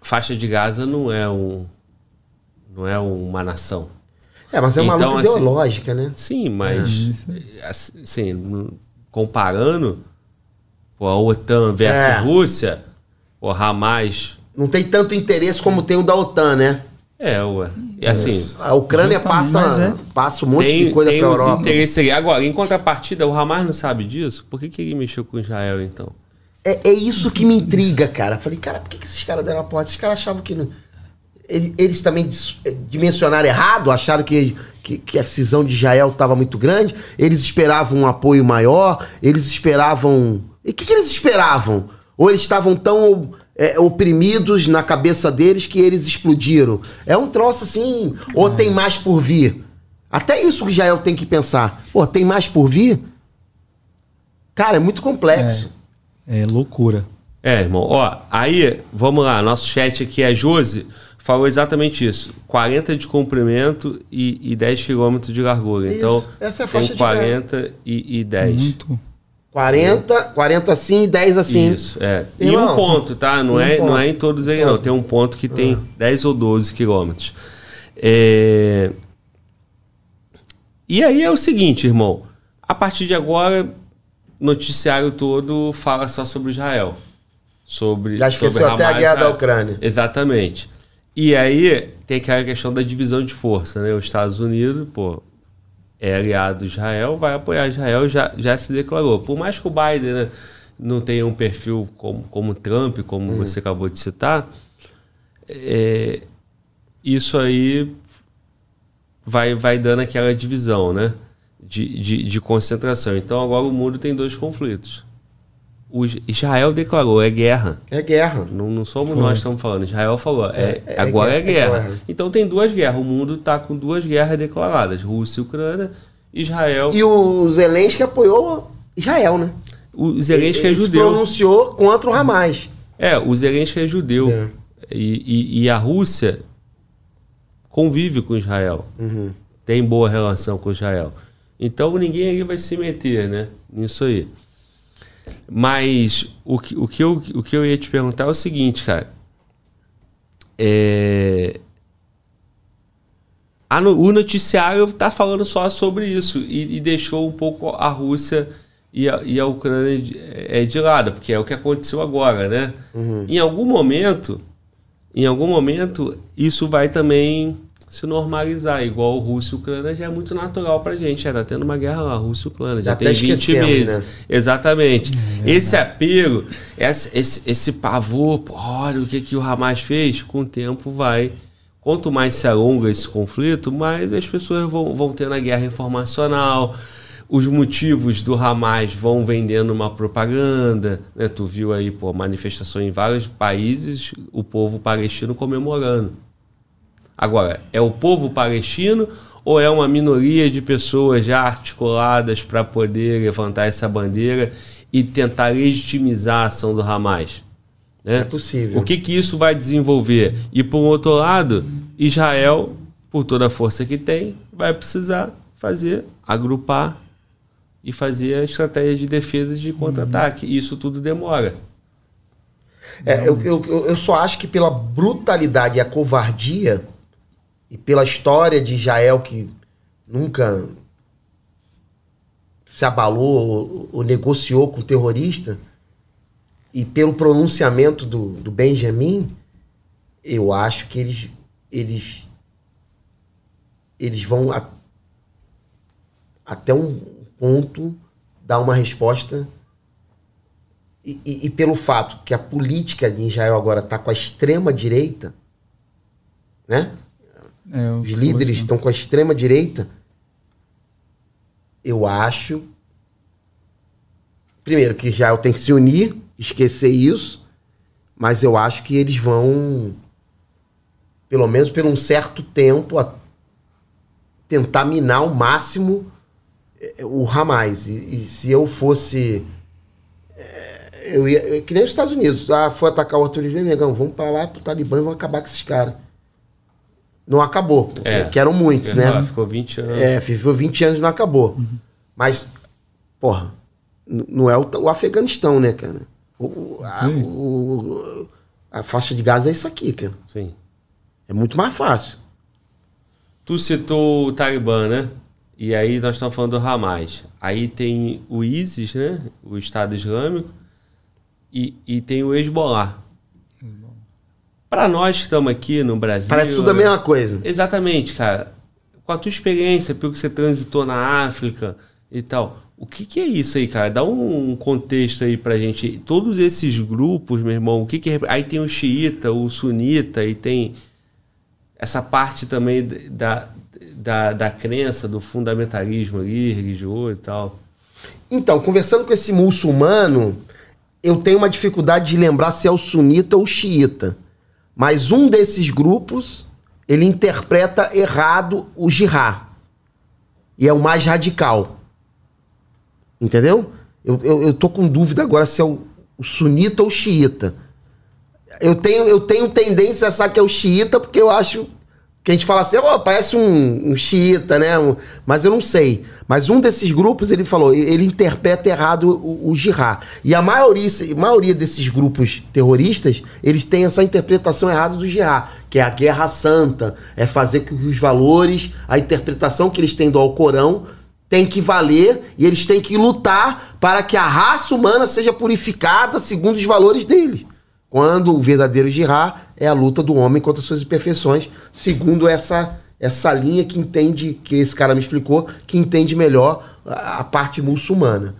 faixa de Gaza não é um não é uma nação. É, mas é uma Então, luta assim, ideológica, né? Sim, mas assim, n- comparando pô, a OTAN versus É. Rússia, o Hamas Não tem tanto interesse como tem o da OTAN, né? é, ué. E assim, A Ucrânia Justamente, passa, é. passa um monte tem, de coisa tem pra os Europa. interesses ali. Agora, em contrapartida, o Hamas não sabe disso? Por que, que ele mexeu com Israel então? É, é isso que me intriga, cara. Falei, cara, por que, que esses caras deram a porta? Esses caras achavam que. não- Eles, eles também eh, dimensionaram errado, acharam que, que, que a cisão de Israel estava muito grande. Eles esperavam um apoio maior, eles esperavam. E o que, que eles esperavam? Ou eles estavam tão eh, oprimidos na cabeça deles que eles explodiram? É um troço assim. Ou tem mais por vir? Até isso que Israel tem que pensar. Pô, tem mais por vir? Cara, é muito complexo. É loucura. É, irmão. Ó, aí, vamos lá. Nosso chat aqui, a Josi, falou exatamente isso. 40 de comprimento e, e 10 quilômetros de largura. Isso, Então, essa é a tem faixa de 40 e, e 10. Muito. 40, 40 assim e 10 assim. Isso, é. E Irmão, um ponto, tá? Não, um é, ponto. não é em todos eles, não. Tem um ponto que tem 10 ou 12 quilômetros. É... E aí é o seguinte, irmão. A partir de agora, o noticiário todo fala só sobre Israel. Sobre, Já sobre esqueceu até a guerra da Israel. Ucrânia. Exatamente. E aí tem aquela questão da divisão de força, né? Os Estados Unidos, pô, é aliado de Israel, vai apoiar Israel, já, já se declarou. Por mais que o Biden né, não tenha um perfil como, como Trump, como você acabou de citar, é, isso aí vai, vai dando aquela divisão, né? De, de, de concentração. Então agora o mundo tem dois conflitos. O Is- Israel declarou, é guerra. É guerra. Não, não somos nós que estamos falando. Israel falou. É, É- é agora é guerra, guerra. é guerra. Então tem duas guerras. O mundo está com duas guerras declaradas: Rússia e Ucrânia. Israel. E o Zelensky apoiou Israel, né? o Zelensky é Ele se judeu. pronunciou contra o Hamas. É, o Zelensky é judeu. É. E, e- e a Rússia convive com Israel. Uhum. Tem boa relação com Israel. Então ninguém aí vai se meter, né? Nisso aí. Mas o que, o, que eu, o que eu ia te perguntar é o seguinte, cara. É... a o noticiário tá falando só sobre isso e, e deixou um pouco a Rússia e a, e a Ucrânia de, é, de lado, porque é o que aconteceu agora, né? Em algum momento, em algum momento, isso vai também se normalizar, igual Rússia e Ucrânia já é muito natural pra gente. Já tá tendo uma guerra lá, Rússia e Ucrânia, já, Já tem até 20 esquecemos, meses. né? Exatamente. esse apelo, esse, esse, esse pavor, pô, olha o que, que o Hamas fez, com o tempo vai. Quanto mais se alonga esse conflito, mais as pessoas vão, vão tendo a guerra informacional, os motivos do Hamas vão vendendo uma propaganda. Né? Tu viu aí, pô, manifestação em vários países, o povo palestino comemorando. Agora, é o povo palestino ou é uma minoria de pessoas já articuladas para poder levantar essa bandeira e tentar legitimizar a ação do Hamas? Né? É possível. O que, que isso vai desenvolver? E, por um outro lado, Israel, por toda a força que tem, vai precisar fazer, agrupar e fazer a estratégia de defesa de contra-ataque. E Isso tudo demora. É, eu, eu, eu eu só acho que pela brutalidade e a covardia e pela história de Israel que nunca se abalou ou, ou negociou com terrorista e pelo pronunciamento do, do Benjamin, eu acho que eles eles eles vão a- até um ponto dar uma resposta e, e- e pelo fato que a política de Israel agora está com a extrema direita, né? É, Os líderes estão com a extrema direita. eu acho. Primeiro, que Israel tem que se unir, esquecer isso, mas eu acho que eles vão, pelo menos por um certo tempo, tentar minar ao máximo eh, o Hamas. E, e se eu fosse. eh, Eu ia, eu- que nem os Estados Unidos, ah, foi atacar o outro dia, negão, vamos pra lá pro Talibã e vamos acabar com esses caras. Não acabou, É. que eram muitos, né? Ficou 20 anos. É, viveu 20 anos e não acabou. Mas, porra, não é o, o Afeganistão, né, cara? O, a, o- a faixa de Gaza é isso aqui, cara. Sim. É muito mais fácil. Tu citou o Talibã, né? E aí nós estamos falando do Hamas. Aí tem o ISIS, né? O Estado Islâmico. E, e tem o Hezbollah. Para nós que estamos aqui no Brasil... Parece tudo a mesma coisa. Exatamente, cara. Com a tua experiência, pelo que você transitou na África e tal, o que, que é isso aí, cara? Dá um contexto aí pra gente. Todos esses grupos, meu irmão, o que, que é. Aí tem o xiita, o sunita, e tem essa parte também da, da, da crença, do fundamentalismo ali, religioso e tal. Então, conversando com esse muçulmano, eu tenho uma dificuldade de lembrar se é o sunita ou o xiita. Mas um desses grupos, ele interpreta errado o jihad. E é o mais radical. Entendeu? Eu, eu, eu tô com dúvida agora se é o, o sunita ou o xiita. Eu tenho, eu tenho tendência a achar que é o xiita, porque eu acho que a gente fala assim, "Ó, parece um, um xiita, né? Um- mas eu não sei. Mas um desses grupos, ele falou, ele interpreta errado o, o jihad. E a maioria, a maioria desses grupos terroristas, eles têm essa interpretação errada do jihad, que é a guerra santa, é fazer com que os valores, a interpretação que eles têm do Alcorão, tem que valer e eles têm que lutar para que a raça humana seja purificada segundo os valores dele. Quando o verdadeiro jihad é a luta do homem contra suas imperfeições, segundo essa essa linha que entende, que esse cara me explicou, que entende melhor a, a parte muçulmana.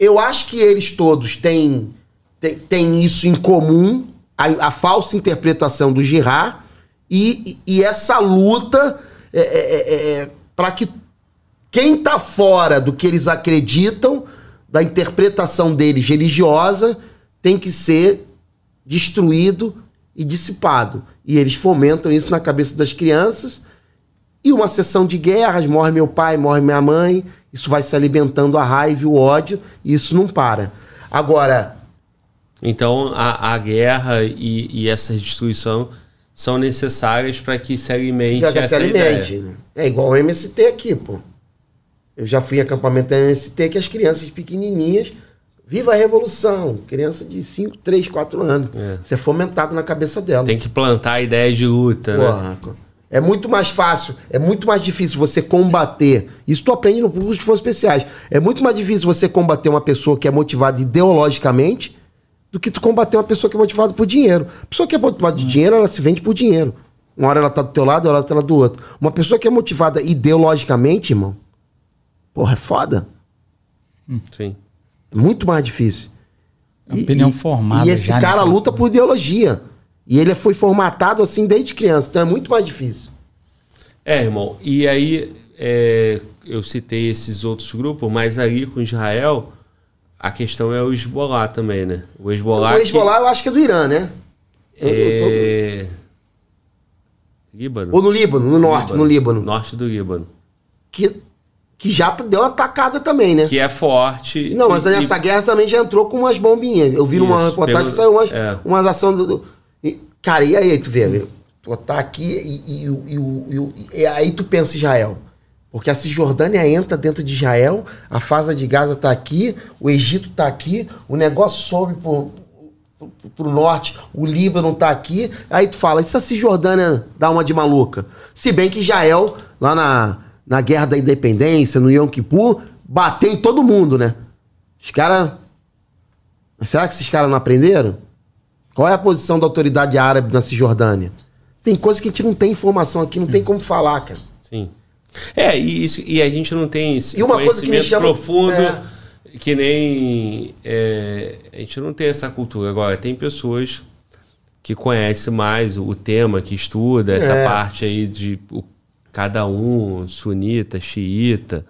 Eu acho que eles todos têm, têm, têm isso em comum, a, a falsa interpretação do jihad e, e, e essa luta é, para que quem está fora do que eles acreditam, da interpretação deles religiosa, tem que ser destruído e dissipado. E eles fomentam isso na cabeça das crianças. E uma sessão de guerras, morre meu pai, morre minha mãe, isso vai se alimentando a raiva e o ódio, e isso não para. Agora, Então a, a guerra e, e essa destruição são necessárias para que se alimente que se alimente. né? É igual o MST aqui, pô. Eu já fui em acampamento da MST que as crianças pequenininhas, viva a revolução, criança de 5, 3, 4 anos. É. Isso é fomentado na cabeça dela. Tem que plantar a ideia de luta, né? Porra, co- é muito mais fácil, é muito mais difícil você combater. Isso tu aprende no curso de forças especiais. É muito mais difícil você combater uma pessoa que é motivada ideologicamente do que tu combater uma pessoa que é motivada por dinheiro. A pessoa que é motivada de dinheiro, ela se vende por dinheiro. Uma hora ela tá do teu lado, hora ela tá do outro. Uma pessoa que é motivada ideologicamente, irmão, porra, é foda. Sim. É muito mais difícil. É uma opinião formada E esse já, né? cara luta por ideologia. E ele foi formatado assim desde criança, então é muito mais difícil. É, irmão. E aí é, eu citei esses outros grupos, mas ali com Israel, a questão é o Hezbollah também, né? O Hezbollah. o Hezbollah eu acho que é do Irã, né? que, Eu- eu tô- é... Líbano. Ou no Líbano, no norte, no Líbano. Norte do Líbano. Que, que já deu uma atacada também, né? Que é forte. Não, mas e- nessa guerra também já entrou com umas bombinhas. Eu vi numa Isso, reportagem pelo- que saiu umas, é. umas ações do. do- e- cara, e aí, tu vê? Tu tá aqui e, e, e, e e aí tu pensa Israel. Porque a Cisjordânia entra dentro de Israel, a fase de Gaza tá aqui, o Egito tá aqui, o negócio sobe pro, pro, pro norte, o Líbano tá aqui. Aí tu fala, e se a Cisjordânia dá uma de maluca? Se bem que Israel, lá na, na Guerra da Independência, no Yom Kippur, bateu em todo mundo, né? Os caras. Mas será que esses caras não aprenderam? Qual é a posição da autoridade árabe na Cisjordânia? Tem coisa que a gente não tem informação aqui, não tem como falar, cara. Sim. É, e, isso, e a gente não tem esse E uma coisa que me chama- profundo é. que nem. é, a gente não tem essa cultura. Agora, tem pessoas que conhecem mais o tema, que estuda essa É. parte aí de o- cada um, sunita, xiita.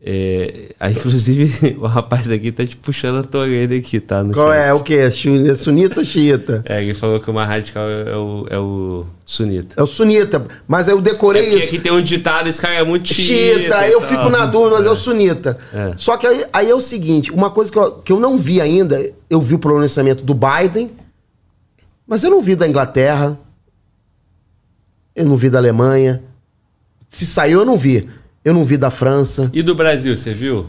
É, inclusive, o rapaz aqui tá te puxando a tua orelha aqui, tá? Qual chat. é? O quê? É é sunita ou xiita? É, ele falou que o mais radical é o, é o sunita. É o sunita. Mas eu É decorei porque isso. aqui tem um ditado, esse cara é muito xiita. Xiita, eu tal. fico na dúvida, mas é, o sunita. É. Só que aí, aí é o seguinte, uma coisa que eu, que eu não vi ainda, eu vi o pronunciamento do Biden, mas eu não vi da Inglaterra, eu não vi da Alemanha. Se saiu, eu não vi. Eu não vi da França. E do Brasil, você viu?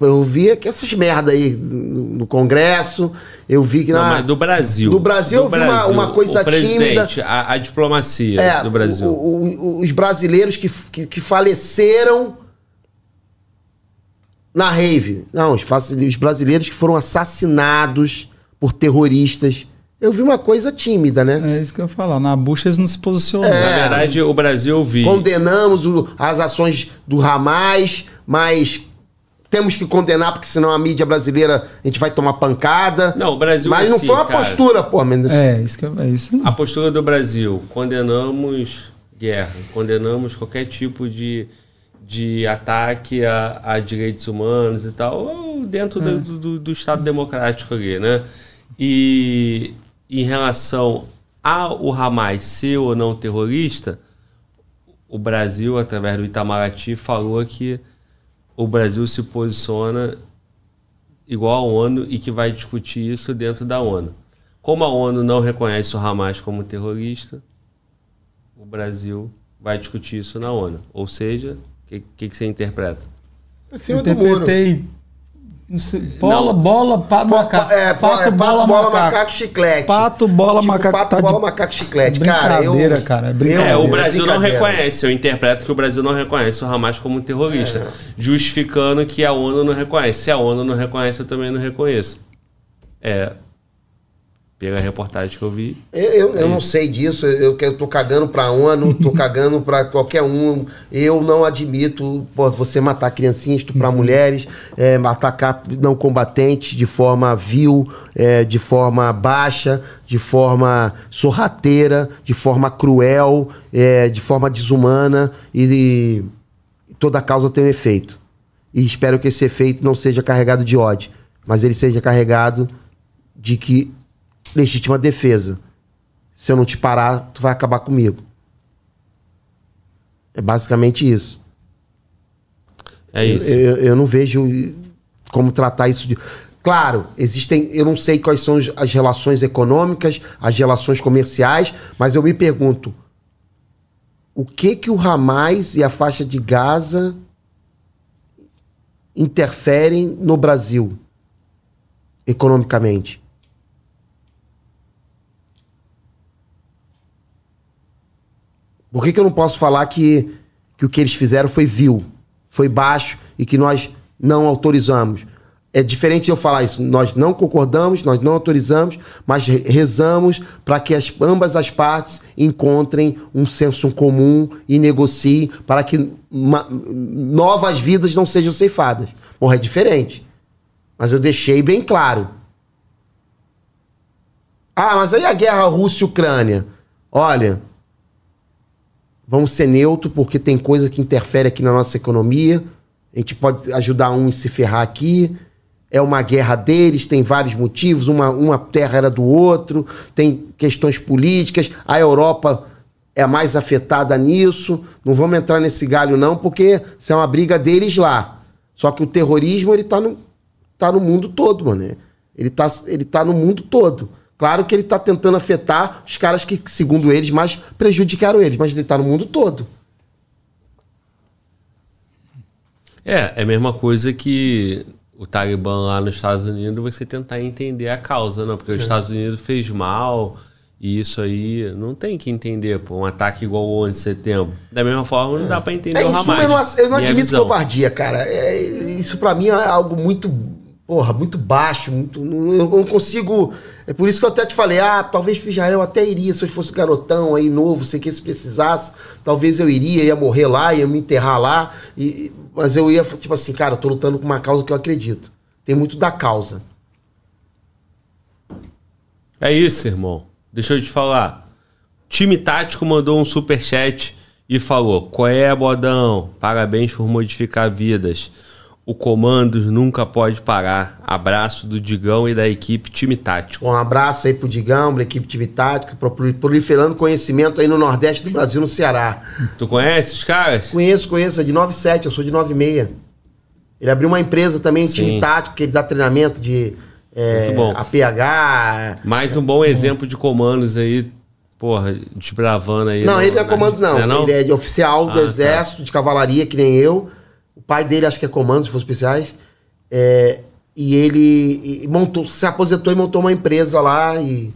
Eu vi que essas merda aí no Congresso, eu vi que Não, na... mas do Brasil. do Brasil eu vi uma- uma coisa tímida. A, a diplomacia É, do Brasil. o- o- os brasileiros que, que, que faleceram na rave. Não, os, os brasileiros que foram assassinados por terroristas. Eu vi uma coisa tímida, né? É isso que eu ia falar. Na bucha eles não se posicionam. É. Na verdade, o Brasil eu vi. Condenamos o- as ações do Hamas, mas temos que condenar, porque senão a mídia brasileira a gente vai tomar pancada. Não, o Brasil Mas é não assim, foi uma cara. postura, pô, Mendes. É, isso que eu, é isso. A postura do Brasil, condenamos guerra, condenamos qualquer tipo de, de ataque a, a direitos humanos e tal, ou dentro do, do, do Estado democrático ali, né? E em relação ao Hamas ser ou não terrorista, o Brasil, através do Itamaraty, falou que o Brasil se posiciona igual à ONU e que vai discutir isso dentro da ONU. Como a ONU não reconhece o Hamas como terrorista, o Brasil vai discutir isso na ONU. Ou seja, o que, que, que você interpreta? Do muro. Interpretei. sei, Bola, Não. bola, pato, macaco. é, po- é, pato, bola, macaco. chiclete. Pato, bola, Tipo, macaco. Pato, tá de- bola, macaco, chiclete. Cara, eu... Brincadeira, cara, é É, brincadeira. o eu- Brasil não brincadeira. reconhece. Eu interpreto que o Brasil não reconhece o Hamas como terrorista, justificando que a ONU não reconhece. Se a ONU não reconhece, eu também não reconheço. É. Pela reportagem que eu vi. Eu, eu, eu não sei disso, eu, eu tô cagando pra ONU, tô cagando pra qualquer um. Eu não admito pô, você matar criancinhas, estuprar mulheres, é, atacar não combatentes de forma vil, é, de forma baixa, de forma sorrateira, de forma cruel, é, de forma desumana e, e toda causa tem um efeito. E espero que esse efeito não seja carregado de ódio, mas ele seja carregado de que legítima defesa. Se eu não te parar, tu vai acabar comigo. É basicamente isso. É isso. Eu, eu não vejo como tratar isso de. Claro, existem. Eu não sei quais são as- as relações econômicas, as relações comerciais, mas eu me pergunto: o que que o Hamas e a faixa de Gaza interferem no Brasil economicamente? Por que, que eu não posso falar que, que o que eles fizeram foi vil, foi baixo e que nós não autorizamos? É diferente de eu falar isso. Nós não concordamos, nós não autorizamos, mas re- rezamos para que as- ambas as partes encontrem um senso comum e negociem para que ma- novas vidas não sejam ceifadas. Porra, é diferente. Mas eu deixei bem claro. Ah, mas aí a guerra Rússia-Ucrânia. Olha, vamos ser neutro porque tem coisa que interfere aqui na nossa economia. A gente pode ajudar um e se ferrar aqui. É uma guerra deles, tem vários motivos. Uma, uma terra era do outro, tem questões políticas. A Europa é mais afetada nisso. Não vamos entrar nesse galho, não, porque isso é uma briga deles lá. Só que o terrorismo, ele tá no, tá no mundo todo, mano. Ele tá, ele tá no mundo todo. Claro que ele tá tentando afetar os caras que, segundo eles, mais prejudicaram eles, mas ele tá no mundo todo. É, é a mesma coisa que o Talibã lá nos Estados Unidos, você tentar entender a causa, não? Porque os Estados Unidos fez mal e isso aí não tem que entender, pô, um ataque igual o 11 de setembro. Da mesma forma, não dá pra entender É, o Hamas. eu não, eu não admito visão. covardia, cara. É, isso pra mim é algo muito, porra, muito baixo, muito, não- eu não consigo... É por isso que eu até te falei, ah, talvez pro Israel até iria, se eu fosse garotão aí, novo, sei que se precisasse, talvez eu iria, ia morrer lá, ia me enterrar lá, e, mas eu ia, tipo assim, cara, eu tô lutando com uma causa que eu acredito. Tem muito da causa. É isso, irmão. Deixa eu te falar. Time Tático mandou um superchat e falou: Qual é, bodão? Parabéns por modificar vidas. O comando nunca pode parar. Abraço do Digão e da equipe Time Tático. Um abraço aí pro Digão, pra equipe time tática, pro- proliferando conhecimento aí no Nordeste do Brasil, no Ceará. Tu conhece os caras? Conheço, conheço, é de 97, eu sou de 96. Ele abriu uma empresa também, Sim. time tático, que ele dá treinamento de é. APH. Mais um bom exemplo de comandos aí, porra, desbravando aí. Não, no- ele não é comandos, não. Não é não? Ele é de oficial do Ah, tá. exército, de cavalaria, que nem eu. O pai dele acho que é comandos, se for especiais. É, e ele e montou, se aposentou e montou uma empresa lá e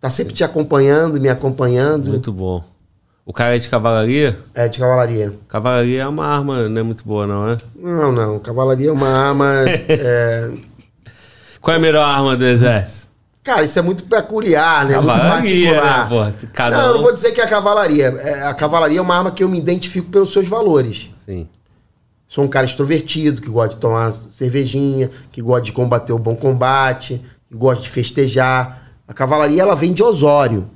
tá sempre te acompanhando, me acompanhando. Muito bom. O cara é de cavalaria? É, de cavalaria. Cavalaria é uma arma, não é muito boa, não é? Não, não. Cavalaria é uma arma. é, Qual é a melhor arma do exército? Cara, isso é muito peculiar, né? Muito Cavalaria, particular. né? Cada não, eu um- não vou dizer que é a cavalaria. É, a cavalaria é uma arma que eu me identifico pelos seus valores. Sim. Sou um cara extrovertido, que gosta de tomar cervejinha, que gosta de combater o bom combate, que gosta de festejar. A cavalaria, ela vem de Osório.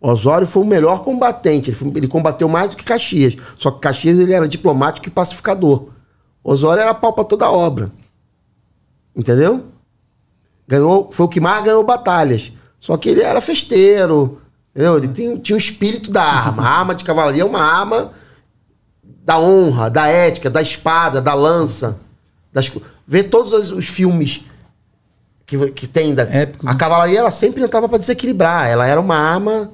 Osório foi o melhor combatente. Ele, foi- ele combateu mais do que Caxias. Só que Caxias ele era diplomático e pacificador. Osório era pau pra toda obra. Entendeu? Ganhou, foi o que mais ganhou batalhas. Só que ele era festeiro. Entendeu? Ele tem- tinha o espírito da arma. A arma de cavalaria é uma arma da honra, da ética, da espada, da lança. Das... Vê todos os, os filmes que, que tem da. Épico, A né? cavalaria ela sempre entrava para desequilibrar. Ela era uma arma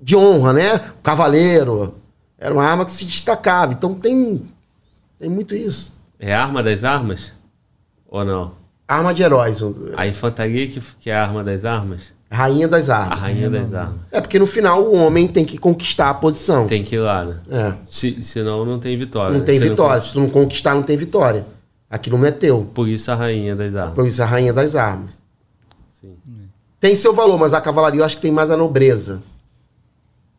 de honra, né? O cavaleiro. Era uma arma que se destacava. Então tem, tem muito isso. É a arma das armas? Ou não? Arma de heróis. A infantaria que, que é a arma das armas? Rainha das A armas. rainha das armas. É porque no final o homem tem que conquistar a posição. Tem que ir lá, né? É. Se, senão não tem vitória. Não né? tem Se vitória. Se tu não conquistar, não tem vitória. Aquilo não é teu. Por isso a rainha das armas. Por isso a rainha das armas. Sim. Tem seu valor, mas a cavalaria eu acho que tem mais a nobreza.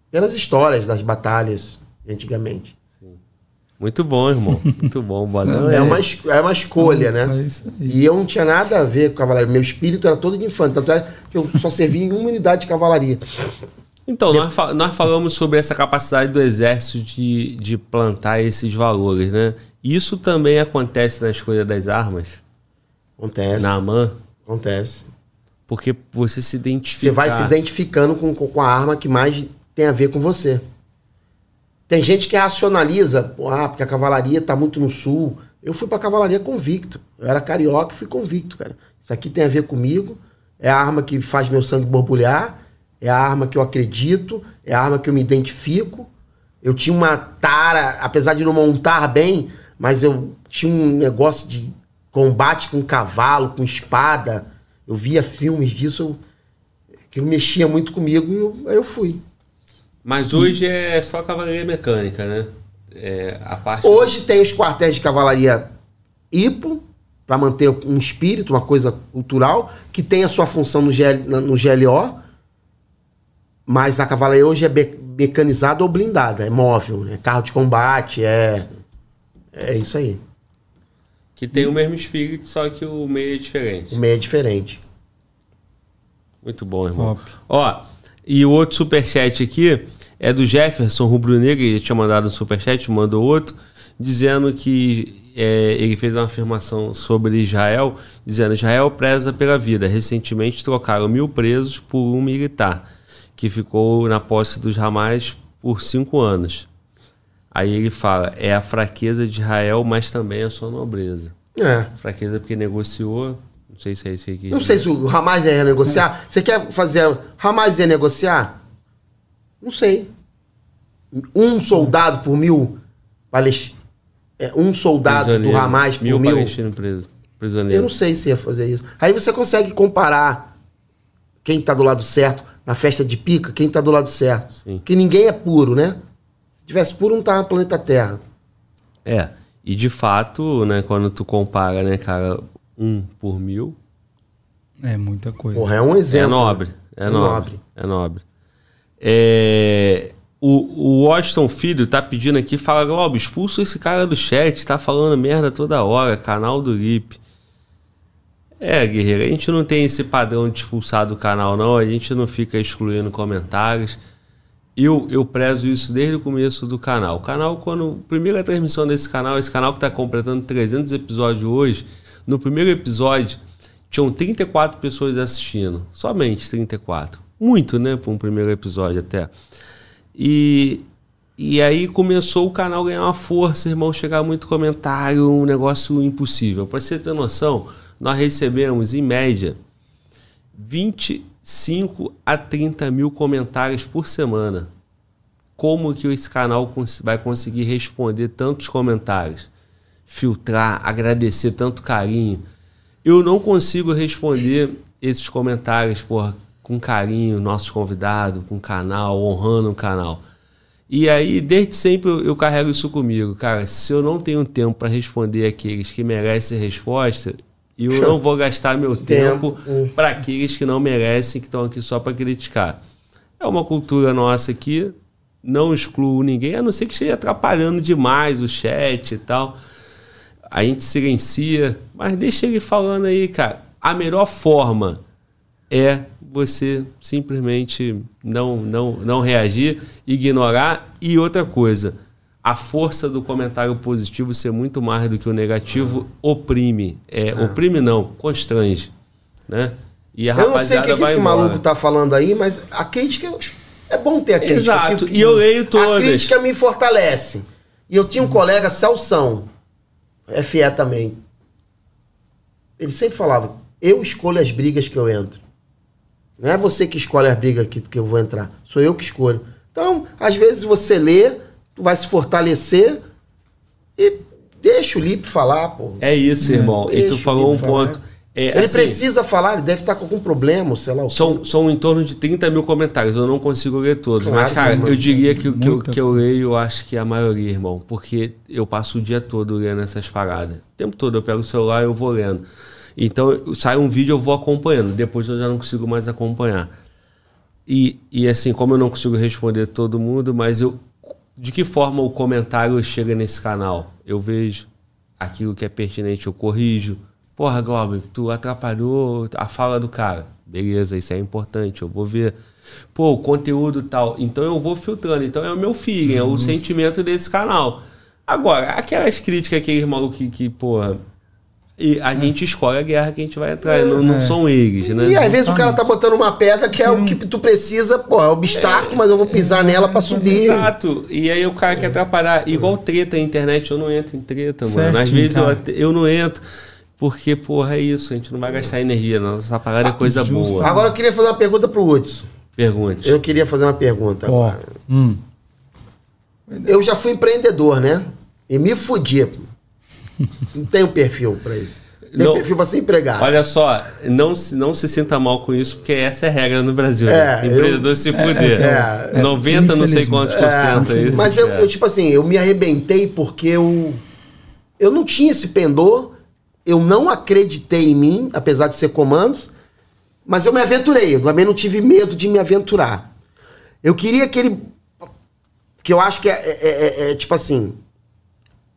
Pelas histórias das batalhas antigamente. Muito bom, irmão. Muito bom. Bodão É uma, es- é uma escolha, É né? aí. E eu não tinha nada a ver com cavalaria. Meu espírito era todo de infante. Tanto é que eu só servia em uma unidade de cavalaria. Então, nós, fa- nós falamos sobre essa capacidade do exército de, de plantar esses valores, né? Isso também acontece na escolha das armas, Acontece. na AMAN, Acontece. porque você se identifica. Você vai se identificando com com a arma que mais tem a ver com você. Tem gente que racionaliza, ah, porque a cavalaria tá muito no sul. Eu fui pra cavalaria convicto. Eu era carioca e fui convicto, cara. Isso aqui tem a ver comigo. É a arma que faz meu sangue borbulhar. É a arma que eu acredito. É a arma que eu me identifico. Eu tinha uma tara, apesar de não montar bem, mas eu tinha um negócio de combate com cavalo, com espada. Eu via filmes disso. Eu, aquilo mexia muito comigo e eu, eu fui. Mas hoje é só cavalaria mecânica, né? É, a parte. Hoje tem os quartéis de cavalaria IPO, para manter um espírito, uma coisa cultural, que tem a sua função no, GL, no GLO, mas a cavalaria hoje é be- mecanizada ou blindada, é móvel, é carro de combate, é, é isso aí. Que tem o mesmo espírito, só que o meio é diferente. O meio é diferente. Muito bom, irmão. Top. Ó, e o outro superchat aqui é do Jefferson Rubro Negro, ele tinha mandado um superchat, mandou outro, dizendo que é, ele fez uma afirmação sobre Israel, dizendo Israel preza pela vida. Recentemente trocaram mil presos por um militar, que ficou na posse dos Hamas por cinco anos. Aí ele fala, é a fraqueza de Israel, mas também a sua nobreza. É. Fraqueza porque negociou, sei se é isso aqui. Não sei se o Hamas ia renegociar. Você quer fazer. Hamas ia negociar? Não sei. Um soldado por mil. palest- é, um soldado do. Hamas por mil. mil. palestinos presos. Eu Prisioneiro. não sei se ia fazer isso. Aí você consegue comparar quem tá do lado certo na festa de pica, quem tá do lado certo. Sim. Que ninguém é puro, né? Se tivesse puro, não tava no planeta Terra. É. E de fato, né, quando tu compara, né, cara, um por mil, É muita coisa. Porra, é um exemplo. é nobre. É, É nobre. nobre. É nobre. É, o, o Washington Filho tá pedindo aqui, fala, Globo, expulsa esse cara do chat, tá falando merda toda hora, canal do Lip. É, guerreiro, a gente não tem esse padrão de expulsar do canal, não. A gente não fica excluindo comentários. eu, eu prezo isso desde o começo do canal. O canal, quando. Primeira transmissão desse canal, esse canal que está completando 300 episódios hoje, no primeiro episódio, tinham 34 pessoas assistindo. Somente 34. Muito, né? Para um primeiro episódio até. E, e aí começou o canal ganhar uma força, irmão, chegar muito comentário, um negócio impossível. Para você ter noção, nós recebemos, em média, 25 a 30 mil comentários por semana. Como que esse canal vai conseguir responder tantos comentários? Filtrar, agradecer tanto carinho. Eu não consigo responder esses comentários com carinho, nossos convidados, com o canal, honrando o canal. E aí, desde sempre, eu, eu carrego isso comigo. Cara, se eu não tenho tempo para responder aqueles que merecem resposta, eu não vou gastar meu tempo, tempo. para aqueles que não merecem, que estão aqui só para criticar. É uma cultura nossa aqui, não excluo ninguém, a não ser que esteja atrapalhando demais o chat e tal. A gente silencia, mas deixa ele falando aí, cara. A melhor forma é você simplesmente não, não, não reagir, ignorar. E outra coisa, a força do comentário positivo ser muito mais do que o negativo oprime. É, é. Oprime não, constrange. Né? E a eu não sei o que, que esse embora. maluco tá falando aí, mas a crítica. É bom ter a crítica. Exato, porque, e eu leio todas. A crítica me fortalece. E eu tinha um colega, Celção, FE também. Ele sempre falava: eu escolho as brigas que eu entro. Não é você que escolhe as brigas que, que eu vou entrar. Sou eu que escolho. Então, às vezes você lê tu vai se fortalecer e deixa o Lipe falar, pô. É isso, irmão. Deixa e tu falou um falar. ponto. É, ele assim, precisa falar, ele deve estar com algum problema, sei lá. São, são em torno de 30 mil comentários, eu não consigo ler todos. Claro, mas, cara, eu diria que, que, eu, que eu leio, eu acho que é a maioria, irmão. Porque eu passo o dia todo lendo essas paradas. O tempo todo eu pego o celular e eu vou lendo. Então, sai um vídeo, eu vou acompanhando. Depois eu já não consigo mais acompanhar. E, e assim, como eu não consigo responder todo mundo, mas eu, de que forma o comentário chega nesse canal? Eu vejo aquilo que é pertinente, eu corrijo. Porra, Globo, tu atrapalhou a fala do cara. Beleza, isso é importante, eu vou ver. Pô, o conteúdo tal. Então eu vou filtrando. Então é o meu feeling, é o sentimento desse canal. Agora, aquelas críticas, aqueles malucos que, que porra, e a gente escolhe a guerra que a gente vai entrar. É, não, não é. são eles, né? E às vezes o cara tá botando uma pedra que é o que tu precisa, pô, é obstáculo, é, mas eu vou pisar nela para subir. Exato. E aí o cara quer atrapalhar. Igual treta na internet, eu não entro em treta, certo, mano. Às vezes eu, eu não entro. Porque, porra, é isso, a gente não vai gastar energia, nossa parada é coisa Justo. boa. Agora eu queria fazer uma pergunta pro Hudson. Pergunte. Eu queria fazer uma pergunta oh. agora. Hum. Eu já fui empreendedor, né? E me fudi. Não tenho perfil para isso. Tem não, perfil para ser empregado. Olha só, não, não se sinta mal com isso, porque essa é a regra no Brasil. Né? É, né? Empreendedor eu, se fuder. É, é, 90, não sei quantos por cento é, isso. Mas eu, eu, tipo assim, eu me arrebentei porque eu, eu não tinha esse pendor, eu não acreditei em mim, apesar de ser comandos, mas eu me aventurei. Eu também não tive medo de me aventurar. Eu queria aquele. Que eu acho que é, é, é, é tipo assim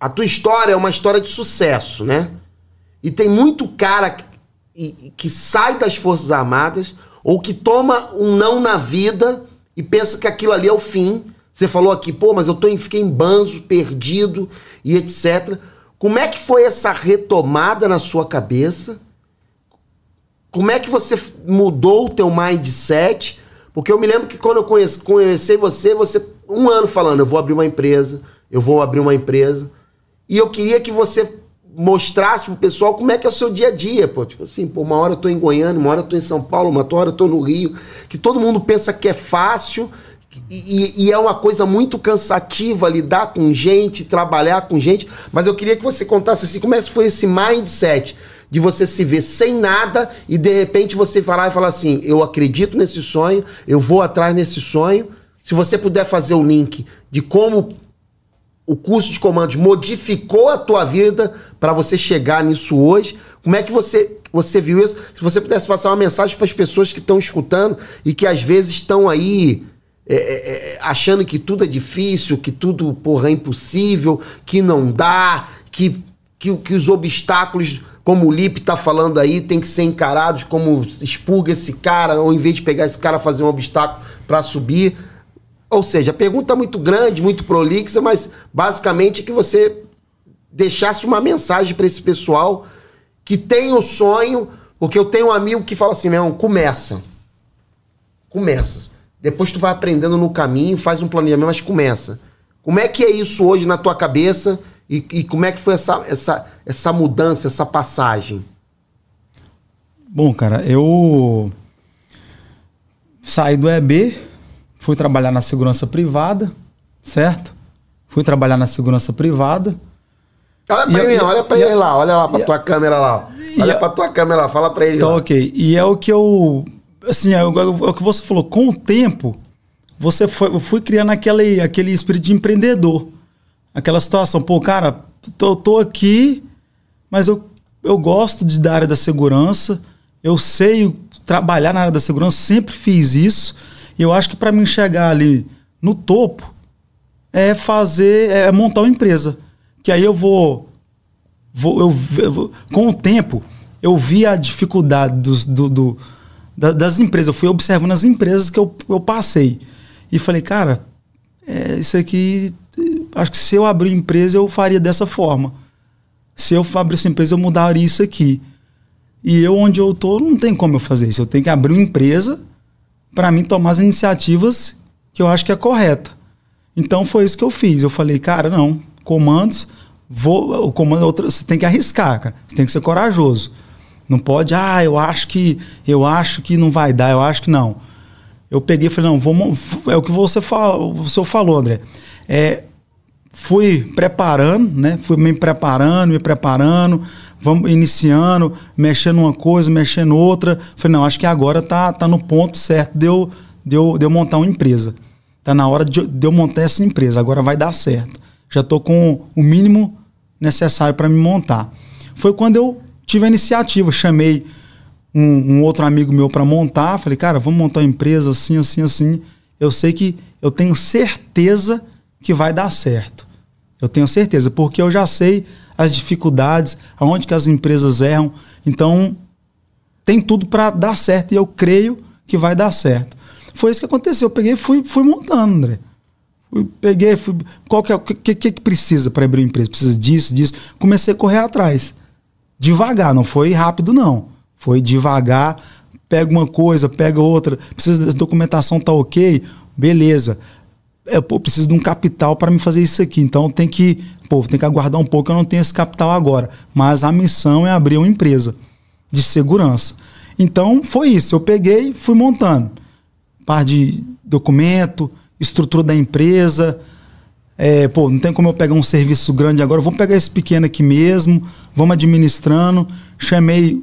a tua história é uma história de sucesso, né? E tem muito cara que, que sai das Forças Armadas ou que toma um não na vida e pensa que aquilo ali é o fim. Você falou aqui, pô, mas eu tô fiquei em banzo, perdido e etc. Como é que foi essa retomada na sua cabeça? Como é que você mudou o teu mindset? Porque eu me lembro que quando eu conheci, conheci você, você um ano falando, eu vou abrir uma empresa, eu vou abrir uma empresa. E eu queria que você mostrasse pro pessoal como é que é o seu dia a dia, pô. Tipo assim, pô, uma hora eu tô em Goiânia, uma hora eu tô em São Paulo, uma hora eu tô no Rio. Que todo mundo pensa que é fácil e, e, é uma coisa muito cansativa lidar com gente, trabalhar com gente. Mas eu queria que você contasse assim, como é que foi esse mindset de você se ver sem nada e de repente você falar e falar assim, eu acredito nesse sonho, eu vou atrás nesse sonho. Se você puder fazer o link de como o curso de comandos modificou a tua vida para você chegar nisso hoje? Como é que você, você viu isso? Se você pudesse passar uma mensagem para as pessoas que estão escutando e que às vezes estão aí é, é, é, achando que tudo é difícil, que tudo, porra, é impossível, que não dá, que, que, que os obstáculos, como o Lipe tá falando aí, tem que ser encarados como expurga esse cara, ou em vez de pegar esse cara fazer um obstáculo para subir. Ou seja, a pergunta é muito grande, muito prolixa, mas basicamente que você deixasse uma mensagem para esse pessoal que tem o sonho, porque eu tenho um amigo que fala assim, meu, começa. Começa. Depois tu vai aprendendo no caminho, faz um planejamento, mas começa. Como é que é isso hoje na tua cabeça e, e como é que foi essa, essa, essa mudança, essa passagem? Bom, cara, eu saí do EB, fui trabalhar na segurança privada, certo? Fui trabalhar na segurança privada. Olha pra ele, eu- olha pra ele eu- lá, olha lá pra e- tua câmera lá. Olha eu- pra tua câmera lá, fala pra ele Então, lá. ok. E é o que eu. Assim, é o, é que você falou. Com o tempo, você foi, eu fui criando aquele, aquele espírito de empreendedor. Aquela situação, pô, cara, tô, tô aqui, mas eu, eu gosto de, da área da segurança. Eu sei trabalhar na área da segurança, sempre fiz isso. E eu acho que para mim chegar ali no topo é fazer, é montar uma empresa. Que aí eu vou vou, eu, eu com o tempo, eu vi a dificuldade dos, do, do- da- das empresas. Eu fui observando as empresas que eu, eu passei. E falei, cara, é, isso aqui, acho que se eu abrir empresa, eu faria dessa forma. Se eu abrisse empresa, eu mudaria isso aqui. E eu, onde eu tô, não tem como eu fazer isso. Eu tenho que abrir uma empresa para mim tomar as iniciativas que eu acho que é correta. Então foi isso que eu fiz. Eu falei, cara, não, comandos, vou, o comando, outra- você tem que arriscar, cara. Você tem que ser corajoso. Não pode, ah, eu acho que, eu acho que não vai dar, eu acho que não. Eu peguei e falei, não, vamos, é o que você falou, o senhor falou, André. É, fui preparando, né? Fui me preparando, me preparando, vamos iniciando, mexendo uma coisa, mexendo outra. Falei, não, acho que agora tá, tá no ponto certo de eu, de, eu, de eu montar uma empresa. Tá na hora de, de eu montar essa empresa, agora vai dar certo. Já tô com o mínimo necessário para me montar. Foi quando eu tive a iniciativa, chamei um, um outro amigo meu para montar. Falei, cara, vamos montar uma empresa assim, assim, assim. Eu sei que eu tenho certeza que vai dar certo. Eu tenho certeza, porque eu já sei as dificuldades, aonde que as empresas erram. Então, tem tudo para dar certo e eu creio que vai dar certo. Foi isso que aconteceu. Eu peguei e fui, fui montando, André. Fui, peguei, fui, qual que é o que, que, que precisa para abrir uma empresa? Precisa disso, disso. Comecei a correr atrás. Devagar, não foi rápido, não. Foi devagar, pega uma coisa, pega outra. Precisa da documentação, tá ok? Beleza. Eu pô, preciso de um capital para me fazer isso aqui. Então tem que, pô, tem que aguardar um pouco, eu não tenho esse capital agora. Mas a missão é abrir uma empresa de segurança. Então foi isso. Eu peguei, fui montando. Par de documento, estrutura da empresa. É, pô, não tem como eu pegar um serviço grande agora. Vamos pegar esse pequeno aqui mesmo. Vamos administrando. Chamei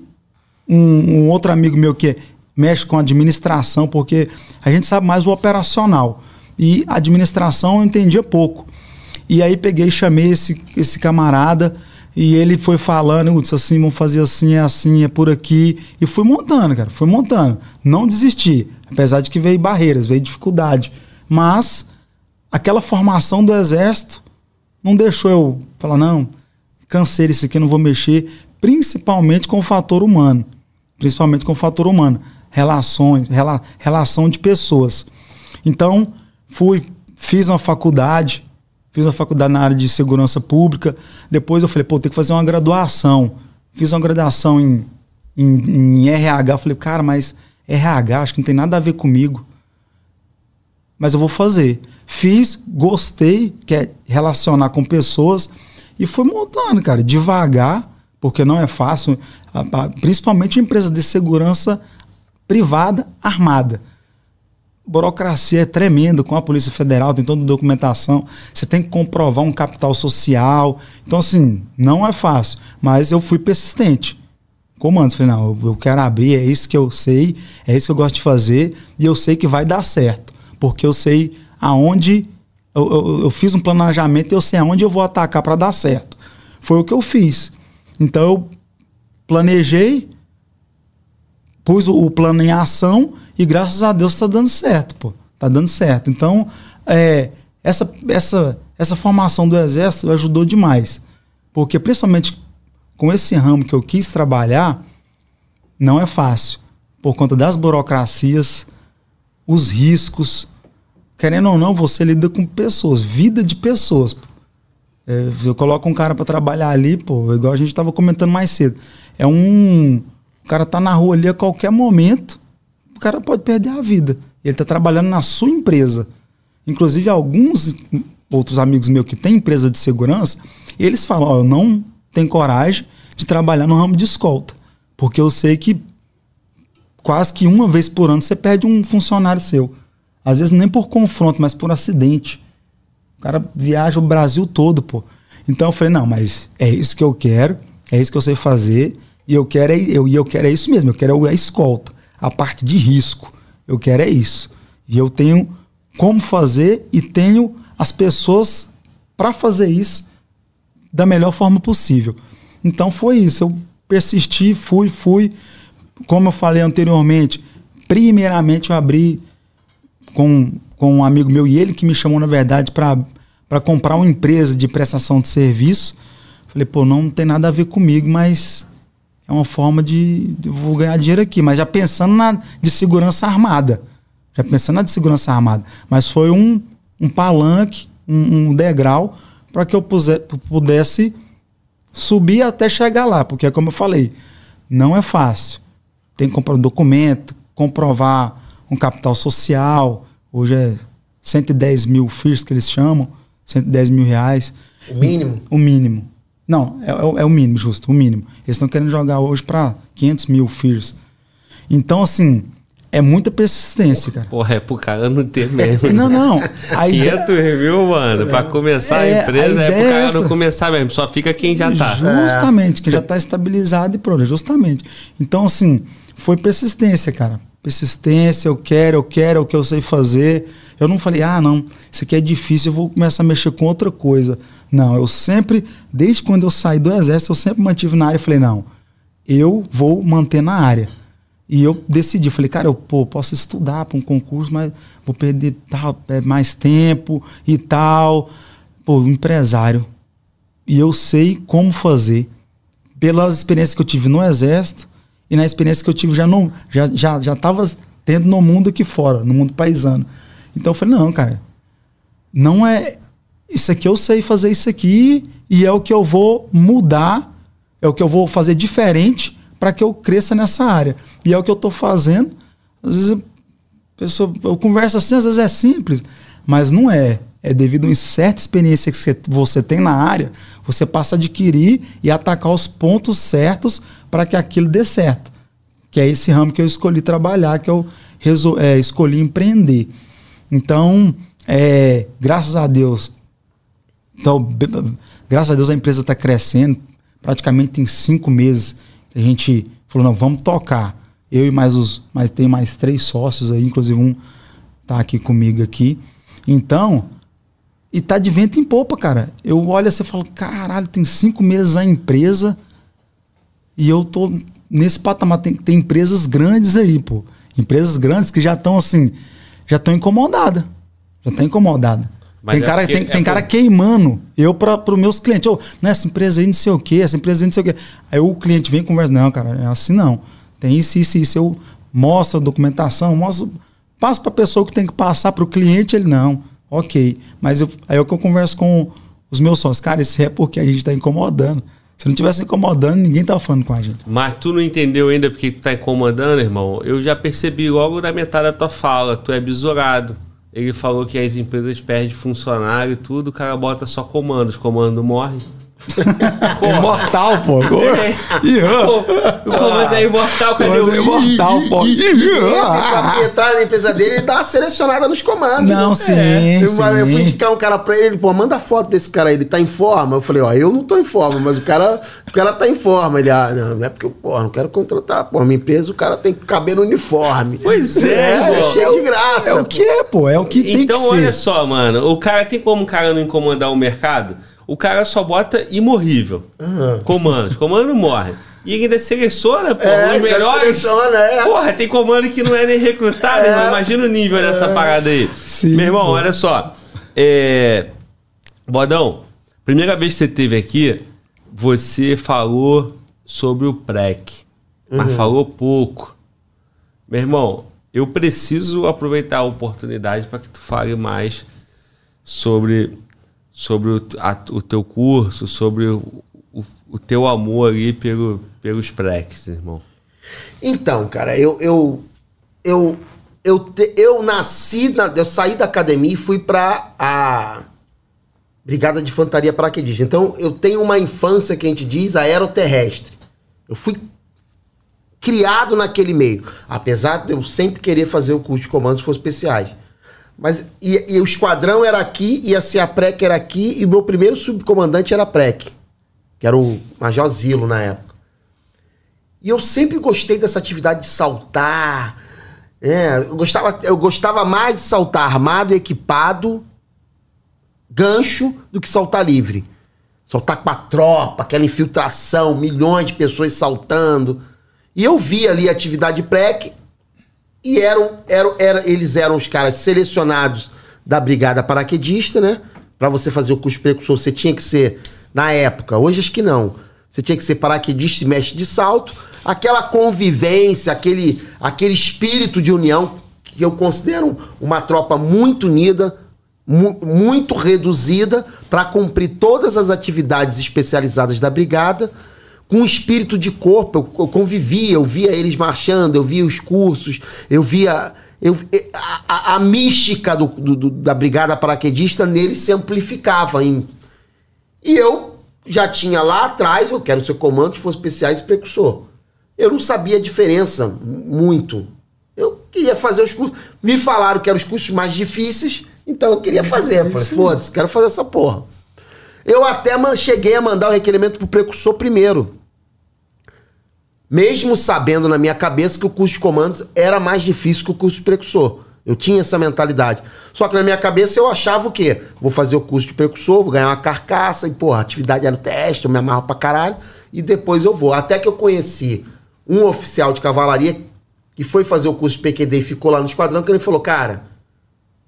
um, um outro amigo meu que mexe com administração, porque a gente sabe mais o operacional. E administração eu entendia pouco. E aí peguei chamei esse, esse camarada e ele foi falando, disse assim, vamos fazer assim, é assim, é por aqui. E fui montando, cara, fui montando. Não desisti, apesar de que veio barreiras, veio dificuldade. Mas aquela formação do exército não deixou eu falar, não, cansei disso aqui, não vou mexer, principalmente com o fator humano. Principalmente com o fator humano. Relações, rela, relação de pessoas. Então, fui, fiz uma faculdade, fiz uma faculdade na área de segurança pública. Depois eu falei, pô, tem que fazer uma graduação. Fiz uma graduação em, em, em RH. Falei, cara, mas RH, acho que não tem nada a ver comigo. Mas eu vou fazer. Fiz, gostei, que é relacionar com pessoas, e fui montando, cara, devagar, porque não é fácil, principalmente em empresa de segurança privada armada burocracia é tremenda com a Polícia Federal, tem toda a documentação, você tem que comprovar um capital social. Então, assim, não é fácil. Mas eu fui persistente. Comando, falei, não, eu quero abrir, é isso que eu sei, é isso que eu gosto de fazer, e eu sei que vai dar certo. Porque eu sei aonde. Eu, eu- eu fiz um planejamento eu sei aonde eu vou atacar para dar certo. Foi o que eu fiz. Então eu planejei, pus o, o plano em ação e graças a Deus está dando certo, pô. Tá dando certo. Então, é, essa, essa, essa formação do Exército ajudou demais. Porque, principalmente com esse ramo que eu quis trabalhar, não é fácil. Por conta das burocracias, os riscos. Querendo ou não, você lida com pessoas, vida de pessoas. É, eu coloco um cara para trabalhar ali, pô, igual a gente tava comentando mais cedo. É um. O cara tá na rua ali a qualquer momento, o cara pode perder a vida. Ele tá trabalhando na sua empresa. Inclusive, alguns outros amigos meus que têm empresa de segurança, eles falam: Ó, eu não tenho coragem de trabalhar no ramo de escolta. Porque eu sei que quase que uma vez por ano você perde um funcionário seu. Às vezes nem por confronto, mas por acidente. O cara viaja o Brasil todo, pô. Então eu falei, não, mas é isso que eu quero, é isso que eu sei fazer, e eu quero é, eu, eu quero é isso mesmo, eu quero é a escolta, a parte de risco. Eu quero é isso. E eu tenho como fazer e tenho as pessoas para fazer isso da melhor forma possível. Então foi isso. Eu persisti, fui, fui. Como eu falei anteriormente, primeiramente eu abri com, com um amigo meu e ele que me chamou, na verdade, para comprar uma empresa de prestação de serviço. Falei, pô, não tem nada a ver comigo, mas é uma forma de, de vou ganhar dinheiro aqui. Mas já pensando na de segurança armada. Já pensando na de segurança armada. Mas foi um, um palanque, um, um degrau para que eu pudesse subir até chegar lá, porque como eu falei, não é fácil. Tem que comprar um documento, comprovar um capital social, hoje é 110 mil FIRs que eles chamam, 110 mil reais. O mínimo? O mínimo. Não, é, é, é o mínimo, justo, o mínimo. Eles estão querendo jogar hoje para 500 mil FIRs. Então, assim, é muita persistência, cara. Porra, é pro cara não ter mesmo. não, não. A 500 ideia... mil, mano, pra começar é, a empresa a é pro cara é não começar mesmo. Só fica quem já tá. Justamente, quem já tá estabilizado e pronto, justamente. Então, assim, foi persistência, cara. Persistência, eu quero, eu quero, é o que eu sei fazer. Eu não falei, ah, não, isso aqui é difícil, eu vou começar a mexer com outra coisa. Não, eu sempre, desde quando eu saí do exército, eu sempre mantive na área falei, não, eu vou manter na área. E eu decidi, falei, cara, eu pô, posso estudar para um concurso, mas vou perder tal, é, mais tempo e tal. Pô, empresário. E eu sei como fazer. Pelas experiências que eu tive no exército e na experiência que eu tive já no, já já já estava tendo no mundo aqui fora, no mundo paisano. Então eu falei, não, cara, não é isso aqui eu sei fazer isso aqui e é o que eu vou mudar, é o que eu vou fazer diferente para que eu cresça nessa área. E é o que eu estou fazendo. Às vezes eu, pessoa, eu converso assim, às vezes é simples, mas não é. É devido a uma certa experiência que você tem na área, você passa a adquirir e atacar os pontos certos para que aquilo dê certo. Que é esse ramo que eu escolhi trabalhar, que eu é, escolhi empreender. Então, é, graças a Deus, então, graças a Deus a empresa está crescendo. Praticamente em cinco meses a gente falou, não, vamos tocar. Eu e mais os, mas tem mais três sócios aí, inclusive um tá aqui comigo aqui. Então, e tá de vento em popa, cara. Eu olho assim e falo, caralho, tem cinco meses a empresa e eu tô nesse patamar. Tem, tem empresas grandes aí, pô. Empresas grandes que já estão assim, já estão incomodadas. Já estão incomodadas. Mas tem é cara, tem, é tem cara queimando eu para os meus clientes. Oh, não, essa empresa aí não sei o quê, essa empresa aí não sei o quê. Aí o cliente vem e conversa, não, cara, é assim não. Tem isso, isso, isso. Eu mostro a documentação, mostro, passo para a pessoa que tem que passar para o cliente, ele não. Ok. Mas eu, aí é o que eu converso com os meus sócios. Cara, isso é porque a gente está incomodando. Se não tivesse incomodando, ninguém tava falando com a gente. Mas tu não entendeu ainda porque tu tá incomodando, irmão? Eu já percebi logo na metade da tua fala. Tu é besourado. Ele falou que as empresas perdem funcionário e tudo, o cara bota só comandos, comando morre. Imortal, pô. É. pô o comando é imortal, cadê o é imortal, pô? pra entrar na empresa dele, ele dá uma selecionada nos comandos. Não, né? sim, é. sim. Eu, fui indicar um cara pra ele, ele, pô, manda foto desse cara aí, ele tá em forma. Eu falei, ó, eu não tô em forma, mas o cara, o cara tá em forma. Ele, ah, não, não é porque eu, pô, não quero contratar, pô, minha empresa, o cara tem que caber no uniforme. Pois é, é, é cheio de graça. É o que é, pô, é o que então, tem que ser. Então, olha só, mano, o cara tem como o cara não incomodar o mercado? O cara só bota imorrível. Uhum. Comandos. Comando morre. E ainda seleciona, pô, é, os melhores. Seleciona, é. Porra, tem comando que não é nem recrutado, é. irmão. Imagina o nível é. dessa parada aí. Sim, Meu irmão, pô. olha só. É... Bodão, primeira vez que você esteve aqui, você falou sobre o PREC. Mas uhum. falou pouco. Meu irmão, eu preciso aproveitar a oportunidade para que tu fale mais sobre, sobre o, a, o teu curso, sobre o, o, o, teu amor ali pelo, pelos precs, irmão. Então, cara, eu eu eu eu, te, eu nasci, na, eu saí da academia e fui para a Brigada de Infantaria Paraquedista. Então, eu tenho uma infância que a gente diz aeroterrestre. Eu fui criado naquele meio. Apesar de eu sempre querer fazer o curso de comandos forças especiais. Mas e, e, o esquadrão era aqui, ia ser a PREC era aqui, e o meu primeiro subcomandante era a PREC, que era o Major Zilo na época. E eu sempre gostei dessa atividade de saltar. É, eu, gostava, eu gostava mais de saltar armado e equipado, gancho, do que saltar livre. Saltar com a tropa, aquela infiltração, milhões de pessoas saltando. E eu vi ali a atividade PREC e eram, eram, eram, eles eram os caras selecionados da Brigada Paraquedista, né? Para você fazer o curso precursor, você tinha que ser, na época, hoje acho que não, você tinha que ser paraquedista e mestre de salto. Aquela convivência, aquele, aquele espírito de união, que eu considero uma tropa muito unida, mu muito reduzida, para cumprir todas as atividades especializadas da Brigada com espírito de corpo. Eu, eu convivia, eu via eles marchando, eu via os cursos, eu via. Eu, a, a, a mística do, do, da Brigada Paraquedista nele se amplificava. Em, e eu já tinha lá atrás, eu quero ser comando de forças especiais e precursor. Eu não sabia a diferença muito. Eu queria fazer os cursos. Me falaram que eram os cursos mais difíceis, então eu queria fazer. Eu falei, foda-se, quero fazer essa porra. Eu até cheguei a mandar o requerimento pro precursor primeiro. Mesmo sabendo na minha cabeça que o curso de comandos era mais difícil que o curso de precursor. Eu tinha essa mentalidade. Só que na minha cabeça eu achava o quê? Vou fazer o curso de precursor, vou ganhar uma carcaça e, porra, atividade era teste, eu me amarro pra caralho, e depois eu vou. Até que eu conheci um oficial de cavalaria que foi fazer o curso de PQD e ficou lá no esquadrão, que ele falou, cara,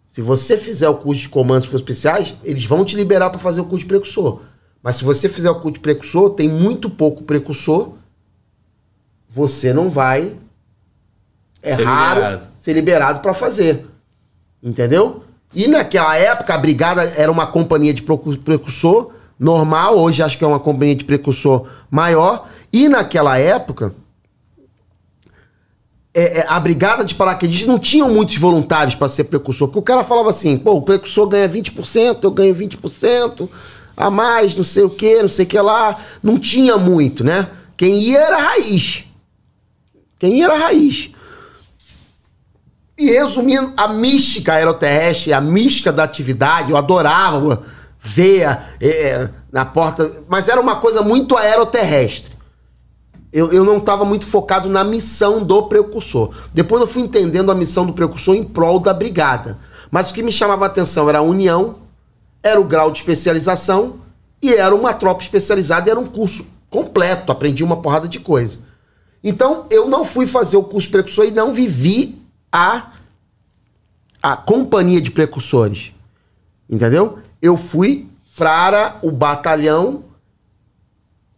se você fizer o curso de comandos e especiais, eles vão te liberar para fazer o curso de precursor. Mas se você fizer o curso de precursor, tem muito pouco precursor você não vai. É ser raro liberado. ser liberado para fazer. Entendeu? E naquela época a brigada era uma companhia de precursor normal, hoje acho que é uma companhia de precursor maior. E naquela época é, é, a brigada de paraquedistas não tinham muitos voluntários para ser precursor, porque o cara falava assim: pô, o precursor ganha 20%, eu ganho 20%, a mais, não sei o que, não sei o que lá. Não tinha muito, né? Quem ia era raiz. Quem era a raiz? E resumindo, a mística aeroterrestre, a mística da atividade, eu adorava ver é, na porta, mas era uma coisa muito aeroterrestre. Eu, eu não estava muito focado na missão do precursor. Depois eu fui entendendo a missão do precursor em prol da brigada. Mas o que me chamava a atenção era a união, era o grau de especialização e era uma tropa especializada, era um curso completo, aprendi uma porrada de coisa. Então, eu não fui fazer o curso precursor e não vivi a, a companhia de precursores. Entendeu? Eu fui para o batalhão,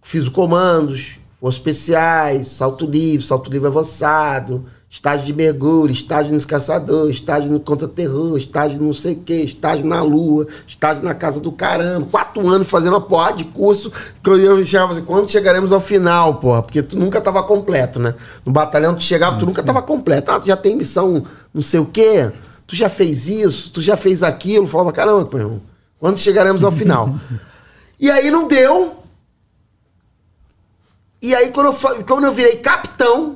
fiz os comandos, forças especiais, salto livre, salto livre avançado, estágio de mergulho, estágio nos caçadores, estágio no contra-terror, estágio não sei o que, estágio na lua, estágio na casa do caramba. Quatro anos fazendo uma porra de curso que eu chegava assim, quando chegaremos ao final, porra? Porque tu nunca tava completo, né? No batalhão tu chegava, tu nunca tava completo. Ah, tu já tem missão não sei o quê, tu já fez isso, tu já fez aquilo. Falava, caramba, irmão, quando chegaremos ao final? e aí não deu. E aí quando eu, quando eu virei capitão,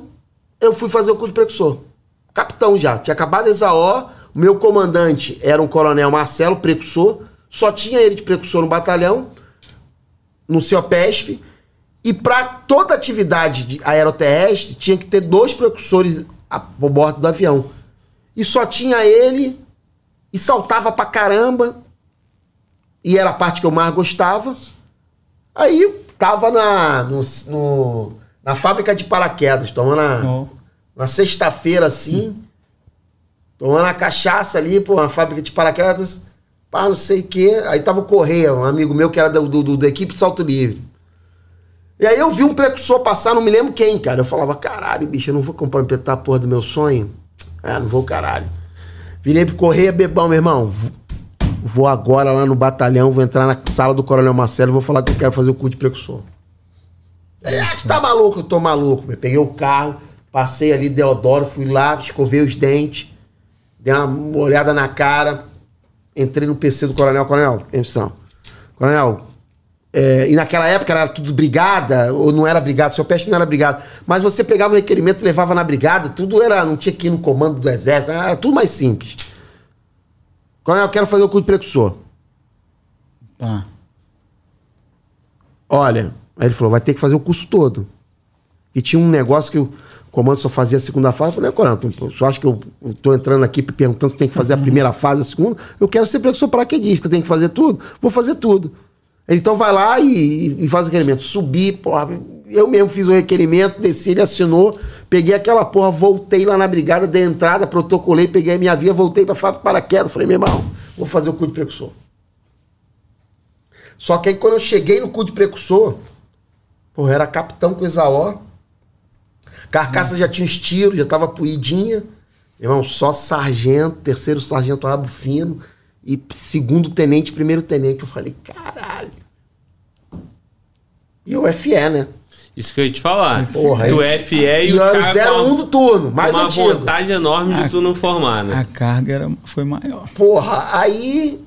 eu fui fazer o curso precursor. Capitão já. Tinha acabado a o meu comandante era um coronel Marcelo, precursor. Só tinha ele de precursor no batalhão, no CIOPESP. E para toda atividade de aeroterrestre, tinha que ter dois precursores a, a bordo do avião. E só tinha ele, e saltava pra caramba. E era a parte que eu mais gostava. Aí tava na, no, no na fábrica de paraquedas, tomando na, oh. na sexta-feira assim, tomando a cachaça ali, pô, na fábrica de paraquedas, pá, não sei o quê. Aí tava o Correia, um amigo meu que era do, do, do, da equipe de salto livre. E aí eu vi um precursor passar, não me lembro quem, cara. Eu falava, caralho, bicho, eu não vou comprometer a porra do meu sonho. É, não vou caralho. Virei pro Correia, bebão, meu irmão. Vou agora lá no batalhão, vou entrar na sala do Coronel Marcelo e vou falar que eu quero fazer o curso de precursor. É, tá maluco, eu tô maluco. meu. Peguei o carro, passei ali Deodoro, fui lá, escovei os dentes, dei uma olhada na cara, entrei no PC do Coronel. Coronel, atenção. Coronel, é, e naquela época era tudo brigada, ou não era brigada, seu peste não era brigada. Mas você pegava o requerimento levava na brigada, tudo era, não tinha que ir no comando do exército, era tudo mais simples. Coronel, eu quero fazer o curso de precursor. Pá. Olha, aí ele falou, vai ter que fazer o curso todo. E tinha um negócio que o comando só fazia a segunda fase. Eu falei, Coronel, tu, tu acha que eu, tô entrando aqui perguntando se tem que fazer a primeira fase, a segunda? Eu quero ser precursor paraquedista, tem que fazer tudo? Vou fazer tudo. Ele então vai lá e, e faz o requerimento. Subi, porra, eu mesmo fiz o requerimento, desci, ele assinou, peguei aquela porra, voltei lá na brigada, dei entrada, protocolei, peguei a minha via, voltei pra fábrica paraquedas. Falei, meu irmão, vou fazer o curso de precursor. Só que aí quando eu cheguei no curso de precursor, porra, era capitão com Exaó, carcaça já tinha os tiros, já tava puidinha. Irmão, só sargento, terceiro sargento rabo fino e segundo tenente, primeiro tenente. Eu falei, caralho. E o FE, né? Isso que eu ia te falar. Porra, tu aí- FE e, E era o com 01 do turno, mais uma antigo. vontade enorme de Ah, tu não formar, né? A carga era, foi maior. Porra, aí.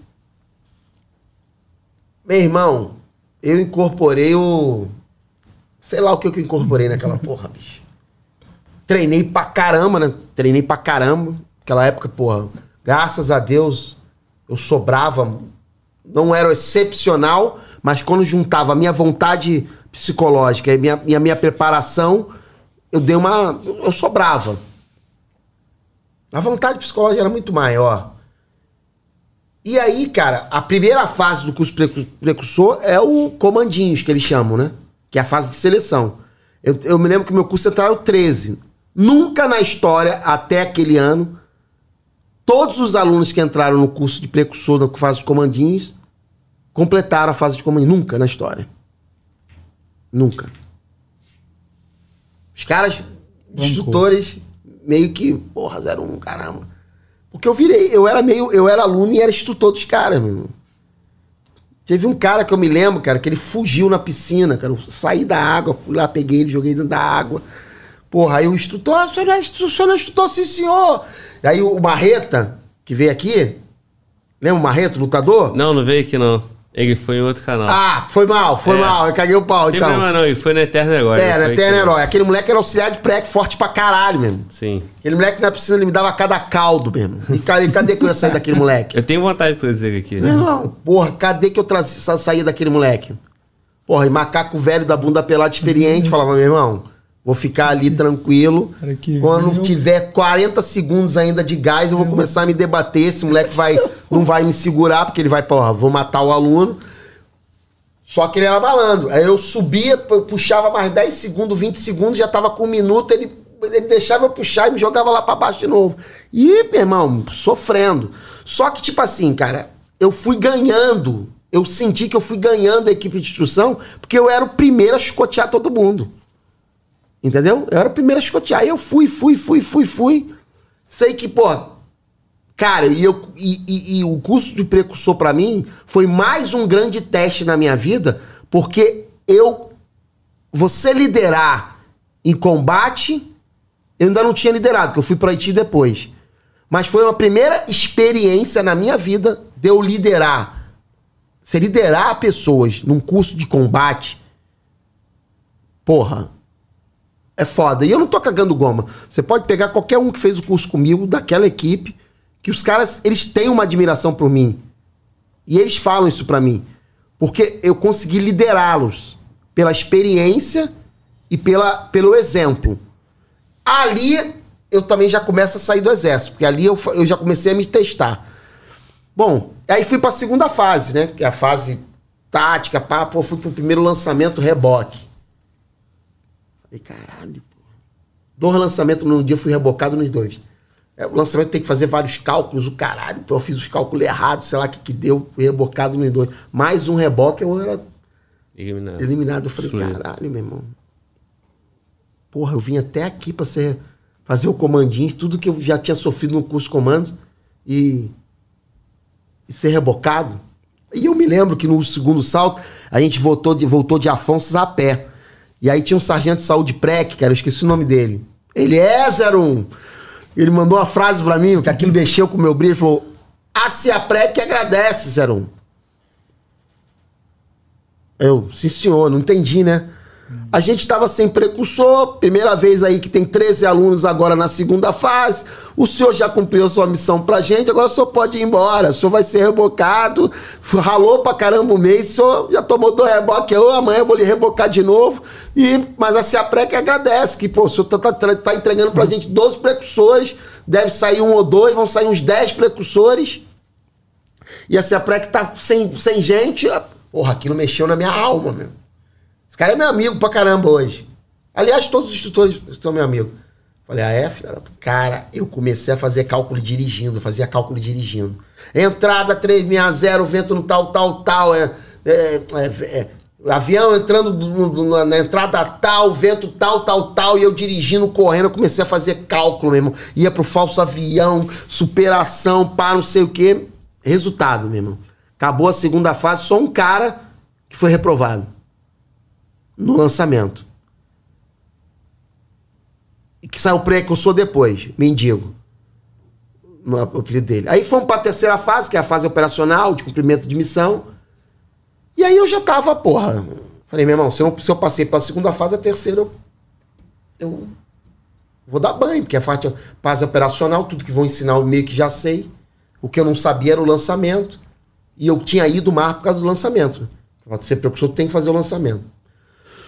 Meu irmão, eu incorporei o. Sei lá o que eu incorporei naquela porra, bicho. Treinei pra caramba, né? Treinei pra caramba. Naquela época, porra, graças a Deus, eu sobrava. Não era excepcional, mas quando juntava a minha vontade psicológica e a minha, e a minha preparação, eu dei uma. Eu sobrava. A vontade psicológica era muito maior. E aí, cara, a primeira fase do curso precu- precursor é o comandinhos, que eles chamam, né? Que é a fase de seleção. Eu, eu me lembro que meu curso entraram 13. Nunca na história, até aquele ano, todos os alunos que entraram no curso de precursor da fase de comandinhos completaram a fase de comandinhos. Nunca na história. Nunca. Os caras, instrutores, meio que, porra, 01, caramba. Porque eu virei, eu era meio, eu era aluno e era instrutor dos caras, meu irmão. Teve um cara que eu me lembro, cara, que ele fugiu na piscina, cara. Eu saí da água, fui lá, peguei ele, joguei dentro da água. Porra, aí o instrutor, ah, o senhor é instrutor, o senhor não é instrutor, sim, senhor. Aí o Marreta, que veio aqui, lembra o Marreta, lutador? Não, não veio aqui não. Ele foi em outro canal. Ah, foi mal, foi É. mal, eu caguei o pau, não tem então. problema não, ele foi no Eterno Herói. não Era, foi eterno não. herói. Aquele moleque era auxiliar de pré forte pra caralho mesmo. Sim. Aquele moleque na piscina ele me dava cada caldo mesmo. E cara, cadê que eu ia sair daquele moleque? Eu tenho vontade de trazer ele aqui. Meu irmão, porra, cadê que eu tra- sa- saía daquele moleque? Porra, e macaco velho da bunda pelada experiente falava, meu irmão, vou ficar ali tranquilo. Quando tiver 40 segundos ainda de gás, eu vou começar a me debater. Esse moleque vai, não vai me segurar, porque ele vai, porra, vou matar o aluno. Só que ele era malandro. Aí eu subia, eu puxava mais 10 segundos, 20 segundos, já tava com um minuto, ele, ele deixava eu puxar e me jogava lá pra baixo de novo. E, meu irmão, sofrendo. Só que, tipo assim, cara, eu fui ganhando. Eu senti que eu fui ganhando a equipe de instrução, porque eu era o primeiro a chicotear todo mundo. Entendeu? Eu era o primeiro a chicotear. Aí eu fui, fui, fui, fui, fui. Sei que, pô, Cara, e, eu, e, e- e o curso de precursor pra mim foi mais um grande teste na minha vida, porque eu. Você liderar em combate, eu ainda não tinha liderado, porque eu fui para Haiti depois. Mas foi uma primeira experiência na minha vida de eu liderar. Você liderar pessoas num curso de combate, porra, é foda. E eu não tô cagando goma. Você pode pegar qualquer um que fez o curso comigo, daquela equipe, que os caras, eles têm uma admiração por mim. E eles falam isso pra mim. Porque eu consegui liderá-los pela experiência e pela, pelo exemplo. Ali eu também já começo a sair do exército, porque ali eu, eu já comecei a me testar. Bom, aí fui pra segunda fase, né? Que é a fase tática, pá, pô, fui pro primeiro lançamento reboque. Falei, caralho, pô. Dois lançamentos no dia, fui rebocado nos dois. É, o lançamento tem que fazer vários cálculos, o caralho, pô, eu fiz os cálculos errados, sei lá o que que deu, fui rebocado nos dois. Mais um reboque, eu era Eliminado. eliminado. Eu falei, caralho, meu irmão. Porra, eu vim até aqui pra ser fazer o comandinho, tudo que eu já tinha sofrido no curso comandos e, e ser rebocado. E eu me lembro que no segundo salto a gente voltou de, voltou de Afonso a pé. E aí tinha um sargento de saúde PREC, cara, eu esqueci o nome dele. Ele é 01. Ele mandou uma frase pra mim, que aquilo mexeu com o meu brilho, ele falou: A Ciaprec agradece, 01. Eu, sim senhor, não entendi, né? A gente estava sem precursor, primeira vez aí que tem 13 alunos agora na segunda fase. O senhor já cumpriu sua missão pra gente, agora o senhor pode ir embora. O senhor vai ser rebocado, ralou pra caramba o mês, o senhor já tomou dois reboques, eu amanhã eu vou lhe rebocar de novo. E, mas a CIAPREC agradece, que pô, o senhor tá, tá, tá entregando pra gente 12 precursores, deve sair um ou dois, vão sair uns 10 precursores. E a CIAPREC tá sem, sem gente. Porra, aquilo mexeu na minha alma, meu. Esse cara é meu amigo pra caramba hoje. Aliás, todos os instrutores são meu amigo. Falei, ah, é, filha? Cara, eu comecei a fazer cálculo dirigindo, fazia cálculo dirigindo. Entrada 360, vento no tal, tal, tal. É, é, é, é avião entrando no, na entrada tal, vento tal, tal, tal, e eu dirigindo, correndo, eu comecei a fazer cálculo, meu irmão. Ia pro falso avião, superação, pá, não sei o quê. Resultado, meu irmão. Acabou a segunda fase, só um cara que foi reprovado no lançamento. E que saiu precursor depois, mendigo. No apelido dele. Aí fomos para a terceira fase, que é a fase operacional, de cumprimento de missão. E aí eu já tava, porra. Falei, meu irmão, se eu, se eu passei para a segunda fase, a terceira eu, eu vou dar banho, porque a fase, fase operacional, tudo que vão ensinar eu meio que já sei. O que eu não sabia era o lançamento. E eu tinha ido mar por causa do lançamento. Pode ser precursor, tem que fazer o lançamento.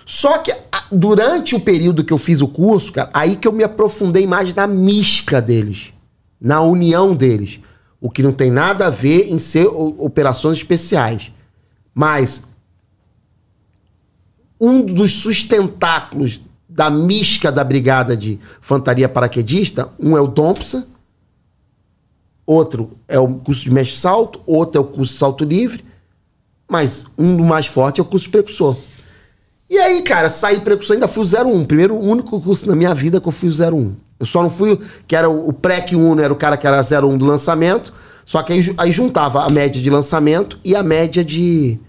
Só que durante o período que eu fiz o curso, cara, aí que eu me aprofundei mais na mística deles, na união deles. O que não tem nada a ver em ser operações especiais. Mas um dos sustentáculos da mística da brigada de fantaria paraquedista, um é o Thompson, outro é o curso de mestre salto, outro é o curso de salto livre, mas um do mais forte é o curso precursor. E aí, cara, saí precursor, ainda fui o 01. Primeiro, o único curso na minha vida que eu fui o 01. Eu só não fui, que era o, pré-que 1, era o cara que era 01 do lançamento. Só que aí, aí, juntava a média de lançamento e a média de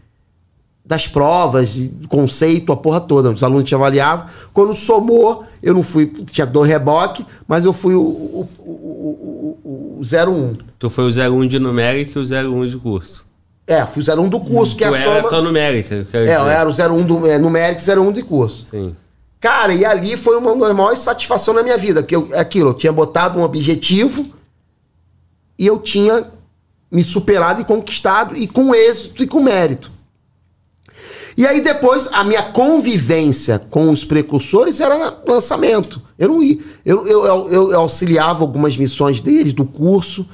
das provas, de conceito, a porra toda. Os alunos te avaliavam. Quando somou, eu não fui, tinha dois reboque, mas eu fui o, o, o, o, o 01. Tu foi o 01 de numérica e o 01 de curso. É, fui o 01 do curso, que é a era soma... tua numérica. É, eu era o 01 do é, numérico e 01 de curso. Sim. Cara, e ali foi uma das maiores satisfações na minha vida, que eu, aquilo, eu tinha botado um objetivo e eu tinha me superado e conquistado, e com êxito e com mérito. E aí depois, a minha convivência com os precursores era lançamento. Eu não ia. Eu, eu, eu, eu auxiliava algumas missões deles, do curso,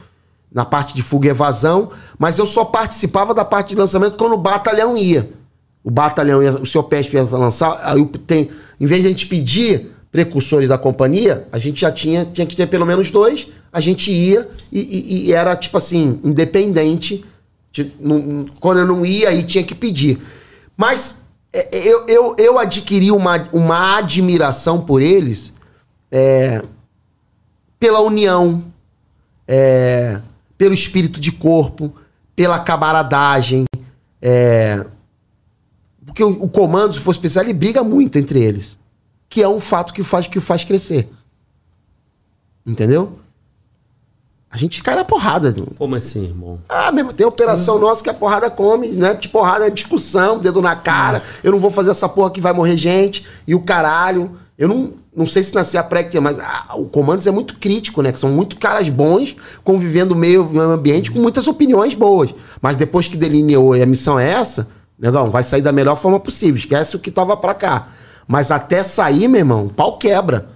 na parte de fuga e evasão, mas eu só participava da parte de lançamento quando o batalhão ia. O batalhão, ia, o seu PESP ia lançar, aí tem, em vez de a gente pedir precursores da companhia, a gente já tinha, tinha que ter pelo menos dois, a gente ia e, e, e era tipo assim, independente. De, não, quando eu não ia, aí tinha que pedir. Mas é, é, eu, eu, eu adquiri uma, uma admiração por eles é, pela união, é, pelo espírito de corpo, pela camaradagem. É... Porque o, o, comando, se for especial, ele briga muito entre eles. Que é um fato que faz, que o faz crescer. Entendeu? A gente cai na porrada. Como assim, irmão? Ah, mesmo, tem operação Como... nossa que a porrada come, né? De porrada é discussão, dedo na cara. Eu não vou fazer essa porra que vai morrer gente. E o caralho. Eu não, não sei se nascer a pré mas ah, o Comandos é muito crítico, né? Que são muito caras bons convivendo meio, ambiente com muitas opiniões boas. Mas depois que delineou e a missão é essa, negão, vai sair da melhor forma possível. Esquece o que tava para cá. Mas até sair, meu irmão, pau quebra.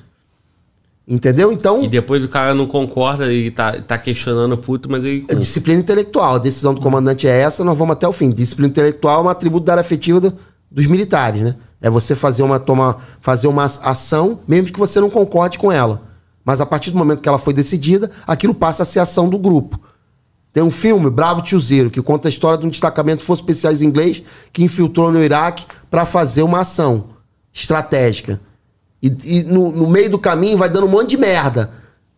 Entendeu? Então. E depois o cara não concorda e tá, tá questionando puto, mas ele. É disciplina intelectual. A decisão do comandante é essa, nós vamos até o fim. Disciplina intelectual é um atributo da área afetiva dos militares, né? É você fazer uma, toma, fazer uma ação, mesmo que você não concorde com ela. Mas a partir do momento que ela foi decidida, aquilo passa a ser ação do grupo. Tem um filme, Bravo Tiozeiro, que conta a história de um destacamento de forças especiais inglês que infiltrou no Iraque para fazer uma ação estratégica. E, e no, no meio do caminho vai dando um monte de merda.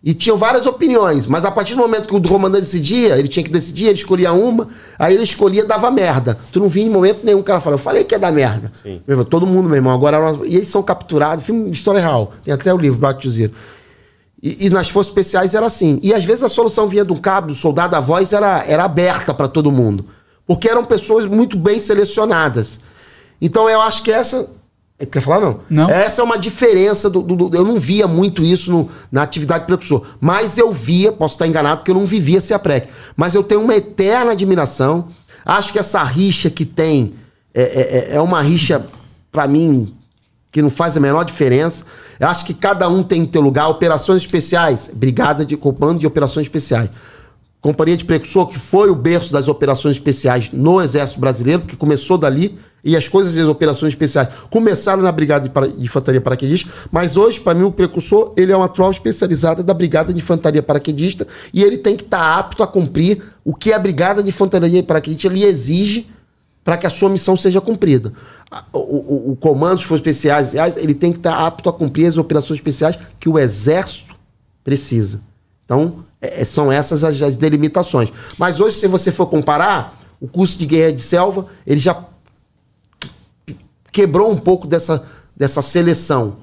E tinham várias opiniões, mas a partir do momento que o comandante decidia, ele tinha que decidir, ele escolhia uma, aí ele escolhia dava merda. Tu não via em momento nenhum o cara falando, eu falei que ia dar merda. Sim. Irmão, todo mundo, meu irmão, agora. E eles são capturados, filme história real. Tem até o livro, Black Cruzeiro. E, e nas forças especiais era assim. E às vezes a solução vinha do cabo, do soldado, a voz era, era aberta para todo mundo. Porque eram pessoas muito bem selecionadas. Então eu acho que essa. Quer falar, não? Não. Essa é uma diferença do. do- do- eu não via muito isso no- na atividade precursor. Mas eu via, posso estar enganado, porque eu não vivia ser a PREC. Mas eu tenho uma eterna admiração. Acho que essa rixa que tem é, é- é- é uma rixa, para mim, que não faz a menor diferença. Eu acho que cada um tem o teu lugar. Operações especiais, brigada de comando de operações especiais. Companhia de Precursor, que foi o berço das operações especiais no Exército Brasileiro, porque começou dali, e as coisas das operações especiais começaram na Brigada de, Infantaria Paraquedista, mas hoje, para mim, o Precursor, ele é uma tropa especializada da Brigada de Infantaria Paraquedista, e ele tem que estar apto a cumprir o que a Brigada de Infantaria Paraquedista lhe exige para que a sua missão seja cumprida. O, o, o comando dos Forças Especiais, ele tem que estar apto a cumprir as operações especiais que o Exército precisa. Então, é- é- são essas as, as delimitações. Mas hoje, se você for comparar, o curso de guerra de selva, ele já que- quebrou um pouco dessa, dessa seleção.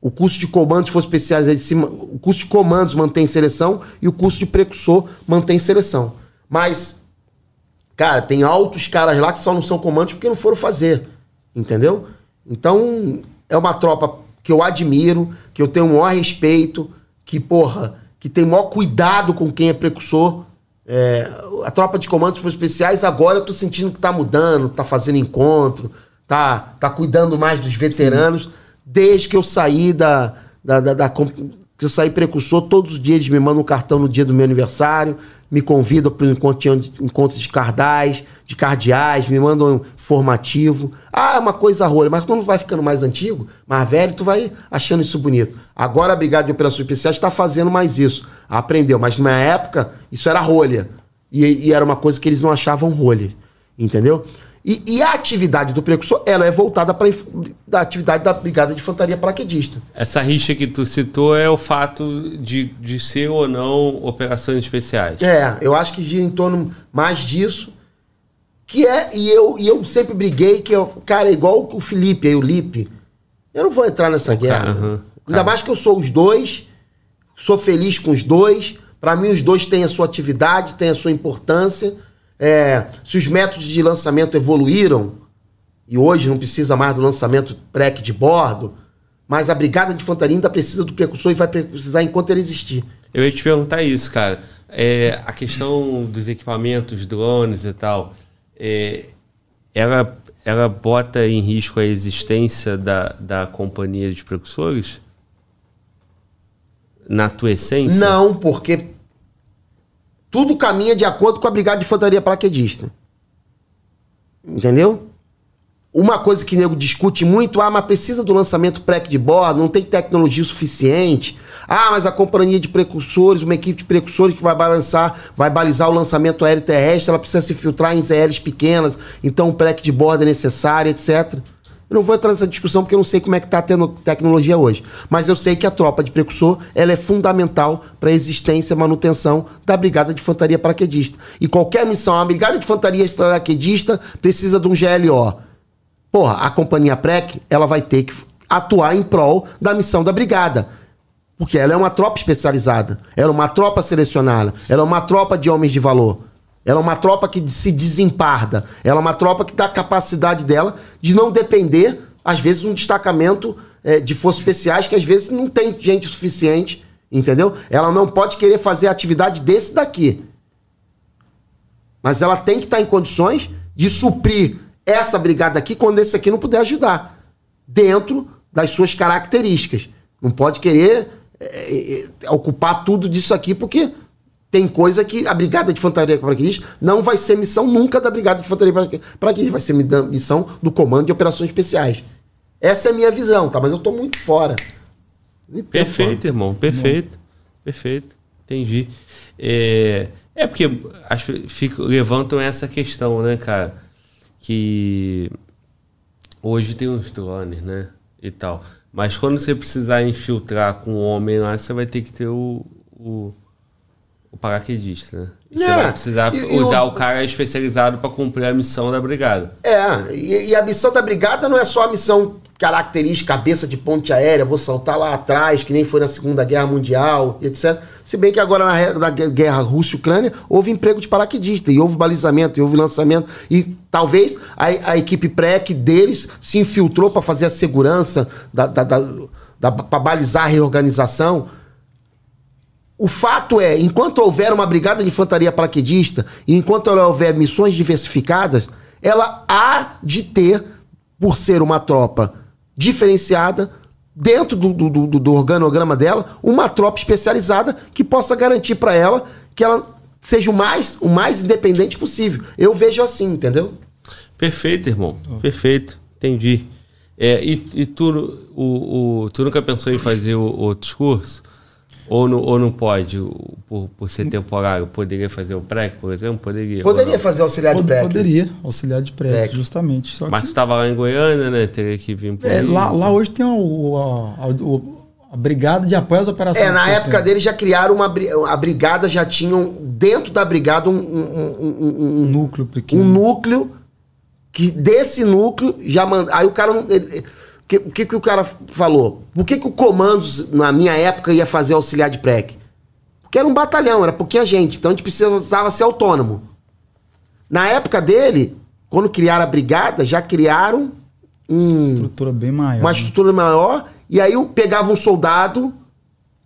O curso de comandos forças especiais, ele se o curso de comandos mantém seleção e o curso de precursor mantém seleção. Mas Cara, tem altos caras lá que só não são comandos porque não foram fazer. Entendeu? Então, é uma tropa que eu admiro, que eu tenho o maior respeito, que, porra, que tem maior cuidado com quem é precursor. É, a tropa de comandos forças especiais, agora eu tô sentindo que tá mudando, tá fazendo encontro, tá, tá cuidando mais dos veteranos. Desde que eu saí da, da, da, da que eu saí precursor, todos os dias eles me mandam um cartão no dia do meu aniversário, me convidam para de- encontro de cardais, de cardeais, me mandam um formativo. Ah, é uma coisa rolha, mas quando vai ficando mais antigo, mais velho, tu vai achando isso bonito. Agora a Brigada de Operações Especiais está fazendo mais isso. Aprendeu, mas na época isso era rolha. E, e era uma coisa que eles não achavam rolha. Entendeu? E, e a atividade do precursor, ela é voltada para da atividade da Brigada de Infantaria Paraquedista. Essa rixa que tu citou é o fato de, de ser ou não operações especiais. É, eu acho que gira em torno mais disso. Que é, e eu, e eu sempre briguei que, eu, cara, é igual o Felipe aí, o Lipe. Eu não vou entrar nessa guerra. aham, Ainda cara. mais que eu sou os dois, sou feliz com os dois. Pra mim, os dois têm a sua atividade, têm a sua importância. É, se os métodos de lançamento evoluíram, e hoje não precisa mais do lançamento PREC de bordo, mas a Brigada de Infantaria ainda precisa do precursor e vai precisar enquanto ele existir. Eu ia te perguntar isso, cara. É, a questão dos equipamentos, drones e tal, é, ela, ela bota em risco a existência da, da companhia de precursores? Na tua essência? Não, porque tudo caminha de acordo com a Brigada de Infantaria Paraquedista. Entendeu? Uma coisa que o nego discute muito, ah, mas precisa do lançamento PREC de bordo, não tem tecnologia suficiente. Ah, mas a companhia de precursores, uma equipe de precursores que vai balançar, vai balizar o lançamento aéreo terrestre, ela precisa se filtrar em ZLs pequenas, então o PREC de bordo é necessário, etc. Eu não vou entrar nessa discussão porque eu não sei como é que está a tecnologia hoje. Mas eu sei que a tropa de precursor ela é fundamental para a existência e manutenção da Brigada de Infantaria Paraquedista. E qualquer missão, a Brigada de Infantaria Paraquedista precisa de um GLO. Porra, a companhia PREC, ela vai ter que atuar em prol da missão da brigada. Porque ela é uma tropa especializada. Ela é uma tropa selecionada. Ela é uma tropa de homens de valor. Ela é uma tropa que se desemparda. Ela é uma tropa que dá a capacidade dela de não depender, às vezes, de um destacamento eh, de forças especiais que às vezes não tem gente suficiente, entendeu? Ela não pode querer fazer a atividade desse daqui. Mas ela tem que estar em condições de suprir essa brigada aqui quando esse aqui não puder ajudar. Dentro das suas características. Não pode querer é, é, ocupar tudo disso aqui, porque tem coisa que a Brigada de Infantaria Paraquedista não vai ser missão nunca da Brigada de Infantaria Paraquedista. Vai ser mi- missão do Comando de Operações Especiais. Essa é a minha visão, tá? Mas eu tô muito fora. Muito Perfeito, fora. irmão. Perfeito. Perfeito. Entendi. É, é porque as, ficam, levantam essa questão, né, cara? Que hoje tem os drones, né? e tal. Mas quando você precisar infiltrar com um homem lá, você vai ter que ter o, o, o paraquedista, né? E você É, vai precisar e- e usar o- o cara especializado para cumprir a missão da brigada. É, e, e a missão da brigada não é só a missão característica, cabeça de ponte aérea, vou saltar lá atrás, que nem foi na Segunda Guerra Mundial, e etc. Se bem que agora na, na gue- guerra Rússia-Ucrânia houve emprego de paraquedista, e houve balizamento, e houve lançamento, e talvez a, a equipe PREC deles se infiltrou para fazer a segurança, da, da, da, para balizar a reorganização. O fato é, enquanto houver uma brigada de infantaria paraquedista e enquanto houver missões diversificadas, ela há de ter, por ser uma tropa diferenciada, dentro do, do, do- do organograma dela, uma tropa especializada que possa garantir para ela que ela seja o mais, o mais independente possível. Eu vejo assim, entendeu? Perfeito, irmão. Perfeito. Entendi. É, e, e tu, o, o- tu nunca pensou em fazer o- outros cursos? Ou não, ou não pode, por, por ser temporário? Poderia fazer o PREC, por exemplo? Poderia. Poderia fazer auxiliar de PREC. Poderia, auxiliar de prédio, Prédio. justamente. Só Mas que, tu estava lá em Goiânia, né? Teria que vir por é, lá, lá hoje tem o, a, a- o- a brigada de apoio às operações. É, na especiais. época dele já criaram uma. A brigada já tinham, dentro da brigada, um- um- um- um- Um núcleo pequeno. um núcleo que desse núcleo já manda. Aí o cara. ele- que- O que, que o cara falou? Por que, que o comandos, na minha época, ia fazer auxiliar de PREC? Porque era um batalhão, era pouquinha gente. Então a gente precisava ser autônomo. Na época dele, quando criaram a brigada, já criaram um, Estrutura bem maior. uma né? estrutura maior, e aí eu pegava um soldado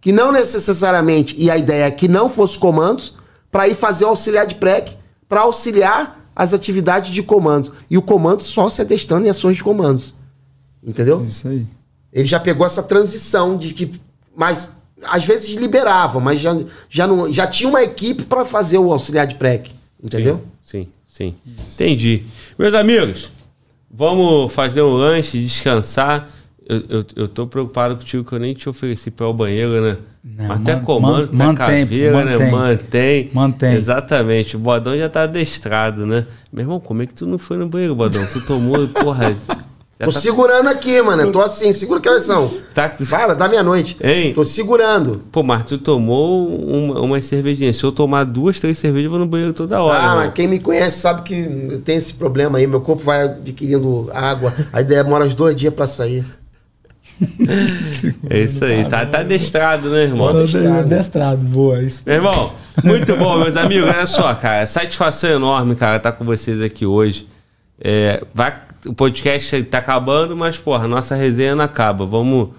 que não necessariamente, e a ideia é que não fosse comandos, para ir fazer o auxiliar de PREC, para auxiliar as atividades de comandos. E o comando só se adestrando em ações de comandos. Entendeu? Isso aí. Ele já pegou essa transição de que. Mas às vezes liberava, mas já, já, não, já tinha uma equipe para fazer o auxiliar de PREC. Entendeu? Sim, sim. sim. Entendi. Meus amigos, vamos fazer um lanche, descansar. Eu, eu, eu tô preocupado contigo que eu nem te ofereci para o banheiro, né? Não, Mas até man- comando, man- até mantém, caveira, né? mantém. Mantém. Mantém. Exatamente. O Bodão já tá adestrado, né? Meu irmão, como é que tu não foi no banheiro, Bodão? Tu tomou, porra. Já Tô tá, segurando aqui, mano. Tô assim, segura que horas são. tá, Vai, vai dar meia-noite. Hein? Tô segurando. Pô, mas tu tomou uma, uma cervejinha. Se eu tomar duas, três cervejas, eu vou no banheiro toda hora. Ah, irmão. mas quem me conhece sabe que tem esse problema aí. Meu corpo vai adquirindo água. Aí demora uns dois dias pra sair. É isso aí. Tá, tá adestrado, né, irmão? Tô adestrado. adestrado, boa. Isso. Meu irmão, muito bom, meus amigos. Olha só, cara, satisfação enorme, cara, estar com vocês aqui hoje. É, vai, o podcast tá acabando, mas, porra, a nossa resenha não acaba. Vamos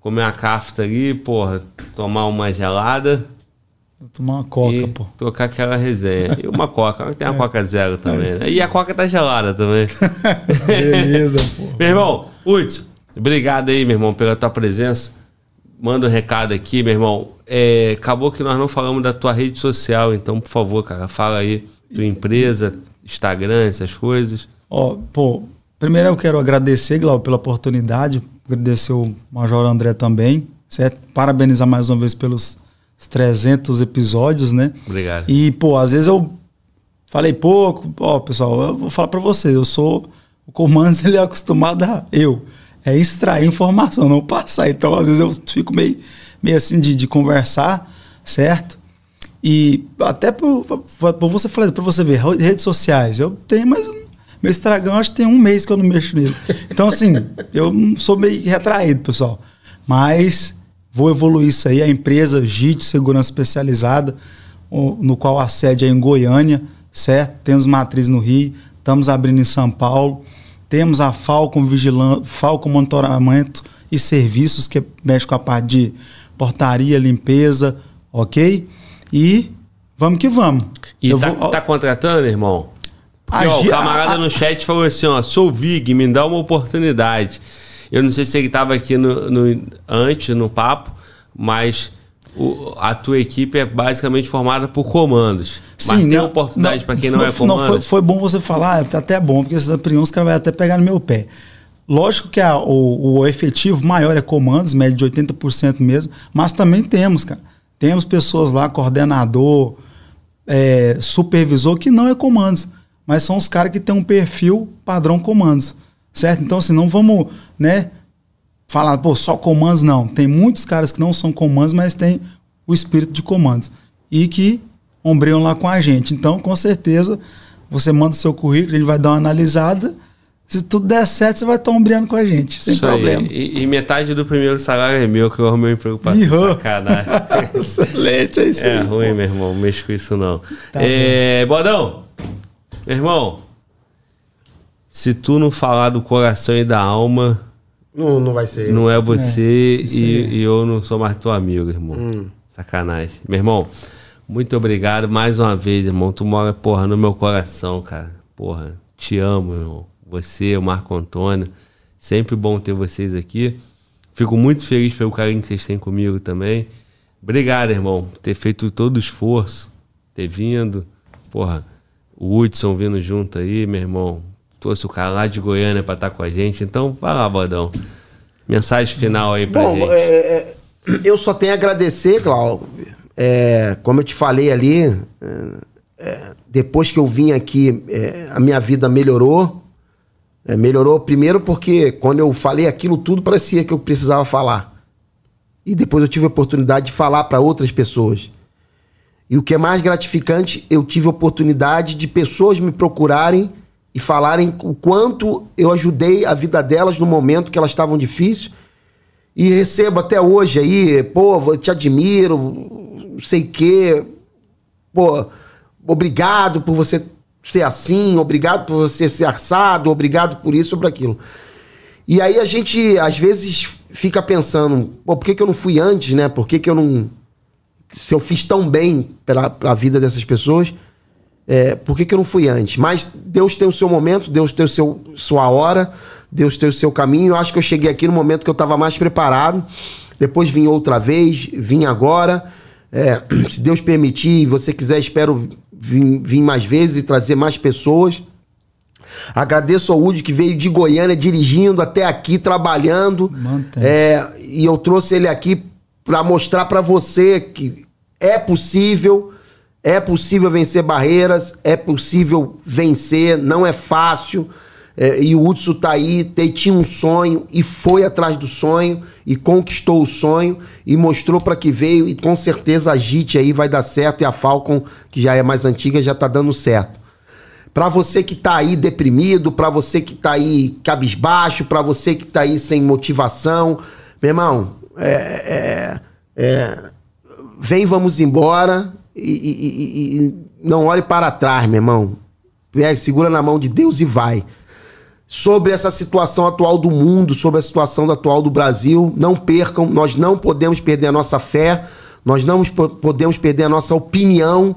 comer uma cafta ali, porra, tomar uma gelada Vou tomar uma coca, e pô. tocar aquela resenha. E uma coca, tem uma coca zero também, né? E a coca tá gelada também. Beleza, pô. Meu irmão, Hudson, obrigado aí, meu irmão, pela tua presença. Manda um recado aqui, meu irmão. É, acabou que nós não falamos da tua rede social, então, por favor, cara, fala aí tua empresa, Instagram, essas coisas. Ó, pô, primeiro eu quero agradecer, Glauco, pela oportunidade, agradecer o Major André também, certo? Parabenizar mais uma vez pelos 300 episódios, né? Obrigado. E, pô, às vezes eu falei pouco, ó, pessoal, eu vou falar pra vocês, eu sou, o Comandos, ele é acostumado a, eu, é extrair informação, não passar, então às vezes eu fico meio, meio assim de, de conversar, certo? E até por por você falar, para você ver, redes sociais, eu tenho, mas meu Instagram acho que tem um mês que eu não mexo nele. Então, assim, eu sou meio retraído, pessoal. Mas vou evoluir isso aí. A empresa JIT Segurança Especializada, no qual a sede é em Goiânia, certo? Temos matriz no Rio, estamos abrindo em São Paulo. Temos a Falcon Vigilância, Falcon Monitoramento e Serviços, que mexe com a parte de portaria, limpeza, ok? E vamos que vamos. E tá, vou- tá contratando, irmão? Porque, A ó, o camarada a- no chat falou assim, ó, sou Vig, me dá uma oportunidade. Eu não sei se ele tava aqui no, no- antes, no papo, mas o- a tua equipe é basicamente formada por comandos. mas tem não- oportunidade para quem não, foi- é comando? foi, foi bom você falar, é até bom, porque se primeiro os caras vão até pegar no meu pé. Lógico que a- o, o efetivo maior é comandos, média de 80% mesmo, mas também temos, cara. Temos pessoas lá, coordenador, é, supervisor, que não é comandos, mas são os caras que têm um perfil padrão comandos, certo? Então, assim, não vamos, né, falar, pô, só comandos não. Tem muitos caras que não são comandos, mas tem o espírito de comandos. E que ombreiam lá com a gente. Então, com certeza, você manda o seu currículo, ele vai dar uma analisada. Se tudo der certo, você vai estar ombreando com a gente, sem Isso problema. E, e metade do primeiro salário é meu, que eu arrumei um emprego pra sacanagem. Excelente, é isso É aí. ruim, meu irmão. Não mexo com isso, não. Tá é, Bodão, meu irmão, se tu não falar do coração e da alma, Não, não vai ser. não é você isso e, e eu não sou mais teu amigo, irmão. Hum. Sacanagem. Meu irmão, muito obrigado mais uma vez, irmão. Tu mora, porra, no meu coração, cara. Porra, te amo, irmão. Você, o Marco Antônio. Sempre bom ter vocês aqui. Fico muito feliz pelo carinho que vocês têm comigo também. Obrigado, irmão, por ter feito todo o esforço, ter vindo. Porra, o Hudson vindo junto aí, meu irmão. Trouxe o cara lá de Goiânia pra estar com a gente. Então, vai lá, Bodão. Mensagem final aí pra Bom, gente. é, é, eu só tenho a agradecer, Cláudio. É, como eu te falei ali, é, é, depois que eu vim aqui, é, a minha vida melhorou. Melhorou primeiro porque quando eu falei aquilo tudo, parecia que eu precisava falar. E depois eu tive a oportunidade de falar para outras pessoas. E o que é mais gratificante, eu tive oportunidade de pessoas me procurarem e falarem o quanto eu ajudei a vida delas no momento que elas estavam difíceis. E recebo até hoje aí, pô, te admiro, sei o quê. Pô, obrigado por você ser assim, obrigado por você ser assado, obrigado por isso ou por aquilo. E aí a gente, às vezes, fica pensando, pô, por que, que eu não fui antes, né? Por que, que eu não. Se eu fiz tão bem para a vida dessas pessoas, é, por que, que eu não fui antes? Mas Deus tem o seu momento, Deus tem o seu, sua hora, Deus tem o seu caminho. Eu acho que eu cheguei aqui no momento que eu estava mais preparado. Depois vim outra vez, vim agora. É, se Deus permitir e você quiser, espero vir, vir mais vezes e trazer mais pessoas. Agradeço ao Udi que veio de Goiânia dirigindo até aqui, trabalhando. É, e eu trouxe ele aqui para mostrar para você que é possível, é possível vencer barreiras, é possível vencer, não é fácil. É, e o Hudson tá aí, te- tinha um sonho e foi atrás do sonho e conquistou o sonho e mostrou para que veio e com certeza a JIT aí vai dar certo e a Falcon, que já é mais antiga, já tá dando certo. Pra você que tá aí deprimido, pra você que tá aí cabisbaixo, pra você que tá aí sem motivação, meu irmão, é, é- é, vem, vamos embora e, e- e- não olhe para trás, meu irmão. Pega, segura na mão de Deus e vai. Sobre essa situação atual do mundo, sobre a situação atual do Brasil, não percam, nós não podemos perder a nossa fé, nós não po- podemos perder a nossa opinião,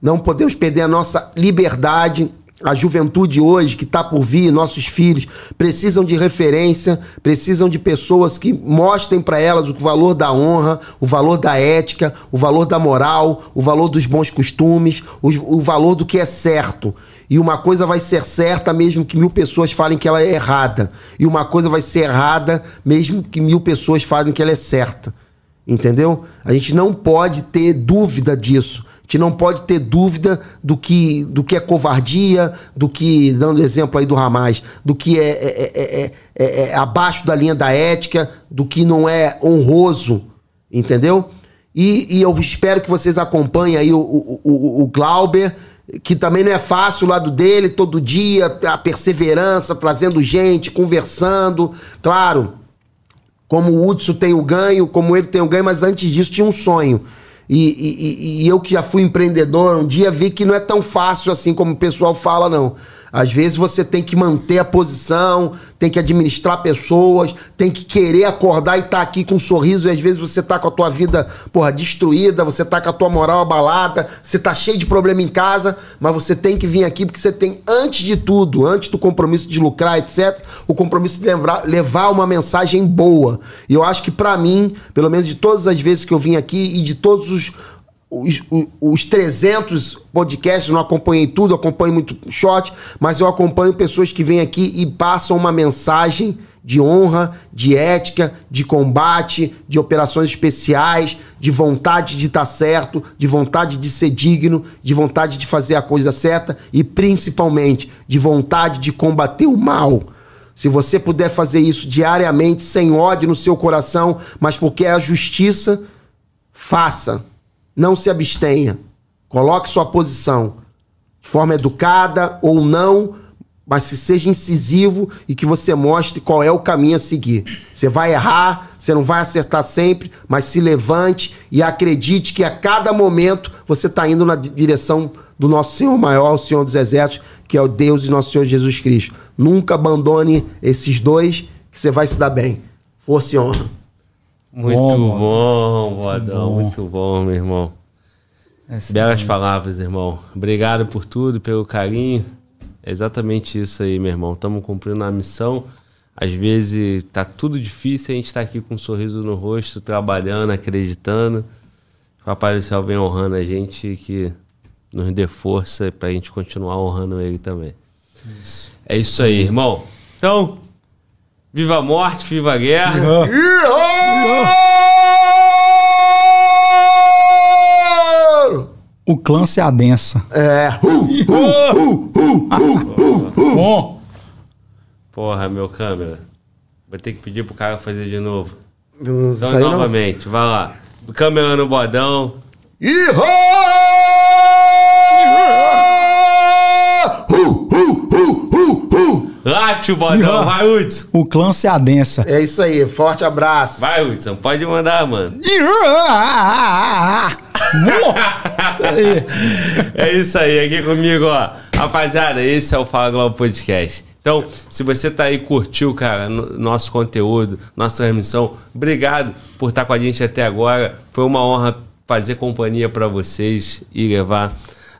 não podemos perder a nossa liberdade. A juventude hoje que está por vir, nossos filhos, precisam de referência, precisam de pessoas que mostrem para elas o valor da honra, o valor da ética, o valor da moral, o valor dos bons costumes, o, o valor do que é certo. E uma coisa vai ser certa mesmo que mil pessoas falem que ela é errada. E uma coisa vai ser errada mesmo que mil pessoas falem que ela é certa. Entendeu? A gente não pode ter dúvida disso. Gente não pode ter dúvida do que, do que é covardia, do que, dando exemplo aí do Ramais, do que é, é- é- é- é- é abaixo da linha da ética, do que não é honroso. Entendeu? E, e eu espero que vocês acompanhem aí o, o, o, o Glauber, que também não é fácil o lado dele, todo dia, a perseverança, trazendo gente, conversando. Claro, como o Hudson tem o ganho, como ele tem o ganho, mas antes disso tinha um sonho. E, e- e- eu que já fui empreendedor, um dia vi que não é tão fácil assim como o pessoal fala, não. Às vezes você tem que manter a posição, tem que administrar pessoas, tem que querer acordar e estar aqui com um sorriso, e às vezes você tá com a tua vida, porra, destruída, você tá com a tua moral abalada, você tá cheio de problema em casa, mas você tem que vir aqui porque você tem, antes de tudo, antes do compromisso de lucrar, etc., o compromisso de lembrar- levar uma mensagem boa. E eu acho que pra mim, pelo menos de todas as vezes que eu vim aqui e de todos os os, os, os 300 podcasts, não acompanhei tudo, acompanho muito short, mas eu acompanho pessoas que vêm aqui e passam uma mensagem de honra, de ética, de combate, de operações especiais, de vontade de estar certo, de vontade de ser digno, de vontade de fazer a coisa certa e principalmente de vontade de combater o mal. Se você puder fazer isso diariamente, sem ódio no seu coração, mas porque é a justiça, faça. Não se abstenha. Coloque sua posição de forma educada ou não, mas que seja incisivo e que você mostre qual é o caminho a seguir. Você vai errar, você não vai acertar sempre, mas se levante e acredite que a cada momento você está indo na direção do nosso Senhor maior, o Senhor dos Exércitos, que é o Deus de nosso Senhor Jesus Cristo. Nunca abandone esses dois, que você vai se dar bem. Força e honra. Muito Bom, bom, Bodão. Bom. Muito bom, meu irmão. Essa Belas palavras, irmão. Obrigado por tudo, pelo carinho. É exatamente isso aí, meu irmão. Estamos cumprindo a missão. Às vezes tá tudo difícil, a gente tá aqui com um sorriso no rosto, trabalhando, acreditando. O Papai do Céu vem honrando a gente que nos dê força pra gente continuar honrando ele também. É isso aí, irmão. Então, viva a morte, viva a guerra. O clã se adensa. É. Bom, Porra, meu câmera. Vou ter que pedir pro cara fazer de novo. Não Então, saiu, não? novamente, vai lá. Câmera no bodão. Ihô! Late o bodão, Ih, vai, Hudson. o clã se adensa. É isso aí, forte abraço. Vai, Hudson, pode mandar, mano. É isso aí, aqui comigo, ó. Rapaziada, esse é o Fala Globo Podcast. Então, se você tá aí curtiu, cara, no- nosso conteúdo, nossa transmissão, obrigado por estar com a gente até agora. Foi uma honra fazer companhia para vocês e levar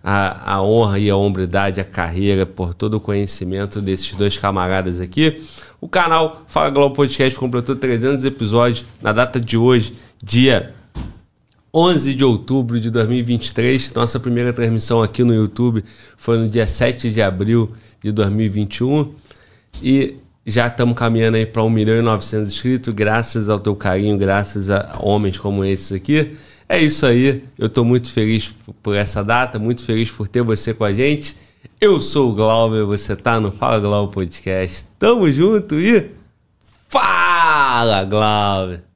a, a honra e a hombridade, a carreira, por todo o conhecimento desses dois camaradas aqui. O canal Fala Globo Podcast completou 300 episódios na data de hoje, dia 11 de outubro de 2023. Nossa primeira transmissão aqui no YouTube foi no dia 7 de abril de 2021. E já estamos caminhando aí para 1 milhão e 900 inscritos, graças ao teu carinho, graças a homens como esses aqui. É isso aí. Eu estou muito feliz por essa data, muito feliz por ter você com a gente. Eu sou o Glauber, você tá no Fala Glauber Podcast. Tamo junto e fala, Glauber!